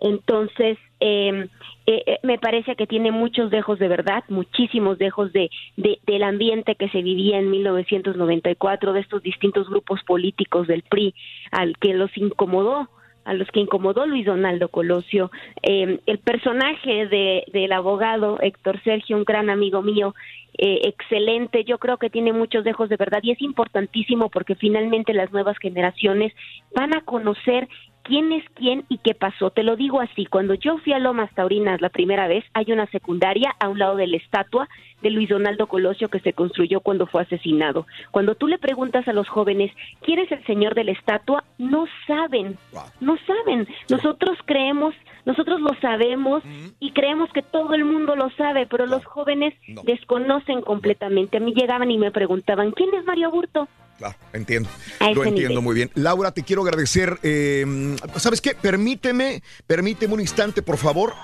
[SPEAKER 61] Entonces, eh, eh, eh, me parece que tiene muchos dejos de verdad, muchísimos dejos de, de- del ambiente que se vivía en 1994, de estos distintos grupos políticos del PRI, al que los incomodó a los que incomodó Luis Donaldo Colosio, eh, el personaje de, del abogado Héctor Sergio, un gran amigo mío, eh, excelente, yo creo que tiene muchos dejos de verdad y es importantísimo porque finalmente las nuevas generaciones van a conocer quién es quién y qué pasó. Te lo digo así, cuando yo fui a Lomas Taurinas la primera vez, hay una secundaria a un lado de la estatua de Luis Donaldo Colosio que se construyó cuando fue asesinado. Cuando tú le preguntas a los jóvenes, ¿quién es el señor de la estatua? No saben, no saben. Nosotros creemos, nosotros lo sabemos y creemos que todo el mundo lo sabe, pero los jóvenes desconocen completamente. A mí llegaban y me preguntaban, ¿quién es Mario Aburto?
[SPEAKER 3] Claro, entiendo. Lo entiendo
[SPEAKER 61] nivel.
[SPEAKER 3] muy bien. Laura, te quiero agradecer. eh, ¿Sabes qué? Permíteme, permíteme un instante, por favor.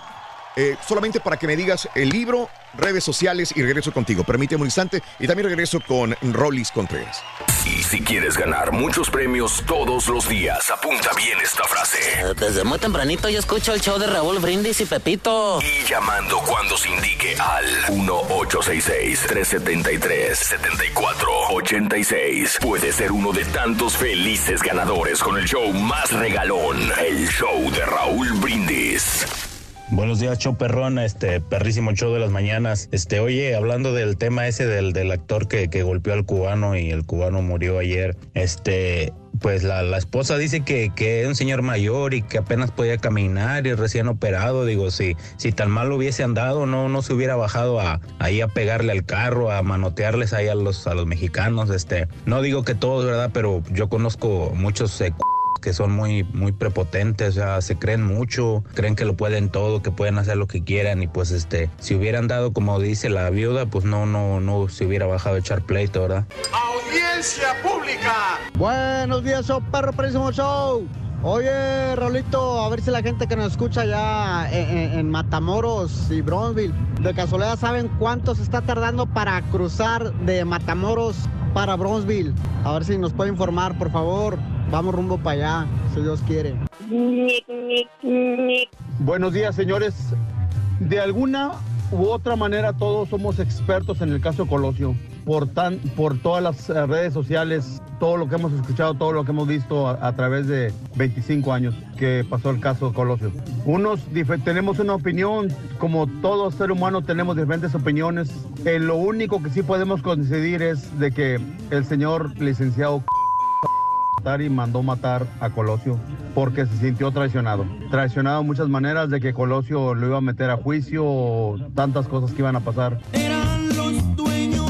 [SPEAKER 3] Eh, solamente para que me digas el libro, redes sociales y regreso contigo. Permíteme un instante y también regreso con Rollis Contreras.
[SPEAKER 48] Y si quieres ganar muchos premios todos los días, apunta bien esta frase.
[SPEAKER 62] Desde muy tempranito yo escucho el show de Raúl Brindis y Pepito.
[SPEAKER 48] Y llamando cuando se indique al 1-866-373-7486. Puede ser uno de tantos felices ganadores con el show más regalón, el show de Raúl Brindis.
[SPEAKER 42] Buenos días, show perrón, este perrísimo show de las mañanas. Este, oye, hablando del tema ese del, del actor que, que golpeó al cubano y el cubano murió ayer, este, pues la, la esposa dice que, que es un señor mayor y que apenas podía caminar y recién operado. Digo, si, si tan mal hubiese andado, no, no se hubiera bajado a, ahí a pegarle al carro, a manotearles ahí a los, a los mexicanos. Este, no digo que todos, ¿verdad? Pero yo conozco muchos eh, que son muy, muy prepotentes, o sea, se creen mucho, creen que lo pueden todo, que pueden hacer lo que quieran y pues este, si hubieran dado como dice la viuda, pues no, no, no se hubiera bajado a echar pleito, ¿verdad?
[SPEAKER 25] Audiencia pública.
[SPEAKER 49] Buenos días, show perro, próximo show. Oye, Rolito, a ver si la gente que nos escucha ya en, en- en Matamoros y Bronzeville, de casualidad saben cuánto se está tardando para cruzar de Matamoros para Bronzeville. A ver si nos puede informar, por favor. Vamos rumbo para allá, si Dios quiere.
[SPEAKER 63] Buenos días, señores. De alguna u otra manera todos somos expertos en el caso Colosio. Por, tan, por todas las eh, redes sociales, todo lo que hemos escuchado, todo lo que hemos visto a, través de 25 años que pasó el caso Colosio. Unos tenemos una opinión, como todo ser humano tenemos diferentes opiniones. Eh, lo único que sí podemos coincidir es de que el señor licenciado y mandó matar a Colosio porque se sintió traicionado. Traicionado de muchas maneras de que Colosio lo iba a meter a juicio tantas cosas que iban a pasar.
[SPEAKER 25] Eran los dueños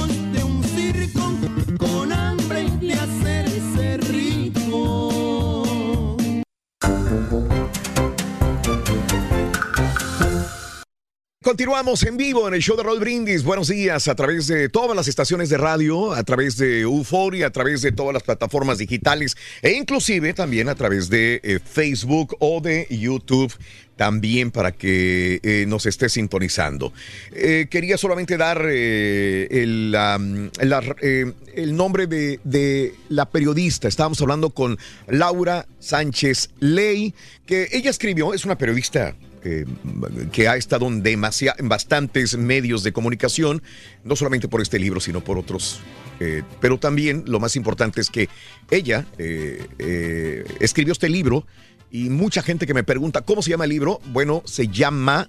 [SPEAKER 3] Continuamos en vivo en el show de Roll Brindis. Buenos días a través de todas las estaciones de radio, a través de Euphoria, a través de todas las plataformas digitales e inclusive también a través de eh, Facebook o de YouTube también para que eh, nos esté sintonizando. Eh, quería solamente dar el nombre de, de la periodista. Estábamos hablando con Laura Sánchez Ley, que ella escribió, es una periodista eh, que ha estado en, bastantes medios de comunicación, no solamente por este libro, sino por otros. eh, pero también lo más importante es que ella eh, escribió este libro y mucha gente que me pregunta, ¿cómo se llama el libro? Bueno, se llama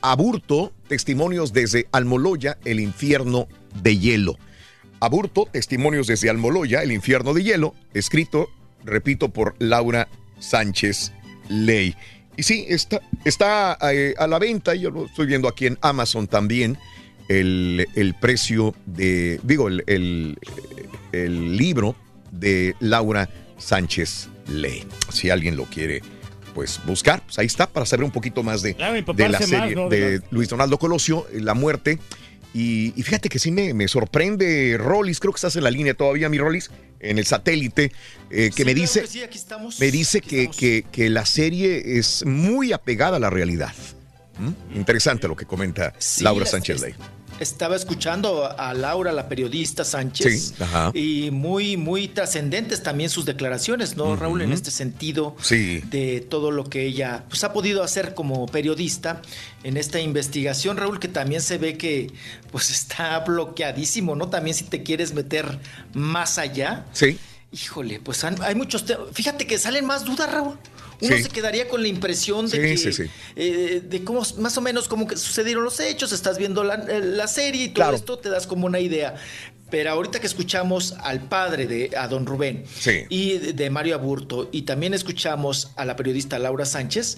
[SPEAKER 3] Aburto, Testimonios desde Almoloya, el infierno de hielo. Aburto, Testimonios desde Almoloya, el infierno de hielo, escrito, repito, por Laura Sánchez Ley. Y sí, está, está eh, a la venta, yo lo estoy viendo aquí en Amazon también, el, el precio de, digo, el, el- el libro de Laura Sánchez Ley. Si alguien lo quiere, pues buscar, pues ahí está, para saber un poquito más de, de la
[SPEAKER 2] más,
[SPEAKER 3] serie
[SPEAKER 2] ¿no? de
[SPEAKER 3] Luis Donaldo Colosio, La Muerte. Y, y fíjate que sí me, me sorprende, Rollis, creo que estás en la línea todavía, mi Rollis, en el satélite, eh, que
[SPEAKER 46] Sí,
[SPEAKER 3] me dice,
[SPEAKER 46] que sí, aquí estamos.
[SPEAKER 3] me dice que, que- que la serie es muy apegada a la realidad. ¿Mm? Interesante lo que comenta Laura
[SPEAKER 46] la-
[SPEAKER 3] Sánchez Ley.
[SPEAKER 46] Estaba escuchando a Laura, la periodista Sánchez,
[SPEAKER 3] Sí, ajá.
[SPEAKER 46] y muy, muy trascendentes también sus declaraciones, ¿no, Raúl? En este sentido
[SPEAKER 3] Sí.
[SPEAKER 46] de todo lo que ella pues, ha podido hacer como periodista en esta investigación, Raúl, que también se ve que pues está bloqueadísimo, ¿no? También si te quieres meter más allá,
[SPEAKER 3] Sí.
[SPEAKER 46] híjole, pues han- hay muchos. Fíjate que salen más dudas, Raúl. Uno
[SPEAKER 3] Sí.
[SPEAKER 46] se quedaría con la impresión de
[SPEAKER 3] Sí,
[SPEAKER 46] que
[SPEAKER 3] sí,
[SPEAKER 46] eh, de cómo más o menos cómo que sucedieron los hechos, estás viendo la, eh, la serie y todo
[SPEAKER 3] Claro.
[SPEAKER 46] esto te das como una idea. Pero ahorita que escuchamos al padre de a don Rubén
[SPEAKER 3] Sí.
[SPEAKER 46] y de, Mario Aburto y también escuchamos a la periodista Laura Sánchez,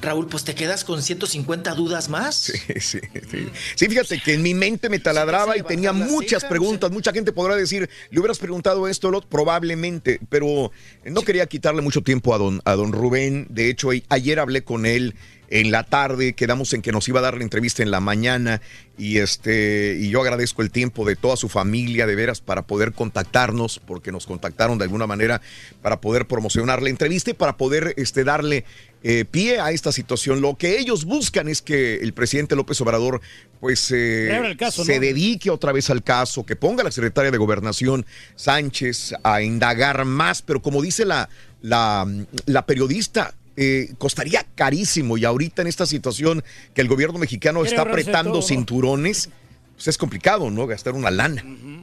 [SPEAKER 46] Raúl, pues te quedas con 150 dudas más.
[SPEAKER 3] Sí, sí, sí. Sí, fíjate que en mi mente me taladraba y tenía muchas preguntas. Mucha gente podrá decir, le hubieras preguntado esto, lo otro, probablemente, pero no quería quitarle mucho tiempo a don, a don Rubén. De hecho, ayer hablé con él en la tarde, quedamos en que nos iba a dar la entrevista en la mañana y este y yo agradezco el tiempo de toda su familia de veras para poder contactarnos porque nos contactaron de alguna manera para poder promocionar la entrevista y para poder este darle eh, pie a esta situación. Lo que ellos buscan es que el presidente López Obrador pues eh,
[SPEAKER 2] caso,
[SPEAKER 3] se
[SPEAKER 2] ¿no?
[SPEAKER 3] dedique otra vez al caso, que ponga a la secretaria de Gobernación Sánchez a indagar más, pero como dice la, la, la periodista, eh, costaría carísimo y ahorita en esta situación que el gobierno mexicano
[SPEAKER 46] Quiere
[SPEAKER 3] está apretando cinturones, pues es complicado, ¿no? Gastar una lana,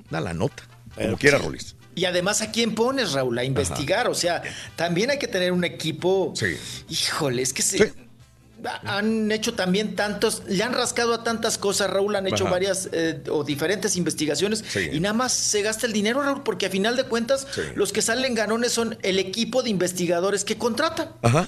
[SPEAKER 3] una lanota, como quiera, Rolis.
[SPEAKER 46] Y además, ¿a quién pones, Raúl? A investigar. O sea, también hay que tener un equipo. Híjole, es que se. Han hecho también tantos, le han rascado a tantas cosas, Raúl, han hecho
[SPEAKER 3] Ajá.
[SPEAKER 46] varias eh, o diferentes investigaciones y nada más se gasta el dinero, Raúl, porque a final de cuentas los que salen ganones son el equipo de investigadores que contratan.
[SPEAKER 3] Ajá.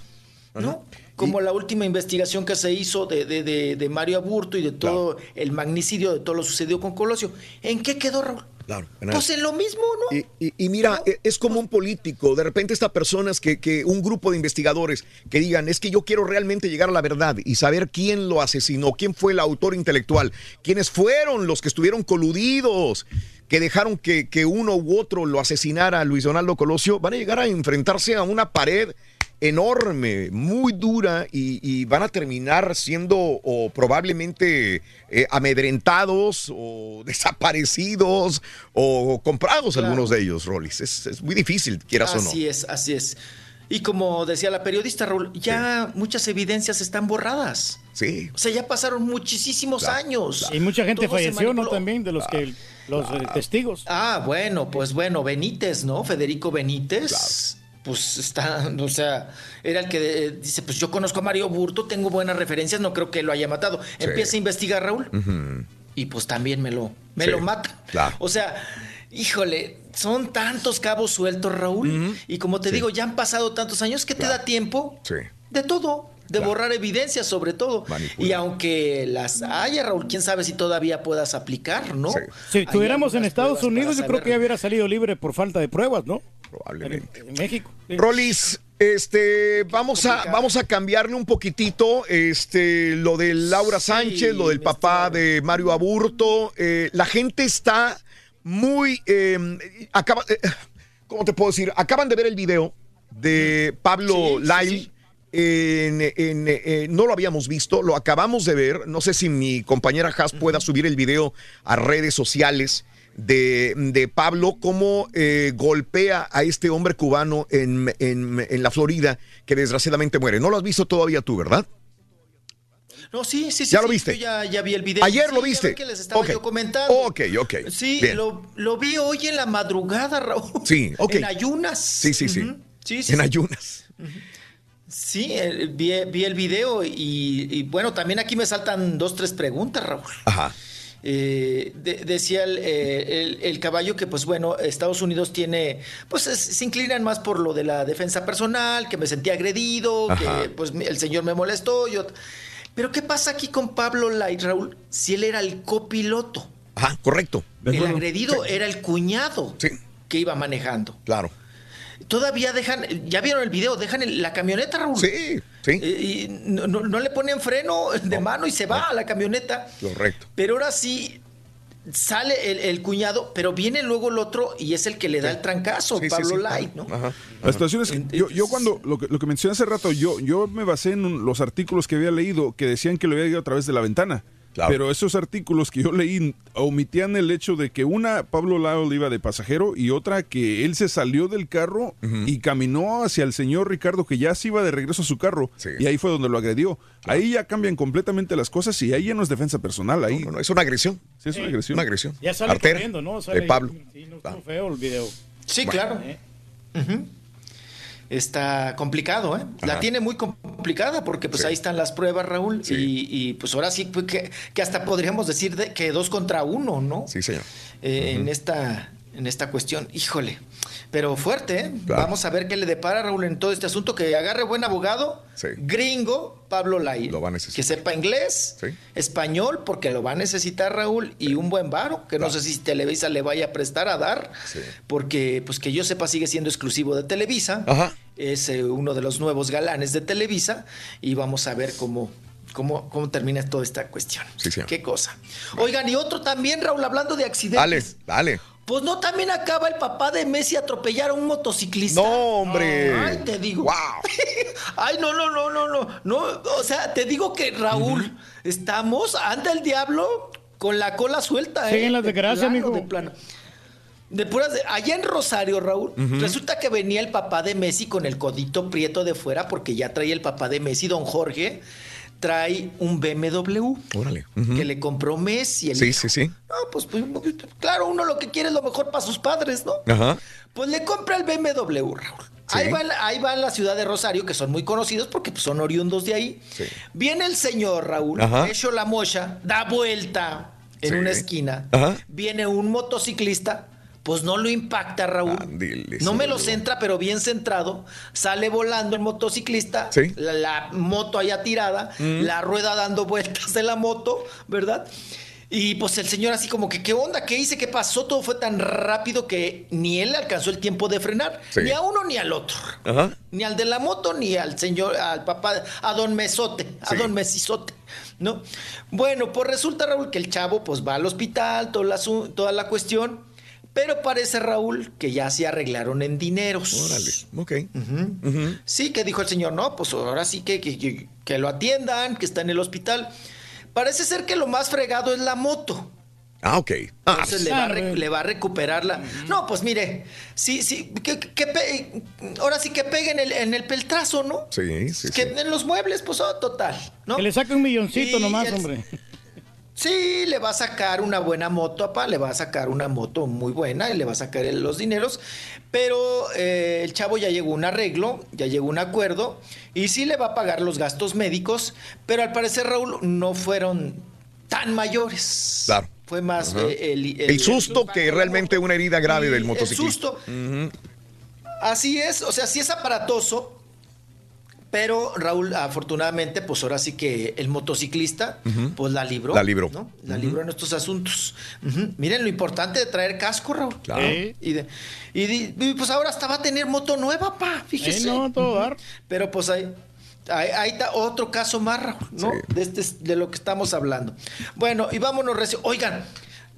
[SPEAKER 46] ¿No? Como la última investigación que se hizo de, de- de- de Mario Aburto y de todo el magnicidio de todo lo sucedido con Colosio. ¿En qué quedó, Raúl?
[SPEAKER 3] Claro.
[SPEAKER 46] Pues en lo mismo, ¿no?
[SPEAKER 3] Y, y- y mira, e- es como un político. De repente estas personas que, que un grupo de investigadores que digan, es que yo quiero realmente llegar a la verdad y saber quién lo asesinó, quién fue el autor intelectual, quiénes fueron los que estuvieron coludidos, que dejaron que, que uno u otro lo asesinara a Luis Donaldo Colosio, van a llegar a enfrentarse a una pared enorme, muy dura y, y van a terminar siendo o probablemente eh, amedrentados o desaparecidos o comprados
[SPEAKER 46] Claro.
[SPEAKER 3] algunos de ellos, Rolis. Es, es muy difícil, quieras o no.
[SPEAKER 46] Así es, así es. Y como decía la periodista Raúl, ya muchas evidencias están borradas.
[SPEAKER 3] Sí.
[SPEAKER 46] O sea, ya pasaron muchísimos años.
[SPEAKER 2] Y mucha gente
[SPEAKER 46] Todo
[SPEAKER 2] falleció, ¿no? También de los que los eh, testigos.
[SPEAKER 46] Ah, bueno, pues bueno, Benítez, ¿no? Federico Benítez. Pues está, o sea, era el que eh, dice, pues yo conozco a Mario Burto, tengo buenas referencias, no creo que lo haya matado. Empieza a investigar Raúl y pues también me lo, me
[SPEAKER 3] Sí,
[SPEAKER 46] lo mata.
[SPEAKER 3] claro.
[SPEAKER 46] O sea, híjole, son tantos cabos sueltos, Raúl. Y como te digo, ya han pasado tantos años que te da tiempo
[SPEAKER 3] Sí.
[SPEAKER 46] de todo, de borrar evidencias sobre todo. Y aunque las haya, Raúl, quién sabe si todavía puedas aplicar, ¿no?
[SPEAKER 2] Si estuviéramos en Estados Unidos, yo creo que ya hubiera salido libre por falta de pruebas, ¿no?
[SPEAKER 3] Probablemente.
[SPEAKER 2] En, en México. sí.
[SPEAKER 3] Rolis, este, vamos a, vamos a cambiarle un poquitito, este, lo de Laura Sánchez, lo del papá de Mario Aburto. eh, la gente está muy, eh, acaba, eh, ¿cómo te puedo decir? Acaban de ver el video de Pablo Lyle. En, en, eh, no lo habíamos visto, lo acabamos de ver. No sé si mi compañera Haas pueda subir el video a redes sociales de, de Pablo, cómo eh, golpea a este hombre cubano en, en- en la Florida que desgraciadamente muere. No lo has visto todavía tú, ¿verdad?
[SPEAKER 46] No, sí, sí, sí.
[SPEAKER 3] ¿Ya lo viste?
[SPEAKER 46] yo ya, ya vi el video.
[SPEAKER 3] Ayer
[SPEAKER 46] Sí,
[SPEAKER 3] lo viste.
[SPEAKER 46] que les estaba
[SPEAKER 3] Ok.
[SPEAKER 46] yo comentando.
[SPEAKER 3] Ok, ok.
[SPEAKER 46] Sí, lo, lo vi hoy en la madrugada, Raúl.
[SPEAKER 3] Sí, ok.
[SPEAKER 46] En ayunas.
[SPEAKER 3] Sí, sí, sí.
[SPEAKER 46] Sí, sí,
[SPEAKER 3] en ayunas.
[SPEAKER 46] Sí, vi, vi el video y, y, bueno, también aquí me saltan dos, tres preguntas, Raúl.
[SPEAKER 3] Ajá.
[SPEAKER 46] Eh, de- decía el, eh, el- el caballo que, pues bueno, Estados Unidos tiene, pues es- se inclinan más por lo de la defensa personal, que me sentí agredido,
[SPEAKER 3] Ajá.
[SPEAKER 46] que pues el señor me molestó. Yo... Pero ¿qué pasa aquí con Pablo Light, Raúl? Si él era el copiloto,
[SPEAKER 3] Ajá, correcto.
[SPEAKER 46] el agredido era el cuñado que iba manejando.
[SPEAKER 3] Claro.
[SPEAKER 46] Todavía dejan, ya vieron el video, dejan el- la camioneta, Raúl.
[SPEAKER 3] Sí, sí.
[SPEAKER 46] y no, no- no le ponen freno de mano y se va a la camioneta.
[SPEAKER 3] Correcto.
[SPEAKER 46] Pero ahora sí sale el, el cuñado, pero viene luego el otro y es el que le da el trancazo,
[SPEAKER 3] Sí,
[SPEAKER 46] Pablo
[SPEAKER 3] sí.
[SPEAKER 46] Light, ¿no?
[SPEAKER 3] Ajá.
[SPEAKER 18] La situación es que yo, yo cuando lo que, lo que mencioné hace rato, yo, yo me basé en un- los artículos que había leído que decían que lo había ido a través de la ventana. Pero esos artículos que yo leí omitían el hecho de que una, Pablo Lyle iba de pasajero y otra que él se salió del carro y caminó hacia el señor Ricardo que ya se iba de regreso a su carro y ahí fue donde lo agredió. Ahí ya cambian completamente las cosas y ahí ya no es defensa personal. Ahí
[SPEAKER 3] no, es una agresión.
[SPEAKER 18] Sí, es una agresión.
[SPEAKER 3] Una agresión.
[SPEAKER 2] Ya sale
[SPEAKER 3] Artera
[SPEAKER 2] corriendo, ¿no?
[SPEAKER 3] de Pablo.
[SPEAKER 2] Sí, no estuvo feo el video.
[SPEAKER 46] Sí,
[SPEAKER 2] Bueno,
[SPEAKER 46] claro.
[SPEAKER 2] ¿eh?
[SPEAKER 46] Está complicado, ¿eh? La tiene muy complicada porque pues ahí están las pruebas, Raúl, y, y, pues ahora sí pues, que, que hasta podríamos decir de- que dos contra uno, ¿no?
[SPEAKER 3] Sí, señor.
[SPEAKER 46] Eh, En esta en esta cuestión. Híjole, pero fuerte, ¿eh?
[SPEAKER 3] Claro.
[SPEAKER 46] Vamos a ver qué le depara Raúl en todo este asunto. Que agarre buen abogado,
[SPEAKER 3] Sí.
[SPEAKER 46] gringo, Pablo Lai.
[SPEAKER 3] Lo va a necesitar.
[SPEAKER 46] Que sepa inglés,
[SPEAKER 3] Sí.
[SPEAKER 46] español, porque lo va a necesitar Raúl, y un buen varo, que no sé si Televisa le vaya a prestar a dar,
[SPEAKER 3] Sí.
[SPEAKER 46] porque pues que yo sepa sigue siendo exclusivo de Televisa.
[SPEAKER 3] Ajá.
[SPEAKER 46] Es eh, uno de los nuevos galanes de Televisa, y vamos a ver cómo. Cómo, cómo termina toda esta cuestión.
[SPEAKER 3] Sí, señor.
[SPEAKER 46] Qué cosa. Oigan, y otro también, Raúl, hablando de accidentes.
[SPEAKER 3] Dale, dale.
[SPEAKER 46] Pues no, también acaba el papá de Messi atropellar a un motociclista.
[SPEAKER 3] No, hombre.
[SPEAKER 46] Ay, te digo. Ay, no, no, no, no, no. No, o sea, te digo que Raúl, estamos, anda el diablo con la cola suelta, ¿eh?
[SPEAKER 2] Siguen las
[SPEAKER 46] De
[SPEAKER 2] desgracias, mijo.
[SPEAKER 46] De plano. De puras de- allá en Rosario, Raúl, resulta que venía el papá de Messi con el codito prieto de fuera, porque ya trae el papá de Messi, don Jorge, trae un BMW
[SPEAKER 3] Órale.
[SPEAKER 46] que le compró Messi. El
[SPEAKER 3] Sí,
[SPEAKER 46] hijo.
[SPEAKER 3] sí, sí.
[SPEAKER 46] No, pues, pues, claro, uno lo que quiere es lo mejor para sus padres, ¿no?
[SPEAKER 3] Ajá.
[SPEAKER 46] Pues le compra el BMW, Raúl.
[SPEAKER 3] Sí.
[SPEAKER 46] Ahí, va, ahí va en la ciudad de Rosario, que son muy conocidos porque pues, son oriundos de ahí.
[SPEAKER 3] Sí.
[SPEAKER 46] Viene el señor Raúl,
[SPEAKER 3] Ajá.
[SPEAKER 46] hecho la mocha, da vuelta en
[SPEAKER 3] Sí.
[SPEAKER 46] una esquina.
[SPEAKER 3] Ajá.
[SPEAKER 46] Viene un motociclista, pues no lo impacta, Raúl. No me lo centra, pero bien centrado. Sale volando el motociclista,
[SPEAKER 3] Sí.
[SPEAKER 46] la, la moto allá tirada,
[SPEAKER 3] Mm.
[SPEAKER 46] la rueda dando vueltas de la moto, ¿verdad? Y pues el señor así como que, ¿qué onda? ¿Qué hice? ¿Qué pasó? Todo fue tan rápido que ni él alcanzó el tiempo de frenar.
[SPEAKER 3] Sí.
[SPEAKER 46] Ni a uno ni al otro.
[SPEAKER 3] Ajá.
[SPEAKER 46] Ni al de la moto, ni al señor, al papá, a don Mesote, a
[SPEAKER 3] Sí.
[SPEAKER 46] don Mesizote, ¿no? Bueno, pues resulta, Raúl, que el chavo pues va al hospital, toda la, toda la cuestión, pero parece, Raúl, que ya se arreglaron en dineros.
[SPEAKER 3] Órale. Ok.
[SPEAKER 46] Sí, que dijo el señor, no, pues ahora sí que, que, que- que lo atiendan, que está en el hospital. Parece ser que lo más fregado es la moto.
[SPEAKER 3] Ah, ok. Ah,
[SPEAKER 46] Entonces le va, a re- le va a recuperar la. No, pues mire, sí, sí, que, que pe- ahora sí que pegue en el, en el peltrazo, ¿no?
[SPEAKER 3] sí, sí,
[SPEAKER 46] que
[SPEAKER 3] sí.
[SPEAKER 46] en los muebles, pues oh, total, ¿no?
[SPEAKER 2] Que le saque un milloncito
[SPEAKER 46] Y
[SPEAKER 2] nomás,
[SPEAKER 46] el-
[SPEAKER 2] hombre.
[SPEAKER 46] Sí, le va a sacar una buena moto, papá, le va a sacar una moto muy buena y le va a sacar el- los dineros, pero eh, el chavo ya llegó a un arreglo, ya llegó a un acuerdo y sí le va a pagar los gastos médicos, pero al parecer, Raúl, no fueron tan mayores.
[SPEAKER 3] Claro.
[SPEAKER 46] Fue más eh, el,
[SPEAKER 3] El susto que realmente una herida grave del
[SPEAKER 46] el
[SPEAKER 3] motociclista.
[SPEAKER 46] susto.
[SPEAKER 3] Ujú.
[SPEAKER 46] Así es, o sea, sí es aparatoso, pero Raúl, afortunadamente, pues ahora sí que el motociclista, pues la libró.
[SPEAKER 3] La libró.
[SPEAKER 46] ¿no? La libró en estos asuntos. Miren lo importante de traer casco, Raúl.
[SPEAKER 3] Claro.
[SPEAKER 46] ¿Eh? Y, de- y de- y, pues ahora hasta va a tener moto nueva, pa, fíjese.
[SPEAKER 2] Eh, no, todo dar.
[SPEAKER 46] Pero pues ahí, ahí, ahí está otro caso más, Raúl, ¿no? De, este, de lo que estamos hablando. Bueno, y vámonos, recio. Oigan,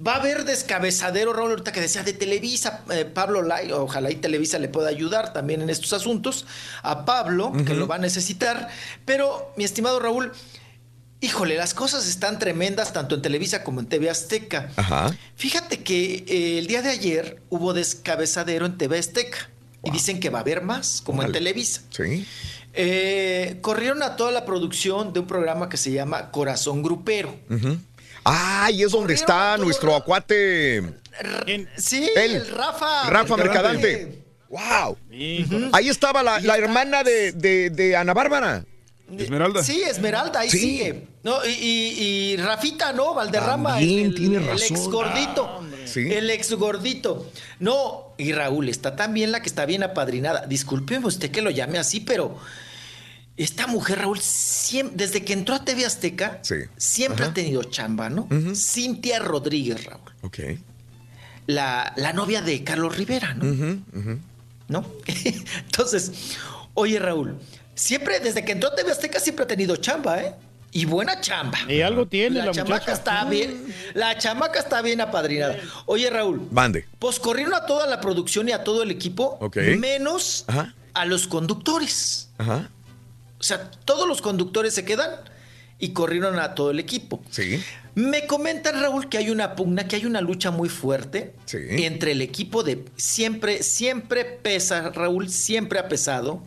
[SPEAKER 46] va a haber descabezadero, Raúl, ahorita que decía de Televisa, eh, Pablo Lai, ojalá y Televisa le pueda ayudar también en estos asuntos, a Pablo, que lo va a necesitar. Pero, mi estimado Raúl, híjole, las cosas están tremendas tanto en Televisa como en TV Azteca.
[SPEAKER 3] Ajá.
[SPEAKER 46] Fíjate que eh, el día de ayer hubo descabezadero en TV Azteca. Y dicen que va a haber más, como en. Televisa.
[SPEAKER 3] Sí.
[SPEAKER 46] Eh, corrieron a toda la producción de un programa que se llama Corazón Grupero.
[SPEAKER 3] Ujú. Ah, y es donde está nuestro acuate.
[SPEAKER 46] Sí,
[SPEAKER 3] Él.
[SPEAKER 46] el Rafa.
[SPEAKER 3] Rafa
[SPEAKER 46] Mercadante.
[SPEAKER 3] Mercadante. Wow. Ahí estaba la, la hermana de, de- de Ana Bárbara.
[SPEAKER 18] Esmeralda.
[SPEAKER 46] Sí, Esmeralda, ahí
[SPEAKER 3] Sí.
[SPEAKER 46] sigue. No, y, y- y Rafita, ¿no? Valderrama.
[SPEAKER 3] También
[SPEAKER 46] el,
[SPEAKER 3] tiene
[SPEAKER 46] el
[SPEAKER 3] razón.
[SPEAKER 46] ex gordito.
[SPEAKER 3] Sí.
[SPEAKER 46] El ex gordito. No, y Raúl, está también la que está bien apadrinada. Discúlpeme usted que lo llame así, pero esta mujer, Raúl, siem- desde que entró a TV Azteca,
[SPEAKER 3] Sí.
[SPEAKER 46] siempre
[SPEAKER 3] Ajá.
[SPEAKER 46] ha tenido chamba, ¿no? Cintia Rodríguez, Raúl.
[SPEAKER 3] Ok.
[SPEAKER 46] La, la novia de Carlos Rivera, ¿no?
[SPEAKER 3] Ujú.
[SPEAKER 46] ¿no? Entonces, oye Raúl, siempre, desde que entró a TV Azteca, siempre ha tenido chamba, ¿eh? Y buena chamba.
[SPEAKER 2] Y algo tiene la,
[SPEAKER 46] chamaca
[SPEAKER 2] muchacha.
[SPEAKER 46] está bien, la chamaca está bien apadrinada. Oye Raúl,
[SPEAKER 3] Mande.
[SPEAKER 46] pues corrieron a toda la producción y a todo el equipo,
[SPEAKER 3] Ok.
[SPEAKER 46] menos
[SPEAKER 3] Ajá.
[SPEAKER 46] a los conductores.
[SPEAKER 3] Ajá.
[SPEAKER 46] O sea, todos los conductores se quedan y corrieron a todo el equipo.
[SPEAKER 3] Sí.
[SPEAKER 46] Me comentan, Raúl, que hay una pugna, que hay una lucha muy fuerte
[SPEAKER 3] Sí.
[SPEAKER 46] entre el equipo de. Siempre, siempre pesa, Raúl, siempre ha pesado,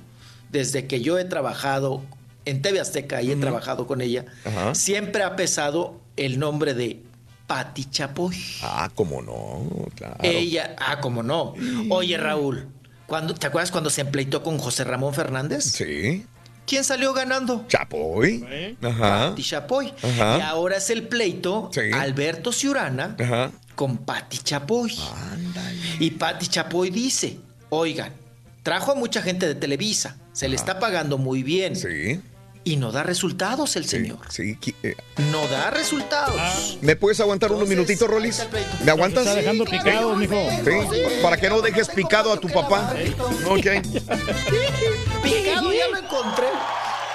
[SPEAKER 46] desde que yo he trabajado en TV Azteca y he trabajado con ella, siempre ha pesado el nombre de Pati Chapoy.
[SPEAKER 3] Ah, cómo no, claro.
[SPEAKER 46] Ella, ah, cómo no. Oye, Raúl, cuando, ¿te acuerdas cuando se empleitó con José Ramón Fernández?
[SPEAKER 3] Sí.
[SPEAKER 46] ¿Quién salió ganando?
[SPEAKER 3] Chapoy. Ajá.
[SPEAKER 46] Pati Chapoy.
[SPEAKER 3] Ajá.
[SPEAKER 46] Y ahora es el pleito
[SPEAKER 3] Sí.
[SPEAKER 46] Alberto Ciurana
[SPEAKER 3] Ajá.
[SPEAKER 46] con Patti Chapoy. Y Patti Chapoy dice, oigan, trajo a mucha gente de Televisa, se le está pagando muy bien.
[SPEAKER 3] Sí.
[SPEAKER 46] Y no da resultados el señor.
[SPEAKER 3] Sí. eh,
[SPEAKER 46] No da resultados.
[SPEAKER 3] ¿Me puedes aguantar unos minutitos, Rolis? ¿Me aguantas?
[SPEAKER 2] está dejando picado, mijo.
[SPEAKER 3] Sí, para que no dejes picado a tu papá. Ok.
[SPEAKER 46] Picado ya lo encontré.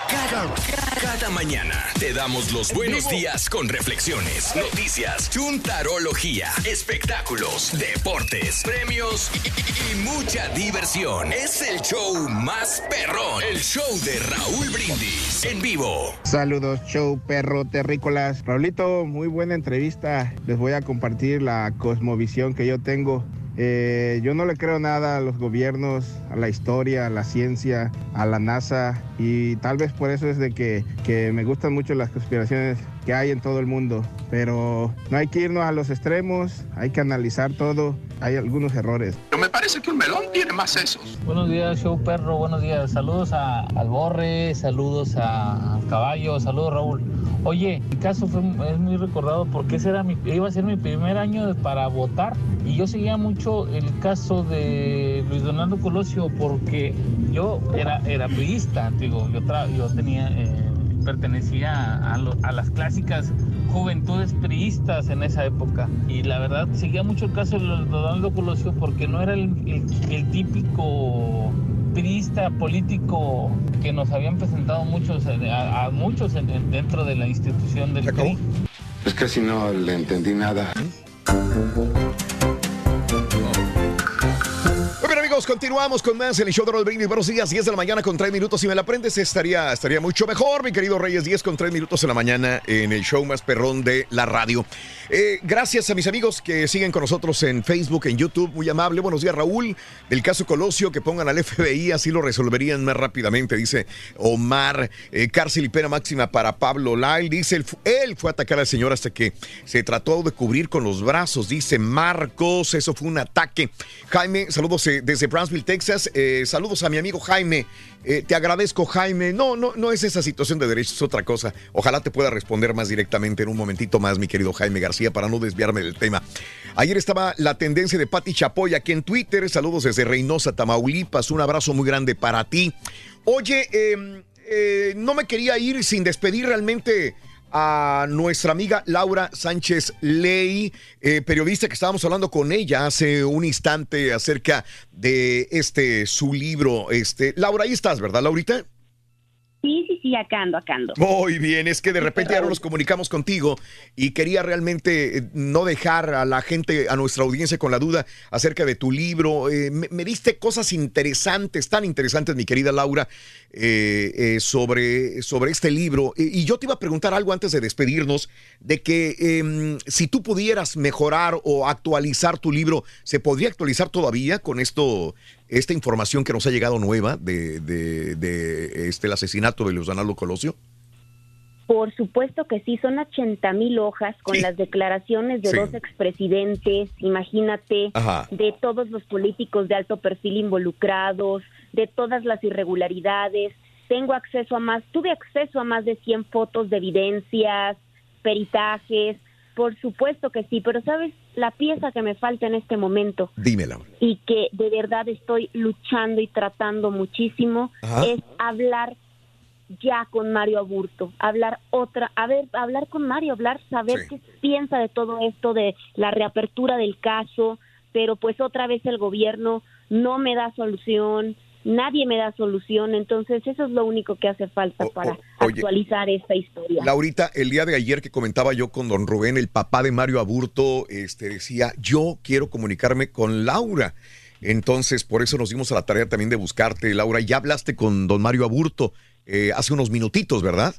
[SPEAKER 48] Cada, cada mañana te damos los buenos días con reflexiones, noticias, chuntarología, espectáculos, deportes, premios y, y- y mucha diversión. Es el show más perrón, el show de Raúl Brindis en vivo.
[SPEAKER 64] Saludos, show perro terrícolas. Raulito, muy buena entrevista. Les voy a compartir la cosmovisión que yo tengo. Eh, yo no le creo nada a los gobiernos, a la historia, a la ciencia, a la NASA y tal vez por eso es de que, que me gustan mucho las conspiraciones que hay en todo el mundo. Pero no hay que irnos a los extremos, hay que analizar todo. Hay algunos errores.
[SPEAKER 65] Pero me parece que un melón tiene más sesos.
[SPEAKER 66] Buenos días, show perro, buenos días. Saludos a, al Borre, saludos a, Caballo, saludos Raúl. Oye, mi caso fue, es muy recordado porque ese era mi, iba a ser mi primer año para votar y yo seguía mucho el caso de Luis Donaldo Colosio porque yo era, era priista, digo, yo, tra- yo tenía, eh, pertenecía a, lo- a las clásicas juventudes priistas en esa época y la verdad seguía mucho el caso de Donaldo Colosio porque no era el, el- el típico priista político que nos habían presentado muchos eh, a, a muchos en- en- dentro de la institución del PRI.
[SPEAKER 65] Es que si no le entendí nada.
[SPEAKER 3] Bien, amigos, continuamos con más el show de Roll Brindis. Buenos días, 10 de la mañana con 3 minutos. Si me la aprendes, estaría, estaría mucho mejor, mi querido Reyes. 10 con 3 minutos en la mañana en el show más perrón de la radio. Eh, gracias a mis amigos que siguen con nosotros en Facebook, en YouTube. Muy amable. Buenos días, Raúl. Del caso Colosio, que pongan al FBI, así lo resolverían más rápidamente, dice Omar. Eh, cárcel y pena máxima para Pablo Lyle. Dice, él, fu- él fue a atacar al señor hasta que se trató de cubrir con los brazos. Dice Marcos, eso fue un ataque. Jaime, saludos eh, desde Brownsville, Texas. Saludos a mi amigo Jaime. Eh, te agradezco, Jaime. No, no, no es esa situación de derechos, es otra cosa. Ojalá te pueda responder más directamente en un momentito más, mi querido Jaime García, para no desviarme del tema. Ayer estaba la tendencia de Patti Chapoy aquí en Twitter. Saludos desde Reynosa, Tamaulipas. Un abrazo muy grande para ti. Oye, eh, eh, no me quería ir sin despedir realmente a nuestra amiga Laura Sánchez Ley, eh, periodista que estábamos hablando con ella hace un instante acerca de este su libro. Este, Laura, ahí estás, ¿verdad, Laurita?
[SPEAKER 61] Sí, sí, sí, acá ando, acá ando.
[SPEAKER 3] Muy bien, es que de repente no nos comunicamos contigo y quería realmente eh, no dejar a la gente, a nuestra audiencia con la duda acerca de tu libro. Eh, me, me diste cosas interesantes, tan interesantes, mi querida Laura, eh, eh, sobre, sobre este libro. Y yo te iba a preguntar algo antes de despedirnos, de que em, si tú pudieras mejorar o actualizar tu libro, ¿se podría actualizar todavía con esto, esta información que nos ha llegado nueva de, de- de, este, el asesinato de Luis Donaldo Colosio?
[SPEAKER 61] Por supuesto que sí, son 80 mil hojas con las declaraciones de
[SPEAKER 3] Sí.
[SPEAKER 61] dos expresidentes, imagínate,
[SPEAKER 3] Ajá.
[SPEAKER 61] de todos los políticos de alto perfil involucrados, de todas las irregularidades. Tengo acceso a más, tuve acceso a más de 100 fotos de evidencias, peritajes, por supuesto que sí, pero sabes, la pieza que me falta en este momento
[SPEAKER 3] Dime, Laura.
[SPEAKER 61] y que de verdad estoy luchando y tratando muchísimo
[SPEAKER 3] Ajá.
[SPEAKER 61] es hablar ya con Mario Aburto, hablar otra, a ver, hablar con Mario, hablar, saber qué piensa de todo esto, de la reapertura del caso, pero pues otra vez el gobierno no me da solución, nadie me da solución, entonces eso es lo único que hace falta para
[SPEAKER 3] oye,
[SPEAKER 61] actualizar esta historia.
[SPEAKER 3] Laurita, el día de ayer que comentaba yo con don Rubén, el papá de Mario Aburto, este, decía, yo quiero comunicarme con Laura. Entonces, por eso nos dimos a la tarea también de buscarte, Laura. Ya hablaste con don Mario Aburto eh, hace unos minutitos, ¿verdad?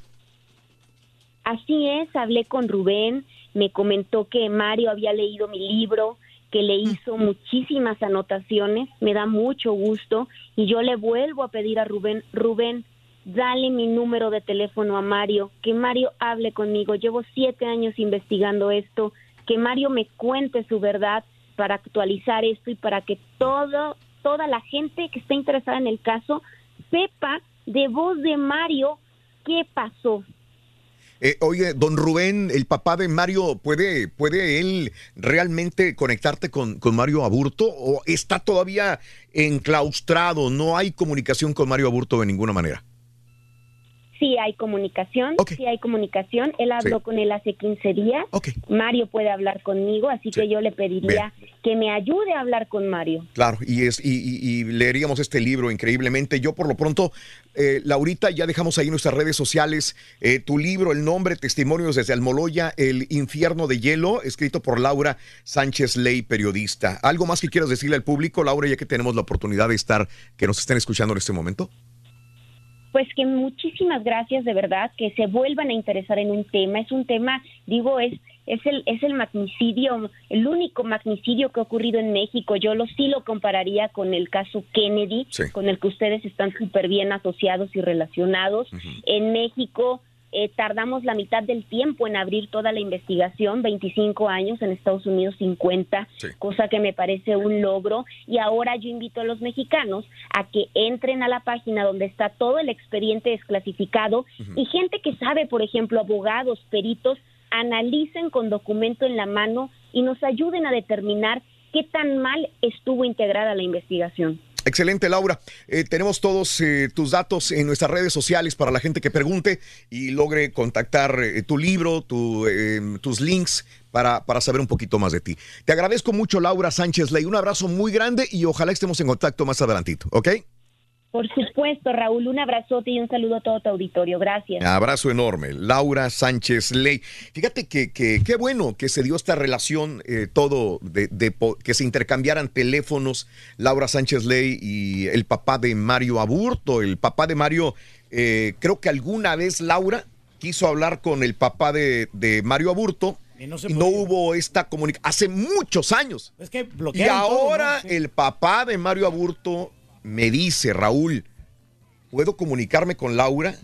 [SPEAKER 61] Así es, hablé con Rubén, me comentó que Mario había leído mi libro, que le hizo muchísimas anotaciones, me da mucho gusto y yo le vuelvo a pedir a Rubén, Rubén, dale mi número de teléfono a Mario, que Mario hable conmigo, llevo siete años investigando esto, que Mario me cuente su verdad para actualizar esto y para que todo, toda la gente que esté interesada en el caso sepa de voz de Mario qué pasó.
[SPEAKER 3] Eh, oye, don Rubén, el papá de Mario, ¿puede, puede él realmente conectarte con, con Mario Aburto o está todavía enclaustrado? No hay comunicación con Mario Aburto de ninguna manera.
[SPEAKER 61] Sí hay comunicación, sí hay comunicación. Él habló
[SPEAKER 3] Sí.
[SPEAKER 61] con él hace 15 días. Mario puede hablar conmigo, así que yo le pediría que me ayude a hablar con Mario.
[SPEAKER 3] Claro, y, es, y, y- y leeríamos este libro increíblemente. Yo por lo pronto, eh, Laurita, ya dejamos ahí nuestras redes sociales, eh, tu libro, el nombre, Testimonios desde Almoloya, El infierno de hielo, escrito por Laura Sánchez Ley, periodista. ¿Algo más que quieras decirle al público, Laura, ya que tenemos la oportunidad de estar, que nos estén escuchando en este momento?
[SPEAKER 61] Pues que muchísimas gracias de verdad, que se vuelvan a interesar en un tema. Es un tema, digo, es es el es el magnicidio, el único magnicidio que ha ocurrido en México. Yo lo sí lo compararía con el caso Kennedy, con el que ustedes están súper bien asociados y relacionados. En México eh, tardamos la mitad del tiempo en abrir toda la investigación, 25 años, en Estados Unidos 50, cosa que me parece un logro. Y ahora yo invito a los mexicanos a que entren a la página donde está todo el expediente desclasificado y gente que sabe, por ejemplo, abogados, peritos, analicen con documento en la mano y nos ayuden a determinar qué tan mal estuvo integrada la investigación.
[SPEAKER 3] Excelente, Laura. Eh, tenemos todos eh, tus datos en nuestras redes sociales para la gente que pregunte y logre contactar eh, tu libro, eh, tus links para, para saber un poquito más de ti. Te agradezco mucho, Laura Sánchez Ley. Un abrazo muy grande y ojalá estemos en contacto más adelantito, ¿ok?
[SPEAKER 61] Por supuesto, Raúl, un abrazote y un saludo a todo tu auditorio. Gracias.
[SPEAKER 3] Abrazo enorme. Laura Sánchez Ley. Fíjate que que- qué bueno que se dio esta relación, eh, todo, de, de que se intercambiaran teléfonos, Laura Sánchez Ley y el papá de Mario Aburto. El papá de Mario, eh, creo que alguna vez Laura quiso hablar con el papá de, de Mario Aburto.
[SPEAKER 2] Y no se
[SPEAKER 3] y no hubo esta comunicación. Hace muchos años.
[SPEAKER 2] Es que
[SPEAKER 3] Y
[SPEAKER 2] todo,
[SPEAKER 3] ahora
[SPEAKER 2] ¿no? Sí.
[SPEAKER 3] el papá de Mario Aburto me dice, Raúl, ¿puedo comunicarme con Laura?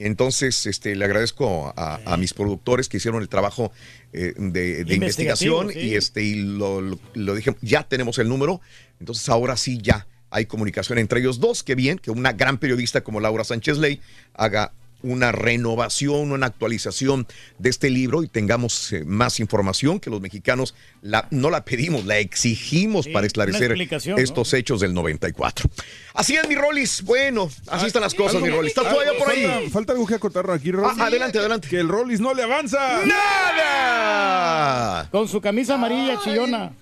[SPEAKER 3] Entonces, este, le agradezco a, a mis productores que hicieron el trabajo eh, de, investigación
[SPEAKER 2] sí.
[SPEAKER 3] y este y lo, lo- lo dije, ya tenemos el número, entonces ahora sí ya hay comunicación entre ellos dos, qué bien que una gran periodista como Laura Sánchez Ley haga una renovación, una actualización de este libro y tengamos eh, más información que los mexicanos la, no la pedimos, la exigimos
[SPEAKER 2] Sí,
[SPEAKER 3] para esclarecer estos hechos del 94. Así es, mi Rolis. Bueno, así están las cosas, mi Rolis. ¿Estás todavía por ahí?
[SPEAKER 18] Falta, falta algo que acotar aquí, Rolis.
[SPEAKER 3] Ah, adelante, adelante.
[SPEAKER 18] Que el Rollis no le avanza.
[SPEAKER 3] ¡Nada!
[SPEAKER 2] Con su camisa amarilla chillona.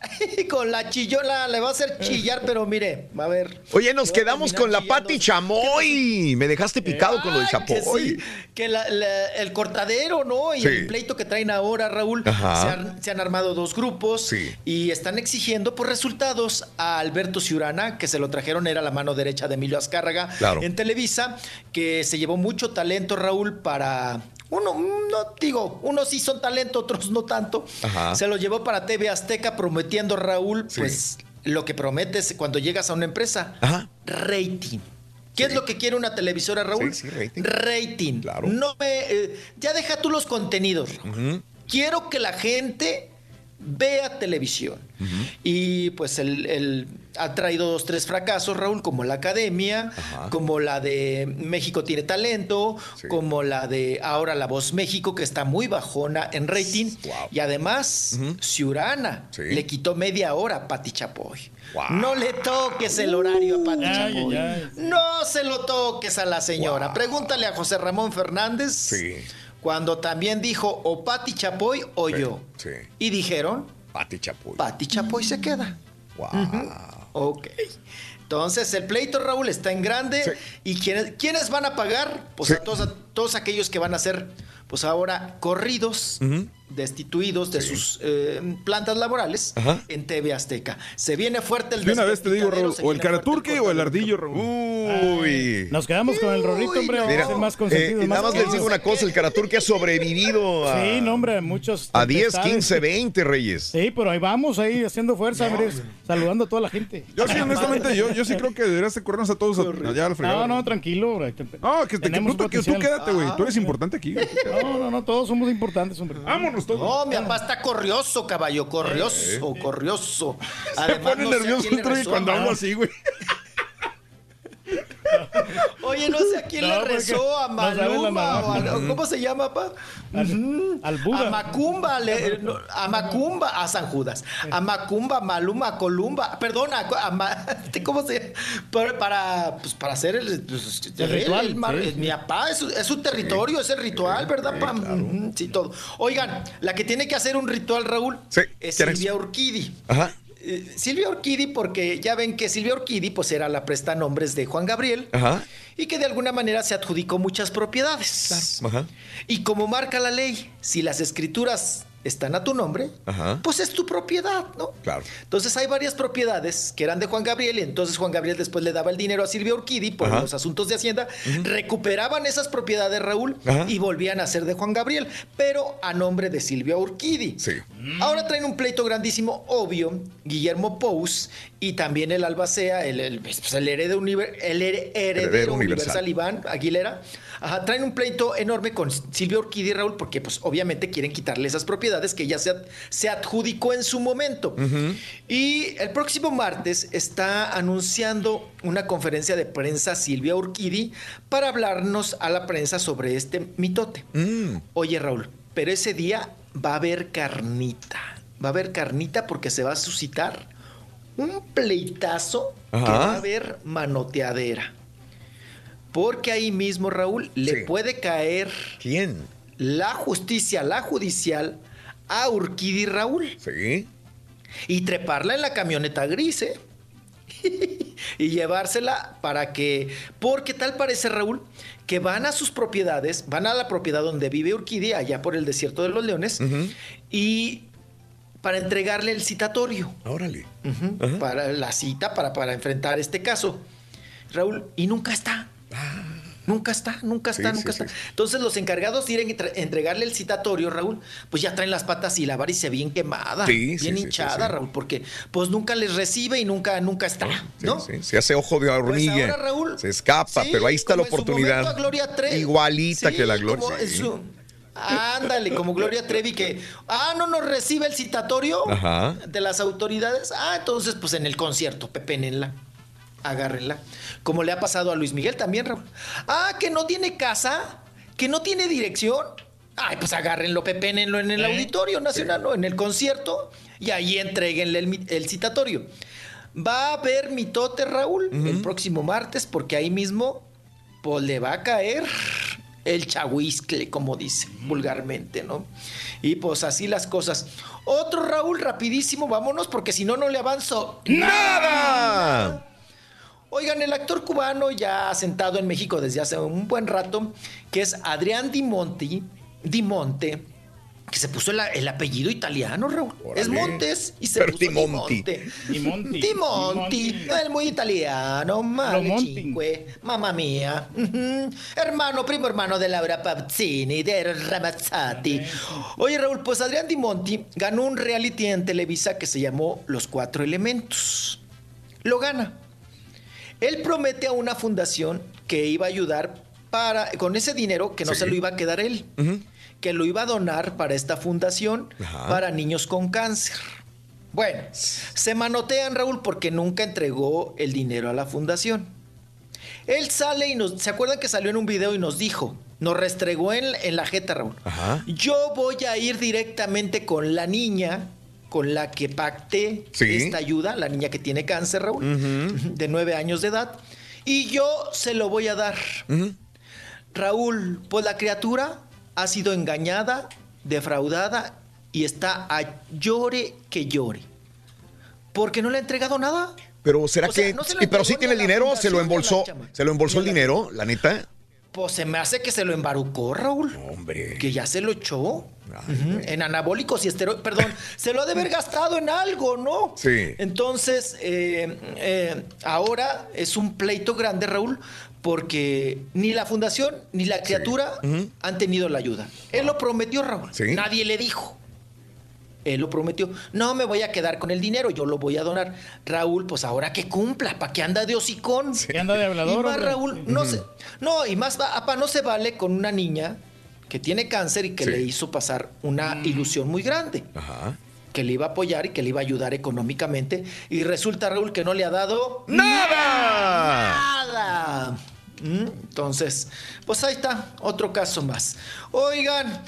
[SPEAKER 46] Con la chillona le va a hacer chillar, pero mire, a ver.
[SPEAKER 3] Oye, nos
[SPEAKER 46] va
[SPEAKER 3] quedamos con la. Pati Chamoy. Me dejaste picado con lo de
[SPEAKER 46] que
[SPEAKER 3] Chapoy.
[SPEAKER 46] sí, que la- la- el cortadero, ¿no? Y
[SPEAKER 3] Sí.
[SPEAKER 46] el pleito que traen ahora, Raúl, se han, se han armado dos grupos
[SPEAKER 3] Sí.
[SPEAKER 46] y están exigiendo por resultados a Alberto Ciurana, que se lo trajeron, era la mano derecha de Emilio Azcárraga
[SPEAKER 3] Claro.
[SPEAKER 46] en Televisa, que se llevó mucho talento, Raúl, para... Uno, no digo, unos sí son talento, otros no tanto.
[SPEAKER 3] Ajá.
[SPEAKER 46] Se lo llevó para TV Azteca prometiendo, Raúl,
[SPEAKER 3] Sí.
[SPEAKER 46] pues lo que prometes cuando llegas a una empresa.
[SPEAKER 3] Ajá.
[SPEAKER 46] Rating. ¿Qué es lo que quiere una televisora, Raúl?
[SPEAKER 3] Sí, sí, rating.
[SPEAKER 46] Rating.
[SPEAKER 3] Claro.
[SPEAKER 46] No me, eh, ya deja tú los contenidos. Quiero que la gente vea televisión. Y pues el, el- ha traído dos, tres fracasos, Raúl, como la academia,
[SPEAKER 3] Ajá.
[SPEAKER 46] como la de México tiene talento,
[SPEAKER 3] Sí.
[SPEAKER 46] como la de ahora La Voz México, que está muy bajona en rating.
[SPEAKER 3] Wow.
[SPEAKER 46] Y además. Ciurana
[SPEAKER 3] Sí.
[SPEAKER 46] le quitó media hora a Pati Chapoy.
[SPEAKER 3] Wow.
[SPEAKER 46] No le toques el horario a Pati
[SPEAKER 2] Ay,
[SPEAKER 46] Chapoy.
[SPEAKER 2] ay, ay.
[SPEAKER 46] No se lo toques a la señora.
[SPEAKER 3] Wow.
[SPEAKER 46] Pregúntale a José Ramón Fernández.
[SPEAKER 3] Sí.
[SPEAKER 46] Cuando también dijo o Pati Chapoy o yo.
[SPEAKER 3] Sí.
[SPEAKER 46] Y dijeron,
[SPEAKER 3] Pati Chapoy.
[SPEAKER 46] Pati Chapoy se queda.
[SPEAKER 3] Wow.
[SPEAKER 46] Ok. Entonces, el pleito, Raúl, está en grande.
[SPEAKER 3] Sí.
[SPEAKER 46] ¿Y quiénes, quiénes van a pagar? Pues a, todos, a todos aquellos que van a ser, pues ahora, corridos,
[SPEAKER 3] Ujú.
[SPEAKER 46] Destituidos de
[SPEAKER 3] Sí.
[SPEAKER 46] sus eh, plantas laborales
[SPEAKER 3] Ajá.
[SPEAKER 46] en TV Azteca. Se viene fuerte el
[SPEAKER 18] De una vez te digo, Raúl, o el caraturque o el ardillo, Raúl.
[SPEAKER 3] Uy.
[SPEAKER 2] Nos quedamos con el Rorrito, hombre.
[SPEAKER 3] Mira,
[SPEAKER 2] más
[SPEAKER 3] eh,
[SPEAKER 2] consentidos.
[SPEAKER 3] nada más les digo una cosa, el Caraturque ha sobrevivido a,
[SPEAKER 2] Sí, no, hombre, muchos.
[SPEAKER 3] a 10,
[SPEAKER 2] tempestades.
[SPEAKER 3] 15, 20, Reyes.
[SPEAKER 2] Sí, pero ahí vamos, ahí haciendo fuerza, hombre, saludando a toda la gente.
[SPEAKER 18] Yo sí, honestamente, yo, yo sí creo que deberías de corrernos a todos a- allá al fregado.
[SPEAKER 2] No, no, tranquilo. hombre.
[SPEAKER 18] No, que, te, que tú, que tú quédate, güey. Tú eres importante aquí.
[SPEAKER 2] No, no, no, todos somos importantes, hombre.
[SPEAKER 18] Vámonos todos.
[SPEAKER 46] No, mi papá está corrioso, caballo, corrioso, corrioso.
[SPEAKER 18] Se pone
[SPEAKER 46] no sé
[SPEAKER 18] nervioso el cuando hablo así, güey.
[SPEAKER 46] Oye, no sé a quién
[SPEAKER 2] No,
[SPEAKER 46] le rezó, a
[SPEAKER 2] no
[SPEAKER 46] Maluma, o a-. ¿cómo se llama, pa?
[SPEAKER 2] Al Buda.
[SPEAKER 46] A Macumba, le- no, a Macumba, a San Judas. A Macumba, Maluma, a Columba, perdón, a, a Ma- ¿cómo se para, para, pues, para hacer el, pues,
[SPEAKER 2] El ritual,
[SPEAKER 46] el mar-
[SPEAKER 2] sí.
[SPEAKER 46] Mi papá, es, su- es su territorio, es el ritual, ¿verdad, pa? Ujú, Sí, todo. Oigan, la que tiene que hacer un ritual, Raúl, es
[SPEAKER 3] ¿quién es?
[SPEAKER 46] Silvia Urquidi.
[SPEAKER 3] Ajá.
[SPEAKER 46] Eh, Silvia Urquidi, porque ya ven que Silvia Urquidi, pues era la prestanombres de Juan Gabriel
[SPEAKER 3] Ajá.
[SPEAKER 46] y que de alguna manera se adjudicó muchas propiedades.
[SPEAKER 3] Ajá.
[SPEAKER 46] Y como marca la ley, si las escrituras están a tu nombre,
[SPEAKER 3] Ajá.
[SPEAKER 46] pues es tu propiedad, ¿no?
[SPEAKER 3] Claro.
[SPEAKER 46] Entonces hay varias propiedades que eran de Juan Gabriel y entonces Juan Gabriel después le daba el dinero a Silvia Urquidi por
[SPEAKER 3] Ajá.
[SPEAKER 46] los asuntos de Hacienda, recuperaban esas propiedades, Raúl,
[SPEAKER 3] Ajá.
[SPEAKER 46] y volvían a ser de Juan Gabriel, pero a nombre de Silvia Urquidi.
[SPEAKER 3] Sí.
[SPEAKER 46] Ahora traen un pleito grandísimo, obvio, Guillermo Pous y también el albacea, el, el, pues, el heredero, univer- el here- heredero
[SPEAKER 3] Heredero
[SPEAKER 46] universal.
[SPEAKER 3] universal.
[SPEAKER 46] Iván Aguilera. Ajá, traen un pleito enorme con Silvia Urquidi y Raúl porque pues obviamente quieren quitarle esas propiedades que ya se, se adjudicó en su momento. Y el próximo martes está anunciando una conferencia de prensa Silvia Urquidi para hablarnos a la prensa sobre este mitote.
[SPEAKER 3] Mm.
[SPEAKER 46] Oye Raúl, pero ese día va a haber carnita. Va a haber carnita porque se va a suscitar un pleitazo que va a haber manoteadera. Porque ahí mismo, Raúl, le puede caer.
[SPEAKER 3] ¿Quién?
[SPEAKER 46] La justicia, la judicial, a Urquidi Raúl.
[SPEAKER 3] Sí.
[SPEAKER 46] Y treparla en la camioneta gris, ¿eh? y llevársela para que. Porque tal parece, Raúl, que van a sus propiedades, van a la propiedad donde vive Urquidi, allá por el desierto de los leones, y para entregarle el citatorio.
[SPEAKER 3] Órale.
[SPEAKER 46] Para la cita, para, para enfrentar este caso. Raúl, y nunca está. Nunca está, nunca está,
[SPEAKER 3] Sí,
[SPEAKER 46] nunca
[SPEAKER 3] sí,
[SPEAKER 46] está. Entonces los encargados de ir a entre- entregarle el citatorio, Raúl, pues ya traen las patas y la varice bien quemada, bien hinchada. Raúl, porque pues nunca les recibe y nunca, nunca está, ¿no?
[SPEAKER 3] Se hace ojo de hormiga.
[SPEAKER 46] Pues ahora, Raúl,
[SPEAKER 3] se escapa, pero ahí está la oportunidad.
[SPEAKER 46] momento Gloria Trevi.
[SPEAKER 3] Igualita que la Gloria.
[SPEAKER 46] Ándale, como Gloria Trevi que, ah, no nos recibe el citatorio
[SPEAKER 3] Ajá.
[SPEAKER 46] de las autoridades. Ah, entonces pues en el concierto, pepenenla, agárrenla. Como le ha pasado a Luis Miguel también, Raúl. Ah, que no tiene casa, que no tiene dirección. Ay, pues agárrenlo, pepenenlo en el Auditorio Nacional, ¿no? En el concierto, y ahí entreguenle el citatorio. Va a haber mitote, Raúl, el próximo martes, porque ahí mismo, pues le va a caer el chahuiscle, como dice vulgarmente, ¿no? Y pues así las cosas. Otro Raúl, rapidísimo, vámonos, porque si no, no le avanzo
[SPEAKER 3] ¡Nada!
[SPEAKER 46] Oigan, el actor cubano ya asentado en México desde hace un buen rato, que es Adrián Di Monti, Di Monte, que se puso el, el apellido italiano, Raúl. Es Montes y se
[SPEAKER 3] Pero
[SPEAKER 46] puso
[SPEAKER 3] Di
[SPEAKER 46] Di
[SPEAKER 3] Monti.
[SPEAKER 46] Monte.
[SPEAKER 2] Di Monti.
[SPEAKER 46] Di Monti, es muy italiano, cinque, mamma mia. Ujú. Hermano, primo hermano de Laura Pazzini, de Ramazzati. Oye, Raúl, pues Adrián Di Monti ganó un reality en Televisa que se llamó Los Cuatro Elementos. Lo gana. Él promete a una fundación que iba a ayudar para, con ese dinero que no
[SPEAKER 3] Sí.
[SPEAKER 46] se lo iba a quedar él, que lo iba a donar para esta fundación
[SPEAKER 3] Ajá.
[SPEAKER 46] para niños con cáncer. Bueno, se manotean Raúl porque nunca entregó el dinero a la fundación. Él sale y nos, ¿se acuerdan que salió en un video y nos dijo? Nos restregó en, en la jeta, Raúl.
[SPEAKER 3] Ajá.
[SPEAKER 46] Yo voy a ir directamente con la niña con la que pacté
[SPEAKER 3] Sí.
[SPEAKER 46] esta ayuda, la niña que tiene cáncer, Raúl, de nueve años de edad, y yo se lo voy a dar. Raúl, pues la criatura ha sido engañada, defraudada y está a llore que llore. Porque no le ha entregado nada.
[SPEAKER 3] Pero será
[SPEAKER 46] O sea,
[SPEAKER 3] que.
[SPEAKER 46] no se lo
[SPEAKER 3] y pero sí tiene el dinero, se lo embolsó. Se lo embolsó el dinero, la neta.
[SPEAKER 46] Pues se me hace que se lo embarucó, Raúl.
[SPEAKER 3] Hombre.
[SPEAKER 46] Que ya se lo echó. En anabólicos y esteroides. Perdón, se lo ha de haber gastado en algo, ¿no?
[SPEAKER 3] Sí.
[SPEAKER 46] Entonces, eh, eh, ahora es un pleito grande, Raúl, porque ni la fundación ni la criatura han tenido la ayuda. Él lo prometió, Raúl.
[SPEAKER 3] Sí.
[SPEAKER 46] Nadie le dijo. Él lo prometió. No me voy a quedar con el dinero, yo lo voy a donar. Raúl, pues ahora que cumpla, ¿para qué anda de hocicón?
[SPEAKER 2] ¿Qué anda de hablador,
[SPEAKER 46] Y más? Raúl, no se, no, y más, va- apa, no se vale con una niña que tiene cáncer y que
[SPEAKER 3] Sí.
[SPEAKER 46] le hizo pasar una ilusión muy grande.
[SPEAKER 3] Ajá.
[SPEAKER 46] Que le iba a apoyar y que le iba a ayudar económicamente. Y resulta, Raúl, que no le ha dado
[SPEAKER 3] ¡Nada!
[SPEAKER 46] nada. ¿Mm? Entonces, pues ahí está, otro caso más. Oigan,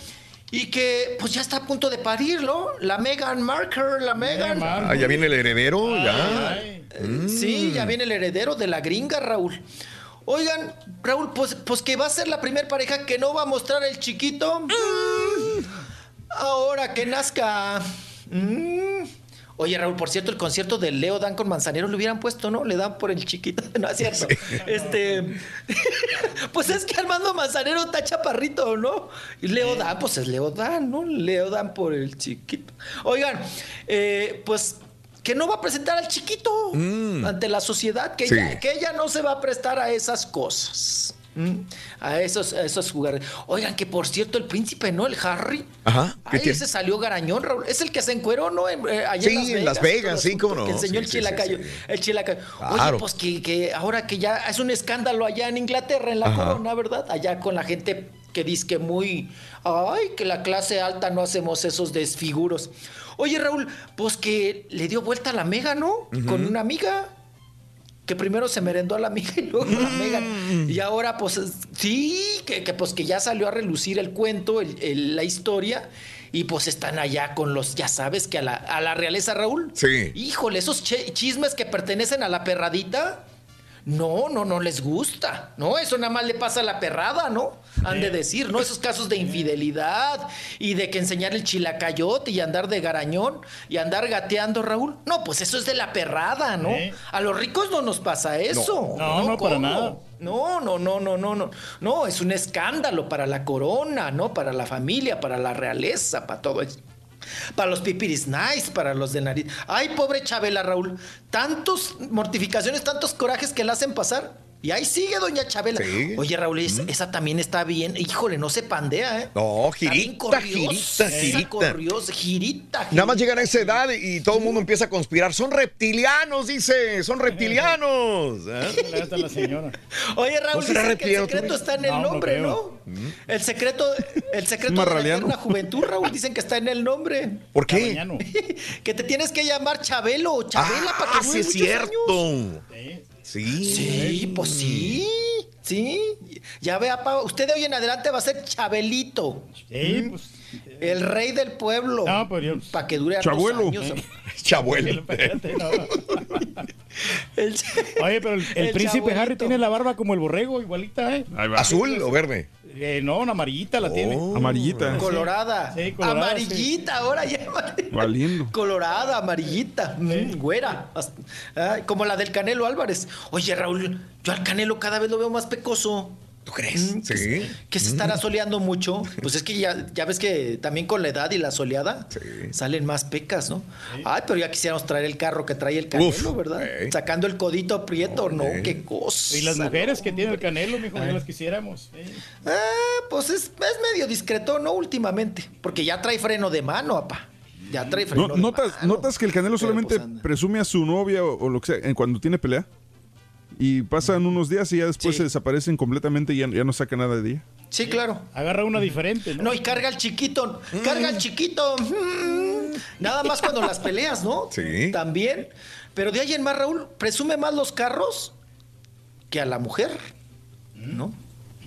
[SPEAKER 46] y que pues ya está a punto de parir, ¿no? La Megan Marker, la Megan.
[SPEAKER 3] Ah, ya viene el heredero, ya. Mm.
[SPEAKER 46] Sí, ya viene el heredero de la gringa, Raúl. Oigan, Raúl, pues, pues que va a ser la primera pareja que no va a mostrar el chiquito. Mm. Ahora que nazca. Mm. Oye, Raúl, por cierto, el concierto de Leo Dan con Manzanero lo hubieran puesto, ¿no? Le dan por el chiquito, ¿no es cierto? Este. pues es que Armando Manzanero está chaparrito, ¿no? Y Leo Dan, pues es Leo Dan, ¿no? Leo Dan por el chiquito. Oigan, eh, pues que no va a presentar al chiquito ante la sociedad, que,
[SPEAKER 3] Sí.
[SPEAKER 46] ella, que ella no se va a prestar a esas cosas. ¿M? A esos, a esos jugadores. Oigan, que por cierto, el príncipe, ¿no? El Harry.
[SPEAKER 3] Ajá. ¿qué
[SPEAKER 46] Ay,
[SPEAKER 3] tiene?
[SPEAKER 46] ese salió garañón, Raúl. Es el que se encueró, ¿no? En, eh, allá
[SPEAKER 3] Sí, en Las Vegas, sí, cómo no.
[SPEAKER 46] Que enseñó
[SPEAKER 3] Sí,
[SPEAKER 46] el
[SPEAKER 3] sí,
[SPEAKER 46] chilacayo.
[SPEAKER 3] sí.
[SPEAKER 46] El chilacayo.
[SPEAKER 3] Claro.
[SPEAKER 46] Oye, pues que, que ahora que ya es un escándalo allá en Inglaterra, en la
[SPEAKER 3] Ajá.
[SPEAKER 46] corona, ¿verdad? Allá con la gente que dice que muy. Ay, que la clase alta no hacemos esos desfiguros. Oye, Raúl, pues que le dio vuelta a la mega, ¿no? Con una amiga. Que primero se merendó a la amiga y luego a la Megan. Y ahora, pues, es- sí, que, que, pues que ya salió a relucir el cuento, el- el- la historia. Y pues están allá con los, ya sabes, que a la, a la realeza, Raúl.
[SPEAKER 3] Sí.
[SPEAKER 46] Híjole, esos chismes que pertenecen a la perradita. No, no, no les gusta. No, eso nada más le pasa a la perrada, ¿no? Han de decir, ¿no? Esos casos de infidelidad y de que enseñar el chilacayote y andar de garañón y andar gateando, Raúl. No, pues eso es de la perrada, ¿no? A los ricos no nos pasa eso.
[SPEAKER 2] No, no, para nada.
[SPEAKER 46] No, no, no, no, no, no. No, es un escándalo para la corona, ¿no? Para la familia, para la realeza, para todo eso. Para los pipiris nice, para los de nariz. Ay, pobre Chabela, Raúl. Tantos mortificaciones, tantos corajes que le hacen pasar. Y ahí sigue doña Chabela.
[SPEAKER 3] Sí.
[SPEAKER 46] Oye, Raúl, esa, esa también está bien. Híjole, no se pandea, ¿eh?
[SPEAKER 3] No, girita,
[SPEAKER 46] corriosa,
[SPEAKER 3] girita, girita.
[SPEAKER 46] corriosa, girita,
[SPEAKER 3] Nada más llegan a esa edad y todo el mundo empieza a conspirar. Son reptilianos, dice. Son reptilianos. ¿eh?
[SPEAKER 2] La señora.
[SPEAKER 46] Oye, Raúl,
[SPEAKER 3] ¿No será
[SPEAKER 46] dicen que el secreto está en el
[SPEAKER 2] No, no
[SPEAKER 46] nombre. ¿no? El secreto, el secreto de la eterna juventud, Raúl, dicen que está en el nombre.
[SPEAKER 3] ¿Por qué?
[SPEAKER 46] Que te tienes que llamar Chabelo o Chabela para que
[SPEAKER 3] Ah, sí es cierto.
[SPEAKER 46] años.
[SPEAKER 3] Sí.
[SPEAKER 46] Sí, pues sí, sí. Ya vea, pa, usted de hoy en adelante va a ser Chabelito.
[SPEAKER 2] Sí, pues.
[SPEAKER 46] El rey del pueblo.
[SPEAKER 2] No, pues yo.
[SPEAKER 46] Para que dure
[SPEAKER 18] Chabuelo.
[SPEAKER 46] años.
[SPEAKER 3] Chabuelo.
[SPEAKER 2] No.
[SPEAKER 46] El-
[SPEAKER 2] Oye, pero el, el
[SPEAKER 46] El
[SPEAKER 2] príncipe
[SPEAKER 46] chabuelito.
[SPEAKER 2] Harry tiene la barba como el borrego, igualita, ¿eh?
[SPEAKER 18] Ahí va.
[SPEAKER 3] ¿Azul o verde?
[SPEAKER 2] Eh, no, una amarillita la tiene.
[SPEAKER 3] Oh.
[SPEAKER 18] Amarillita.
[SPEAKER 46] Colorada.
[SPEAKER 2] Sí, colorada,
[SPEAKER 46] amarillita, ahora ya.
[SPEAKER 18] Valiendo.
[SPEAKER 46] Colorada, amarillita, mm, güera. Como la del Canelo Álvarez. Oye, Raúl, yo al Canelo cada vez lo veo más pecoso.
[SPEAKER 3] ¿Tú crees?
[SPEAKER 46] Mm, que,
[SPEAKER 3] Sí.
[SPEAKER 46] que se estará soleando mucho. Pues es que ya, ya ves que también con la edad y la soleada salen más pecas, ¿no? Ay, pero ya quisiéramos traer el carro que trae el Canelo,
[SPEAKER 3] Uf,
[SPEAKER 46] ¿verdad?
[SPEAKER 3] eh.
[SPEAKER 46] Sacando el codito prieto, ¿no? Qué cosa.
[SPEAKER 2] Y las mujeres que
[SPEAKER 46] no,
[SPEAKER 2] tiene el canelo, mijo, ya las quisiéramos. eh.
[SPEAKER 46] Ah, pues es, es medio discreto, ¿no? Últimamente. Porque ya trae freno de mano, apá. Ya trae freno
[SPEAKER 18] No-
[SPEAKER 46] de
[SPEAKER 18] ¿notas,
[SPEAKER 46] mano.
[SPEAKER 18] ¿Notas que el Canelo
[SPEAKER 46] Pero,
[SPEAKER 18] solamente
[SPEAKER 46] pues, anda.
[SPEAKER 18] presume a su novia o, o lo que sea en cuando tiene pelea? Y pasan unos días y ya después
[SPEAKER 46] Sí.
[SPEAKER 18] se desaparecen completamente y ya, ya no saca nada de ella.
[SPEAKER 46] Sí, claro.
[SPEAKER 2] Agarra una diferente, ¿no?
[SPEAKER 46] No, y carga al chiquito. Carga al chiquito. Mm. Nada más cuando las peleas, ¿no?
[SPEAKER 3] Sí.
[SPEAKER 46] También. Pero de ahí en más, Raúl, presume más los carros que a la mujer. ¿No?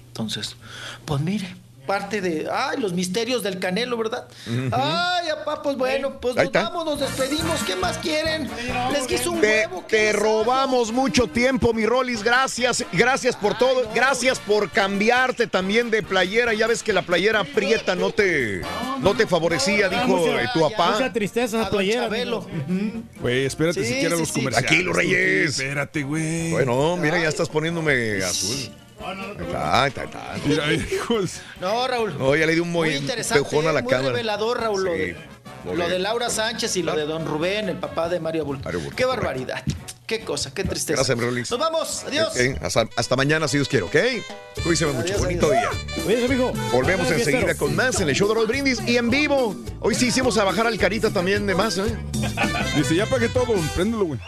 [SPEAKER 46] Entonces, pues mire. Parte de, ay, los misterios del canelo, ¿verdad? Ay, apá, pues bueno, pues nos vamos, nos despedimos. ¿Qué más quieren? Les quiso un
[SPEAKER 3] Te,
[SPEAKER 46] huevo.
[SPEAKER 3] te robamos mucho tiempo, mi Rolis. Gracias, gracias por todo. Gracias por cambiarte también de playera. Ya ves que la playera prieta no te, no te favorecía, dijo
[SPEAKER 2] mucha-
[SPEAKER 3] eh, tu
[SPEAKER 2] Mucha
[SPEAKER 3] papá.
[SPEAKER 2] tristeza
[SPEAKER 46] A
[SPEAKER 2] esa playera.
[SPEAKER 18] Güey, espérate
[SPEAKER 46] Sí,
[SPEAKER 18] siquiera
[SPEAKER 46] sí,
[SPEAKER 18] los
[SPEAKER 46] sí.
[SPEAKER 18] comerciales.
[SPEAKER 3] Aquí, los Reyes.
[SPEAKER 18] Espérate, güey.
[SPEAKER 3] Bueno, mira, ya estás poniéndome azul. Ahí está, ahí está.
[SPEAKER 18] Mira, hijos.
[SPEAKER 46] No, Raúl.
[SPEAKER 3] No, ya le di un
[SPEAKER 46] Muy
[SPEAKER 3] muy
[SPEAKER 46] interesante,
[SPEAKER 3] empujón a la
[SPEAKER 46] muy
[SPEAKER 3] cámara.
[SPEAKER 46] revelador, Raúl, lo,
[SPEAKER 3] Sí,
[SPEAKER 46] de,
[SPEAKER 3] muy
[SPEAKER 46] lo de
[SPEAKER 3] bien.
[SPEAKER 46] Laura Sánchez y lo de Don Rubén, el papá de Mario Bulto.
[SPEAKER 3] Mario Bulto,
[SPEAKER 46] Qué
[SPEAKER 3] correcto.
[SPEAKER 46] barbaridad. Qué cosa, qué tristeza.
[SPEAKER 3] Gracias, Rolis.
[SPEAKER 46] Nos vamos, adiós.
[SPEAKER 3] Hasta, hasta mañana, si Dios quiere, ¿ok? Cuídense mucho.
[SPEAKER 46] Adiós,
[SPEAKER 3] Bonito
[SPEAKER 46] adiós.
[SPEAKER 3] día.
[SPEAKER 2] Cuídese, mijo.
[SPEAKER 3] Volvemos enseguida con más en el show de Roll Brindis y en vivo. Hoy sí hicimos a bajar al carita también de más, ¿eh?
[SPEAKER 18] Dice, ya pagué todo, préndelo, güey.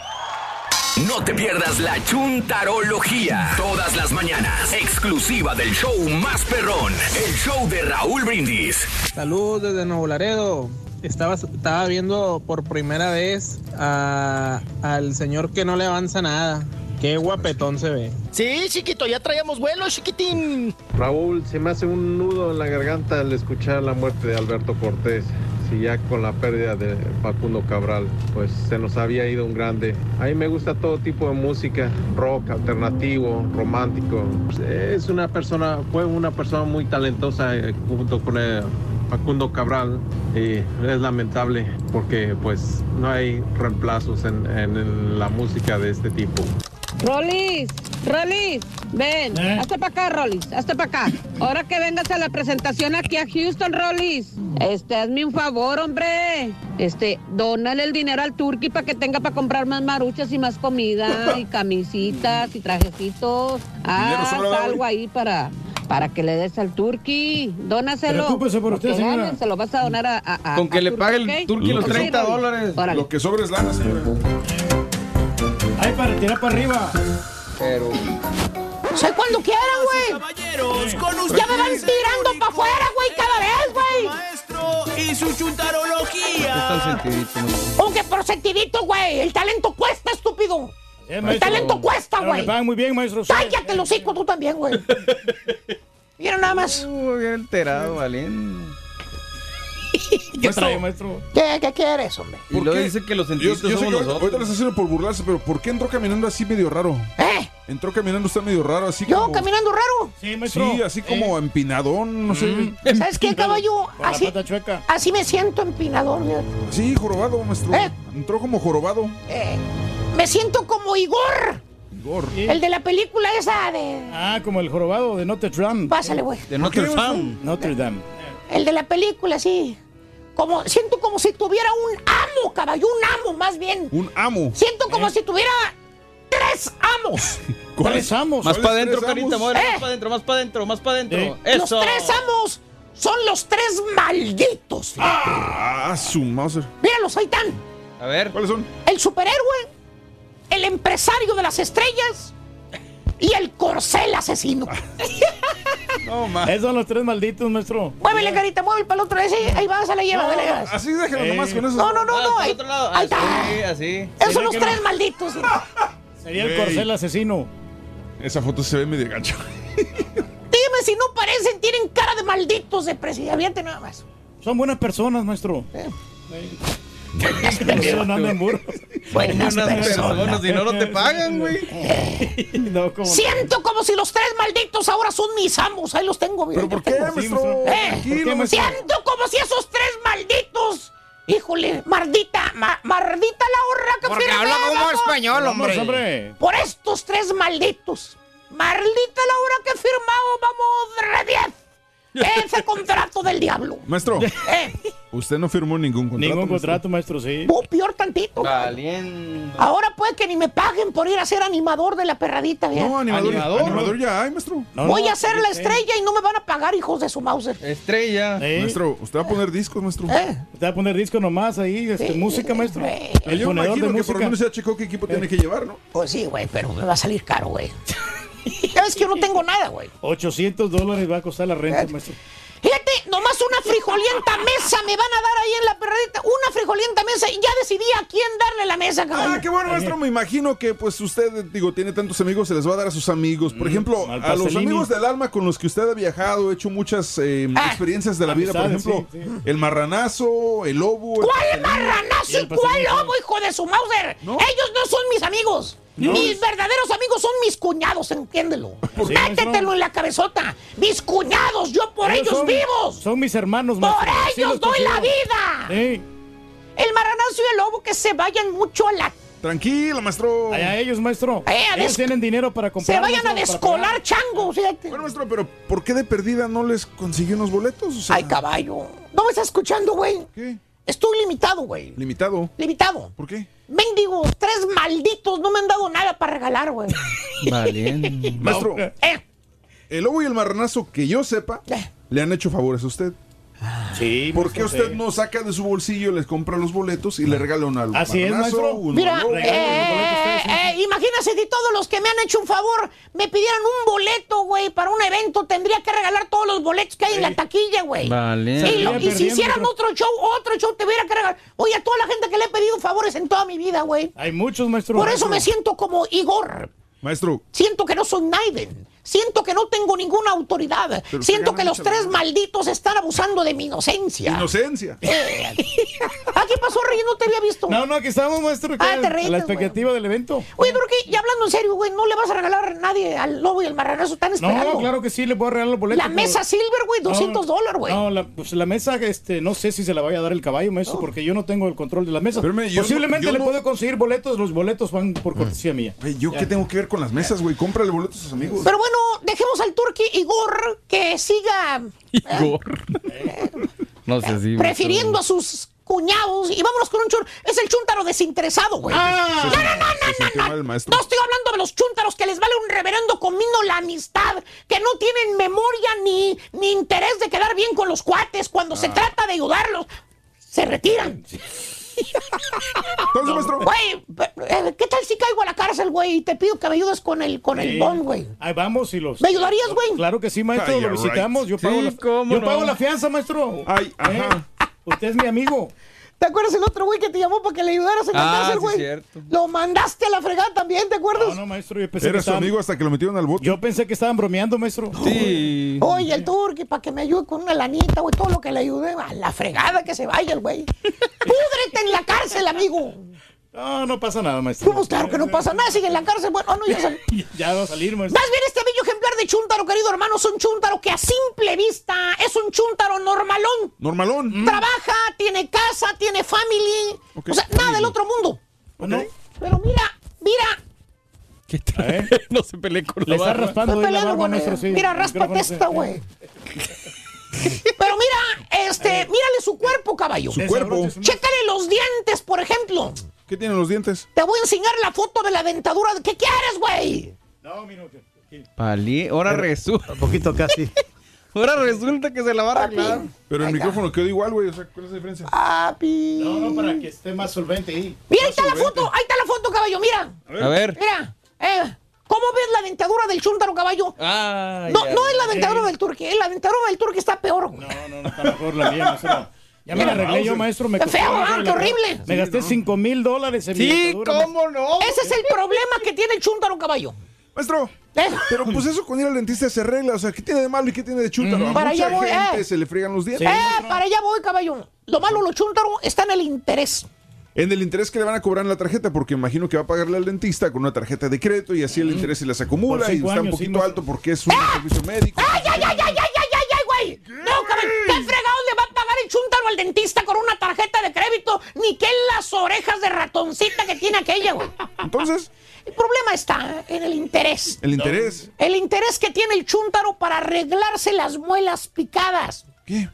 [SPEAKER 48] No te pierdas la chuntarología. Todas las mañanas. Exclusiva del show más perrón. El show de Raúl Brindis.
[SPEAKER 66] Saludos desde Nuevo Laredo. Estaba, estaba viendo por primera vez a- al señor que no le avanza nada.
[SPEAKER 67] Qué guapetón se ve.
[SPEAKER 46] Sí, chiquito, ya traíamos vuelo, chiquitín.
[SPEAKER 67] Raúl, se me hace un nudo en la garganta al escuchar la muerte de Alberto Cortés. Si ya con la pérdida de Facundo Cabral, pues se nos había ido un grande. A mí me gusta todo tipo de música, rock, alternativo, romántico. Es una persona, fue una persona muy talentosa eh, junto con eh, Facundo Cabral y es lamentable porque pues no hay reemplazos en la música de este tipo.
[SPEAKER 68] Rolis, Rolis, ven, hazte para acá, Rolis, hazte para acá. Ahora que vengas a la presentación aquí a Houston, Rolis, este, hazme un favor, hombre. Este, dónale el dinero al turqui para que tenga para comprar más maruchas y más comida y camisitas y trajecitos.
[SPEAKER 69] Sobra,
[SPEAKER 68] algo ahí para, para que le des al turqui. Dónaselo.
[SPEAKER 69] Preocúpese por usted,
[SPEAKER 68] Porque
[SPEAKER 69] señora.
[SPEAKER 68] ganen, Se lo vas a donar a... a- a-
[SPEAKER 67] Con que
[SPEAKER 68] a
[SPEAKER 67] le pague el turqui los
[SPEAKER 68] Sí,
[SPEAKER 67] 30
[SPEAKER 68] Rolis.
[SPEAKER 67] dólares.
[SPEAKER 68] Órale.
[SPEAKER 18] Lo que sobra es lana, señora.
[SPEAKER 2] Ay, para tirar para arriba.
[SPEAKER 67] Pero.
[SPEAKER 5] Soy cuando quieran, güey.
[SPEAKER 69] Caballeros, con ustedes.
[SPEAKER 5] Ya me van tirando para afuera, güey, cada vez, güey.
[SPEAKER 69] Maestro y su chuntarología.
[SPEAKER 67] Están sentidito,
[SPEAKER 5] ¿Cómo que por sentidito, güey? El talento cuesta, estúpido.
[SPEAKER 2] Eh,
[SPEAKER 5] El talento cuesta, güey.
[SPEAKER 2] Pagan muy bien, maestro.
[SPEAKER 5] Cállate los hocico tú también, güey. Mira nada más.
[SPEAKER 67] Uy, bien enterado, Valiente.
[SPEAKER 2] ¿Qué trae, maestro?
[SPEAKER 5] ¿Qué, qué quieres, hombre?
[SPEAKER 67] Y luego dice que los
[SPEAKER 18] Yo, yo sé
[SPEAKER 67] somos
[SPEAKER 18] que ahorita-
[SPEAKER 67] nosotros.
[SPEAKER 18] ahorita lo está haciendo por burlarse, pero ¿por qué entró caminando así medio raro?
[SPEAKER 5] ¿Eh?
[SPEAKER 18] Entró caminando usted medio raro, así
[SPEAKER 5] ¿Yo
[SPEAKER 18] como...
[SPEAKER 5] caminando raro?
[SPEAKER 2] Sí, maestro.
[SPEAKER 18] Sí, así como empinadón, no sé.
[SPEAKER 5] ¿Sabes qué, caballo? Así,
[SPEAKER 2] pata chueca.
[SPEAKER 5] así me siento empinador, mira.
[SPEAKER 18] Sí, jorobado, maestro.
[SPEAKER 5] ¿Eh?
[SPEAKER 18] Entró como jorobado.
[SPEAKER 5] Eh, me siento como Igor,
[SPEAKER 18] Igor.
[SPEAKER 5] el de la película esa de...
[SPEAKER 2] Ah, como el jorobado de Notre Dame.
[SPEAKER 5] Pásale, güey.
[SPEAKER 67] De Notre Dame.
[SPEAKER 2] Notre Dame.
[SPEAKER 5] El de la película, sí. Como, siento como si tuviera un amo, caballo, un amo más bien.
[SPEAKER 18] Un amo.
[SPEAKER 5] Siento como si tuviera tres amos.
[SPEAKER 2] ¿Cuáles amos?
[SPEAKER 67] Más para
[SPEAKER 18] ¿Cuáles
[SPEAKER 67] adentro, carita,
[SPEAKER 18] amos?
[SPEAKER 67] muere.
[SPEAKER 5] ¿Eh?
[SPEAKER 67] Más para adentro, más para adentro, más para adentro.
[SPEAKER 2] Eh.
[SPEAKER 5] Los tres amos son los tres malditos.
[SPEAKER 18] Ah, su Mauser.
[SPEAKER 5] Míralos, ahí están.
[SPEAKER 67] A ver.
[SPEAKER 18] ¿Cuáles son?
[SPEAKER 5] El superhéroe, el empresario de las estrellas y el corcel asesino.
[SPEAKER 67] No, más.
[SPEAKER 2] Esos son los tres malditos, maestro.
[SPEAKER 5] Muévele, carita, mueve para el otro. Ese, ahí vas, a la lleva, dale, vas.
[SPEAKER 18] Así déjalo
[SPEAKER 2] Eh.
[SPEAKER 18] nomás con eso.
[SPEAKER 5] No, no, no,
[SPEAKER 67] Ah,
[SPEAKER 5] no.
[SPEAKER 67] por
[SPEAKER 5] Ahí,
[SPEAKER 67] otro lado.
[SPEAKER 5] ahí está.
[SPEAKER 67] Así, así.
[SPEAKER 5] Esos son los
[SPEAKER 2] que
[SPEAKER 5] tres
[SPEAKER 2] no.
[SPEAKER 5] malditos.
[SPEAKER 2] Sería el corcel asesino.
[SPEAKER 18] Esa foto se ve medio gancho.
[SPEAKER 5] Dime si no parecen, tienen cara de malditos de presidente nada más.
[SPEAKER 2] Son buenas personas, maestro.
[SPEAKER 5] Eh. Buenas personas.
[SPEAKER 67] personas, si no, no te pagan, güey.
[SPEAKER 2] No,
[SPEAKER 5] Siento como si los tres malditos ahora son mis amos. Ahí los tengo, mira.
[SPEAKER 18] ¿Pero por
[SPEAKER 5] yo
[SPEAKER 18] qué,
[SPEAKER 5] tengo.
[SPEAKER 18] maestro?
[SPEAKER 5] Eh,
[SPEAKER 18] Tranquilo,
[SPEAKER 2] ¿por qué,
[SPEAKER 18] maestro.
[SPEAKER 5] Siento como si esos tres malditos. Híjole, mardita, ma- mardita la horra que
[SPEAKER 69] Porque habla como español, hombre.
[SPEAKER 2] hombre.
[SPEAKER 5] Por estos tres malditos. Maldita la hora que he firmado, vamos, re 10. Ese contrato del diablo.
[SPEAKER 18] Maestro,
[SPEAKER 5] Eh,
[SPEAKER 18] usted no firmó ningún contrato.
[SPEAKER 2] Ningún
[SPEAKER 18] maestro.
[SPEAKER 2] contrato, maestro, sí.
[SPEAKER 5] oh, peor tantito.
[SPEAKER 67] Valiendo.
[SPEAKER 5] Ahora puede que ni me paguen por ir a ser animador de la perradita, ¿bien?
[SPEAKER 18] No, animador,
[SPEAKER 67] ¿Animador?
[SPEAKER 18] animador, ya hay, maestro.
[SPEAKER 2] No,
[SPEAKER 5] Voy
[SPEAKER 2] no,
[SPEAKER 5] a ser la estrella y no me van a pagar, hijos de su Mauser.
[SPEAKER 67] Estrella.
[SPEAKER 2] Eh,
[SPEAKER 18] Maestro, usted va a poner discos, maestro.
[SPEAKER 5] ¿Eh?
[SPEAKER 2] Te va a poner disco nomás ahí, este,
[SPEAKER 5] Sí.
[SPEAKER 2] música, maestro.
[SPEAKER 5] Eh.
[SPEAKER 2] El
[SPEAKER 18] Yo imagino
[SPEAKER 2] de
[SPEAKER 18] que por lo menos ya checó qué equipo tiene que llevar, ¿no?
[SPEAKER 5] Pues sí, güey, pero me va a salir caro, güey. Ya ves que yo no tengo nada, güey.
[SPEAKER 2] 800 dólares va a costar la renta,
[SPEAKER 5] Eh.
[SPEAKER 2] maestro.
[SPEAKER 5] Fíjate, nomás una frijolienta mesa me van a dar ahí en la perradita. Una frijolienta mesa y ya decidí a quién darle la mesa, cabrón.
[SPEAKER 18] Ah, qué bueno, maestro. Me imagino que pues usted, digo, tiene tantos amigos, se les va a dar a sus amigos. Por ejemplo,
[SPEAKER 2] al
[SPEAKER 18] a los amigos del alma con los que usted ha viajado, hecho muchas eh,
[SPEAKER 5] Ah.
[SPEAKER 18] experiencias de la vida. Por ejemplo,
[SPEAKER 2] sí,
[SPEAKER 18] el marranazo, el lobo. el
[SPEAKER 5] ¿Cuál
[SPEAKER 18] pastelini.
[SPEAKER 5] marranazo
[SPEAKER 2] Y el
[SPEAKER 5] y cuál lobo, hijo de su Mauser?
[SPEAKER 18] ¿No?
[SPEAKER 5] Ellos no son mis amigos.
[SPEAKER 2] No.
[SPEAKER 5] Mis verdaderos amigos son mis cuñados, entiéndelo.
[SPEAKER 2] qué,
[SPEAKER 5] Métetelo en la cabezota. Mis cuñados, yo por ellos
[SPEAKER 2] son,
[SPEAKER 5] vivos.
[SPEAKER 2] Son mis hermanos,
[SPEAKER 5] Por
[SPEAKER 2] maestro.
[SPEAKER 5] Ellos
[SPEAKER 2] los
[SPEAKER 5] doy la vida.
[SPEAKER 2] Sí.
[SPEAKER 5] El marranazo y el lobo que se vayan mucho a la...
[SPEAKER 18] Tranquilo, maestro.
[SPEAKER 2] Allá ellos, maestro.
[SPEAKER 5] Eh, a
[SPEAKER 2] ellos tienen dinero para comprar.
[SPEAKER 5] Se vayan a descolar changos, fíjate.
[SPEAKER 18] Bueno, maestro, pero ¿por qué de perdida no les consiguió unos boletos? O sea,
[SPEAKER 5] Ay, caballo. ¿No me estás escuchando, güey?
[SPEAKER 18] ¿Qué?
[SPEAKER 5] Estoy limitado, güey.
[SPEAKER 18] Limitado.
[SPEAKER 5] Limitado.
[SPEAKER 18] ¿Por qué?
[SPEAKER 5] Mendigo, tres malditos no me han dado nada para regalar, güey.
[SPEAKER 67] Valiendo.
[SPEAKER 18] Maestro,
[SPEAKER 5] Eh,
[SPEAKER 18] el lobo y el marranazo, que yo sepa,
[SPEAKER 5] eh.
[SPEAKER 18] le han hecho favores a usted.
[SPEAKER 2] Sí,
[SPEAKER 18] ¿Por qué usted no saca de su bolsillo, les compra los boletos y le regala uno al
[SPEAKER 2] Así es, maestro.
[SPEAKER 18] uno
[SPEAKER 5] Mira, eh,
[SPEAKER 2] sí.
[SPEAKER 5] eh, imagínate si todos los que me han hecho un favor me pidieran un boleto, güey, para un evento, tendría que regalar todos los boletos que hay en la taquilla, güey.
[SPEAKER 67] Vale.
[SPEAKER 5] Y, lo- y si hicieran otro show, otro show, te hubiera que regalar. Oye, a toda la gente que le he pedido favores en toda mi vida, güey.
[SPEAKER 2] Hay muchos, maestro.
[SPEAKER 5] Por eso
[SPEAKER 2] maestro.
[SPEAKER 5] me siento como Igor.
[SPEAKER 18] Maestro,
[SPEAKER 5] Siento que no soy Naiden. Siento que no tengo ninguna autoridad.
[SPEAKER 18] Pero
[SPEAKER 5] Siento que los tres malditos están abusando de mi inocencia.
[SPEAKER 18] inocencia.
[SPEAKER 5] Eh, ¿Ah, qué pasó, Rey? No te había visto.
[SPEAKER 2] No, no, aquí estamos, maestro.
[SPEAKER 5] Ah,
[SPEAKER 2] que
[SPEAKER 5] te
[SPEAKER 2] la
[SPEAKER 5] güey.
[SPEAKER 2] expectativa del evento.
[SPEAKER 5] Oye, Turki, y hablando en serio, güey, ¿no le vas a regalar a nadie al lobo y al marranazo? Están esperando.
[SPEAKER 2] No, claro que sí, le voy a regalar los boletos.
[SPEAKER 5] La
[SPEAKER 2] pero-
[SPEAKER 5] mesa Silver, güey,
[SPEAKER 2] No,
[SPEAKER 5] 200 dólares, güey.
[SPEAKER 2] No, la, pues la mesa, este, no sé si se la vaya a dar el caballo, maestro, porque yo no tengo el control de la mesa.
[SPEAKER 18] yo no-
[SPEAKER 2] Posiblemente
[SPEAKER 18] yo
[SPEAKER 2] le
[SPEAKER 18] no-
[SPEAKER 2] puedo conseguir boletos, los boletos van por cortesía mía.
[SPEAKER 18] ¿yo qué tengo que ver con las mesas, güey? Cómprale boletos a sus amigos.
[SPEAKER 5] Pero bueno, dejemos al Turki Igor que siga
[SPEAKER 14] No sé si.
[SPEAKER 5] prefiriendo a sus cuñados y vámonos con un chur. Es el chúntaro desinteresado, güey.
[SPEAKER 18] Ah.
[SPEAKER 5] no, no, no, no,
[SPEAKER 18] maestro.
[SPEAKER 5] No estoy hablando de los chúntaros que les vale un reverendo comino la amistad, que no tienen memoria ni, ni interés de quedar bien con los cuates cuando se trata de ayudarlos. Se retiran.
[SPEAKER 18] Entonces, maestro.
[SPEAKER 5] Güey, eh, ¿qué tal si caigo a la cárcel, güey? Y te pido que me ayudes con el, con el bond, güey.
[SPEAKER 2] Ahí vamos y los.
[SPEAKER 5] ¿Me ayudarías, güey?
[SPEAKER 2] Claro que sí, maestro, lo visitamos.
[SPEAKER 18] right.
[SPEAKER 2] Yo pago,
[SPEAKER 14] Sí,
[SPEAKER 2] la,
[SPEAKER 14] cómo
[SPEAKER 2] yo
[SPEAKER 14] no.
[SPEAKER 2] pago la fianza, maestro.
[SPEAKER 18] Ay, ajá.
[SPEAKER 2] Eh, Usted es mi amigo.
[SPEAKER 5] ¿Te acuerdas el otro güey que te llamó para que le ayudaras en la
[SPEAKER 14] Ah,
[SPEAKER 5] cárcel,
[SPEAKER 14] sí,
[SPEAKER 5] güey?
[SPEAKER 14] cierto.
[SPEAKER 5] Lo mandaste a la fregada también, ¿te acuerdas?
[SPEAKER 2] No, no, maestro, yo pensé que
[SPEAKER 18] Era su
[SPEAKER 2] estaban,
[SPEAKER 18] amigo hasta que lo metieron al bote.
[SPEAKER 2] yo pensé que estaban bromeando, maestro.
[SPEAKER 14] Sí.
[SPEAKER 5] Oye, el turqui, para que me ayude con una lanita, güey, todo lo que le ayude, a la fregada que se vaya el güey. Púdrete en la cárcel, amigo.
[SPEAKER 2] No, no pasa nada, maestro.
[SPEAKER 5] Pues claro que no pasa nada, sigue en la cárcel. Bueno, no, ya salió.
[SPEAKER 2] Ya va a salir, maestro.
[SPEAKER 5] Más bien este bello de chúntaro, querido hermano, es un chúntaro que a simple vista es un chúntaro normalón.
[SPEAKER 18] Normalón.
[SPEAKER 5] Trabaja, tiene casa, tiene family. O sea, nada del otro mundo.
[SPEAKER 2] Bueno,
[SPEAKER 5] Pero mira, mira,
[SPEAKER 14] ¿Qué trae?
[SPEAKER 2] ¿Eh?
[SPEAKER 14] No se pelee con
[SPEAKER 2] le
[SPEAKER 14] la
[SPEAKER 2] está
[SPEAKER 14] barba.
[SPEAKER 2] raspando ahí la
[SPEAKER 5] peleando
[SPEAKER 2] barba, sí.
[SPEAKER 5] Mira, ráspate esta, güey. Pero mira, este, mírale su cuerpo, caballo.
[SPEAKER 18] Su cuerpo.
[SPEAKER 5] Chécale los dientes, por ejemplo.
[SPEAKER 18] ¿Qué tienen los dientes?
[SPEAKER 5] Te voy a enseñar la foto de la dentadura. ¿Qué quieres, güey?
[SPEAKER 2] No, que-
[SPEAKER 14] Palí, ahora resulta.
[SPEAKER 2] un poquito casi.
[SPEAKER 14] Ahora resulta que se la va a arreglar.
[SPEAKER 18] Pero el micrófono quedó igual, güey. O sea, ¿cuál es la diferencia?
[SPEAKER 5] Papi.
[SPEAKER 2] No, no, para que esté más solvente ahí.
[SPEAKER 5] Mira, ahí está la foto, ahí está la foto, caballo, mira.
[SPEAKER 14] A ver.
[SPEAKER 5] Mira, eh, ¿cómo ves la dentadura del chúntaro, caballo?
[SPEAKER 14] Ah,
[SPEAKER 5] No,
[SPEAKER 14] ya.
[SPEAKER 5] no es la dentadura del turqui, eh, la dentadura del turqui está peor. güey.
[SPEAKER 2] No, no, no, está mejor la mía, maestro. Ya me la arreglé yo, maestro. Me costó-
[SPEAKER 5] feo, ah, qué horrible.
[SPEAKER 2] Me gasté 5 mil dólares en mi
[SPEAKER 14] Sí,
[SPEAKER 2] dentadura,
[SPEAKER 14] ¿cómo no?
[SPEAKER 5] Ese es el problema que tiene el chúntaro, caballo.
[SPEAKER 18] Maestro.
[SPEAKER 5] Eh,
[SPEAKER 18] Pero pues eso con ir al dentista se arregla. O sea, ¿qué tiene de malo y qué tiene de chúntaro? A
[SPEAKER 5] Para
[SPEAKER 18] mucha
[SPEAKER 5] allá voy,
[SPEAKER 18] gente
[SPEAKER 5] eh.
[SPEAKER 18] se le friegan los dientes.
[SPEAKER 5] eh, para allá voy, caballo. Lo malo, lo chúntaro, está en el interés.
[SPEAKER 18] En el interés que le van a cobrar en la tarjeta, porque imagino que va a pagarle al dentista con una tarjeta de crédito y así el interés se les acumula y está un
[SPEAKER 2] años,
[SPEAKER 18] poquito alto porque es un servicio médico.
[SPEAKER 5] ¡Ay, ay, ay, ay, ay, ay, ay, ay, güey! No, caballo, ¿qué fregado le va a pagar el chúntaro al dentista con una tarjeta de crédito? Ni que las orejas de ratoncita que tiene aquella, güey.
[SPEAKER 18] Entonces,
[SPEAKER 5] El problema está en el interés.
[SPEAKER 18] el interés.
[SPEAKER 5] El interés que tiene el chúntaro para arreglarse las muelas picadas.
[SPEAKER 18] ¿Qué?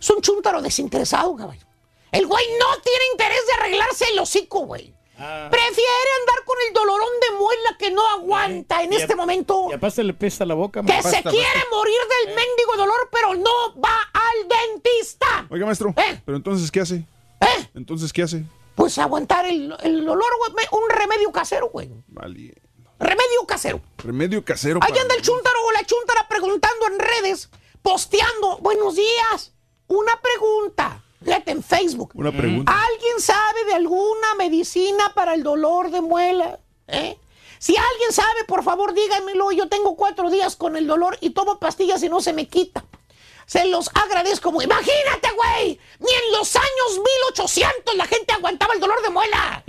[SPEAKER 5] Es un chúntaro desinteresado, caballo. El güey no tiene interés de arreglarse el hocico, güey.
[SPEAKER 2] Ah.
[SPEAKER 5] Prefiere andar con el dolorón de muela que no aguanta en
[SPEAKER 2] Y
[SPEAKER 5] este
[SPEAKER 2] a-
[SPEAKER 5] momento.
[SPEAKER 2] Y aparte le pesa la boca.
[SPEAKER 5] Que se quiere morir del mendigo dolor, pero no va al dentista.
[SPEAKER 18] Oiga, maestro.
[SPEAKER 5] ¿Eh?
[SPEAKER 18] Pero entonces, ¿qué hace?
[SPEAKER 5] ¿Eh?
[SPEAKER 18] Entonces, ¿qué hace?
[SPEAKER 5] Pues aguantar el, el dolor, güey. Un remedio casero, güey.
[SPEAKER 18] Vale.
[SPEAKER 5] Remedio casero.
[SPEAKER 18] Remedio casero.
[SPEAKER 5] Ahí anda el chúntaro o la chúntara preguntando en redes, posteando. Buenos días. Una pregunta. Fíjate en Facebook.
[SPEAKER 18] Una pregunta.
[SPEAKER 5] ¿Alguien sabe de alguna medicina para el dolor de muela? ¿Eh? Si alguien sabe, por favor díganmelo. Yo tengo cuatro días con el dolor y tomo pastillas y no se me quita. Se los agradezco muy. Imagínate, güey. Ni en los años 1800 la gente aguantaba el dolor de muela.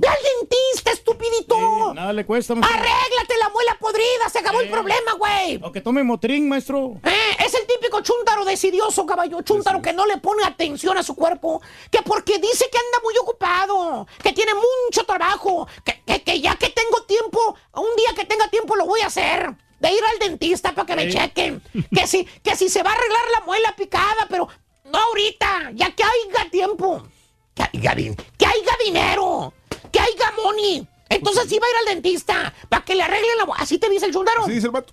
[SPEAKER 5] Ve al dentista, estupidito.
[SPEAKER 2] Nada le cuesta, maestro.
[SPEAKER 5] Arréglate la muela podrida, se acabó el problema, güey.
[SPEAKER 2] O que tome motrín, maestro.
[SPEAKER 5] Eh, es el típico chúntaro decidioso, caballo. Chúntaro que no le pone atención a su cuerpo. Que porque dice que anda muy ocupado. Que tiene mucho trabajo. Que, que- que ya que tengo tiempo, un día que tenga tiempo lo voy a hacer. De ir al dentista para que me chequen. Que si, que si se va a arreglar la muela picada, pero no ahorita. Ya que haya tiempo. Que haya, que haya dinero. Que haya money. Entonces sí va a ir al dentista para que le arreglen la muela. Así te dice el chúntaro.
[SPEAKER 18] Sí, dice el vato.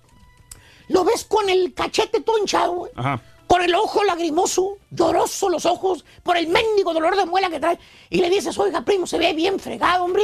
[SPEAKER 5] Lo ves con el cachete todo hinchado, güey.
[SPEAKER 18] Ajá.
[SPEAKER 5] Con el ojo lagrimoso, lloroso los ojos, por el mendigo dolor de muela que trae. Y le dices, oiga, primo, se ve bien fregado, hombre.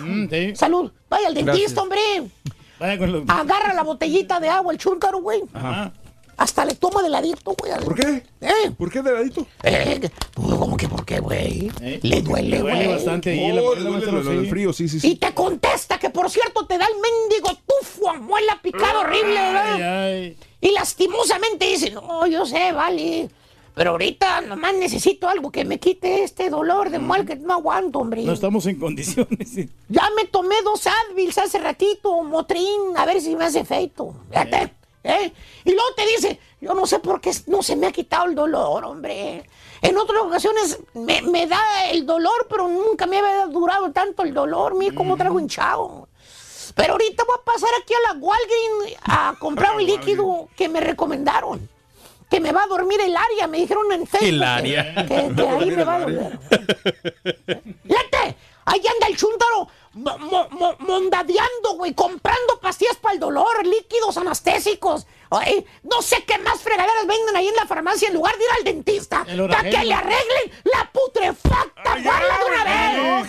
[SPEAKER 2] Mm, sí.
[SPEAKER 5] Salud. Vaya al dentista,
[SPEAKER 14] Gracias.
[SPEAKER 5] hombre.
[SPEAKER 2] Vaya con los...
[SPEAKER 5] Agarra la botellita de agua, el chúrcaro, güey.
[SPEAKER 2] Ajá.
[SPEAKER 5] Hasta le toma de ladito, güey.
[SPEAKER 18] ¿Por qué?
[SPEAKER 5] ¿Eh?
[SPEAKER 18] ¿Por qué de ladito?
[SPEAKER 5] Eh, ¿Cómo que por qué, güey? Le duele,
[SPEAKER 2] Le duele
[SPEAKER 5] güey.
[SPEAKER 2] bastante ahí la
[SPEAKER 18] Oh, le duele
[SPEAKER 2] maestro,
[SPEAKER 18] lo, lo del frío, sí, sí,
[SPEAKER 5] Y te contesta que, por cierto, te da el mendigo tufo a muela picado horrible,
[SPEAKER 2] Ay,
[SPEAKER 5] ¿verdad?
[SPEAKER 2] ay.
[SPEAKER 5] Y lastimosamente dice, no, yo sé, vale. Pero ahorita nomás necesito algo que me quite este dolor de muela que no aguanto, hombre.
[SPEAKER 2] No estamos en condiciones. sí.
[SPEAKER 5] Ya me tomé dos Advils hace ratito, Motrin, a ver si me hace efecto. Fíjate, ¿eh? Y luego te dice, yo no sé por qué no se me ha quitado el dolor, hombre. En otras ocasiones me, me da el dolor, pero nunca me había durado tanto el dolor. Mira cómo traigo hinchado. Pero ahorita voy a pasar aquí a la Walgreens a comprar un líquido que me recomendaron. Que me va a dormir el área, me dijeron en Facebook.
[SPEAKER 14] El
[SPEAKER 5] que-
[SPEAKER 14] área.
[SPEAKER 5] Que, que ahí me va a dormir. Fíjate, ahí anda el chúntaro mo- mo- mo- mondadeando, güey, comprando pastillas para el dolor, líquidos anestésicos. Ay, no sé qué más fregaderas venden ahí en la farmacia en lugar de ir al dentista. Para que le arreglen la putrefacta muela de una vez.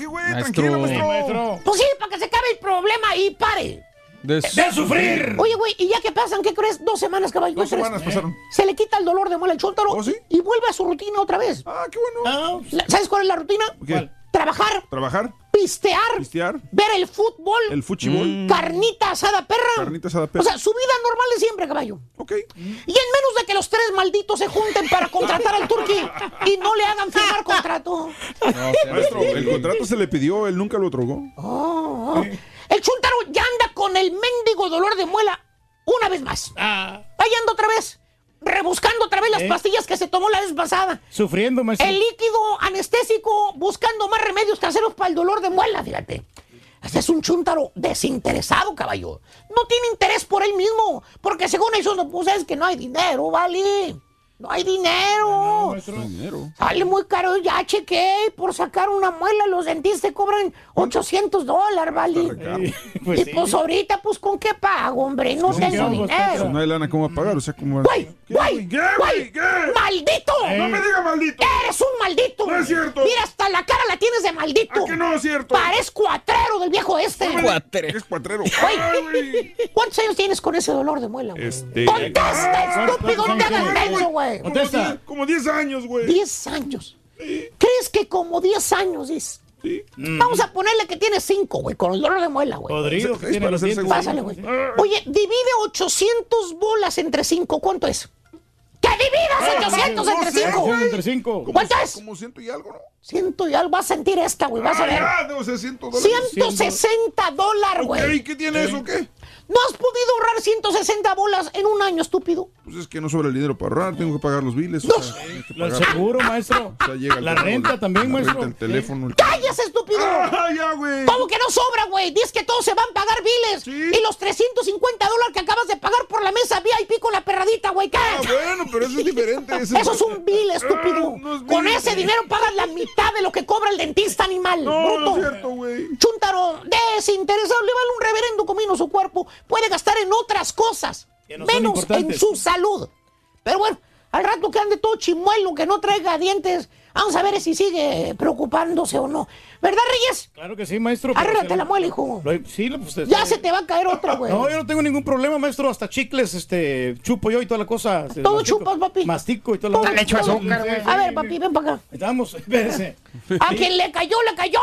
[SPEAKER 14] Maestro.
[SPEAKER 5] Pues sí, para que se acabe el problema y pare.
[SPEAKER 14] De
[SPEAKER 2] ¡De sufrir!
[SPEAKER 5] Oye, güey, ¿y ya que pasan? ¿Qué crees? Dos semanas, caballo.
[SPEAKER 18] Dos
[SPEAKER 5] ¿qué crees?
[SPEAKER 18] semanas pasaron.
[SPEAKER 5] Se le quita el dolor de muela al chúntaro
[SPEAKER 18] ¿Oh, sí?
[SPEAKER 5] y vuelve a su rutina otra vez.
[SPEAKER 18] Ah, qué bueno.
[SPEAKER 2] Ah,
[SPEAKER 5] ¿Sabes cuál es la rutina?
[SPEAKER 18] ¿Qué?
[SPEAKER 5] Trabajar,
[SPEAKER 18] Trabajar,
[SPEAKER 5] pistear,
[SPEAKER 18] pistear,
[SPEAKER 5] ver el fútbol,
[SPEAKER 18] el fuchibol,
[SPEAKER 5] carnita asada perra.
[SPEAKER 18] carnita asada
[SPEAKER 5] O
[SPEAKER 18] perra.
[SPEAKER 5] sea, su vida normal de siempre, caballo.
[SPEAKER 18] Ok.
[SPEAKER 5] Y en menos de que los tres malditos se junten para contratar al turqui y no le hagan firmar contrato.
[SPEAKER 18] Maestro, el contrato se le pidió, él nunca lo otorgó.
[SPEAKER 5] Oh, oh. El chuntaro ya anda con el mendigo dolor de muela una vez más.
[SPEAKER 2] Ah,
[SPEAKER 5] Ahí anda otra vez, rebuscando otra vez las
[SPEAKER 2] ¿Eh?
[SPEAKER 5] pastillas que se tomó la vez pasada.
[SPEAKER 2] sufriendo, maestro.
[SPEAKER 5] El líquido anestésico buscando más remedios caseros para el dolor de muela, fíjate. Ese es un chúntaro desinteresado, caballo. No tiene interés por él mismo, porque según eso, no, pues es que no hay dinero, ¿vale? No hay dinero.
[SPEAKER 18] Dinero.
[SPEAKER 5] Sale muy caro, ya chequé. Por sacar una muela, los dentistas cobran 800 dólares, ¿vale?
[SPEAKER 2] Sí, pues
[SPEAKER 5] y
[SPEAKER 2] sí.
[SPEAKER 5] pues ahorita, pues, ¿con qué pago, hombre? No
[SPEAKER 2] ¿Con qué
[SPEAKER 5] tengo dinero.
[SPEAKER 18] no hay lana, ¿cómo va a pagar? O sea, ¿cómo va
[SPEAKER 5] ¡Güey!
[SPEAKER 18] ¿Qué,
[SPEAKER 5] ¡Güey!
[SPEAKER 18] ¿Qué,
[SPEAKER 5] ¡Güey!
[SPEAKER 18] güey? ¿Qué?
[SPEAKER 5] ¡Maldito!
[SPEAKER 18] No me diga maldito.
[SPEAKER 5] ¡Eres un maldito!
[SPEAKER 18] No es cierto.
[SPEAKER 5] Mira, hasta la cara la tienes de maldito.
[SPEAKER 18] ¿A que no es cierto?
[SPEAKER 5] Parezco cuatrero del viejo este.
[SPEAKER 14] Cuatre.
[SPEAKER 18] Es cuatrero.
[SPEAKER 5] Güey,
[SPEAKER 18] Ay, güey.
[SPEAKER 5] ¿Cuántos años tienes con ese dolor de muela, güey?
[SPEAKER 18] Este.
[SPEAKER 5] ¡Contesta, estúpido! ¡No te hagas menso, güey!
[SPEAKER 18] Como
[SPEAKER 2] Contesta.
[SPEAKER 18] diez- Como 10 años, güey.
[SPEAKER 5] 10 años. ¿Crees que como 10 años dices?
[SPEAKER 18] Sí.
[SPEAKER 5] Vamos a ponerle que tiene 5, güey, con el dolor de muela, güey.
[SPEAKER 2] Podrido. que
[SPEAKER 18] Es
[SPEAKER 2] tiene
[SPEAKER 18] para.
[SPEAKER 5] Pásale, güey. Oye, divide 800 bolas entre 5. ¿Cuánto es? ¡Que dividas 800
[SPEAKER 18] no
[SPEAKER 5] entre
[SPEAKER 18] sé,
[SPEAKER 5] 5!
[SPEAKER 18] güey.
[SPEAKER 2] Entre cinco.
[SPEAKER 5] ¿Cuánto es?
[SPEAKER 18] Como ciento y algo, ¿no?
[SPEAKER 5] Ciento y algo. Vas a sentir esta, güey. Vas a
[SPEAKER 18] Ah,
[SPEAKER 5] ver.
[SPEAKER 18] 100 dólares.
[SPEAKER 5] 160 dólares, güey.
[SPEAKER 18] ¿qué tiene eso? ¿Qué?
[SPEAKER 5] ¿No has podido ahorrar 160 bolas en un año, estúpido?
[SPEAKER 18] Pues es que no sobra el dinero para ahorrar, tengo que pagar los biles. O sea, hay que
[SPEAKER 2] El seguro, maestro.
[SPEAKER 18] O sea, llega el
[SPEAKER 2] La renta también,
[SPEAKER 18] la
[SPEAKER 2] maestro.
[SPEAKER 18] renta, el teléfono. el-
[SPEAKER 5] ¡Cállese, estúpido!
[SPEAKER 18] ¡Ah, ya, güey!
[SPEAKER 5] ¿Cómo que no sobra, güey? Dices que todos se van a pagar biles.
[SPEAKER 18] Sí.
[SPEAKER 5] Y los 350 dólares que acabas de pagar por la mesa VIP con la perradita, güey. ¿Qué?
[SPEAKER 18] Ah, bueno, pero eso es diferente.
[SPEAKER 5] Eso es un bill, estúpido.
[SPEAKER 18] Ah, no es
[SPEAKER 5] Con ese dinero pagas la mitad de lo que cobra el dentista animal.
[SPEAKER 18] No, no
[SPEAKER 5] bruto.
[SPEAKER 18] es cierto, güey.
[SPEAKER 5] Chuntaro, desinteresado, le vale un reverendo comino su cuerpo. Puede gastar en otras cosas,
[SPEAKER 2] no
[SPEAKER 5] menos en su salud. Pero bueno, al rato que ande todo chimuelo, que no traiga dientes, vamos a ver si sigue preocupándose o no. ¿Verdad, Reyes?
[SPEAKER 2] Claro que sí, maestro.
[SPEAKER 5] Arréglate la muela, hijo.
[SPEAKER 2] Lo- Sí, pues, este-
[SPEAKER 5] Ya se te va a caer otra, güey.
[SPEAKER 2] No, yo no tengo ningún problema, maestro. Hasta chicles, este, chupo yo y toda la cosa. este,
[SPEAKER 5] Todo
[SPEAKER 2] mastico.
[SPEAKER 5] chupas, papi.
[SPEAKER 2] Mastico y toda la cosa.
[SPEAKER 5] todo-
[SPEAKER 2] Sí, sí,
[SPEAKER 5] A ver, papi, ven para acá.
[SPEAKER 2] Estamos, espérese.
[SPEAKER 5] A quien le cayó, le cayó.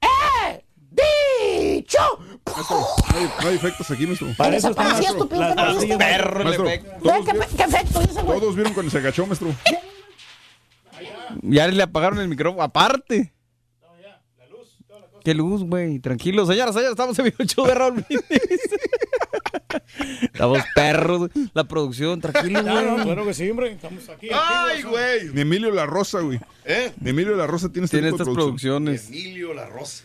[SPEAKER 5] ¡Eh! ¡Dicho!
[SPEAKER 18] Maestro, no hay, no hay efectos aquí, maestro.
[SPEAKER 2] Para eso
[SPEAKER 5] Desapareció,
[SPEAKER 2] está, maestro.
[SPEAKER 5] estúpido,
[SPEAKER 2] Las
[SPEAKER 5] ¿te lo
[SPEAKER 2] pastillas,
[SPEAKER 5] viste?
[SPEAKER 14] Perro el
[SPEAKER 18] Maestro,
[SPEAKER 14] efecto.
[SPEAKER 5] ¿Qué, efecto dice, güey?
[SPEAKER 18] todos vieron cuando se agachó, maestro.
[SPEAKER 14] Ya le apagaron el micrófono. Aparte. Qué luz, güey. Tranquilo, señoras, señores, estamos en el show de Raúl. Estamos perros. La producción, tranquilo,
[SPEAKER 2] No, no,
[SPEAKER 14] güey.
[SPEAKER 2] claro que sí, hombre. Estamos aquí.
[SPEAKER 3] ¡Ay, güey!
[SPEAKER 18] Ni Emilio La Rosa, güey.
[SPEAKER 3] ¿Eh?
[SPEAKER 18] Ni Emilio La Rosa tiene este
[SPEAKER 14] Tiene
[SPEAKER 18] tipo de
[SPEAKER 14] estas producciones.
[SPEAKER 3] Emilio La Rosa.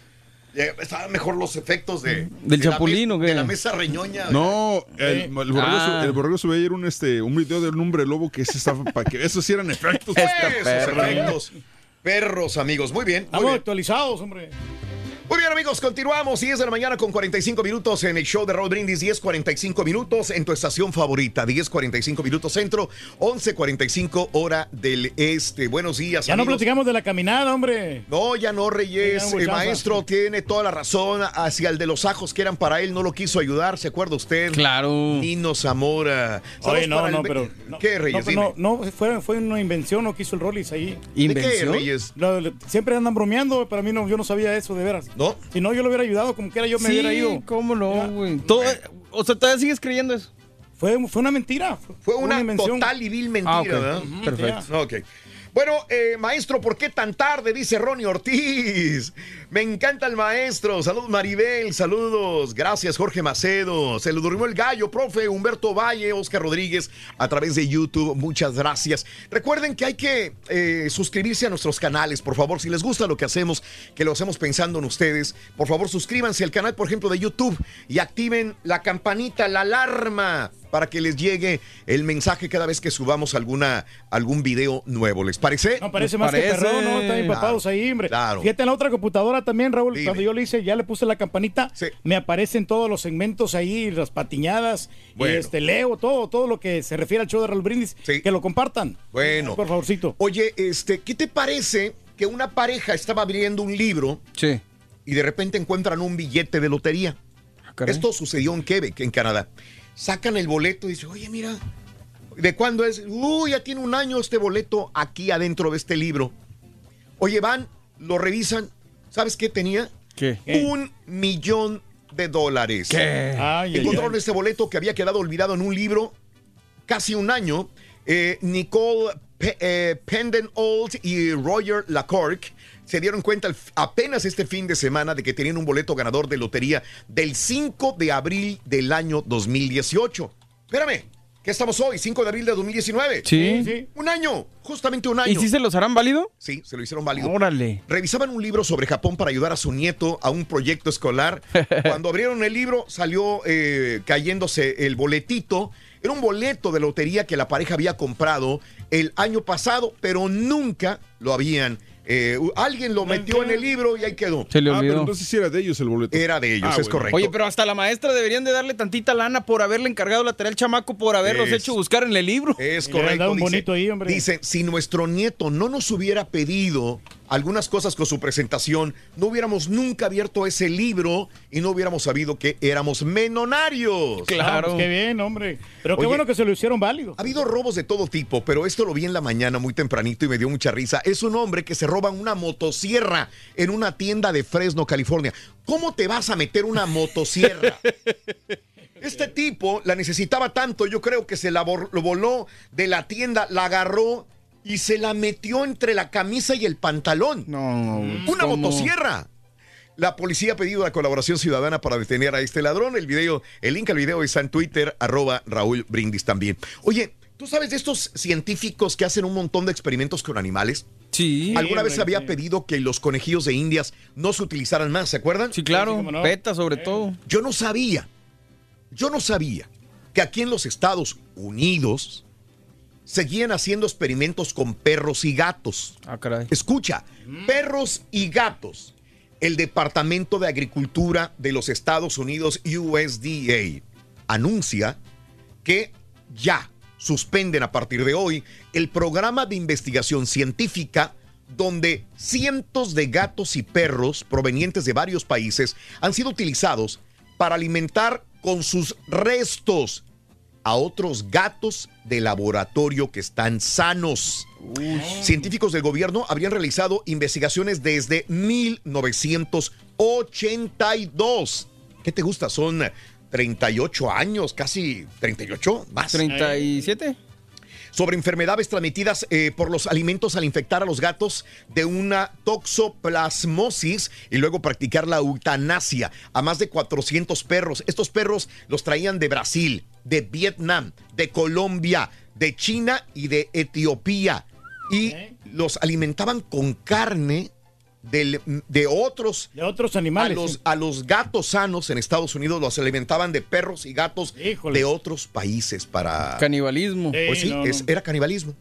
[SPEAKER 3] Estaban mejor los efectos de.
[SPEAKER 14] ¿Del
[SPEAKER 3] de la
[SPEAKER 14] Chapulín
[SPEAKER 3] mes-
[SPEAKER 14] o qué?
[SPEAKER 3] De la mesa reñoña.
[SPEAKER 18] No, el, el borrego,
[SPEAKER 14] Ah.
[SPEAKER 18] el borrego subió ayer un, este, un video de un hombre lobo que se estaba para que esos sí eran efectos.
[SPEAKER 3] Esos
[SPEAKER 14] Esta perra.
[SPEAKER 3] efectos. Perros, amigos. Muy bien. Muy
[SPEAKER 2] Estamos
[SPEAKER 3] bien.
[SPEAKER 2] actualizados, hombre.
[SPEAKER 3] Muy bien, amigos, continuamos. 10 de la mañana con 45 minutos en el show de Raúl Brindis. 10.45 minutos en tu estación favorita. 10.45 minutos centro, 11.45 hora del este. Buenos días,
[SPEAKER 2] Ya no
[SPEAKER 3] amigos.
[SPEAKER 2] platicamos de la caminada, hombre.
[SPEAKER 3] No, ya no, Reyes.
[SPEAKER 2] Ya,
[SPEAKER 3] El maestro tiene toda la razón. Hacia el de los ajos que eran para él, no lo quiso ayudar. ¿Se acuerda usted?
[SPEAKER 14] Claro.
[SPEAKER 3] Nino Zamora.
[SPEAKER 2] Oye, no,
[SPEAKER 3] para el-
[SPEAKER 2] no, pero. no,
[SPEAKER 3] ¿Qué, Reyes?
[SPEAKER 2] No,
[SPEAKER 3] Dime.
[SPEAKER 2] no, no, fue, fue una invención, no quiso el Rollis ahí.
[SPEAKER 3] ¿De qué, ¿Invención? Reyes?
[SPEAKER 2] Lo- lo- siempre andan bromeando, pero a mí no, yo no sabía eso, de veras.
[SPEAKER 3] ¿No?
[SPEAKER 2] Si no, yo lo hubiera ayudado, como quiera yo me
[SPEAKER 14] Sí,
[SPEAKER 2] hubiera ido.
[SPEAKER 14] ¿cómo no, güey? Todo- O sea, ¿todavía sigues creyendo eso?
[SPEAKER 2] Fue, fue una mentira.
[SPEAKER 3] Fue una,
[SPEAKER 2] invención.
[SPEAKER 3] total y vil mentira,
[SPEAKER 14] Ah, ok.
[SPEAKER 3] ¿verdad?
[SPEAKER 14] Perfecto.
[SPEAKER 3] Ok. Bueno, eh, maestro, ¿por qué tan tarde? Dice Ronnie Ortiz. Me encanta el maestro. Saludos, Maribel. Saludos. Gracias, Jorge Macedo. Se le durmió el gallo, profe. Humberto Valle, Oscar Rodríguez, a través de YouTube. Muchas gracias. Recuerden que hay que eh, suscribirse a nuestros canales, por favor. Si les gusta lo que hacemos, que lo hacemos pensando en ustedes, por favor, suscríbanse al canal, por ejemplo, de YouTube y activen la campanita, la alarma para que les llegue el mensaje cada vez que subamos alguna, algún video nuevo. ¿Les parece?
[SPEAKER 2] No, parece más que perrón, ¿no? Están empapados ahí, hombre.
[SPEAKER 3] Claro.
[SPEAKER 2] Fíjate en la otra computadora también, Raúl.
[SPEAKER 3] Dime.
[SPEAKER 2] Cuando yo le hice, ya le puse la campanita, me aparecen todos los segmentos ahí, las patiñadas,
[SPEAKER 3] Bueno.
[SPEAKER 2] y este, leo todo, todo lo que se refiere al show de Raúl Brindis, que lo compartan.
[SPEAKER 3] Bueno.
[SPEAKER 2] Por favorcito.
[SPEAKER 3] Oye, este, ¿qué te parece que una pareja estaba abriendo un libro
[SPEAKER 14] Sí.
[SPEAKER 3] y de repente encuentran un billete de lotería?
[SPEAKER 14] caray.
[SPEAKER 3] Esto sucedió en Quebec, en Canadá. Sacan el boleto y dicen, oye, mira, ¿de cuándo es? Uy, ya tiene un año este boleto aquí adentro de este libro. Oye, van, lo revisan. ¿Sabes qué tenía?
[SPEAKER 14] ¿Qué?
[SPEAKER 3] Un millón de dólares.
[SPEAKER 14] ¿Qué?
[SPEAKER 2] Ay,
[SPEAKER 3] Encontraron
[SPEAKER 2] ay.
[SPEAKER 3] este boleto que había quedado olvidado en un libro casi un año. Eh, Nicole Pe- eh, Pendenoldt y Roger Lacorque se dieron cuenta apenas este fin de semana de que tenían un boleto ganador de lotería del 5 de abril del año 2018. Espérame, ¿qué estamos hoy? 5 de abril de 2019.
[SPEAKER 14] Sí. Sí,
[SPEAKER 3] Un año, justamente un año.
[SPEAKER 14] ¿Y si se los harán válido?
[SPEAKER 3] Sí, se lo hicieron válido.
[SPEAKER 14] Órale.
[SPEAKER 3] Revisaban un libro sobre Japón para ayudar a su nieto a un proyecto escolar. Cuando abrieron el libro salió eh, cayéndose el boletito. Era un boleto de lotería que la pareja había comprado el año pasado, pero nunca lo habían... eh, alguien lo metió en el libro y ahí quedó.
[SPEAKER 14] Se le
[SPEAKER 18] Ah, pero
[SPEAKER 14] olvidó.
[SPEAKER 18] entonces sí era de ellos el boleto.
[SPEAKER 3] Era de ellos,
[SPEAKER 18] Ah,
[SPEAKER 3] es
[SPEAKER 18] bueno.
[SPEAKER 3] correcto.
[SPEAKER 14] Oye, pero hasta la maestra deberían de darle tantita lana por haberle encargado la tarea al chamaco por haberlos
[SPEAKER 3] Es-
[SPEAKER 14] hecho buscar en el libro.
[SPEAKER 3] Es correcto.
[SPEAKER 2] dado un
[SPEAKER 3] dice,
[SPEAKER 2] bonito ahí, hombre.
[SPEAKER 3] dice, si nuestro nieto no nos hubiera pedido algunas cosas con su presentación, no hubiéramos nunca abierto ese libro y no hubiéramos sabido que éramos menonarios.
[SPEAKER 2] Ah, pues qué bien, hombre. Pero qué
[SPEAKER 3] Oye,
[SPEAKER 2] bueno que se lo hicieron válido.
[SPEAKER 3] Ha habido robos de todo tipo, pero esto lo vi en la mañana muy tempranito y me dio mucha risa. Es un hombre que se roba una motosierra en una tienda de Fresno, California. ¿Cómo te vas a meter una motosierra? Este tipo la necesitaba tanto, yo creo que se la lo voló de la tienda, la agarró y se la metió entre la camisa y el pantalón.
[SPEAKER 14] No,
[SPEAKER 3] Una
[SPEAKER 14] ¿cómo?
[SPEAKER 3] motosierra. La policía ha pedido la colaboración ciudadana para detener a este ladrón. El video, el link al video está en Twitter, arroba Raúl Brindis también. Oye, ¿tú sabes de estos científicos que hacen un montón de experimentos con animales?
[SPEAKER 14] Sí.
[SPEAKER 3] Alguna vez se había
[SPEAKER 2] sí.
[SPEAKER 3] pedido que los conejillos de Indias no se utilizaran más, ¿se acuerdan?
[SPEAKER 14] Sí, claro.
[SPEAKER 2] no.
[SPEAKER 14] Peta sobre todo.
[SPEAKER 3] Yo no sabía, yo no sabía que aquí en los Estados Unidos seguían haciendo experimentos con perros y gatos.
[SPEAKER 14] Ah, caray.
[SPEAKER 3] Escucha, perros y gatos. El Departamento de Agricultura de los Estados Unidos, USDA, anuncia que ya suspenden a partir de hoy el programa de investigación científica donde cientos de gatos y perros provenientes de varios países han sido utilizados para alimentar con sus restos a otros gatos de laboratorio que están sanos. Científicos del gobierno habrían realizado investigaciones desde 1982. ¿Qué te gusta? Son 38 años, casi 38 más.
[SPEAKER 14] ¿37?
[SPEAKER 3] Sobre enfermedades transmitidas eh, por los alimentos al infectar a los gatos de una toxoplasmosis y luego practicar la eutanasia a más de 400 perros. Estos perros los traían de Brasil, de Vietnam, de Colombia, de China y de Etiopía. Y los alimentaban con carne del- de otros
[SPEAKER 2] De otros
[SPEAKER 3] a
[SPEAKER 2] animales.
[SPEAKER 3] los,
[SPEAKER 2] sí.
[SPEAKER 3] a los gatos sanos en Estados Unidos los alimentaban de perros y gatos
[SPEAKER 2] Híjole.
[SPEAKER 3] de otros países para
[SPEAKER 14] Canibalismo.
[SPEAKER 2] Sí,
[SPEAKER 3] pues sí,
[SPEAKER 2] no,
[SPEAKER 3] es-
[SPEAKER 2] no.
[SPEAKER 3] era canibalismo.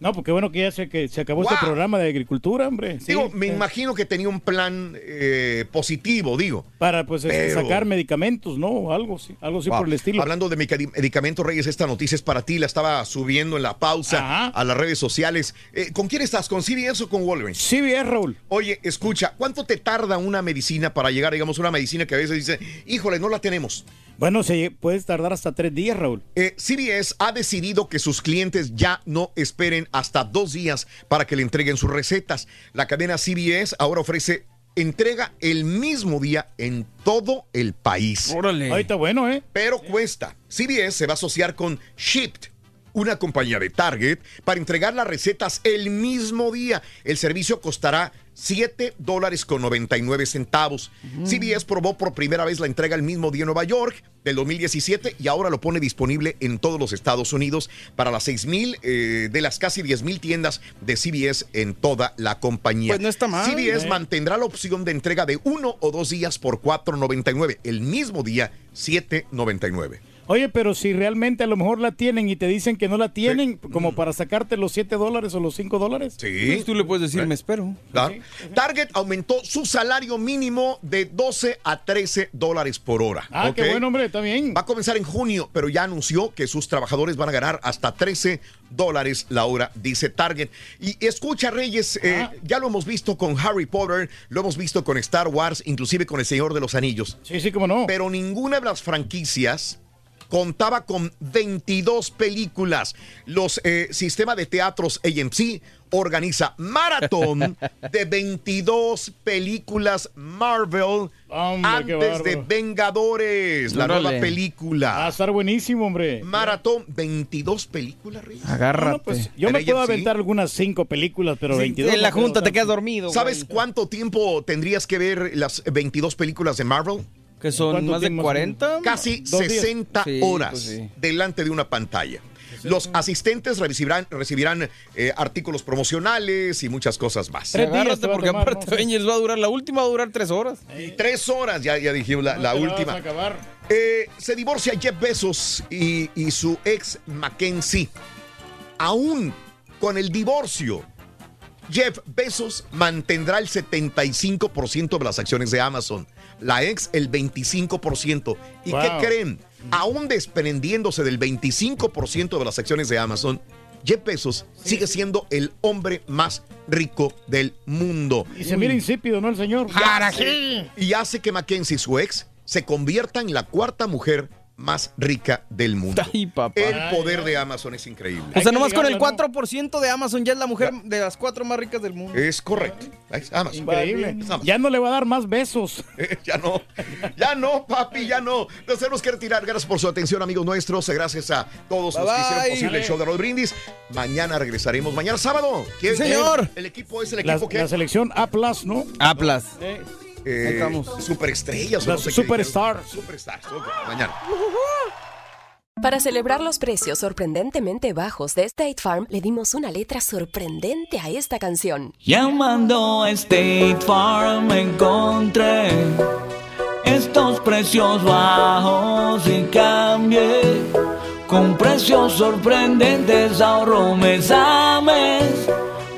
[SPEAKER 2] No, porque bueno que ya se, que se acabó este programa de agricultura, hombre. Sí,
[SPEAKER 3] Digo, me imagino que tenía un plan eh, positivo, digo.
[SPEAKER 2] Para pues este,
[SPEAKER 3] Pero-
[SPEAKER 2] sacar medicamentos, ¿no? Algo sí, algo así
[SPEAKER 3] Wow.
[SPEAKER 2] por el estilo.
[SPEAKER 3] Hablando de medicamentos, Reyes, esta noticia es para ti. La estaba subiendo en la pausa a las redes sociales. Eh, ¿Con quién estás? ¿Con CBS o con Walgreens?
[SPEAKER 2] CBS, Raúl.
[SPEAKER 3] Oye, escucha, ¿cuánto te tarda una medicina para llegar, digamos, una medicina que a veces dice, híjole, no la tenemos?
[SPEAKER 2] Bueno, se puedes tardar hasta tres días, Raúl.
[SPEAKER 3] Eh, CBS ha decidido que sus clientes ya no esperen hasta dos días para que le entreguen sus recetas. La cadena CBS ahora ofrece entrega el mismo día en todo el país.
[SPEAKER 14] Órale.
[SPEAKER 2] Ahí está bueno, ¿eh?
[SPEAKER 3] Pero cuesta. CBS se va a asociar con Shipped, una compañía de Target, para entregar las recetas el mismo día. El servicio costará 7 dólares con 99 centavos. CBS probó por primera vez la entrega el mismo día en Nueva York del 2017 y ahora lo pone disponible en todos los Estados Unidos para las 6 mil eh, de las casi 10 mil tiendas de CBS en toda la compañía.
[SPEAKER 14] Pues no está mal.
[SPEAKER 3] CBS
[SPEAKER 14] Eh.
[SPEAKER 3] mantendrá la opción de entrega de uno o dos días por 4.99. El mismo día, 7.99.
[SPEAKER 2] Oye, pero si realmente a lo mejor la tienen y te dicen que no la tienen, como para sacarte los 7 dólares o los 5 dólares.
[SPEAKER 3] Sí.
[SPEAKER 14] Pues tú le puedes decir, me espero.
[SPEAKER 3] Claro. Target aumentó su salario mínimo de 12 a 13 dólares por hora.
[SPEAKER 2] Ah, qué
[SPEAKER 3] ¿ok?
[SPEAKER 2] bueno, hombre, está bien.
[SPEAKER 3] Va a comenzar en junio, pero ya anunció que sus trabajadores van a ganar hasta 13 dólares la hora, dice Target. Y escucha, Reyes, eh,
[SPEAKER 2] Ah.
[SPEAKER 3] ya lo hemos visto con Harry Potter, lo hemos visto con Star Wars, inclusive con El Señor de los Anillos.
[SPEAKER 2] Sí, sí, cómo no.
[SPEAKER 3] Pero ninguna de las franquicias contaba con 22 películas. Los eh, sistemas de teatros AMC organiza maratón de 22 películas Marvel
[SPEAKER 2] Hombre,
[SPEAKER 3] antes de. Vengadores, la
[SPEAKER 14] Órale.
[SPEAKER 3] nueva película.
[SPEAKER 2] Va a estar buenísimo, hombre.
[SPEAKER 3] Maratón, 22 películas, Reyes.
[SPEAKER 14] Agárrate.
[SPEAKER 2] No, pues, yo
[SPEAKER 3] En
[SPEAKER 2] me puedo
[SPEAKER 3] AMC.
[SPEAKER 2] aventar algunas 5 películas, pero
[SPEAKER 3] Sí,
[SPEAKER 2] 22.
[SPEAKER 14] en la junta te quedas dormido.
[SPEAKER 3] ¿Sabes
[SPEAKER 14] güey.
[SPEAKER 3] cuánto tiempo tendrías que ver las 22 películas de Marvel?
[SPEAKER 14] Que son
[SPEAKER 2] ¿Cuánto
[SPEAKER 14] más de
[SPEAKER 2] tiempo?
[SPEAKER 14] 40.
[SPEAKER 3] Casi
[SPEAKER 2] Dos días.
[SPEAKER 3] 60
[SPEAKER 14] Sí,
[SPEAKER 3] horas
[SPEAKER 14] pues sí.
[SPEAKER 3] delante de una pantalla. Los asistentes recibirán, recibirán eh, artículos promocionales y muchas cosas más.
[SPEAKER 2] Tres días
[SPEAKER 14] porque
[SPEAKER 2] tomar,
[SPEAKER 14] aparte
[SPEAKER 2] ¿no?
[SPEAKER 14] Va a durar, la última va a durar tres horas.
[SPEAKER 3] Y tres horas, ya, ya dijimos la,
[SPEAKER 2] No
[SPEAKER 3] última.
[SPEAKER 2] a acabar.
[SPEAKER 3] Eh, se divorcia Jeff Bezos y, y su ex Mackenzie. Aún con el divorcio, Jeff Bezos mantendrá el 75% de las acciones de Amazon. La ex el 25%. ¿Y
[SPEAKER 2] Wow.
[SPEAKER 3] qué creen? Aún desprendiéndose del 25% de las acciones de Amazon, Jeff Bezos sigue siendo el hombre más rico del mundo.
[SPEAKER 2] Y se mira insípido, ¿no, el señor?
[SPEAKER 3] Y hace, y hace que Mackenzie, su ex, se convierta en la cuarta mujer más rica del mundo.
[SPEAKER 14] Ay, papá.
[SPEAKER 3] El poder de Amazon es increíble.
[SPEAKER 14] O sea, nomás con el
[SPEAKER 2] ligarla,
[SPEAKER 14] 4% de Amazon ya es la mujer de las cuatro más ricas del mundo.
[SPEAKER 3] Es correcto. Es Amazon.
[SPEAKER 2] Increíble.
[SPEAKER 3] Es Amazon.
[SPEAKER 2] Ya no le va a dar más besos.
[SPEAKER 3] ya no, ya no, papi, ya no. Nos tenemos que retirar. Gracias por su atención, amigos nuestros. Gracias a todos los
[SPEAKER 14] Bye,
[SPEAKER 3] que hicieron
[SPEAKER 14] bye.
[SPEAKER 3] posible el show de Raúl Brindis. Mañana regresaremos. Mañana sábado. ¿Quién-
[SPEAKER 14] Sí, señor.
[SPEAKER 3] El equipo es el
[SPEAKER 2] La,
[SPEAKER 3] equipo que
[SPEAKER 2] la selección A ¿no?
[SPEAKER 14] Aplas.
[SPEAKER 2] Eh,
[SPEAKER 3] eh,
[SPEAKER 14] estamos.
[SPEAKER 3] superestrellas. no sé qué
[SPEAKER 2] superstars.
[SPEAKER 3] dijeron. Superstars. ok, Mañana.
[SPEAKER 70] Para celebrar los precios sorprendentemente bajos de State Farm, le dimos una letra sorprendente a esta canción.
[SPEAKER 12] Llamando a State Farm encontré estos precios bajos y cambié. Con precios sorprendentes ahorro mes a mes.